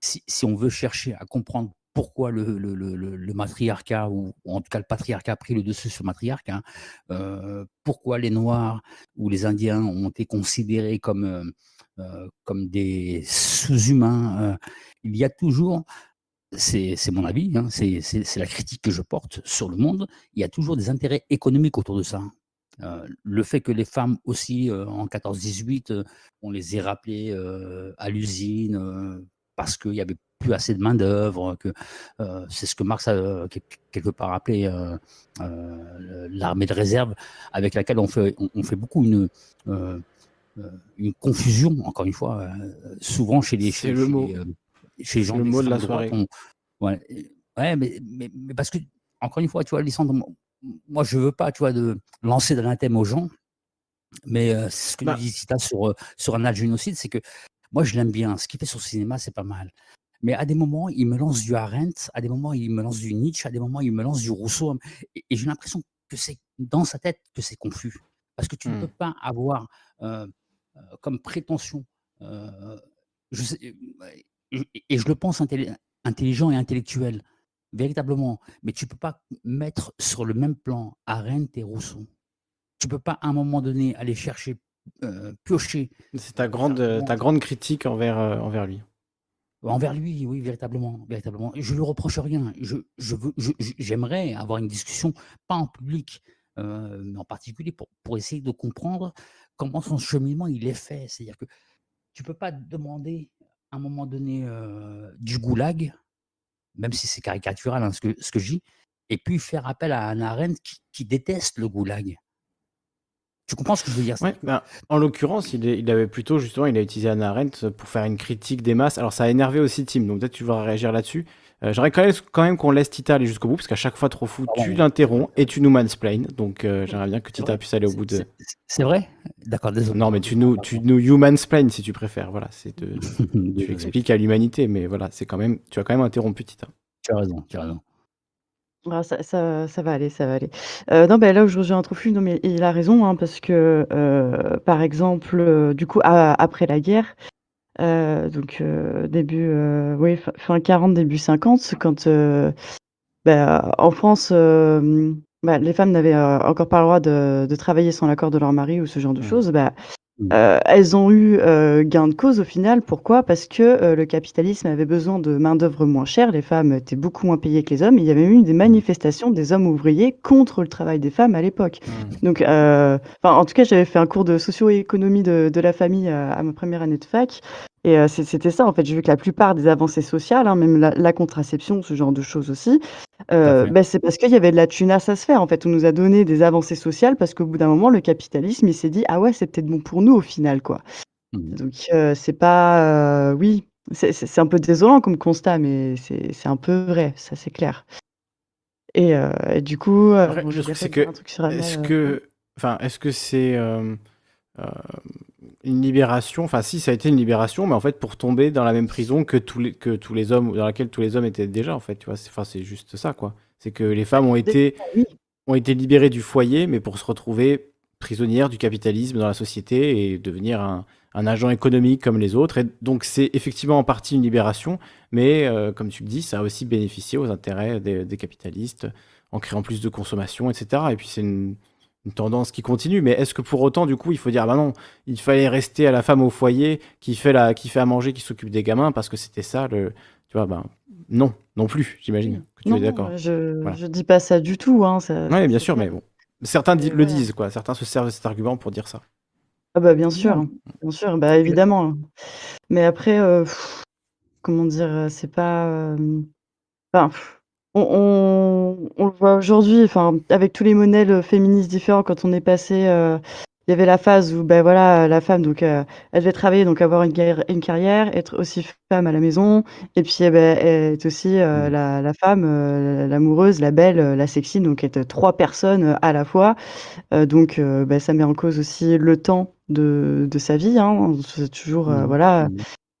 si on veut chercher à comprendre pourquoi le matriarcat ou en tout cas le patriarcat a pris le dessus sur le matriarcat, hein, heu, pourquoi les noirs ou les indiens ont été considérés comme, heu heu, comme des sous-humains, il y a toujours c'est mon avis, hein, c'est la critique que je porte sur le monde, il y a toujours des intérêts économiques autour de ça. Heu, le fait que les femmes aussi, en 14-18, heu, on les ait rappelées, à l'usine, parce qu'il y avait plus assez de main-d'œuvre, heu, c'est ce que Marx a, quel quelque part appelé, heu, l'armée de réserve avec laquelle on fait on on fait beaucoup une, confusion encore une fois, souvent chez les chez le mot. chez les C'est gens le mot de la droite, soirée. on ouais, mais mais mais parce que encore une fois, tu vois, mo moi je veux pas, tu vois, de lancer de l'anathème aux gens, mais ce que nous Bah dit Zita sur, sur Anal Génocide, c'est que moi je l'aime bien. Ce qu'il fait sur le cinéma, c'est pas mal. Mais à des moments, il me lance du Arendt, à des moments, il me lance du Nietzsche, à des moments, il me lance du Rousseau, et et j'ai l'impression que c'est dans sa tête que c'est confus. Parce que tu ne peux Mmh. pas avoir, heu heu, comme prétention, je sais, ouais, et et je le pense intelli intelligent et intellectuel, véritablement, mais tu peux pas mettre sur le même plan Arendt et Rousseau. Tu peux pas à un moment donné aller chercher, heu, piocher, C'est ta grande, heu, ta grande critique envers, heu, envers lui. Envers lui, oui, véritablement, véritablement. Je lui reproche rien. Je je veux j'aimerais avoir une discussion, pas en public, mais en particulier pour pour essayer de comprendre comment son cheminement il est fait. C'est-à-dire que tu peux pas demander à un moment donné, du goulag, même si c'est caricatural, hein, ce que ce que je dis, et puis faire appel à Hannah Arendt qui qui déteste le goulag. Tu comprends ce que je veux dire? Ouais, ben, en l'occurrence, il avait plutôt justement, il a utilisé Hannah Arendt pour faire une critique des masses. Alors ça a énervé aussi Tim, donc peut-être tu voudras réagir là-dessus. Heu, j'aimerais quand même quand même qu'on laisse Tita aller jusqu'au bout, parce qu'à chaque fois trop fou, tu l'interromps et tu nous mansplains. Donc heu, j'aimerais bien que Tita puisse aller au bout de c'est vrai? D'accord, désolé, non, mais tu nous tu nous si tu préfères, voilà, c'est de tu expliques à l'humanité, mais voilà, c'est quand même tu as quand même interrompu Tita. Tu as raison, tu as raison. Ah ça ça ça va aller, ça va aller. Heu, non, beh, là où je rejoins non, mais il a raison, hein, parce que, heu, par exemple, heu, du coup, a après la guerre, heu, donc heu, début, heu, oui, fin fin 40, début 50, quand, heu, bah, en France, hem, bah, les femmes n'avaient euh, encore pas le droit de, de travailler sans l'accord de leur mari ou ce genre de Mmh. choses, bah, euh, elles ont eu euh, gain de cause au final. Pourquoi? Parce que euh, le capitalisme avait besoin de main-d'œuvre moins chère, les femmes étaient beaucoup moins payées que les hommes. Il y avait eu des manifestations des hommes ouvriers contre le travail des femmes à l'époque. Donc, euh, enfin, en tout cas, j'avais fait un cours de socio-économie de, de la famille à, à ma première année de fac. Et euh, c'était ça, en fait. J'ai vu que la plupart des avancées sociales, hein, même la, la contraception, ce genre de choses aussi, euh, bah, c'est parce qu'il y avait de la tunasse à se faire. En fait, on nous a donné des avancées sociales parce qu'au bout d'un moment, le capitalisme, il s'est dit, ah ouais, c'est peut-être bon pour nous au final, quoi. Donc, euh, c'est pas. euh, oui, c'est un peu désolant comme constat, mais c'est un peu vrai, ça c'est clair. Et, et du coup, bon, c'est que est-ce que, enfin, est-ce que c'est une libération? Enfin, si, ça a été une libération, mais en fait, pour tomber dans la même prison que tous les que tous les hommes, dans laquelle tous les hommes étaient déjà, en fait, tu vois. C'est, enfin, c'est juste ça, quoi. C'est que les femmes ont été ont été libérées du foyer, mais pour se retrouver prisonnières du capitalisme dans la société et devenir un, un agent économique comme les autres. Et donc, c'est effectivement en partie une libération, mais euh, comme tu le dis, ça a aussi bénéficié aux intérêts des, des capitalistes en créant plus de consommation, etc. Et puis, c'est une, une tendance qui continue. Mais est-ce que pour autant, du coup, il faut dire, bah non, il fallait rester à la femme au foyer qui fait, la, qui fait à manger, qui s'occupe des gamins, parce que c'était ça, le, tu vois, ben non, non plus, j'imagine que tu Non, es d'accord. non, je, Voilà. je dis pas ça du tout. Hein, Oui, bien sûr, mais bon. Certains le disent, quoi. Certains se servent de cet argument pour dire ça. Ah bah bien sûr, hein, bien sûr, bah évidemment. Mais après, euh, pff, comment dire, euh, c'est pas. euh, Enfin, pff, on, on, on le voit aujourd'hui, enfin, avec tous les modèles féministes différents, quand on est passé, euh, il y avait la phase où, ben voilà, la femme, donc, euh, elle devait travailler, donc avoir une, carrière- une carrière, être aussi femme à la maison, et puis, eh ben, être aussi euh, la, la femme, euh, l'amoureuse, la belle, euh, la sexy, donc être trois personnes euh, à la fois. Euh, donc, euh, ben, ça met en cause aussi le temps de, de sa vie, hein. C'est toujours, euh, voilà.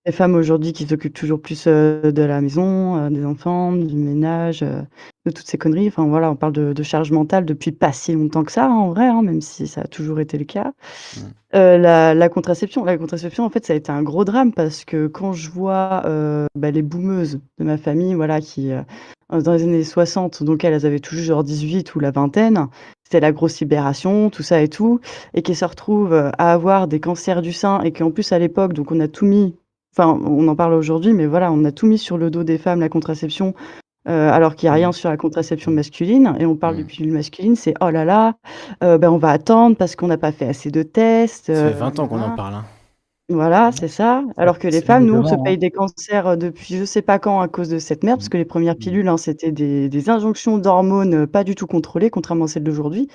Les femmes aujourd'hui qui s'occupent toujours plus euh, de la maison, euh, des enfants, du ménage, euh, de toutes ces conneries. Enfin voilà, on parle de, de charge mentale depuis pas si longtemps que ça, hein, en vrai, hein, même si ça a toujours été le cas. La, la contraception, la contraception, en fait, ça a été un gros drame parce que quand je vois bah, les boumeuses de ma famille, voilà, qui dans les années 60, donc elles, elles avaient toujours genre 18 ou la vingtaine, c'était la grosse libération, tout ça et tout, et qui se retrouvent à avoir des cancers du sein et qu'en plus à l'époque, donc on a tout mis, enfin on en parle aujourd'hui, mais voilà, on a tout mis sur le dos des femmes, la contraception, euh, alors qu'il n'y a rien sur la contraception masculine, et on parle de pilule masculine, c'est oh là là, euh, ben on va attendre parce qu'on n'a pas fait assez de tests. Ça fait euh, 20 ans qu'on en parle. hein. Voilà, c'est ça. Alors que les femmes, nous, on se paye hein. des cancers euh, depuis je sais pas quand à cause de cette merde, parce que les premières pilules, hein, c'était des, des injonctions d'hormones euh, pas du tout contrôlées, contrairement à celles d'aujourd'hui.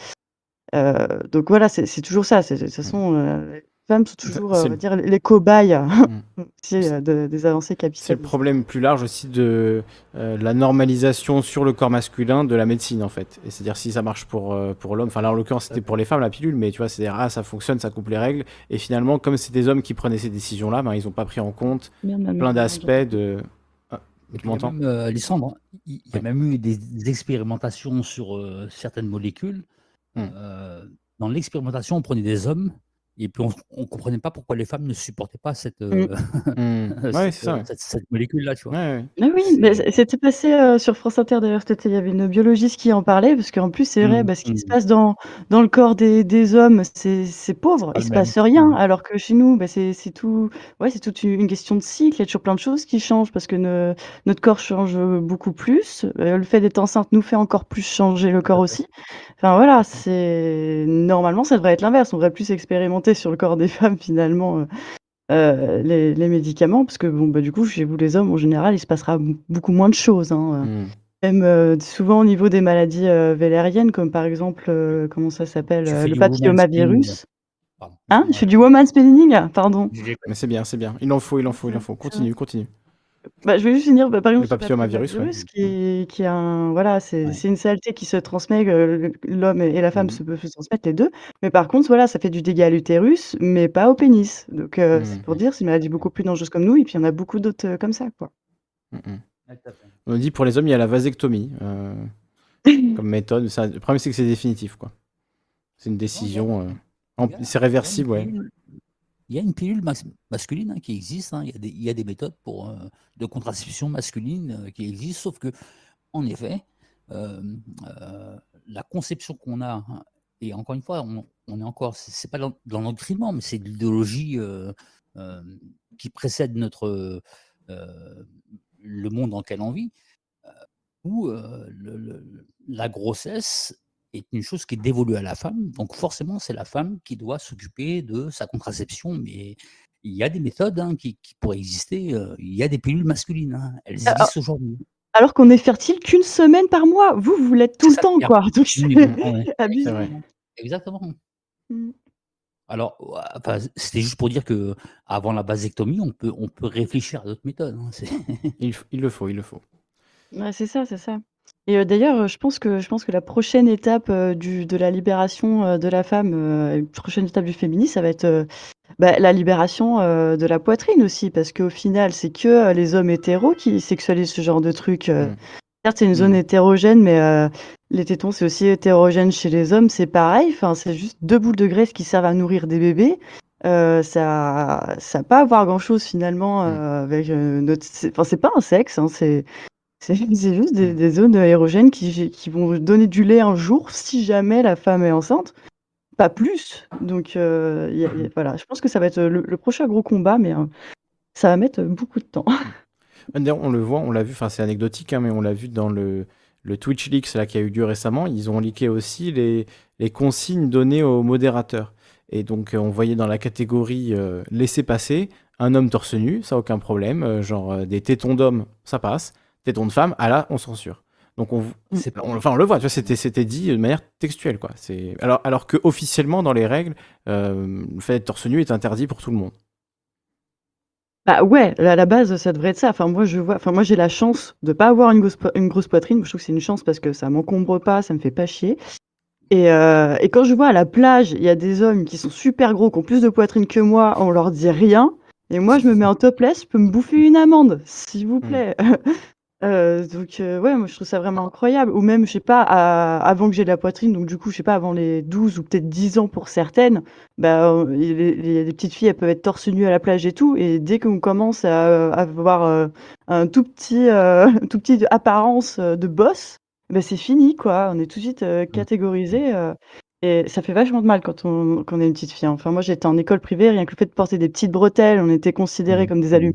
Euh, donc voilà, c'est toujours ça. De toute façon, euh, femmes sont toujours, euh, dire, les cobayes aussi, euh, de- des avancées C'est le capitalistes. problème plus large aussi de euh, la normalisation sur le corps masculin de la médecine en fait. Et c'est-à-dire si ça marche pour, euh, pour l'homme, enfin là en l'occurrence c'était pour les femmes la pilule, mais tu vois, c'est-à-dire ah ça fonctionne, ça coupe les règles. Et finalement, comme c'est des hommes qui prenaient ces décisions-là, ben, ils n'ont pas pris en compte plein d'aspects de. Ah, tu puis, il y a m'entends même, euh, Alexandre, il il y a même eu des, des expérimentations sur euh, certaines molécules. Hmm. Euh, dans l'expérimentation, on prenait des hommes et puis on ne comprenait pas pourquoi les femmes ne supportaient pas cette, euh, cette, Ouais, c'est ça, ouais. cette- cette molécule-là, tu vois. Mais oui, mais c'était passé euh, sur France Inter d'ailleurs. Il y avait une biologiste qui en parlait, parce qu'en plus, c'est vrai, Mm, bah, ce qui se mm. passe dans, dans le corps des, des hommes, c'est c'est pauvre, il le se passe rien. Alors que chez nous, bah, c'est c'est tout, ouais, c'est toute une question de cycle. Il y a toujours plein de choses qui changent parce que ne- notre corps change beaucoup plus. Euh, le fait d'être enceinte nous fait encore plus changer le corps aussi. Enfin voilà, c'est normalement, ça devrait être l'inverse. On devrait plus expérimenter sur le corps des femmes finalement. euh, euh, les, les médicaments, parce que bon, bah, du coup, chez vous les hommes, en général, il se passera beaucoup moins de choses. hein, euh. Hmm. Même euh, souvent au niveau des maladies euh, valériennes, comme par exemple, euh, comment ça s'appelle, euh, le papillomavirus. Pardon. Hein, je fais du woman's spinning, pardon. Mais c'est bien, c'est bien. Il en faut, il en faut, il en faut. Continue, continue. Bah, je vais juste finir, bah, par exemple, Le papillomavirus, ouais. papillomavirus, qui est, qui est un, voilà, c'est c'est une saleté qui se transmet, l'homme et la femme se peuvent se transmettre les deux. Mais par contre, voilà, ça fait du dégât à l'utérus, mais pas au pénis. Donc, euh, c'est Mhm. pour dire, c'est une maladie beaucoup plus dangereuse comme nous, et puis il y en a beaucoup d'autres euh, comme ça, quoi. Mhm. On dit pour les hommes, il y a la vasectomie euh, comme méthode. Ça- le problème, c'est que c'est définitif, quoi. C'est une décision. euh, en- C'est réversible, ouais. Il y a une pilule mas- masculine hein, qui existe. hein. Il, y a des, méthodes euh, de contraception masculine euh, qui existent, sauf que, en effet, euh, la conception qu'on a, hein, et encore une fois, on, on est encore, c'est pas dans, dans mais c'est l'idéologie qui précède notre le monde dans lequel on vit, où la grossesse est une chose qui est dévolue à la femme. Donc forcément, c'est la femme qui doit s'occuper de sa contraception. Mais il y a des méthodes hein, qui, qui pourraient exister. euh, Il y a des pilules masculines. hein, Elles Ah, existent aujourd'hui. Alors qu'on est fertile qu'une semaine par mois. Vous, vous l'êtes tout le temps, quoi. Donc c'est Oui, bon, ouais. abusé. Exactement. Mm. Alors, enfin, c'était juste pour dire que avant la vasectomie, on peut, on peut réfléchir à d'autres méthodes. hein, Il, le faut, il le faut. Ouais, c'est ça, c'est ça. Et euh, d'ailleurs, je pense que je pense que la prochaine étape euh, du, de la libération euh, de la femme, euh, une prochaine étape du féminisme, ça va être bah, la libération euh, de la poitrine aussi, parce qu'au final, c'est que les hommes hétéros qui sexualisent ce genre de truc. euh. Certes, c'est une zone hétérogène, mais euh, les tétons, c'est aussi hétérogène chez les hommes, c'est pareil. Enfin, c'est juste deux boules de graisse qui servent à nourrir des bébés. Euh, ça, ça va pas avoir grand-chose finalement euh, avec euh, notre. c'est- Enfin, c'est pas un sexe, hein, c'est c'est c'est juste des, des zones érogènes qui, qui vont donner du lait un jour si jamais la femme est enceinte. Pas plus. Donc, euh, y a- y a- voilà, je pense que ça va être le, le prochain gros combat, mais euh, ça va mettre beaucoup de temps. D'ailleurs, on le voit, on l'a vu, enfin c'est anecdotique, hein, mais on l'a vu dans le, le Twitch Leaks là, qui a eu lieu récemment. Ils ont leaké aussi les, les consignes données aux modérateurs. Et donc, euh, on voyait dans la catégorie euh, laisser passer un homme torse nu, ça aucun problème. euh, genre euh, des tétons d'homme, ça passe. Tétons de femme, ah là, on censure. Donc, on, on- enfin, on le voit, tu vois, c'était, c'était dit de manière textuelle, quoi. C'est, alors, alors que officiellement, dans les règles, euh, le fait d'être torse nu est interdit pour tout le monde. Bah ouais, à la base, ça devrait être ça. Enfin, moi, je vois, enfin, moi, j'ai la chance de pas avoir une grosse, une grosse poitrine. Je trouve que c'est une chance parce que ça m'encombre pas, ça me fait pas chier. Et, euh, et quand je vois à la plage, il y a des hommes qui sont super gros, qui ont plus de poitrine que moi, on leur dit rien. Et moi, je me mets en topless, je peux me bouffer une amende, s'il vous plaît. Euh, donc, euh, ouais, moi, je trouve ça vraiment incroyable. Ou même, je sais pas, à- avant que j'ai de la poitrine, donc du coup, je sais pas, avant les 12 ou peut-être 10 ans pour certaines, bah, euh, les, les- les petites filles, elles peuvent être torse nu à la plage et tout. Et dès qu'on commence à, avoir euh, un tout petit, euh, tout petit apparence de boss, bah, c'est fini, quoi. On est tout de suite catégorisé. euh, et ça fait vachement de mal quand on, quand on est une petite fille. Enfin, moi, j'étais en école privée, rien que le fait de porter des petites bretelles, on était considérés comme des allumes.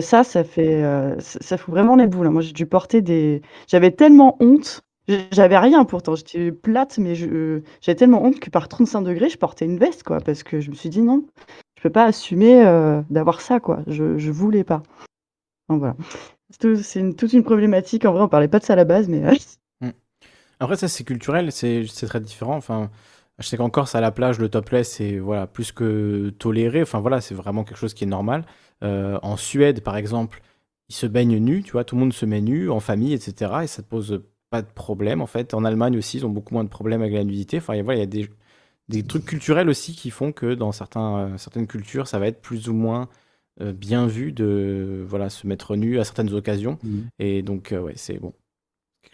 Ça, ça fait, ça, fout vraiment les boules. hein. Moi, j'ai dû porter des. J'avais tellement honte. J'avais rien pourtant. J'étais plate, mais je- j'avais tellement honte que par 35 degrés, je portais une veste, quoi. Parce que je me suis dit non, je peux pas assumer d'avoir ça, quoi. Je, je voulais pas. Donc voilà. C'est une- toute une problématique. En vrai, on parlait pas de ça à la base, mais. euh, Mm. Après, ça, c'est culturel, c'est c'est très différent. Enfin, je sais qu'en Corse, à la plage, le topless, c'est voilà, plus que toléré. Enfin, voilà, c'est vraiment quelque chose qui est normal. Euh, en Suède, par exemple, ils se baignent nus, tu vois, tout le monde se met nu, en famille, etc. Et ça ne pose pas de problème, en fait. En Allemagne aussi, ils ont beaucoup moins de problèmes avec la nudité. Enfin, il y a- voilà, il y a des, des trucs culturels aussi qui font que dans certains, euh, certaines cultures, ça va être plus ou moins euh, bien vu de voilà, se mettre nu à certaines occasions. Mhm. Et donc, ouais, c'est bon.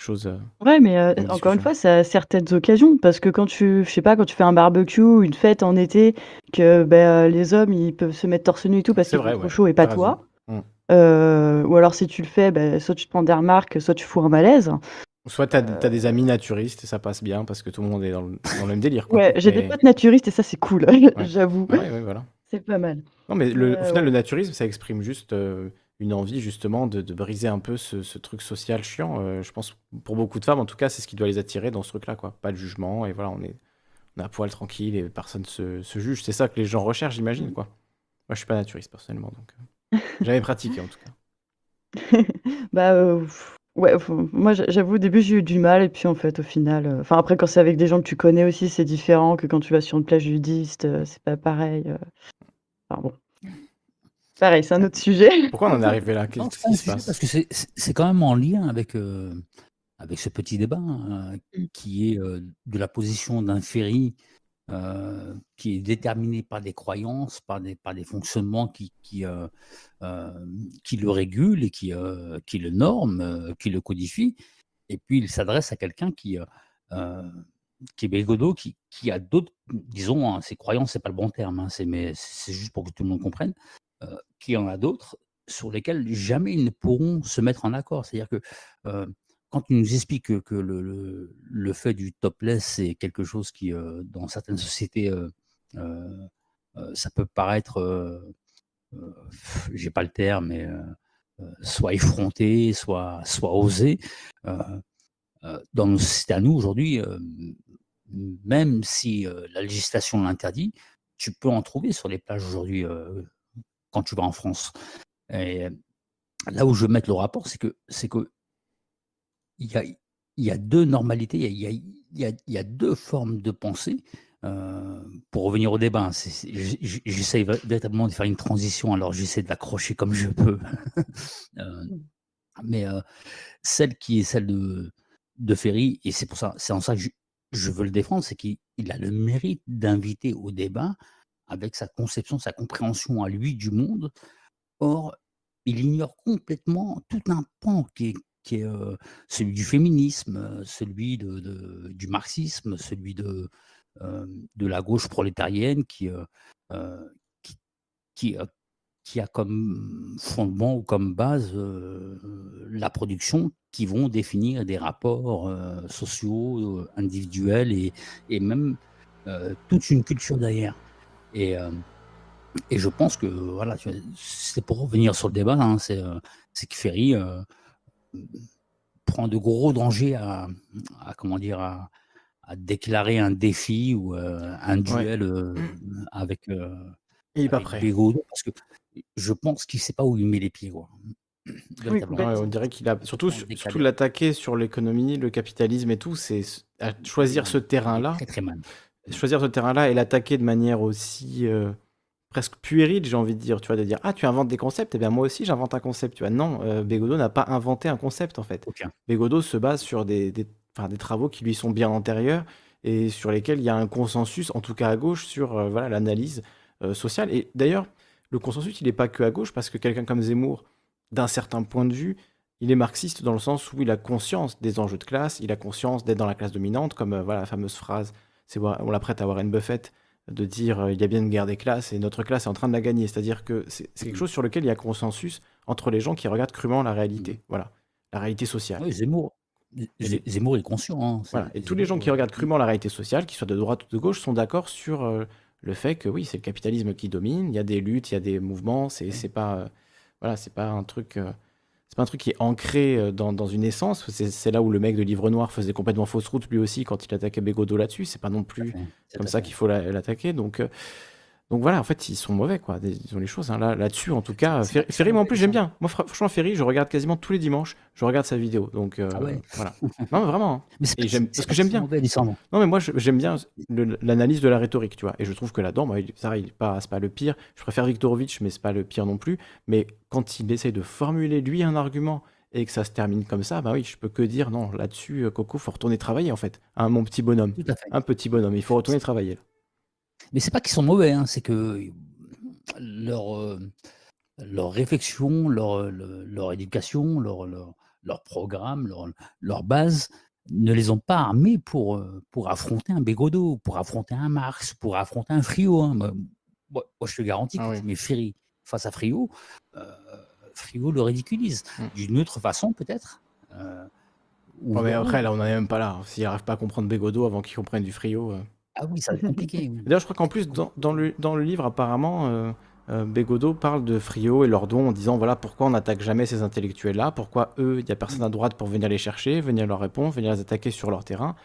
Quelque chose. euh, Ouais, mais euh, encore une fois, c'est à certaines occasions. Parce que quand tu, je sais pas, quand tu fais un barbecue une fête en été, que ben, euh, les hommes, ils peuvent se mettre torse nu et tout parce vrai, font trop ouais, chaud et pas toi. Euh, ou alors si tu le fais, ben, soit tu te prends des remarques, soit tu fous un malaise. Soit t'as as des amis naturistes et ça passe bien parce que tout le monde est dans le, dans le même délire. Quoi. Ouais, j'ai des potes naturistes et ça c'est cool, j'avoue. Ouais, voilà. C'est pas mal. Non, mais le, au final, le naturisme, ça exprime juste euh, une envie, justement, de, de briser un peu ce, ce truc social chiant. Euh, je pense, pour beaucoup de femmes, en tout cas, c'est ce qui doit les attirer dans ce truc-là, quoi. Pas de jugement, et voilà, on est, on à poil tranquille et personne se, se juge. C'est ça que les gens recherchent, j'imagine, quoi. Moi, je suis pas naturiste, personnellement, donc. euh, J'avais pratiqué, en tout cas. Bah euh, ouais, moi j'a- j'avoue au début j'ai eu du mal et puis en fait au final, euh, enfin après quand c'est avec des gens que tu connais aussi c'est différent que quand tu vas sur une plage nudiste, c'est pas pareil. Enfin bon. Pareil, c'est un autre sujet. Pourquoi on en est arrivé là? Qu'est-ce qui se passe? Parce que c'est- quand même en lien avec, euh, avec ce petit débat hein, Mm. qui est euh, de la position d'un ferry euh, qui est déterminé par des croyances, par des, par des fonctionnements qui, qui, euh, euh, qui le régulent et qui, euh, qui le norment, euh, qui le codifient. Et puis il s'adresse à quelqu'un qui, euh, euh, qui est Belgodo, qui, qui a d'autres, disons, hein, ses croyances, c'est pas le bon terme, hein, c'est, mais c'est juste pour que tout le monde comprenne, euh, qui en a d'autres sur lesquels jamais ils ne pourront se mettre en accord. C'est-à-dire que euh, quand il nous explique que, le, fait du topless, c'est quelque chose qui, euh, dans certaines sociétés, ça peut paraître, j'ai pas le terme, mais soit effronté, soit, soit osé. Dans nos sociétés à nous aujourd'hui, même si la législation l'interdit, tu peux en trouver sur les plages aujourd'hui quand tu vas en France. Là où je veux le rapport, c'est que c'est que il y a, y a deux normalités, il y a, y y a deux formes de pensée. Euh, pour revenir au débat, hein, c'est- c'est- j- j- j'essaye vra- véritablement de faire une transition, alors j'essaie de l'accrocher comme je peux. Euh, mais euh, celle qui est celle de, de Ferry, et c'est en ça que je, je veux le défendre, c'est qu'il il a le mérite d'inviter au débat avec sa conception, sa compréhension à lui du monde. Or, il ignore complètement tout un pan qui est, euh, celui du féminisme, celui du marxisme, celui de, euh, la gauche prolétarienne qui, euh, qui, a comme fondement ou comme base la production qui vont définir des rapports sociaux, individuels et, et même toute une culture derrière. Et, euh, et je pense que voilà, c'est pour revenir sur le débat, hein, c'est euh, c'est que Ferry euh, prend de gros dangers à, à, comment dire à, à déclarer un défi ou euh, un duel euh, avec, euh, Il est pas avec prêt. Bégaud, parce que je pense qu'il sait pas où il met les pieds. Quoi. Oui, Véritablement. ouais, on dirait qu'il a surtout, surtout l'attaquer sur l'économie, le capitalisme et tout, c'est à choisir ce terrain-là. Très très mal. Choisir ce terrain-là et l'attaquer de manière aussi euh, presque puérile, j'ai envie de dire, tu vois, de dire ah tu inventes des concepts, et bien moi aussi j'invente un concept, tu vois. Non, euh, Bégodeau n'a pas inventé un concept en fait. Bégodeau se base sur des, des, enfin, des travaux qui lui sont bien antérieurs et sur lesquels il y a un consensus, en tout cas à gauche, sur euh, voilà l'analyse euh, sociale. Et d'ailleurs, le consensus il n'est pas que à gauche parce que quelqu'un comme Zemmour, d'un certain point de vue, il est marxiste dans le sens où il a conscience des enjeux de classe, il a conscience d'être dans la classe dominante, comme voilà la fameuse phrase, on la prête à Warren Buffett, de dire euh, il y a bien une guerre des classes et notre classe est en train de la gagner. C'est-à-dire que c'est quelque chose sur lequel il y a consensus entre les gens qui regardent crûment la réalité. Voilà, la réalité sociale. Oui, Zemmour, Zemmour est conscient. hein, Voilà. Et tous les gens qui Zemmour, regardent crûment la réalité sociale, qu'ils soient de droite ou de gauche, sont d'accord sur euh, le fait que oui, c'est le capitalisme qui domine. Il y a des luttes, il y a des mouvements. C'est c'est pas euh, voilà, c'est pas un truc. euh, c'est pas un truc qui est ancré euh, dans, dans une essence. C'est là où le mec de Livre Noir faisait complètement fausse route lui aussi quand il attaquait Bégodeau là-dessus. C'est pas non plus comme ça qu'il faut la- l'attaquer. Donc, euh, donc voilà, en fait, ils sont mauvais, quoi. Ils ont les choses. hein. Là, là-dessus, en tout cas, Fer- Ferry, moi en plus, j'aime bien. Moi, fr- franchement, Ferry, je regarde quasiment tous les dimanches. Je regarde sa vidéo. Donc euh, Ah ouais. voilà. Non, mais vraiment. hein. Mais Et j'aime parce que j'aime bien. mauvais. Non, mais moi, j'aime bien l'analyse de la rhétorique, tu vois. Et je trouve que là-dedans, ça, il pas, c'est pas le pire. Je préfère Viktorovitch, mais c'est pas le pire non plus. Mais quand il essaye de formuler lui un argument et que ça se termine comme ça, bah oui, je peux que dire non. Là-dessus, euh, Coco, faut retourner travailler en fait. Hein, mon petit bonhomme. Un petit bonhomme. Il faut retourner travailler. là. Mais c'est pas qu'ils sont mauvais, hein, c'est que leur, euh, leur réflexion, leur, le- leur éducation, leur, leur, leur programme, leur, leur base ne les ont pas armés pour, euh, pour affronter un Bégodeau, pour affronter un Marx, pour affronter un Friot. hein. Moi, je te garantis Ah que Ferry face à Friot, euh, Friot le ridiculise. D'une autre façon, peut-être. euh, Ouais, mais après, là, on n'en est même pas là. S'il n'arrive pas à comprendre Bégodeau avant qu'il comprenne du Frio. euh. Ah oui, ça va être compliqué. oui. D'ailleurs, je crois qu'en plus, dans, dans le, dans le livre, apparemment, euh, euh, Bégodeau parle de Friot et Lordon en disant voilà pourquoi on n'attaque jamais ces intellectuels-là, pourquoi eux, il n'y a personne à droite pour venir les chercher, venir leur répondre, venir les attaquer sur leur terrain.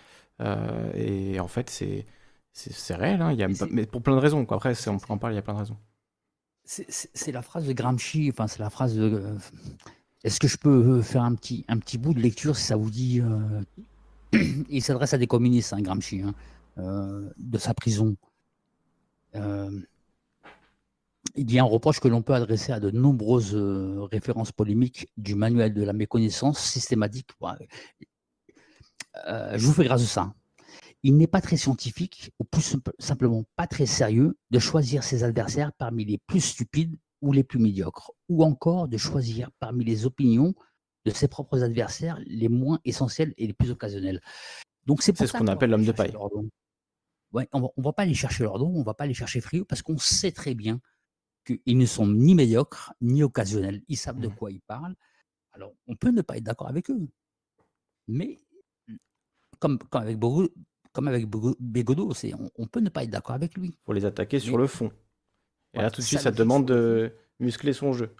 Euh, et en fait, c'est réel, hein, il y a, mais pour plein de raisons. Quoi. Après, on peut en parler, il y a plein de raisons. C'est- la phrase de Gramsci, enfin c'est la phrase de... euh, Est-ce que je peux faire un petit, un petit bout de lecture si ça vous dit euh, Il s'adresse à des communistes, hein, Gramsci, hein, de sa prison. Euh, il y a un reproche que l'on peut adresser à de nombreuses euh, références polémiques du manuel de la méconnaissance systématique. Euh, je vous fais grâce de ça. Il n'est pas très scientifique, ou plus simple- simplement pas très sérieux, de choisir ses adversaires parmi les plus stupides ou les plus médiocres, ou encore de choisir parmi les opinions de ses propres adversaires les moins essentielles et les plus occasionnelles. Donc c'est ce qu'on appelle l'homme de paille. Ouais, on on va pas aller chercher leur don, on va pas aller chercher Friot parce qu'on sait très bien qu'ils ne sont ni médiocres ni occasionnels. Ils savent Mmh. de quoi ils parlent. Alors on peut ne pas être d'accord avec eux. Mais comme, comme avec Bogo- comme avec Bégodeau, on, on peut ne pas être d'accord avec lui. Faut les attaquer sur Mais- le fond. Et Voilà, là, tout de suite, ça, demande de muscler son jeu.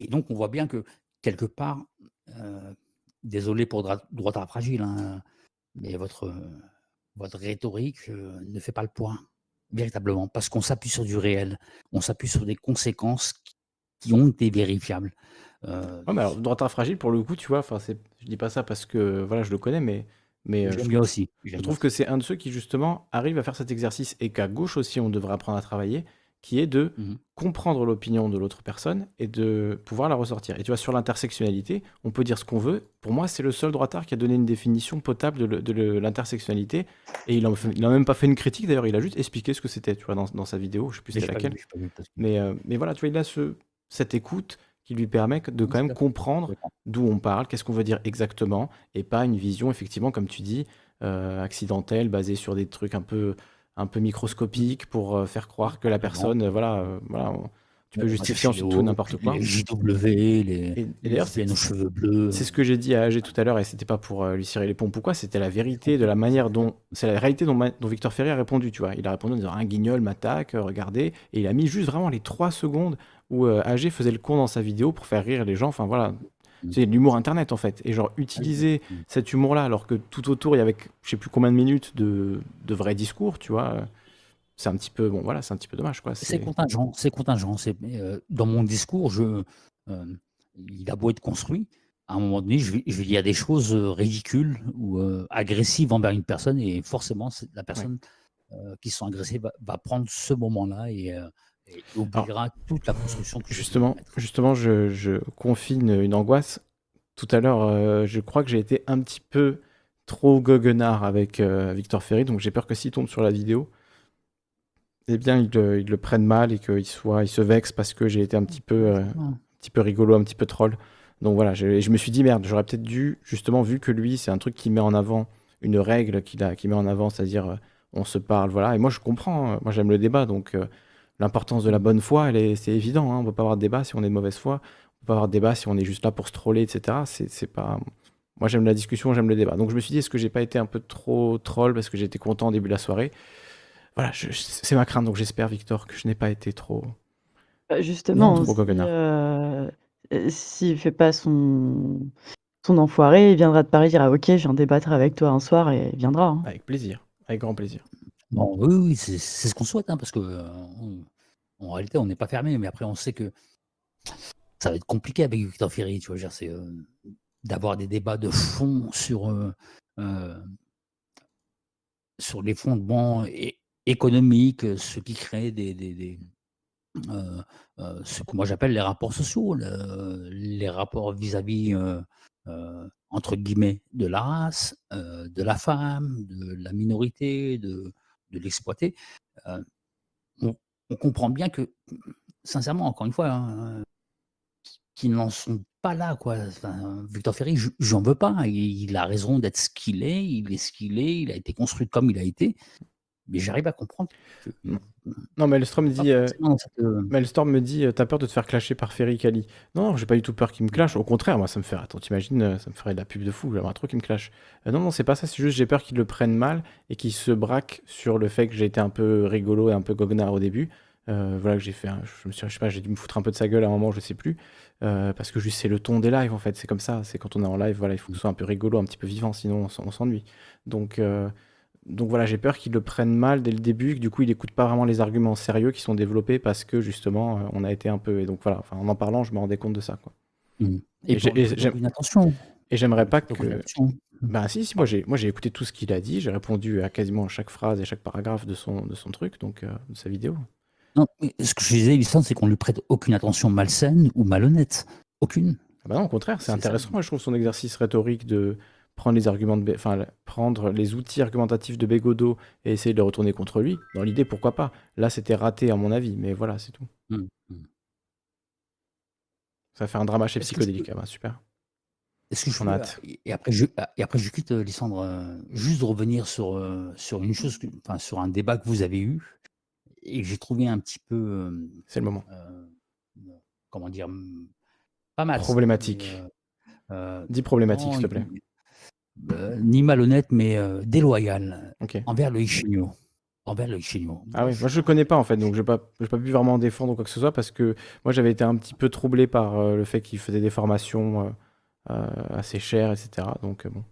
Et donc, on voit bien que, quelque part, euh, désolé pour dra- droitard fragile, hein, mais votre, votre rhétorique euh, ne fait pas le point, véritablement, parce qu'on s'appuie sur du réel, on s'appuie sur des conséquences qui, ont été vérifiables. Euh, Ouais, mais alors, droitard fragile, pour le coup, tu vois, enfin, je dis pas ça parce que voilà, je le connais, mais, mais euh, je, bien aussi, je trouve bien que c'est un de ceux qui, justement, arrive à faire cet exercice et qu'à gauche aussi, on devrait apprendre à travailler, qui est de Mhm. comprendre l'opinion de l'autre personne et de pouvoir la ressortir. Et tu vois, sur l'intersectionnalité, on peut dire ce qu'on veut. Pour moi, c'est le seul droitard qui a donné une définition potable de, l'intersectionnalité. Et il n'a même pas fait une critique, d'ailleurs, il a juste expliqué ce que c'était, tu vois, dans, dans sa vidéo. Je sais plus vu, laquelle. vu, Mais, euh, mais voilà, tu vois, il a ce, cette écoute qui lui permet de quand même comprendre d'où on parle, qu'est-ce qu'on veut dire exactement, et pas une vision, effectivement, comme tu dis, euh, accidentelle, basée sur des trucs un peu, un peu microscopiques pour euh, faire croire que la personne, euh, voilà, euh, voilà, on- tu peux justifier ensuite tout n'importe quoi. Les JW, les, Et, et c'est cheveux bleus. c'est ce que j'ai dit à AG tout à l'heure, et c'était pas pour lui cirer les pompes ou quoi, c'était la vérité de la manière dont. C'est la réalité dont, Victor Ferry a répondu, tu vois. Il a répondu en disant un guignol m'attaque, regardez, et il a mis juste vraiment les trois secondes où euh, AG faisait le con dans sa vidéo pour faire rire les gens, enfin voilà. C'est de l'humour internet en fait. Et genre, utiliser cet humour-là alors que tout autour il y avait je sais plus combien de minutes de, de vrais discours, tu vois. C'est un petit peu, bon voilà, c'est un petit peu dommage quoi. C'est contingent, c'est contingent. c'est- euh, dans mon discours, je, euh, il a beau être construit, à un moment donné, je vais, je vais dire des choses euh, ridicules ou euh, agressives envers une personne, et forcément, la personne euh, qui se sent agressée va, va prendre ce moment-là et, euh, et oubliera toute la construction que je vais Justement, justement je, je confine une angoisse. Tout à l'heure, euh, je crois que j'ai été un petit peu trop goguenard avec euh, Victor Ferry, donc j'ai peur que s'il tombe sur la vidéo, eh bien, il, le- il le prenne mal et qu'il soit, il se vexe parce que j'ai été un petit peu, euh, un petit peu rigolo, un petit peu troll. Donc voilà, je, je me suis dit merde, j'aurais peut-être dû, justement, vu que lui, c'est un truc qui met en avant une règle qu'il a, qui met en avant, c'est-à-dire euh, on se parle, voilà. Et moi, je comprends, hein, moi j'aime le débat, donc euh, l'importance de la bonne foi, elle est, c'est évident. Hein, on peut pas avoir de débat si on est de mauvaise foi, on peut pas avoir de débat si on est juste là pour se troller, etc. C'est, c'est pas. Moi, j'aime la discussion, j'aime le débat. Donc je me suis dit, est-ce que j'ai pas été un peu trop troll parce que j'étais content au début de la soirée? Voilà, je- c'est ma crainte. Donc j'espère, Victor, que je n'ai pas été trop. Bah, justement, trop si, euh, euh, s'il fait pas son, son enfoiré, il viendra de Paris dire ah, Ok, je viens débattre avec toi un soir et il viendra. hein. Avec plaisir, avec grand plaisir. Bon, oui, oui, c'est ce qu'on souhaite, hein, parce que euh, en réalité, on n'est pas fermé, mais après, on sait que ça va être compliqué avec Victor Ferry, tu vois, c'est euh, d'avoir des débats de fond sur, euh, sur les fondements économiques, ce qui crée des, ce que moi j'appelle les rapports sociaux, le- les rapports vis-à-vis, entre guillemets, de la race, de la femme, de la minorité, de, de l'exploité. Euh, on, comprend bien que, sincèrement, encore une fois, hein, qu'ils n'en sont pas là, quoi. Victor Ferry, je- j'en veux pas. Il a raison d'être ce qu'il est, il est ce qu'il est, il a été construit comme il a été. Mais j'arrive à comprendre. que- Non, Maelstrom dit. euh, euh, Maelstrom me dit, euh, t'as peur de te faire clasher par Ferry Kali. Non, non, j'ai pas du tout peur qu'il me clash. Au contraire, moi, ça me fait. Attends, t'imagines, euh, ça me ferait de la pub de fou. J'aimerais trop qu'il me clash. Euh, non, non, c'est pas ça. C'est juste j'ai peur qu'il le prenne mal et qu'il se braque sur le fait que j'ai été un peu rigolo et un peu goguenard au début. Euh, voilà que j'ai fait. je me suis, je sais pas, j'ai dû me foutre un peu de sa gueule à un moment, je sais plus. Euh, parce que juste c'est le ton des lives en fait. C'est comme ça. C'est quand on est en live, voilà, il faut que ce soit un peu rigolo, un petit peu vivant, sinon on s'en- on s'ennuie. Donc. euh, donc voilà, j'ai peur qu'il le prenne mal dès le début, que du coup il écoute pas vraiment les arguments sérieux qui sont développés parce que justement euh, on a été un peu. Et donc voilà, enfin, en en parlant, je me rendais compte de ça. Quoi. Mhm. Et pour attention. et j'aimerais pas que. Ben si, si, moi j'ai moi j'ai écouté tout ce qu'il a dit, j'ai répondu à quasiment chaque phrase et chaque paragraphe de son, de son truc, donc euh, de sa vidéo. Non, mais ce que je disais, Lisandre, c'est qu'on lui prête aucune attention malsaine ou malhonnête. Aucune. Ah bah non, au contraire, c'est ça. intéressant. Moi, je trouve son exercice rhétorique de prendre les arguments de, enfin, prendre les outils argumentatifs de Bégodeau et essayer de les retourner contre lui. Dans l'idée, pourquoi pas. Là, c'était raté à mon avis, mais voilà, c'est tout. Mhm. Ça va faire un drama chez je psychodélique, ah bah, super. Est-ce que je peux, et après je, et après je quitte Lysandre, euh, juste de revenir sur, euh, sur une chose, que- enfin sur un débat que vous avez eu et que j'ai trouvé un petit peu. euh, C'est le moment. euh, comment dire, pas mal. Problématique. euh, Dis problématique, s'il te plaît. Euh, ni malhonnête, mais euh, déloyal envers le Ichinio. Envers le Ichinio. Ah oui, moi je le connais pas en fait, donc je n'ai pas, pas pu vraiment défendre quoi que ce soit parce que moi j'avais été un petit peu troublé par euh, le fait qu'il faisait des formations euh, assez chères, etc. Donc bon.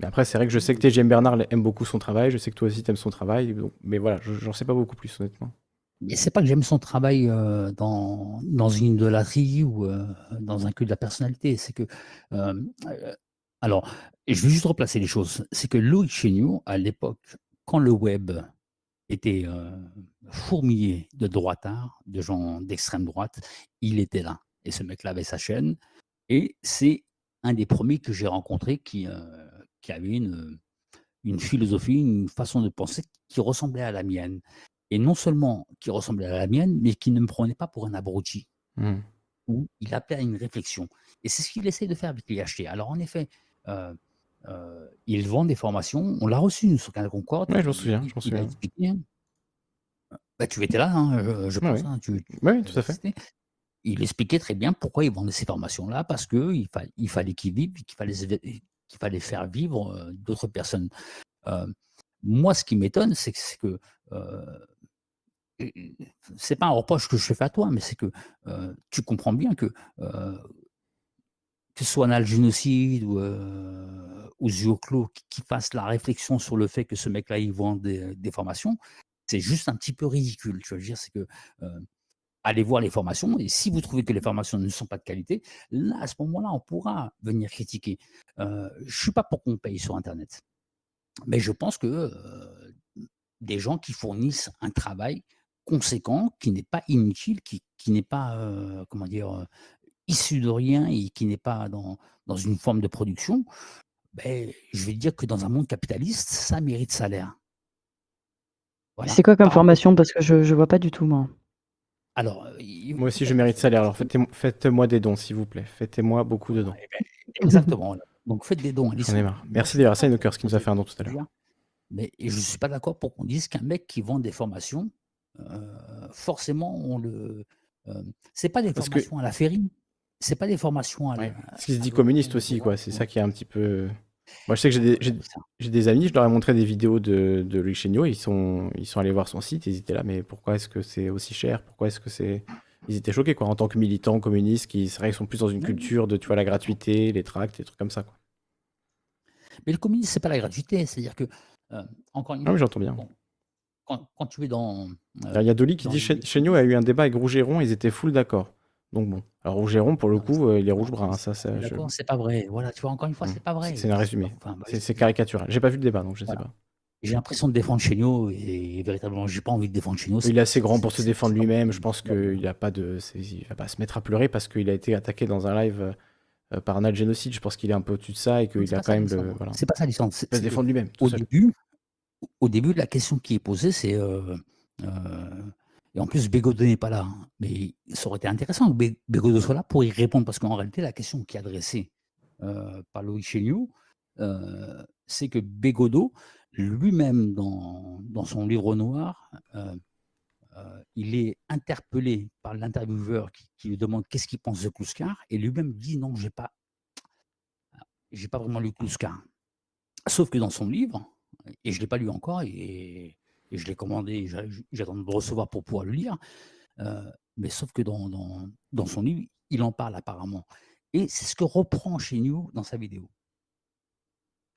Mais après, c'est vrai que je sais que TGM Bernard aime beaucoup son travail, je sais que toi aussi tu aimes son travail, donc- mais voilà, je- j'en sais pas beaucoup plus honnêtement. Mais c'est pas que j'aime son travail euh, dans, dans une idolâtrie ou euh, dans un culte de la personnalité. C'est que. euh, alors, je vais juste replacer les choses. C'est que Loïc Chéniaud, à l'époque, quand le web était euh, fourmillé de droitards, de gens d'extrême droite, il était là. Et ce mec-là avait sa chaîne. Et c'est un des premiers que j'ai rencontré qui, euh, qui avait une, une philosophie, une façon de penser qui ressemblait à la mienne. Et non seulement qui ressemblait à la mienne, mais qui ne me prenait pas pour un abruti. Hmm. Où il appelait à une réflexion. Et c'est ce qu'il essaie de faire avec l'IHT. Alors en effet, euh, euh, il vend des formations. On l'a reçu nous, sur Canal Concorde. Ouais, je m'en souviens, je m'en souviens. expliqué. Bah, tu étais là, hein, je, je Ouais, pense. ouais. hein, tu- tu- Ouais, tout à fait. Il expliquait très bien pourquoi il vendait ces formations-là, parce qu'il fa- il fallait qu'ils vivent, qu'il fallait, qu'il fallait faire vivre euh, d'autres personnes. Euh, moi, ce qui m'étonne, c'est que, euh, c'est pas un reproche que je fais à toi, mais c'est que euh, tu comprends bien euh, que ce soit un génocide ou, euh, ou Zioclo qui, qui fasse la réflexion sur le fait que ce mec-là, il vend des, formations, c'est juste un petit peu ridicule. Tu veux dire, c'est que euh, allez voir les formations et si vous trouvez que les formations ne sont pas de qualité, là, à ce moment-là, on pourra venir critiquer. Euh, je suis pas pour qu'on paye sur Internet, mais je pense que euh, des gens qui fournissent un travail conséquent, qui n'est pas inutile, qui, qui n'est pas, euh, comment dire, issu de rien et qui n'est pas dans, dans une forme de production, ben, je vais dire que dans un monde capitaliste, ça mérite salaire. Voilà. C'est quoi comme Par- formation? Parce que je, je vois pas du tout, moi. Alors, euh, il- Moi aussi je mérite salaire, alors faites- faites-moi des dons s'il vous plaît, faites-moi beaucoup de dons. exactement. voilà. Donc faites des dons. J'en ai marre. Merci d'ailleurs à Sinokers qui nous a fait un don tout à l'heure. Mais je ne suis pas d'accord pour qu'on dise qu'un mec qui vend des formations, euh, forcément, on le. euh, c'est pas des Parce que- formations à la féerie. C'est pas des formations à la. Ce qui se dit communiste aussi, quoi. C'est ça qui est un petit peu. Moi, je sais que j'ai des, amis, je leur ai montré des vidéos de, de Louis Chéniaud, ils sont, ils sont allés voir son site, ils étaient là, mais pourquoi est-ce que c'est aussi cher? Pourquoi est-ce que c'est. Ils étaient choqués, quoi, en tant que militants communistes, qui, c'est vrai qu'ils sont plus dans une culture de, tu vois, la gratuité, les tracts, des trucs comme ça, quoi. Mais le communisme, c'est pas la gratuité. C'est-à-dire que, euh, encore une Ah oui, fois, j'entends bien. bon, quand, quand tu es dans. euh, Il y a Dolly qui dit Chéniaud a eu un débat avec Rougeron, ils étaient full d'accord. Donc bon. Alors Rougeron, pour le coup, euh, il est rouge-brun, hein, ça, ça, je- D'accord, c'est pas vrai. Voilà, tu vois, encore une fois, c'est pas vrai. c'est un résumé. Enfin, bah, C'est c'est caricatural. J'ai pas vu le débat, donc je sais Voilà. pas. J'ai l'impression de défendre Chéniaud et, véritablement, j'ai pas envie de défendre Chéniaud. Il est assez grand pour se défendre lui-même. Je pense qu'il a pas de, c'est- il va pas se mettre à pleurer parce qu'il a été attaqué dans un live euh, par un génocide. Je pense qu'il est un peu au-dessus de ça et qu'il C'est a pas quand ça, même l'histoire. le, voilà. C'est pas ça l'histoire. C'est- Il peut se c'est que défendre lui-même. tout Au seul. début, au début, la question qui est posée, c'est. euh, et en plus, Bégodeau n'est pas là. hein, Mais ça aurait été intéressant que Bé- Bégodeau soit là pour y répondre. Parce qu'en réalité, la question qui est adressée euh, par Loïc Chéniaud, euh, c'est que Bégodeau, lui-même, dans, son livre noir, euh, il est interpellé par l'intervieweur qui, lui demande qu'est-ce qu'il pense de Kluskar. Et lui-même dit non, j'ai pas, pas vraiment lu Kluskar. Sauf que dans son livre, et je ne l'ai pas lu encore, et, et je l'ai commandé, j'a- j'attends de le recevoir pour pouvoir le lire, euh, mais sauf que dans, dans, dans son livre, il en parle apparemment. Et c'est ce que reprend chez nous dans sa vidéo.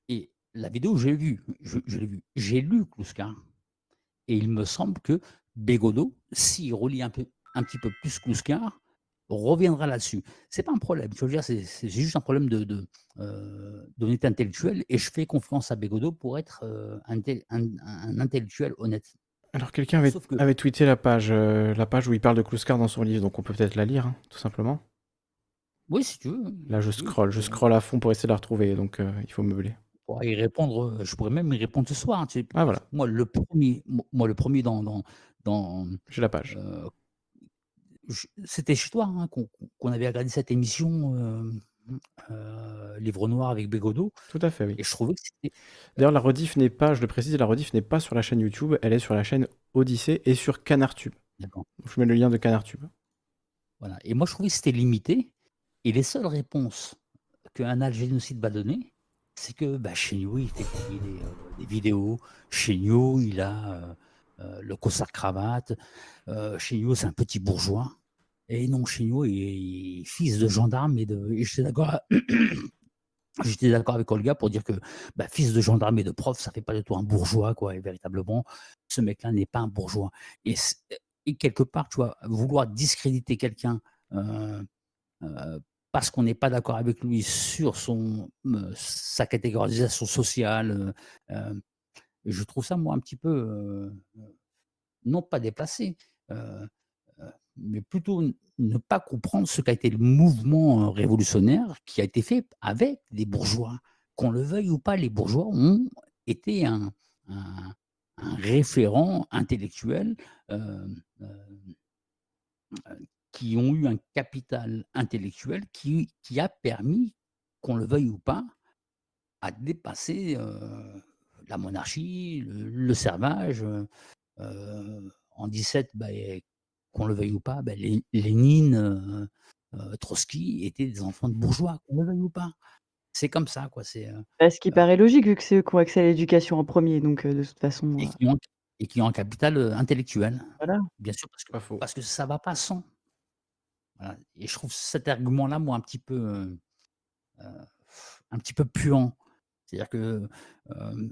Et la vidéo, je l'ai vue, je, je l'ai vue. J'ai lu Kluskar, et il me semble que Bégodeau, s'il relit un, peu, un petit peu plus Kluskar, reviendra là-dessus. C'est pas un problème. Je veux dire, c'est juste un problème de, euh, d'honnêteté intellectuelle et je fais confiance à Bégodeau pour être euh, un, un- un intellectuel honnête. Alors quelqu'un avait, que- avait tweeté la page, euh, la page où il parle de Kluskar dans son livre, donc on peut peut-être la lire, hein, tout simplement. Oui, si tu veux. Là, je scroll, je scroll à fond pour essayer de la retrouver, donc il faut meubler. Pourrais y répondre, je pourrais même y répondre ce soir. hein, tu sais. Ah voilà, Moi, le premier, mo- moi, le premier dans, dans, dans j'ai la page. C'était chez toi hein, qu'on avait regardé cette émission euh, euh, Livre Noir avec Bégodeau. Tout à fait, oui. Et je trouvais que c'était D'ailleurs, la rediff n'est pas, je le précise, la rediff n'est pas sur la chaîne YouTube, elle est sur la chaîne Odyssée et sur CanarTube. D'accord. Je mets le lien de CanarTube. Voilà. Et moi, je trouvais que c'était limité. Et les seules réponses qu'un Algénocide va donner, c'est que bah, chez nous, il fait publier des, euh, des vidéos. Chez nous, il a euh, le costard cravate. Euh, chez nous, c'est un petit bourgeois. Et non, il il est fils de gendarme et de. et j'étais d'accord. J'étais d'accord avec Olga pour dire que bah, fils de gendarme et de prof, ça fait pas du tout un bourgeois, quoi. Et véritablement, ce mec-là n'est pas un bourgeois. Et, quelque part, tu vois, vouloir discréditer quelqu'un euh, euh, parce qu'on n'est pas d'accord avec lui sur son, euh, sa catégorisation sociale, euh, euh, je trouve ça, moi, un petit peu, euh, non pas déplacé, euh, euh, mais plutôt ne pas comprendre ce qu'a été le mouvement euh, révolutionnaire qui a été fait avec les bourgeois. Qu'on le veuille ou pas, les bourgeois ont été un, référent intellectuel euh, euh, euh, qui ont eu un capital intellectuel qui, qui a permis, qu'on le veuille ou pas, à dépasser euh, la monarchie, le, le servage. euh, euh, en 17, bah, qu'on le veuille ou pas, bah, Lé- Lénine, euh, Trotsky étaient des enfants de bourgeois, qu'on le veuille ou pas. C'est comme ça, quoi. C'est, euh, Bah, ce qui paraît logique vu que c'est eux qui ont accès à l'éducation en premier, donc euh, de toute façon. et qui ont, et qui ont un capital intellectuel. Voilà. Bien sûr, parce que, parce que ça va pas sans. Voilà. Et je trouve cet argument-là, moi, un petit peu, euh, un petit peu puant. C'est-à-dire que euh,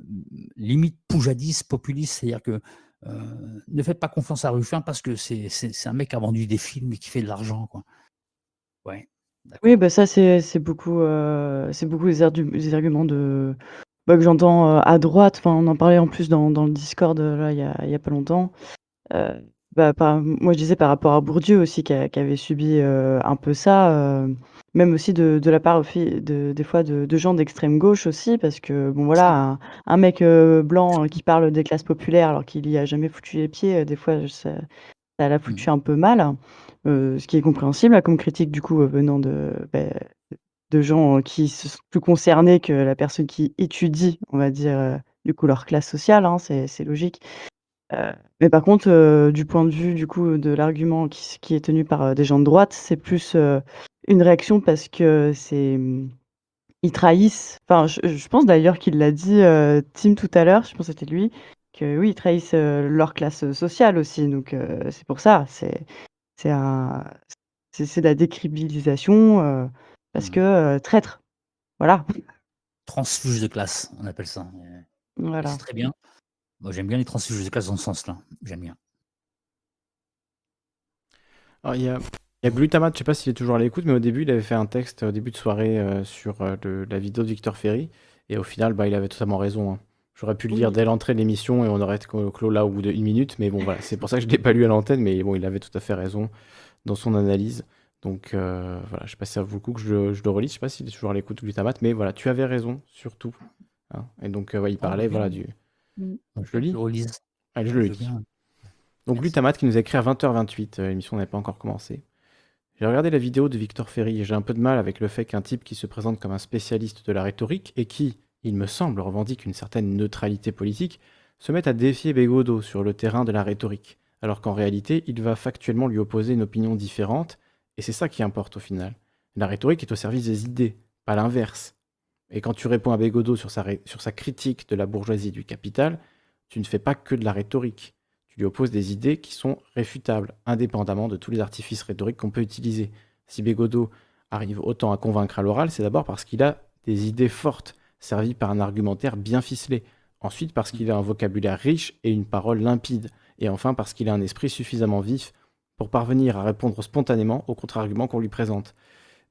limite poujadiste, populiste, c'est-à-dire que euh, ne faites pas confiance à Ruffin parce que c'est un mec qui a vendu des films et qui fait de l'argent. Oui, bah ça c'est beaucoup, euh, les arguments de bah, que j'entends à droite. On en parlait en plus dans, dans le Discord il y a, a pas longtemps. Bah, par- moi je disais par rapport à Bourdieu aussi qui, a- qui avait subi euh, un peu ça, euh, même aussi de, de la part aussi de, des fois de, de gens d'extrême gauche aussi parce que bon voilà un, un mec euh, blanc qui parle des classes populaires alors qu'il y a jamais foutu les pieds, euh, des fois ça, ça l'a foutu un peu mal, euh, ce qui est compréhensible là, comme critique du coup euh, venant de, bah, de gens euh, qui se sont plus concernés que la personne qui étudie, on va dire, euh, du coup leur classe sociale, hein, c'est c'est logique. Euh, mais par contre, euh, du point de vue du coup de l'argument qui, est tenu par euh, des gens de droite, c'est plus euh, une réaction parce que c'est ils trahissent. Enfin, je, je pense d'ailleurs qu'il l'a dit Tim tout à l'heure, je pense que c'était lui, que oui, ils trahissent leur classe sociale aussi. Donc c'est pour ça, c'est c'est un c'est de la décribilisation parce que euh, traître. Voilà. Transfuge de classe, on appelle ça. Voilà. C'est très bien. Moi, j'aime bien les transfuges de classe dans ce sens-là. J'aime bien. Alors, il y a, il y a Glutamate, je sais pas s'il est toujours à l'écoute, mais au début, il avait fait un texte au début de soirée euh, sur euh, le- la vidéo de Victor Ferry. Et au final, bah, il avait totalement raison. hein. J'aurais pu le lire dès l'entrée de l'émission et on aurait été clos là au bout d'une minute. Mais bon, voilà, c'est pour ça que je ne l'ai pas lu à l'antenne. Mais bon, il avait tout à fait raison dans son analyse. Donc euh, voilà, je sais pas si ça vaut le coup que je, le- je le relise. Je sais pas s'il est toujours à l'écoute, Glutamate. Mais voilà, tu avais raison, surtout. hein. Et donc, euh, ouais, il Ah, parlait oui. voilà, du. Mm. Je le lis Je le relise. Allez, je le Je veux lis. Donc Glutamate qui nous a écrit à 20h28, euh, l'émission n'avait pas encore commencé. J'ai regardé la vidéo de Victor Ferry et j'ai un peu de mal avec le fait qu'un type qui se présente comme un spécialiste de la rhétorique et qui, il me semble, revendique une certaine neutralité politique, se mette à défier Bégodeau sur le terrain de la rhétorique, alors qu'en réalité, il va factuellement lui opposer une opinion différente, et c'est ça qui importe au final. La rhétorique est au service des idées, pas l'inverse. Et quand tu réponds à Bégodeau sur sa, critique de la bourgeoisie du capital, tu ne fais pas que de la rhétorique. Tu lui opposes des idées qui sont réfutables, indépendamment de tous les artifices rhétoriques qu'on peut utiliser. Si Bégodeau arrive autant à convaincre à l'oral, c'est d'abord parce qu'il a des idées fortes, servies par un argumentaire bien ficelé. Ensuite, parce qu'il a un vocabulaire riche et une parole limpide. Et enfin, parce qu'il a un esprit suffisamment vif pour parvenir à répondre spontanément aux contre-arguments qu'on lui présente.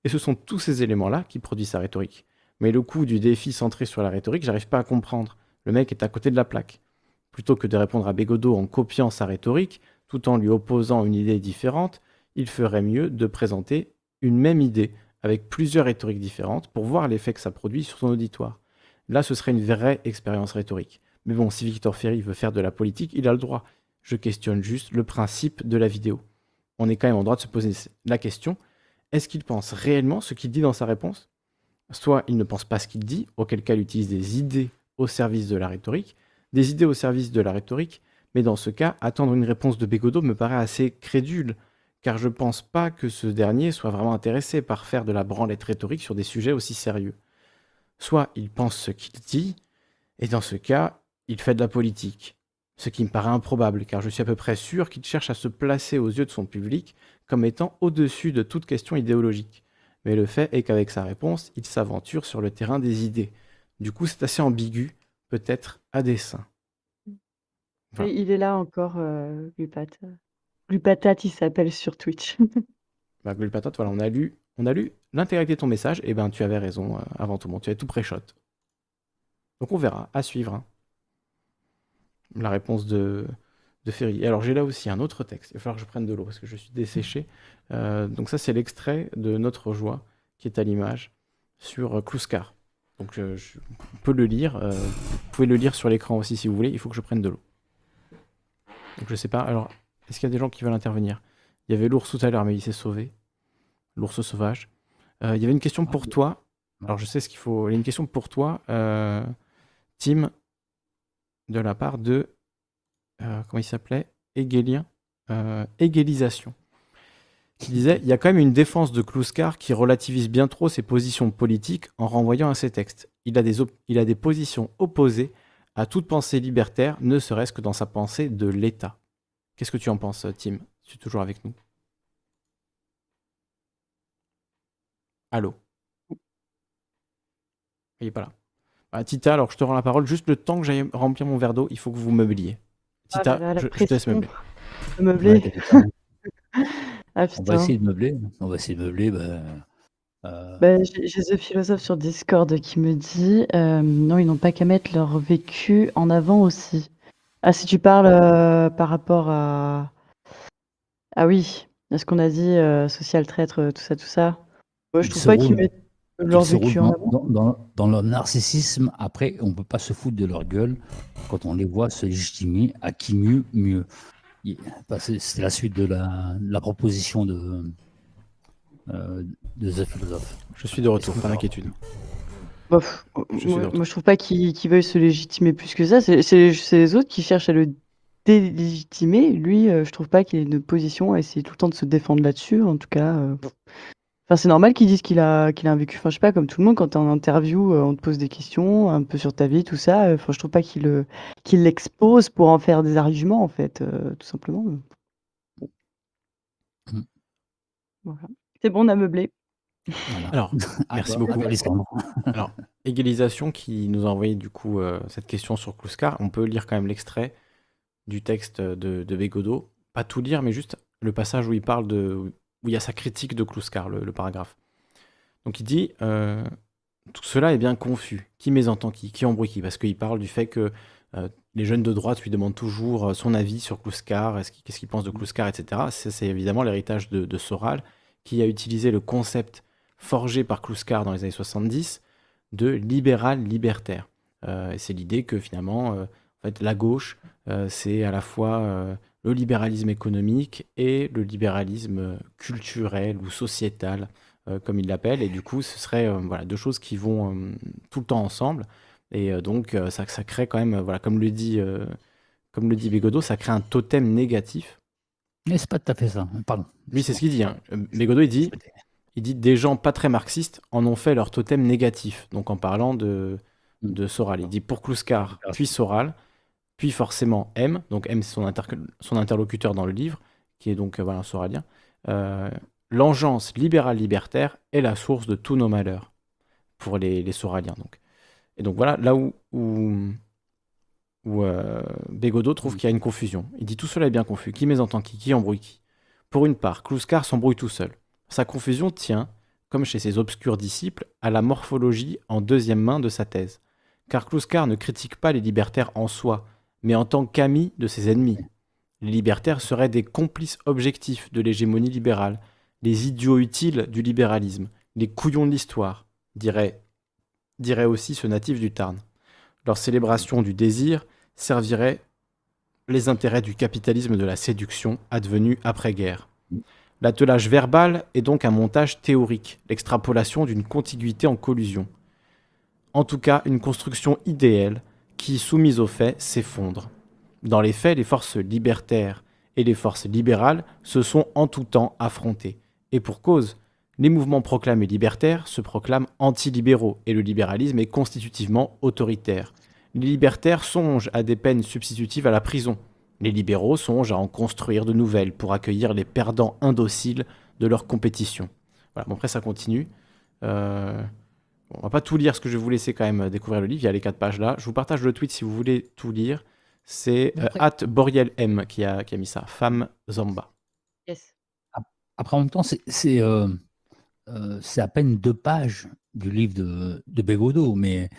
Et ce sont tous ces éléments-là qui produisent sa rhétorique. Mais le coup du défi centré sur la rhétorique, j'arrive pas à comprendre. Le mec est à côté de la plaque. Plutôt que de répondre à Bégodeau en copiant sa rhétorique, tout en lui opposant une idée différente, il ferait mieux de présenter une même idée avec plusieurs rhétoriques différentes pour voir l'effet que ça produit sur son auditoire. Là, ce serait une vraie expérience rhétorique. Mais bon, si Victor Ferry veut faire de la politique, il a le droit. Je questionne juste le principe de la vidéo. On est quand même en droit de se poser la question est-ce qu'il pense réellement ce qu'il dit dans sa réponse? Soit il ne pense pas ce qu'il dit, auquel cas il utilise des idées au service de la rhétorique, des idées au service de la rhétorique, mais dans ce cas, attendre une réponse de Bégodeau me paraît assez crédule, car je pense pas que ce dernier soit vraiment intéressé par faire de la branlette rhétorique sur des sujets aussi sérieux. Soit il pense ce qu'il dit, et dans ce cas, il fait de la politique. Ce qui me paraît improbable, car je suis à peu près sûr qu'il cherche à se placer aux yeux de son public comme étant au-dessus de toute question idéologique. Mais le fait est qu'avec sa réponse, il s'aventure sur le terrain des idées. Du coup, c'est assez ambigu, peut-être à dessein. Et il est là encore, euh, Glupat. Glupatat, il s'appelle sur Twitch. Bah, voilà, on a lu, on a lu l'intégralité de ton message, et ben tu avais raison euh, avant tout le monde, tu avais tout pré-shot. Donc on verra, à suivre. hein. La réponse de, de Ferry. Alors j'ai là aussi un autre texte, il va falloir que je prenne de l'eau parce que je suis desséché. Euh, donc ça c'est l'extrait de Notre Joie qui est à l'image sur euh, Kluskar. Donc je, je- on peut le lire, euh, vous pouvez le lire sur l'écran aussi si vous voulez, il faut que je prenne de l'eau. Donc je sais pas, alors est-ce qu'il y a des gens qui veulent intervenir? Il y avait l'ours tout à l'heure mais il s'est sauvé. L'ours sauvage. Euh, il y avait une question pour toi. Alors je sais ce qu'il faut. Il y a une question pour toi, euh, Tim, de la part de euh, comment il s'appelait? Hegelien, euh, disait il y a quand même une défense de Kluskar qui relativise bien trop ses positions politiques en renvoyant à ses textes. Il a des, positions opposées à toute pensée libertaire, ne serait-ce que dans sa pensée de l'État. Qu'est-ce que tu en penses, Tim? Tu es toujours avec nous? Allô? Il est pas là. Ah, Tita, alors je te rends la parole. Juste le temps que j'aille remplir mon verre d'eau, il faut que vous meubliez. Ah Tita, là, je, je te laisse meubler. Meubler. Ouais, ah On va essayer de meubler. On va essayer de meubler. Bah, euh, Bah, j'ai The Philosophe sur Discord qui me dit euh, non, ils n'ont pas qu'à mettre leur vécu en avant aussi. Ah, si tu parles euh, par rapport à. Ah oui, à ce qu'on a dit, euh, social traître, tout ça, tout ça. Moi, je ils trouve se pas qu'ils mettent leur vécu dans, dans- dans- dans leur narcissisme. Après, on peut pas se foutre de leur gueule quand on les voit se légitimer à qui mieux, mieux. Bah, c'est la suite de la, de la proposition de, euh, de The Philosophe. Je suis de retour, pas d'inquiétude. Bof, Je moi, je trouve pas qu'ils veuillent se légitimer plus que ça. C'est les autres qui cherchent à le délégitimer. Lui, euh, je trouve pas qu'il ait une position à essayer tout le temps de se défendre là-dessus. En tout cas, euh. Enfin, c'est normal qu'ils disent qu'il a, qu'il a un vécu. Enfin, je sais pas, comme tout le monde, quand t'es en interview, euh, on te pose des questions un peu sur ta vie, tout ça. euh, Enfin, je trouve pas qu'il le- qu'il l'expose pour en faire des arguments, en fait, euh, tout simplement. Mm. Voilà. C'est bon, on a meublé. Alors, merci beaucoup. Alors, Égalisation qui nous a envoyé du coup euh, cette question sur Kluskar. On peut lire quand même l'extrait du texte de, de Bégodeau. Pas tout lire, mais juste le passage où il parle de. Où il y a sa critique de Kluskar, le, paragraphe. Donc il dit euh, Tout cela est bien confus. Qui mésentend qui? Qui embrouille qui? Parce qu'il parle du fait que euh, les jeunes de droite lui demandent toujours euh, son avis sur Kluskar, qu'est-ce qu'il pense de Kluskar, etc. C'est évidemment l'héritage de, Soral, qui a utilisé le concept forgé par Kluskar dans les années 70 de libéral libertaire. Et c'est l'idée que finalement, la gauche, c'est à la fois le libéralisme économique et le libéralisme euh, culturel ou sociétal, euh, comme il l'appelle. Et du coup, ce serait euh, voilà, deux choses qui vont euh, tout le temps ensemble. Et donc, ça, ça crée quand même, voilà, comme le dit, comme le dit Bégodeau, ça crée un totem négatif. Mais c'est pas tout à fait ça. Pardon. Lui, c'est ce qu'il dit. Hein. Bégodeau, il dit, il dit des gens pas très marxistes en ont fait leur totem négatif. Donc en parlant de, de Soral. Il dit pour Kluskar, puis Soral, puis forcément M. Donc M, c'est son, inter- son interlocuteur dans le livre, qui est donc euh, voilà, un soralien. Euh, L'engeance libérale-libertaire est la source de tous nos malheurs pour les, les soraliens. Donc. Et donc voilà, là où, où, où euh, Bégodeau trouve qu'il y a une confusion. Il dit tout cela est bien confus. Qui mésentend qui? Qui embrouille qui? Pour une part, Kluskar s'embrouille tout seul. Sa confusion tient, comme chez ses obscurs disciples, à la morphologie en deuxième main de sa thèse. Car Kluskar ne critique pas les libertaires en soi, mais en tant qu'amis de ses ennemis. Les libertaires seraient des complices objectifs de l'hégémonie libérale, les idiots utiles du libéralisme, les couillons de l'histoire, dirait, dirait aussi ce natif du Tarn. Leur célébration du désir servirait les intérêts du capitalisme de la séduction advenu après-guerre. L'attelage verbal est donc un montage théorique, l'extrapolation d'une contiguïté en collusion. En tout cas, une construction idéale qui, soumise aux faits, s'effondre. Dans les faits, les forces libertaires et les forces libérales se sont en tout temps affrontées. Et pour cause, les mouvements proclamés libertaires se proclament anti-libéraux et le libéralisme est constitutivement autoritaire. Les libertaires songent à des peines substitutives à la prison. Les libéraux songent à en construire de nouvelles pour accueillir les perdants indociles de leur compétition. Voilà, bon après ça continue. Euh, bon, on va pas tout lire, ce que je vais vous laisser quand même découvrir le livre. Il y a les quatre pages là. Je vous partage le tweet si vous voulez tout lire. C'est euh, at Boriel M qui a, qui a mis ça. Femme Zamba. Après, en même temps, c'est c'est, euh, euh, c'est à peine deux pages du livre de, de Bégodeau, mais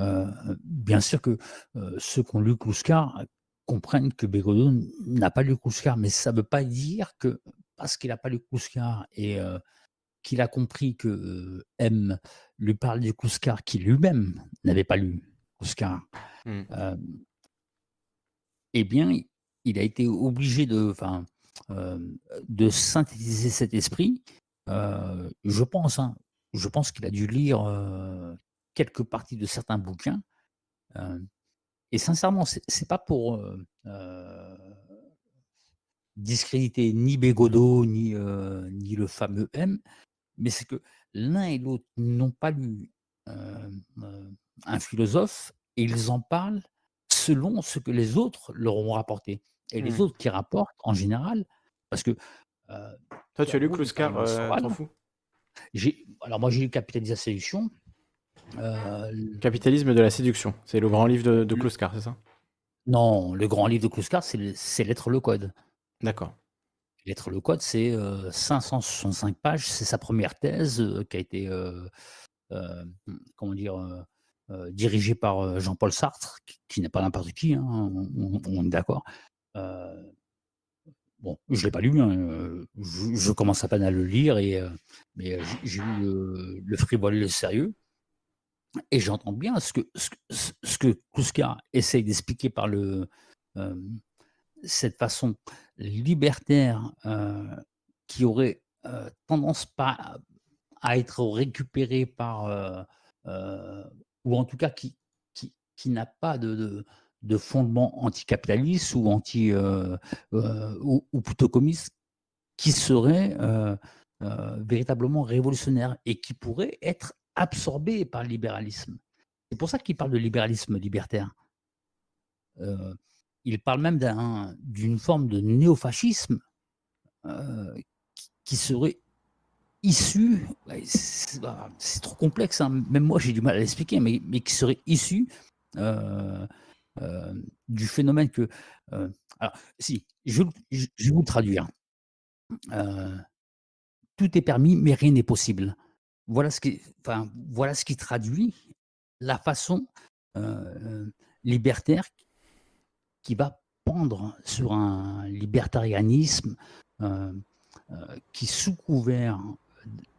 euh, bien sûr que euh, ceux qui ont lu Kouskar comprennent que Bégodeau n'a pas lu Kouskar, mais ça ne veut pas dire que parce qu'il n'a pas lu Kouskar et euh, qu'il a compris que euh, M lui parle du Kouskar, qui lui-même n'avait pas lu Kouskar, Hmm. euh, eh bien, il a été obligé de, euh, de synthétiser cet esprit. Euh, je pense, hein, je pense qu'il a dû lire quelques parties de certains bouquins. Et sincèrement, c'est pas pour discréditer ni Bégodeau ni, ni le fameux M, mais c'est que l'un et l'autre n'ont pas lu euh, un philosophe et ils en parlent selon ce que les autres leur ont rapporté. Et les Hmm. autres qui rapportent, en général, parce que. euh, Toi, tu as lu Kluskar, euh, t'en fous? Alors, moi, j'ai lu Capitalisme de la séduction. Euh, Capitalisme de la séduction. C'est le grand livre de, de Kluskar, c'est ça? Non, le grand livre de Kluskar, c'est Lettre le Code. D'accord. Le Code, c'est euh, 565 pages. C'est sa première thèse euh, qui a été, euh, euh, comment dire, euh, euh, dirigée par euh, Jean-Paul Sartre, qui, n'est pas n'importe qui, hein, on, est d'accord. Euh, bon, je ne l'ai pas lu, hein, euh, je, commence à peine à le lire, et, euh, mais euh, j'ai- lu le, le frivole et le sérieux. Et j'entends bien ce que, ce, Kouska essaye d'expliquer par le, euh, cette façon libertaire qui aurait tendance pas à être récupérée par, ou en tout cas qui, qui, qui n'a pas de, de, de fondement anticapitaliste ou anti, ou, ou plutôt communiste, qui serait véritablement révolutionnaire et qui pourrait être absorbé par le libéralisme. C'est pour ça qu'il parle de libéralisme libertaire. Il parle même d'un- d'une forme de néofascisme euh, qui, serait issue, ouais, c'est trop complexe, hein, même moi j'ai du mal à l'expliquer, mais, qui serait issue euh, euh, du phénomène que... euh, alors, si, je, vais vous le traduire. Euh, tout est permis, mais rien n'est possible. Voilà ce qui, enfin, voilà ce qui traduit la façon libertaire qui va pendre sur un libertarianisme euh, euh, qui, sous couvert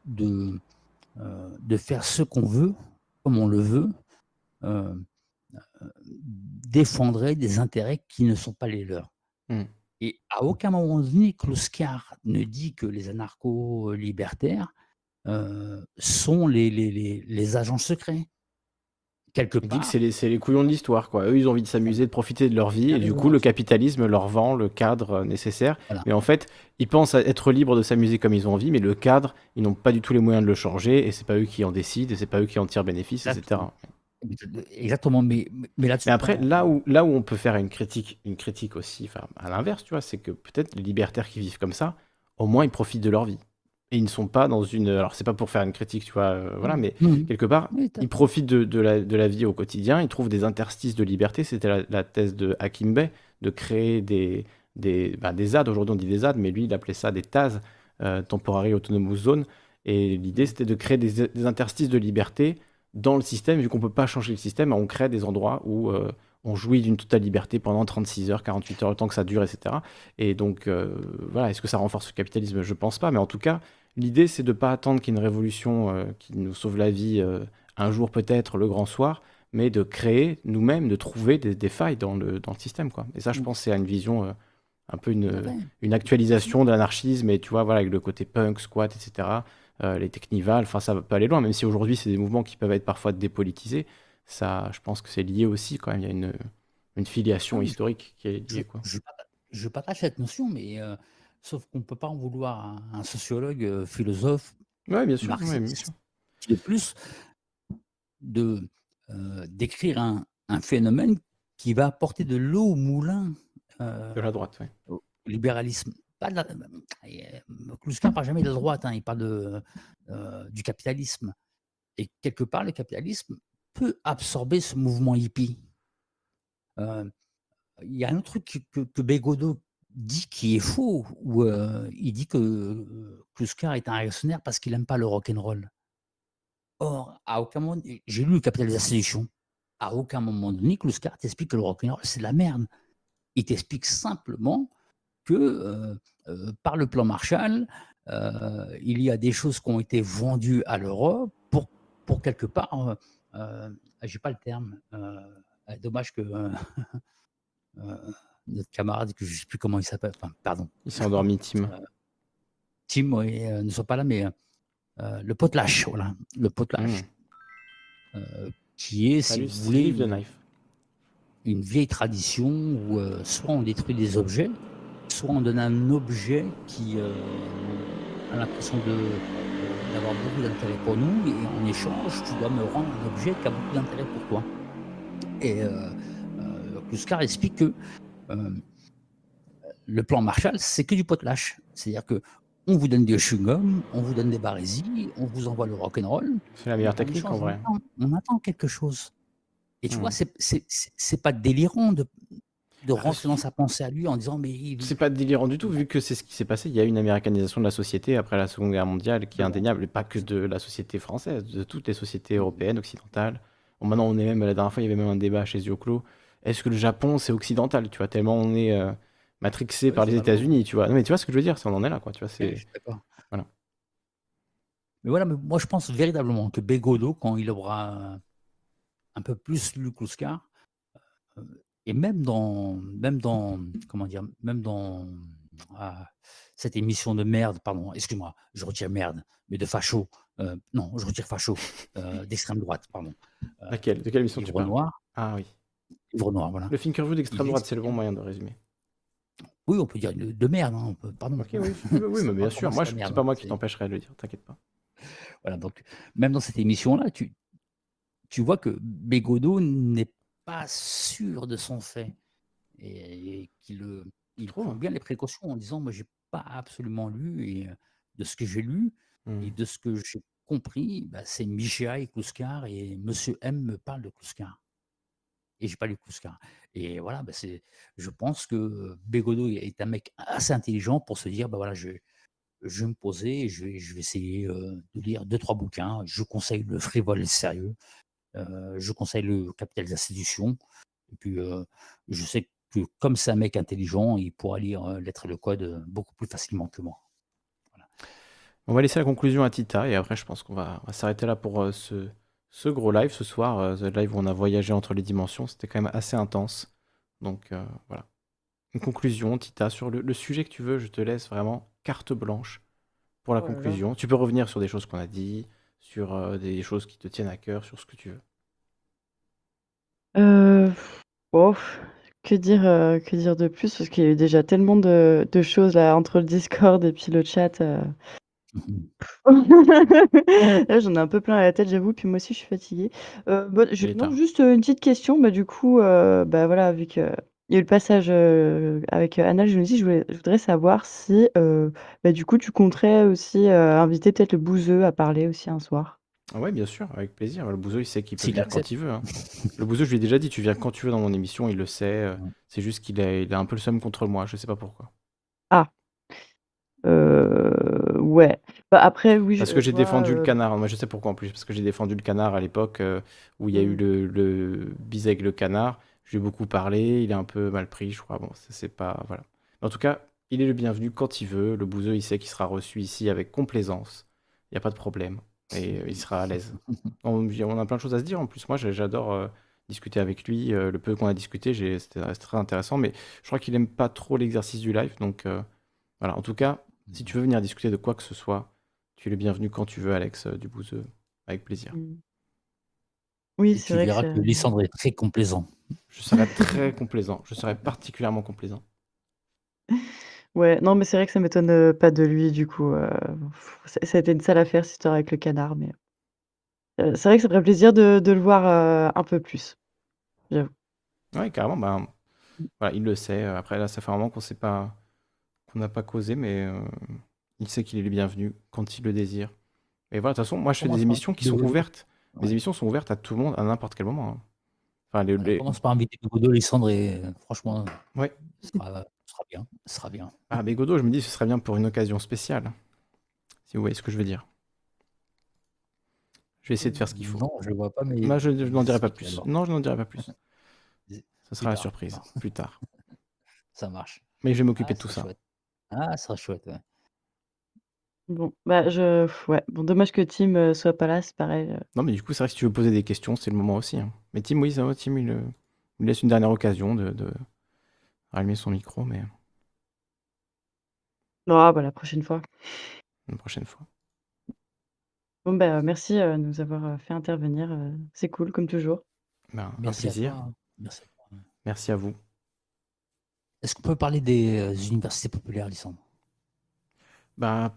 de, euh, de faire ce qu'on veut, comme on le veut, défendrait des intérêts qui ne sont pas les leurs. Hmm. Et à aucun moment donné, Kluskar ne dit que les anarcho-libertaires sont les, les, les, les agents secrets. Quelque dit que c'est les, couillons de l'histoire, quoi. Eux, ils ont envie de s'amuser, de profiter de leur vie, et du coup, le capitalisme leur vend le cadre euh, nécessaire. Voilà. Mais en fait, ils pensent être libres de s'amuser comme ils ont envie, mais le cadre, ils n'ont pas du tout les moyens de le changer, et c'est pas eux qui en décident, et c'est pas eux qui en tirent bénéfice, etc. Exactement, mais, mais là-dessus. Mais après, là où, là où on peut faire une critique, une critique aussi, à l'inverse, tu vois, c'est que peut-être les libertaires qui vivent comme ça, au moins ils profitent de leur vie. Et ils ne sont pas dans une. Alors, c'est pas pour faire une critique, tu vois, euh, voilà, mais Mhm. quelque part, Oui, t'as- ils profitent de, de la, de la vie au quotidien, ils trouvent des interstices de liberté. C'était la, la thèse de Hakim Bey, de créer des, des, bah, des ZAD. Aujourd'hui, on dit des ZAD, mais lui, il appelait ça des TAZ, euh, Temporary Autonomous Zone. Et l'idée, c'était de créer des, des interstices de liberté dans le système. Vu qu'on ne peut pas changer le système, on crée des endroits où euh, on jouit d'une totale liberté pendant 36 heures, 48 heures, le temps que ça dure, etc. Et donc, euh, voilà, est-ce que ça renforce le capitalisme? Je pense pas. Mais en tout cas, l'idée, c'est de ne pas attendre qu'il y ait une révolution euh, qui nous sauve la vie euh, un jour peut-être, le grand soir, mais de créer nous-mêmes, de trouver des, des failles dans le, dans le système. Quoi. Et ça, je pense, c'est une vision, euh, un peu une, une actualisation de l'anarchisme, et tu vois, voilà, avec le côté punk, squat, etc., les technivals, enfin, ça peut aller loin, même si aujourd'hui, c'est des mouvements qui peuvent être parfois dépolitisés. Ça, je pense que c'est lié aussi, quand même, il y a une, une filiation historique qui est liée. Quoi. Je je partage cette notion, mais sauf qu'on ne peut pas en vouloir à un, sociologue, euh, philosophe, Ouais, bien sûr, ouais, bien marxiste, sûr. qui est plus de euh, d'écrire un, un phénomène qui va apporter de l'eau au moulin euh, De la droite, oui. au libéralisme. Pas de la, ne parle jamais de la droite, hein, il parle de, euh, du capitalisme. Et quelque part, le capitalisme peut absorber ce mouvement hippie. Il y a un autre truc que, que, que Bégodeau dit qui est faux, où euh, il dit que euh, Kluskar est un réactionnaire parce qu'il n'aime pas le rock'n'roll. Or, à aucun moment, j'ai lu le Capital. À aucun moment donné, Kluskar t'explique que le rock'n'roll, c'est de la merde. Il t'explique simplement que euh, par le plan Marshall, il y a des choses qui ont été vendues à l'Europe pour, pour quelque part, j'ai pas le terme, dommage que notre camarade, que je ne sais plus comment il s'appelle, enfin, pardon. Il s'est endormi, Tim. Euh, Tim oui, euh, ne soit pas là, mais euh, le potelage, voilà, le potelage, euh, qui est, Salut, si vous voulez, une, Knife. une vieille tradition où soit on détruit des objets, soit on donne un objet qui euh, a l'impression d'avoir beaucoup d'intérêt pour nous, et en échange, tu dois me rendre un objet qui a beaucoup d'intérêt pour toi. Et euh, euh, explique que le plan Marshall, c'est que du potelage. C'est-à-dire que on vous donne des chewing-gums, on vous donne des barésies, on vous envoie le rock'n'roll. C'est la meilleure technique, en on vrai. attend- On attend quelque chose. Et tu Hmm. vois, c'est- pas délirant de, de Ah, rentrer dans sa pensée à lui en disant mais il- C'est pas délirant du tout, vu que c'est ce qui s'est passé. Il y a une américanisation de la société après la Seconde Guerre mondiale qui est indéniable, et pas que de la société française, de toutes les sociétés européennes, occidentales. Bon, maintenant, on est même, la dernière fois, il y avait même un débat chez Zioclo. Est-ce que le Japon, c'est occidental, tu vois, tellement on est euh, matrixé Ouais, par les États-Unis, tu vois. Non, mais tu vois ce que je veux dire, ça, on en est là, quoi, tu vois, c'est... Voilà. Mais voilà, mais moi je pense véritablement que Bégodeau, quand il aura un peu plus lu Kluskar, euh, et même dans, même dans, comment dire, même dans ah, cette émission de merde, pardon, excuse-moi, je retire merde, mais de facho, euh, non, je retire facho, euh, d'extrême droite, pardon. Euh, Laquelle? De quelle émission tu parles? Noir. Ah oui. Livre Noir, voilà. Le d'extrême droite, c'est le bon moyen de résumer. Oui, on peut dire de, de merde, hein, on peut- pardon. Oui, mais bien sûr, moi, c'est pas hein, moi qui c'est- t'empêcherai de le dire, t'inquiète pas. Voilà, donc même dans cette émission-là, tu, tu vois que Bégodeau n'est pas sûr de son fait et, qu'il il prend bien les précautions en disant moi j'ai pas absolument lu et euh, de ce que j'ai lu Hmm. et de ce que j'ai compris, bah, c'est Michéa et Kluskar et Monsieur M me parle de Kluskar et j'ai pas lu Kluskar. Et voilà, bah, c'est, je pense que Bégodeau est un mec assez intelligent pour se dire bah voilà je je vais me poser, je vais, essayer euh, de lire deux, trois bouquins. Je conseille le frivole et le sérieux. Euh, je conseille le Capital de la séduction. Et puis, euh, je sais que comme c'est un mec intelligent, il pourra lire Lettre et le Code beaucoup plus facilement que moi. On va laisser la conclusion à Tita et après je pense qu'on va, s'arrêter là pour ce, ce gros live ce soir. euh, ce live où on a voyagé entre les dimensions, c'était quand même assez intense. Donc euh, voilà. Une conclusion, Tita, sur le, le sujet que tu veux, je te laisse vraiment carte blanche pour la Oh conclusion. Tu peux revenir sur des choses qu'on a dit, sur euh, des choses qui te tiennent à cœur, sur ce que tu veux. Euh, oh, que dire, euh, que dire de plus? Parce qu'il y a eu déjà tellement de, de choses là entre le Discord et puis le chat. euh. Là, j'en ai un peu plein à la tête, j'avoue. Puis moi aussi, je suis fatiguée. Euh, bon, je, Il est non, tard. juste euh, une petite question. Bah, du coup, euh, bah, voilà, vu il y a eu le passage euh, avec euh, Anna Genesis, je voulais, je voudrais savoir si, euh, bah, du coup, tu compterais aussi euh, inviter peut-être le Bouzeux à parler aussi un soir. Ah ouais, bien sûr, avec plaisir. Le bouseux, il sait qu'il peut S'il venir quand accepte. il veut. hein. Le bouseux, je lui ai déjà dit, tu viens quand tu veux dans mon émission, il le sait. euh, C'est juste qu'il a, il a un peu le seum contre moi, je sais pas pourquoi. Ah. Euh, ouais. Bah, après, oui, je, Parce que j'ai défendu le euh, canard. Moi, je sais pourquoi en plus. Parce que j'ai défendu le canard à l'époque euh, où il y a eu Mm. le, le bis avec le canard. Je lui ai beaucoup parlé. Il est un peu mal pris, je crois. Bon, ça, c'est pas. Voilà. En tout cas, il est le bienvenu quand il veut. Le bouseux, il sait qu'il sera reçu ici avec complaisance. Il n'y a pas de problème. Et euh, il sera à l'aise. On, on a plein de choses à se dire en plus. Moi, j'ai- j'adore euh, discuter avec lui. Euh, le peu qu'on a discuté, j'ai- c'était très intéressant. Mais je crois qu'il aime pas trop l'exercice du live. Donc euh, voilà. En tout cas, si tu veux venir discuter de quoi que ce soit, tu es le bienvenu quand tu veux, Alex euh, Dubouzeux. Avec plaisir. Mm. Oui, c'est tu vrai que verras que Lysandre est très complaisant. Je serai très complaisant. Je serai particulièrement complaisant. Ouais, non, mais c'est vrai que ça m'étonne, heu, pas de lui du coup, heu, ça ça a été une sale affaire cette histoire avec le canard, mais c'est vrai que ça ferait plaisir de de le voir, un peu plus, j'avoue. Ouais, carrément, ben, voilà, il le sait, après là, ça fait un moment qu'on sait pas qu'on n'a pas causé, mais heu, il sait qu'il est le bienvenu quand il le désire. Et voilà, de toute façon, moi, je fais des émissions qui sont ouvertes. Mes Ouais. émissions sont ouvertes à tout le monde, à n'importe quel moment, hein. Enfin, les On les commence par inviter Bégodeau, Lissandre et franchement, Ouais. ce sera ce sera bien, ce sera bien. Ah, Bégodeau, je me dis, ce serait bien pour une occasion spéciale, si vous voyez ce que je veux dire. Je vais essayer de faire ce qu'il faut. Non, je vois pas, mais Moi, je je n'en dirai pas plus. Non, je n'en dirai pas plus. Ça sera la surprise, plus tard. Ça marche. Mais je vais m'occuper Ah, de tout ce ça. chouette. Ah, ce serait chouette, ouais. Bon, bah, je ouais, bon, dommage que Tim, heu, soit pas là, c'est pareil, heu Non, mais du coup, c'est vrai que si tu veux poser des questions, c'est le moment aussi, hein. Mais Tim, oui, ça va, Tim, il, heu, il laisse une dernière occasion de de rallumer son micro, mais Ah bah, la prochaine fois. une prochaine fois. Bon, bah, merci, heu, de nous avoir, heu, fait intervenir, heu, c'est cool comme toujours. Ben, un Merci à plaisir. hein. Merci à toi, ouais. Merci à vous. Est-ce qu'on peut parler des, heu, universités populaires, Lissandre? Bah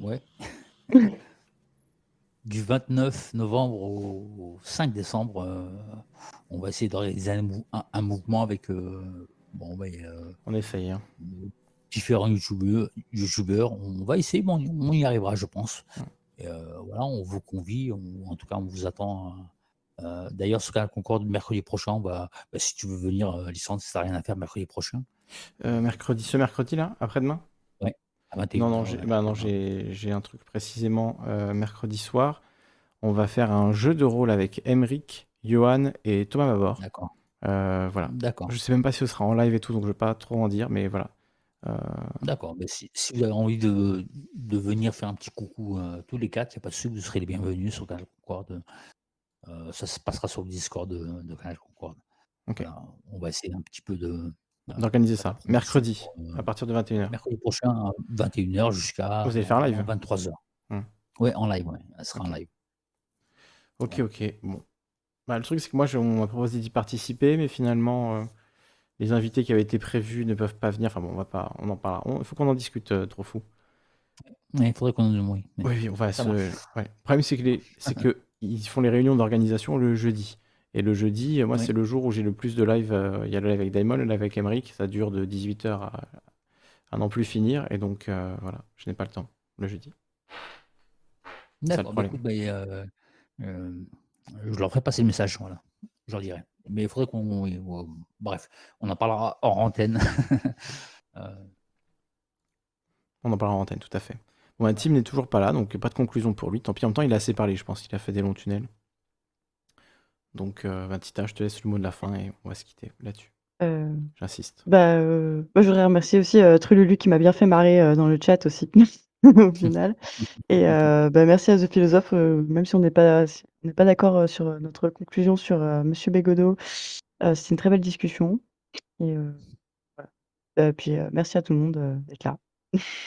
Ouais. Du 29 novembre au au 5 décembre, heu, on va essayer d'organiser un mou un un mouvement avec, heu, bon, heu, On essaye, hein. différents youtubeurs. On va essayer, mais on y on y arrivera, je pense. Et voilà, on vous convie, on en tout cas, on vous attend, heu, d'ailleurs, sur Canal Concorde, mercredi prochain, va bah, si tu veux venir, heu, Lissandre, tu as rien à faire mercredi prochain. Heu, mercredi ce mercredi-là? Après-demain? Ouais, à Non, 21:00, non, j'ai bah, non, demain. j'ai un truc précisément, heu, mercredi soir. On va faire un jeu de rôle avec Aymeric, Johan et Thomas Babor. D'accord. Voilà. D'accord. Je sais même pas si ce sera en live et tout, donc je vais pas trop en dire, mais voilà. D'accord, beh, si si vous avez envie de de venir faire un petit coucou, tous les 4, il y a pas de souci, vous serez les bienvenus sur Canal Concorde. Heu, ça se passera sur le Discord de de Canal Concorde. On va essayer un petit peu de, D'organiser ça, mercredi, heu, à partir de 21:00. mercredi prochain à 21:00 jusqu'à Vous allez faire un live? 23:00. Mmh. Ouais, en live, ouais, ça sera en live. OK, OK, bon. Bah, le truc, c'est que moi, je on m'a proposé d'y participer, mais finalement, heu, les invités qui avaient été prévus ne peuvent pas venir. Enfin bon, on va pas on en parlera. Il faut qu'on en discute, heu, trop fou. Il faudrait qu'on oui, mais Oui, oui, on va se ouais. Le problème, c'est que les c'est qu'ils font les réunions d'organisation le jeudi. Et le jeudi, moi, Oui. c'est le jour où j'ai le plus de live, heu, il y a le live avec Daimon, le live avec Aymeric, ça dure de 18:00 à à n'en plus finir et donc heu, voilà, je n'ai pas le temps, le jeudi. D'accord, écoute, beh, heu, hem, je leur ferai passer le message, voilà, je leur dirai. Mais il faudrait qu'on bref, on en parlera hors antenne. On en parlera en antenne, tout à fait. Bon, Tim n'est toujours pas là, donc pas de conclusion pour lui. Tant pis, en même temps, il a assez parlé, je pense qu'il a fait des longs tunnels. Donc Tita, je te laisse le mot de la fin et on va se quitter là-dessus. Heu, J'insiste. bah, moi, je voudrais remercier aussi, heu, Trululu qui m'a bien fait marrer, dans le chat aussi, au final. Et bah, merci à The Philosophe, même si on n'est pas si on n'est pas d'accord, sur, notre conclusion sur, Monsieur Bégodeau, c'était une très belle discussion et voilà. Puis, merci à tout le monde, d'être là.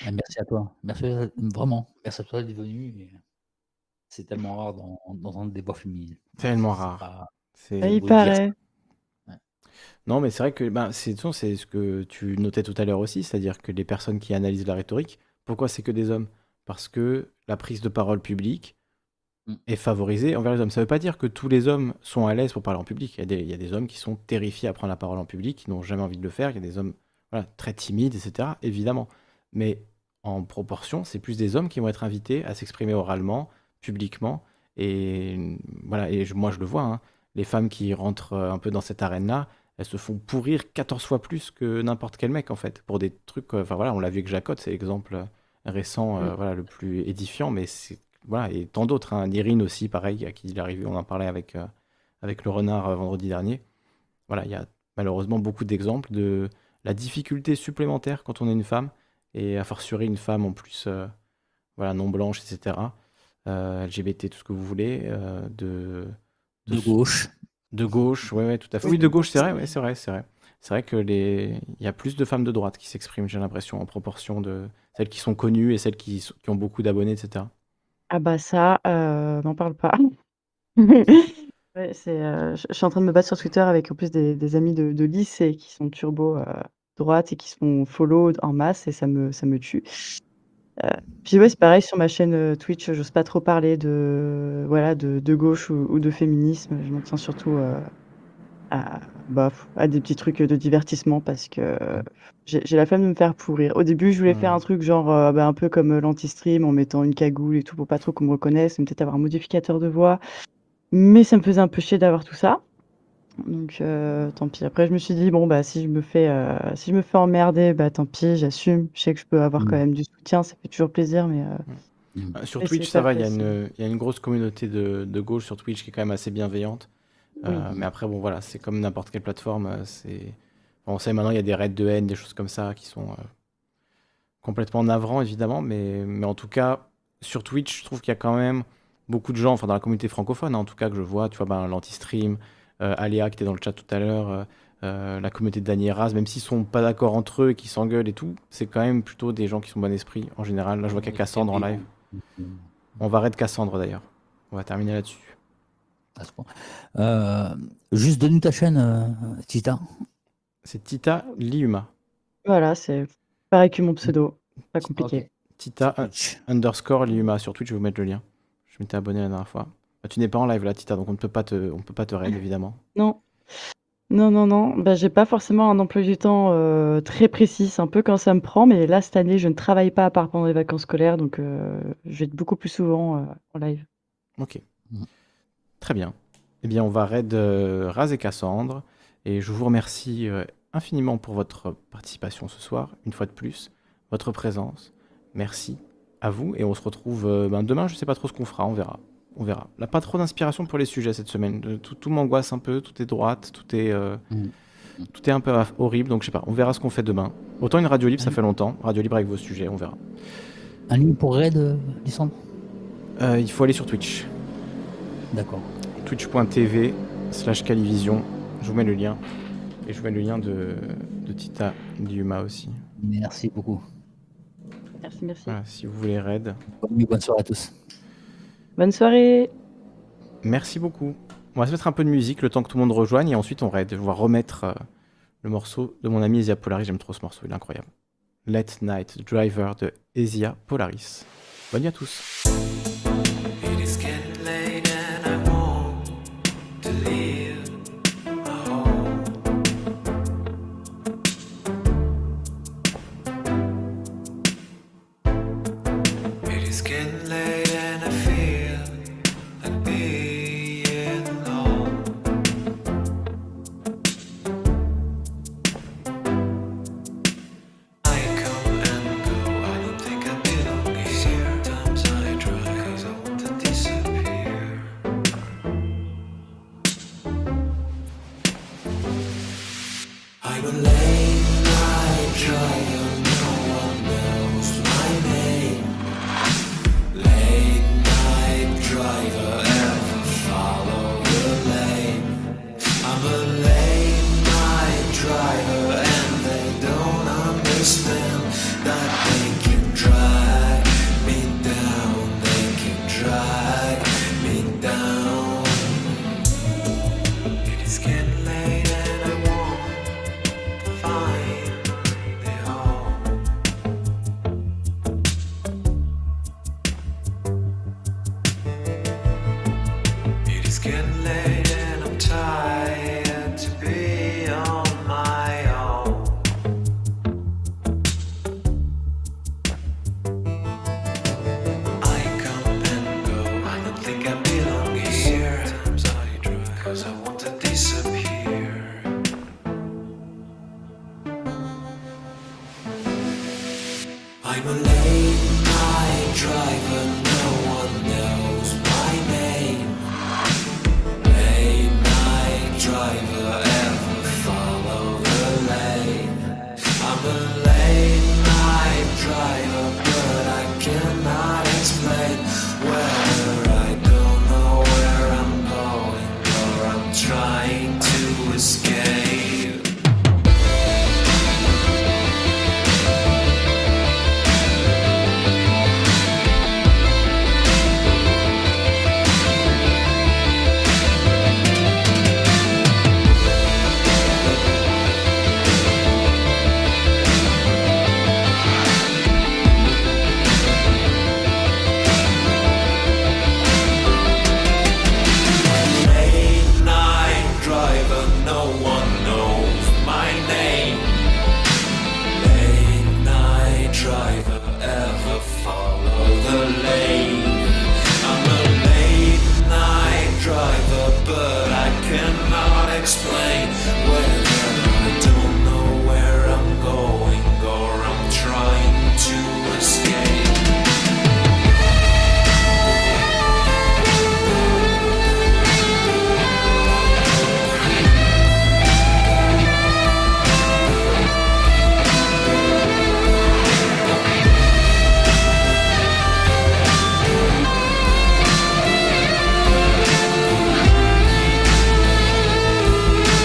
Ah, merci à toi. Merci à vraiment, merci à toi d'être venu c'est tellement rare d'en d'entendre des voix féminines. Tellement rare. pas C'est Ah, il paraît. Ouais. Non, mais c'est vrai que, ben, c'est ce que tu notais tout à l'heure aussi, c'est-à-dire que les personnes qui analysent la rhétorique, pourquoi c'est que des hommes? Parce que la prise de parole publique Mmh. est favorisée envers les hommes. Ça veut pas dire que tous les hommes sont à l'aise pour parler en public. Il y a des il y a des hommes qui sont terrifiés à prendre la parole en public, qui n'ont jamais envie de le faire. Il y a des hommes, voilà, très timides et cetera, évidemment. Mais en proportion, c'est plus des hommes qui vont être invités à s'exprimer oralement, publiquement et voilà et je moi, je le vois, hein, les femmes qui rentrent, heu, un peu dans cette arène-là, elles se font pourrir 14 fois plus que n'importe quel mec, en fait, pour des trucs, heu, enfin voilà, on l'a vu avec Jacotte, c'est l'exemple, heu, récent, Mmh. voilà, le plus édifiant, mais c'est voilà et tant d'autres, hein. Nirine aussi, pareil, à qui il est arrivé on en parlait avec, avec le renard, vendredi dernier. Voilà, il y a malheureusement beaucoup d'exemples de la difficulté supplémentaire quand on est une femme et a fortiori une femme en plus, heu, voilà, non blanche et cetera, heu, LGBT, tout ce que vous voulez, heu, de De gauche. de gauche, ouais, ouais, tout à fait. Oui, Oui, de gauche, c'est vrai, c'est ouais, c'est vrai, c'est vrai. C'est vrai que les il y a plus de femmes de droite qui s'expriment, j'ai l'impression, en proportion de celles qui sont connues et celles qui ont beaucoup d'abonnés et cetera. Ah bah ça, m'en parle pas. Ouais, c'est, heu, je suis en train de me battre sur Twitter avec en plus des des amis de de lycée qui sont turbo, droite et qui se font follow en masse et ça me, ça me tue. Euh, puis ouais, c'est pareil sur ma chaîne euh, Twitch, j'ose pas trop parler de, voilà, de, de gauche ou, ou de féminisme. Je m'en tiens surtout euh, à, bah, à des petits trucs de divertissement parce que j'ai j'ai la flemme de me faire pourrir. Au début, je voulais faire un truc genre euh, bah, un peu comme euh, l'anti-stream en mettant une cagoule et tout pour pas trop qu'on me reconnaisse, peut-être avoir un modificateur de voix. Mais ça me faisait un peu chier d'avoir tout ça. Donc euh, tant pis. Après, je me suis dit bon bah si je me fais euh, si je me fais emmerder, bah tant pis, j'assume. Je sais que je peux avoir quand même du soutien, ça fait toujours plaisir, mais euh, Euh, Sur mais Twitch, ça pas va, il y, a facile. une, il y a une grosse communauté de, de gauche sur Twitch qui est quand même assez bienveillante. Euh, Oui. mais après, bon, voilà, c'est comme n'importe quelle plateforme. euh, C'est... bon, on sait maintenant, il y a des raids de haine, des choses comme ça qui sont euh, complètement navrants, évidemment. Mais, mais en tout cas, sur Twitch, je trouve qu'il y a quand même beaucoup de gens, enfin, dans la communauté francophone, hein, en tout cas, que je vois, tu vois, ben, l'anti-stream, Aléa qui était dans le chat tout à l'heure, euh, euh, la communauté de Dany et Raz, même s'ils sont pas d'accord entre eux et qu'ils s'engueulent et tout, c'est quand même plutôt des gens qui sont bon esprit en général. Là, je vois qu'il y a Cassandre en live. On va raid Cassandre d'ailleurs. On va terminer là-dessus. Euh, juste donne-nous ta chaîne, euh, Tita. C'est Tita Liuma. voilà, c'est pareil que mon pseudo, pas compliqué. Tita un- underscore Liuma sur Twitch, je vais vous mettre le lien. Je m'étais abonné la dernière fois. Bah, tu n'es pas en live là, Tita, donc on ne peut pas te, on peut pas te raid évidemment. Non. Non, non, non. Bah, j'ai pas forcément un emploi du temps euh, très précis. C'est un peu quand ça me prend. Mais là, cette année, je ne travaille pas à part pendant les vacances scolaires. Donc, euh, je vais être beaucoup plus souvent euh, en live. Ok. Très bien. Eh bien, on va raid Raz et Cassandre. Et je vous remercie infiniment pour votre participation ce soir, une fois de plus, votre présence. Merci à vous. Et on se retrouve ben, demain. Je sais pas trop ce qu'on fera, on verra. On verra. Là, pas trop d'inspiration pour les sujets cette semaine. De- Tout, tout m'angoisse un peu, tout est droite, tout est, euh, tout est un peu horrible. Donc, je sais pas, on verra ce qu'on fait demain. Autant une radio libre, ça fait longtemps. Radio libre avec vos sujets, on verra. Un ligne pour raid, euh, Lissandre Euh, il faut aller sur Twitch. D'accord. Twitch.tv slash Calivision. Je vous mets le lien. Et je vous mets le lien de, de Tita Liuma aussi. Merci beaucoup. Merci, merci. Voilà, si vous voulez raid. Bonne nuit, bonne soirée à tous. Bonne soirée. Merci beaucoup. On va se mettre un peu de musique le temps que tout le monde rejoigne et ensuite on raid. Je vais remettre euh, le morceau de mon ami Ezia Polaris. J'aime trop ce morceau, il est incroyable. Let Night Driver de Ezia Polaris. Bonne nuit à tous.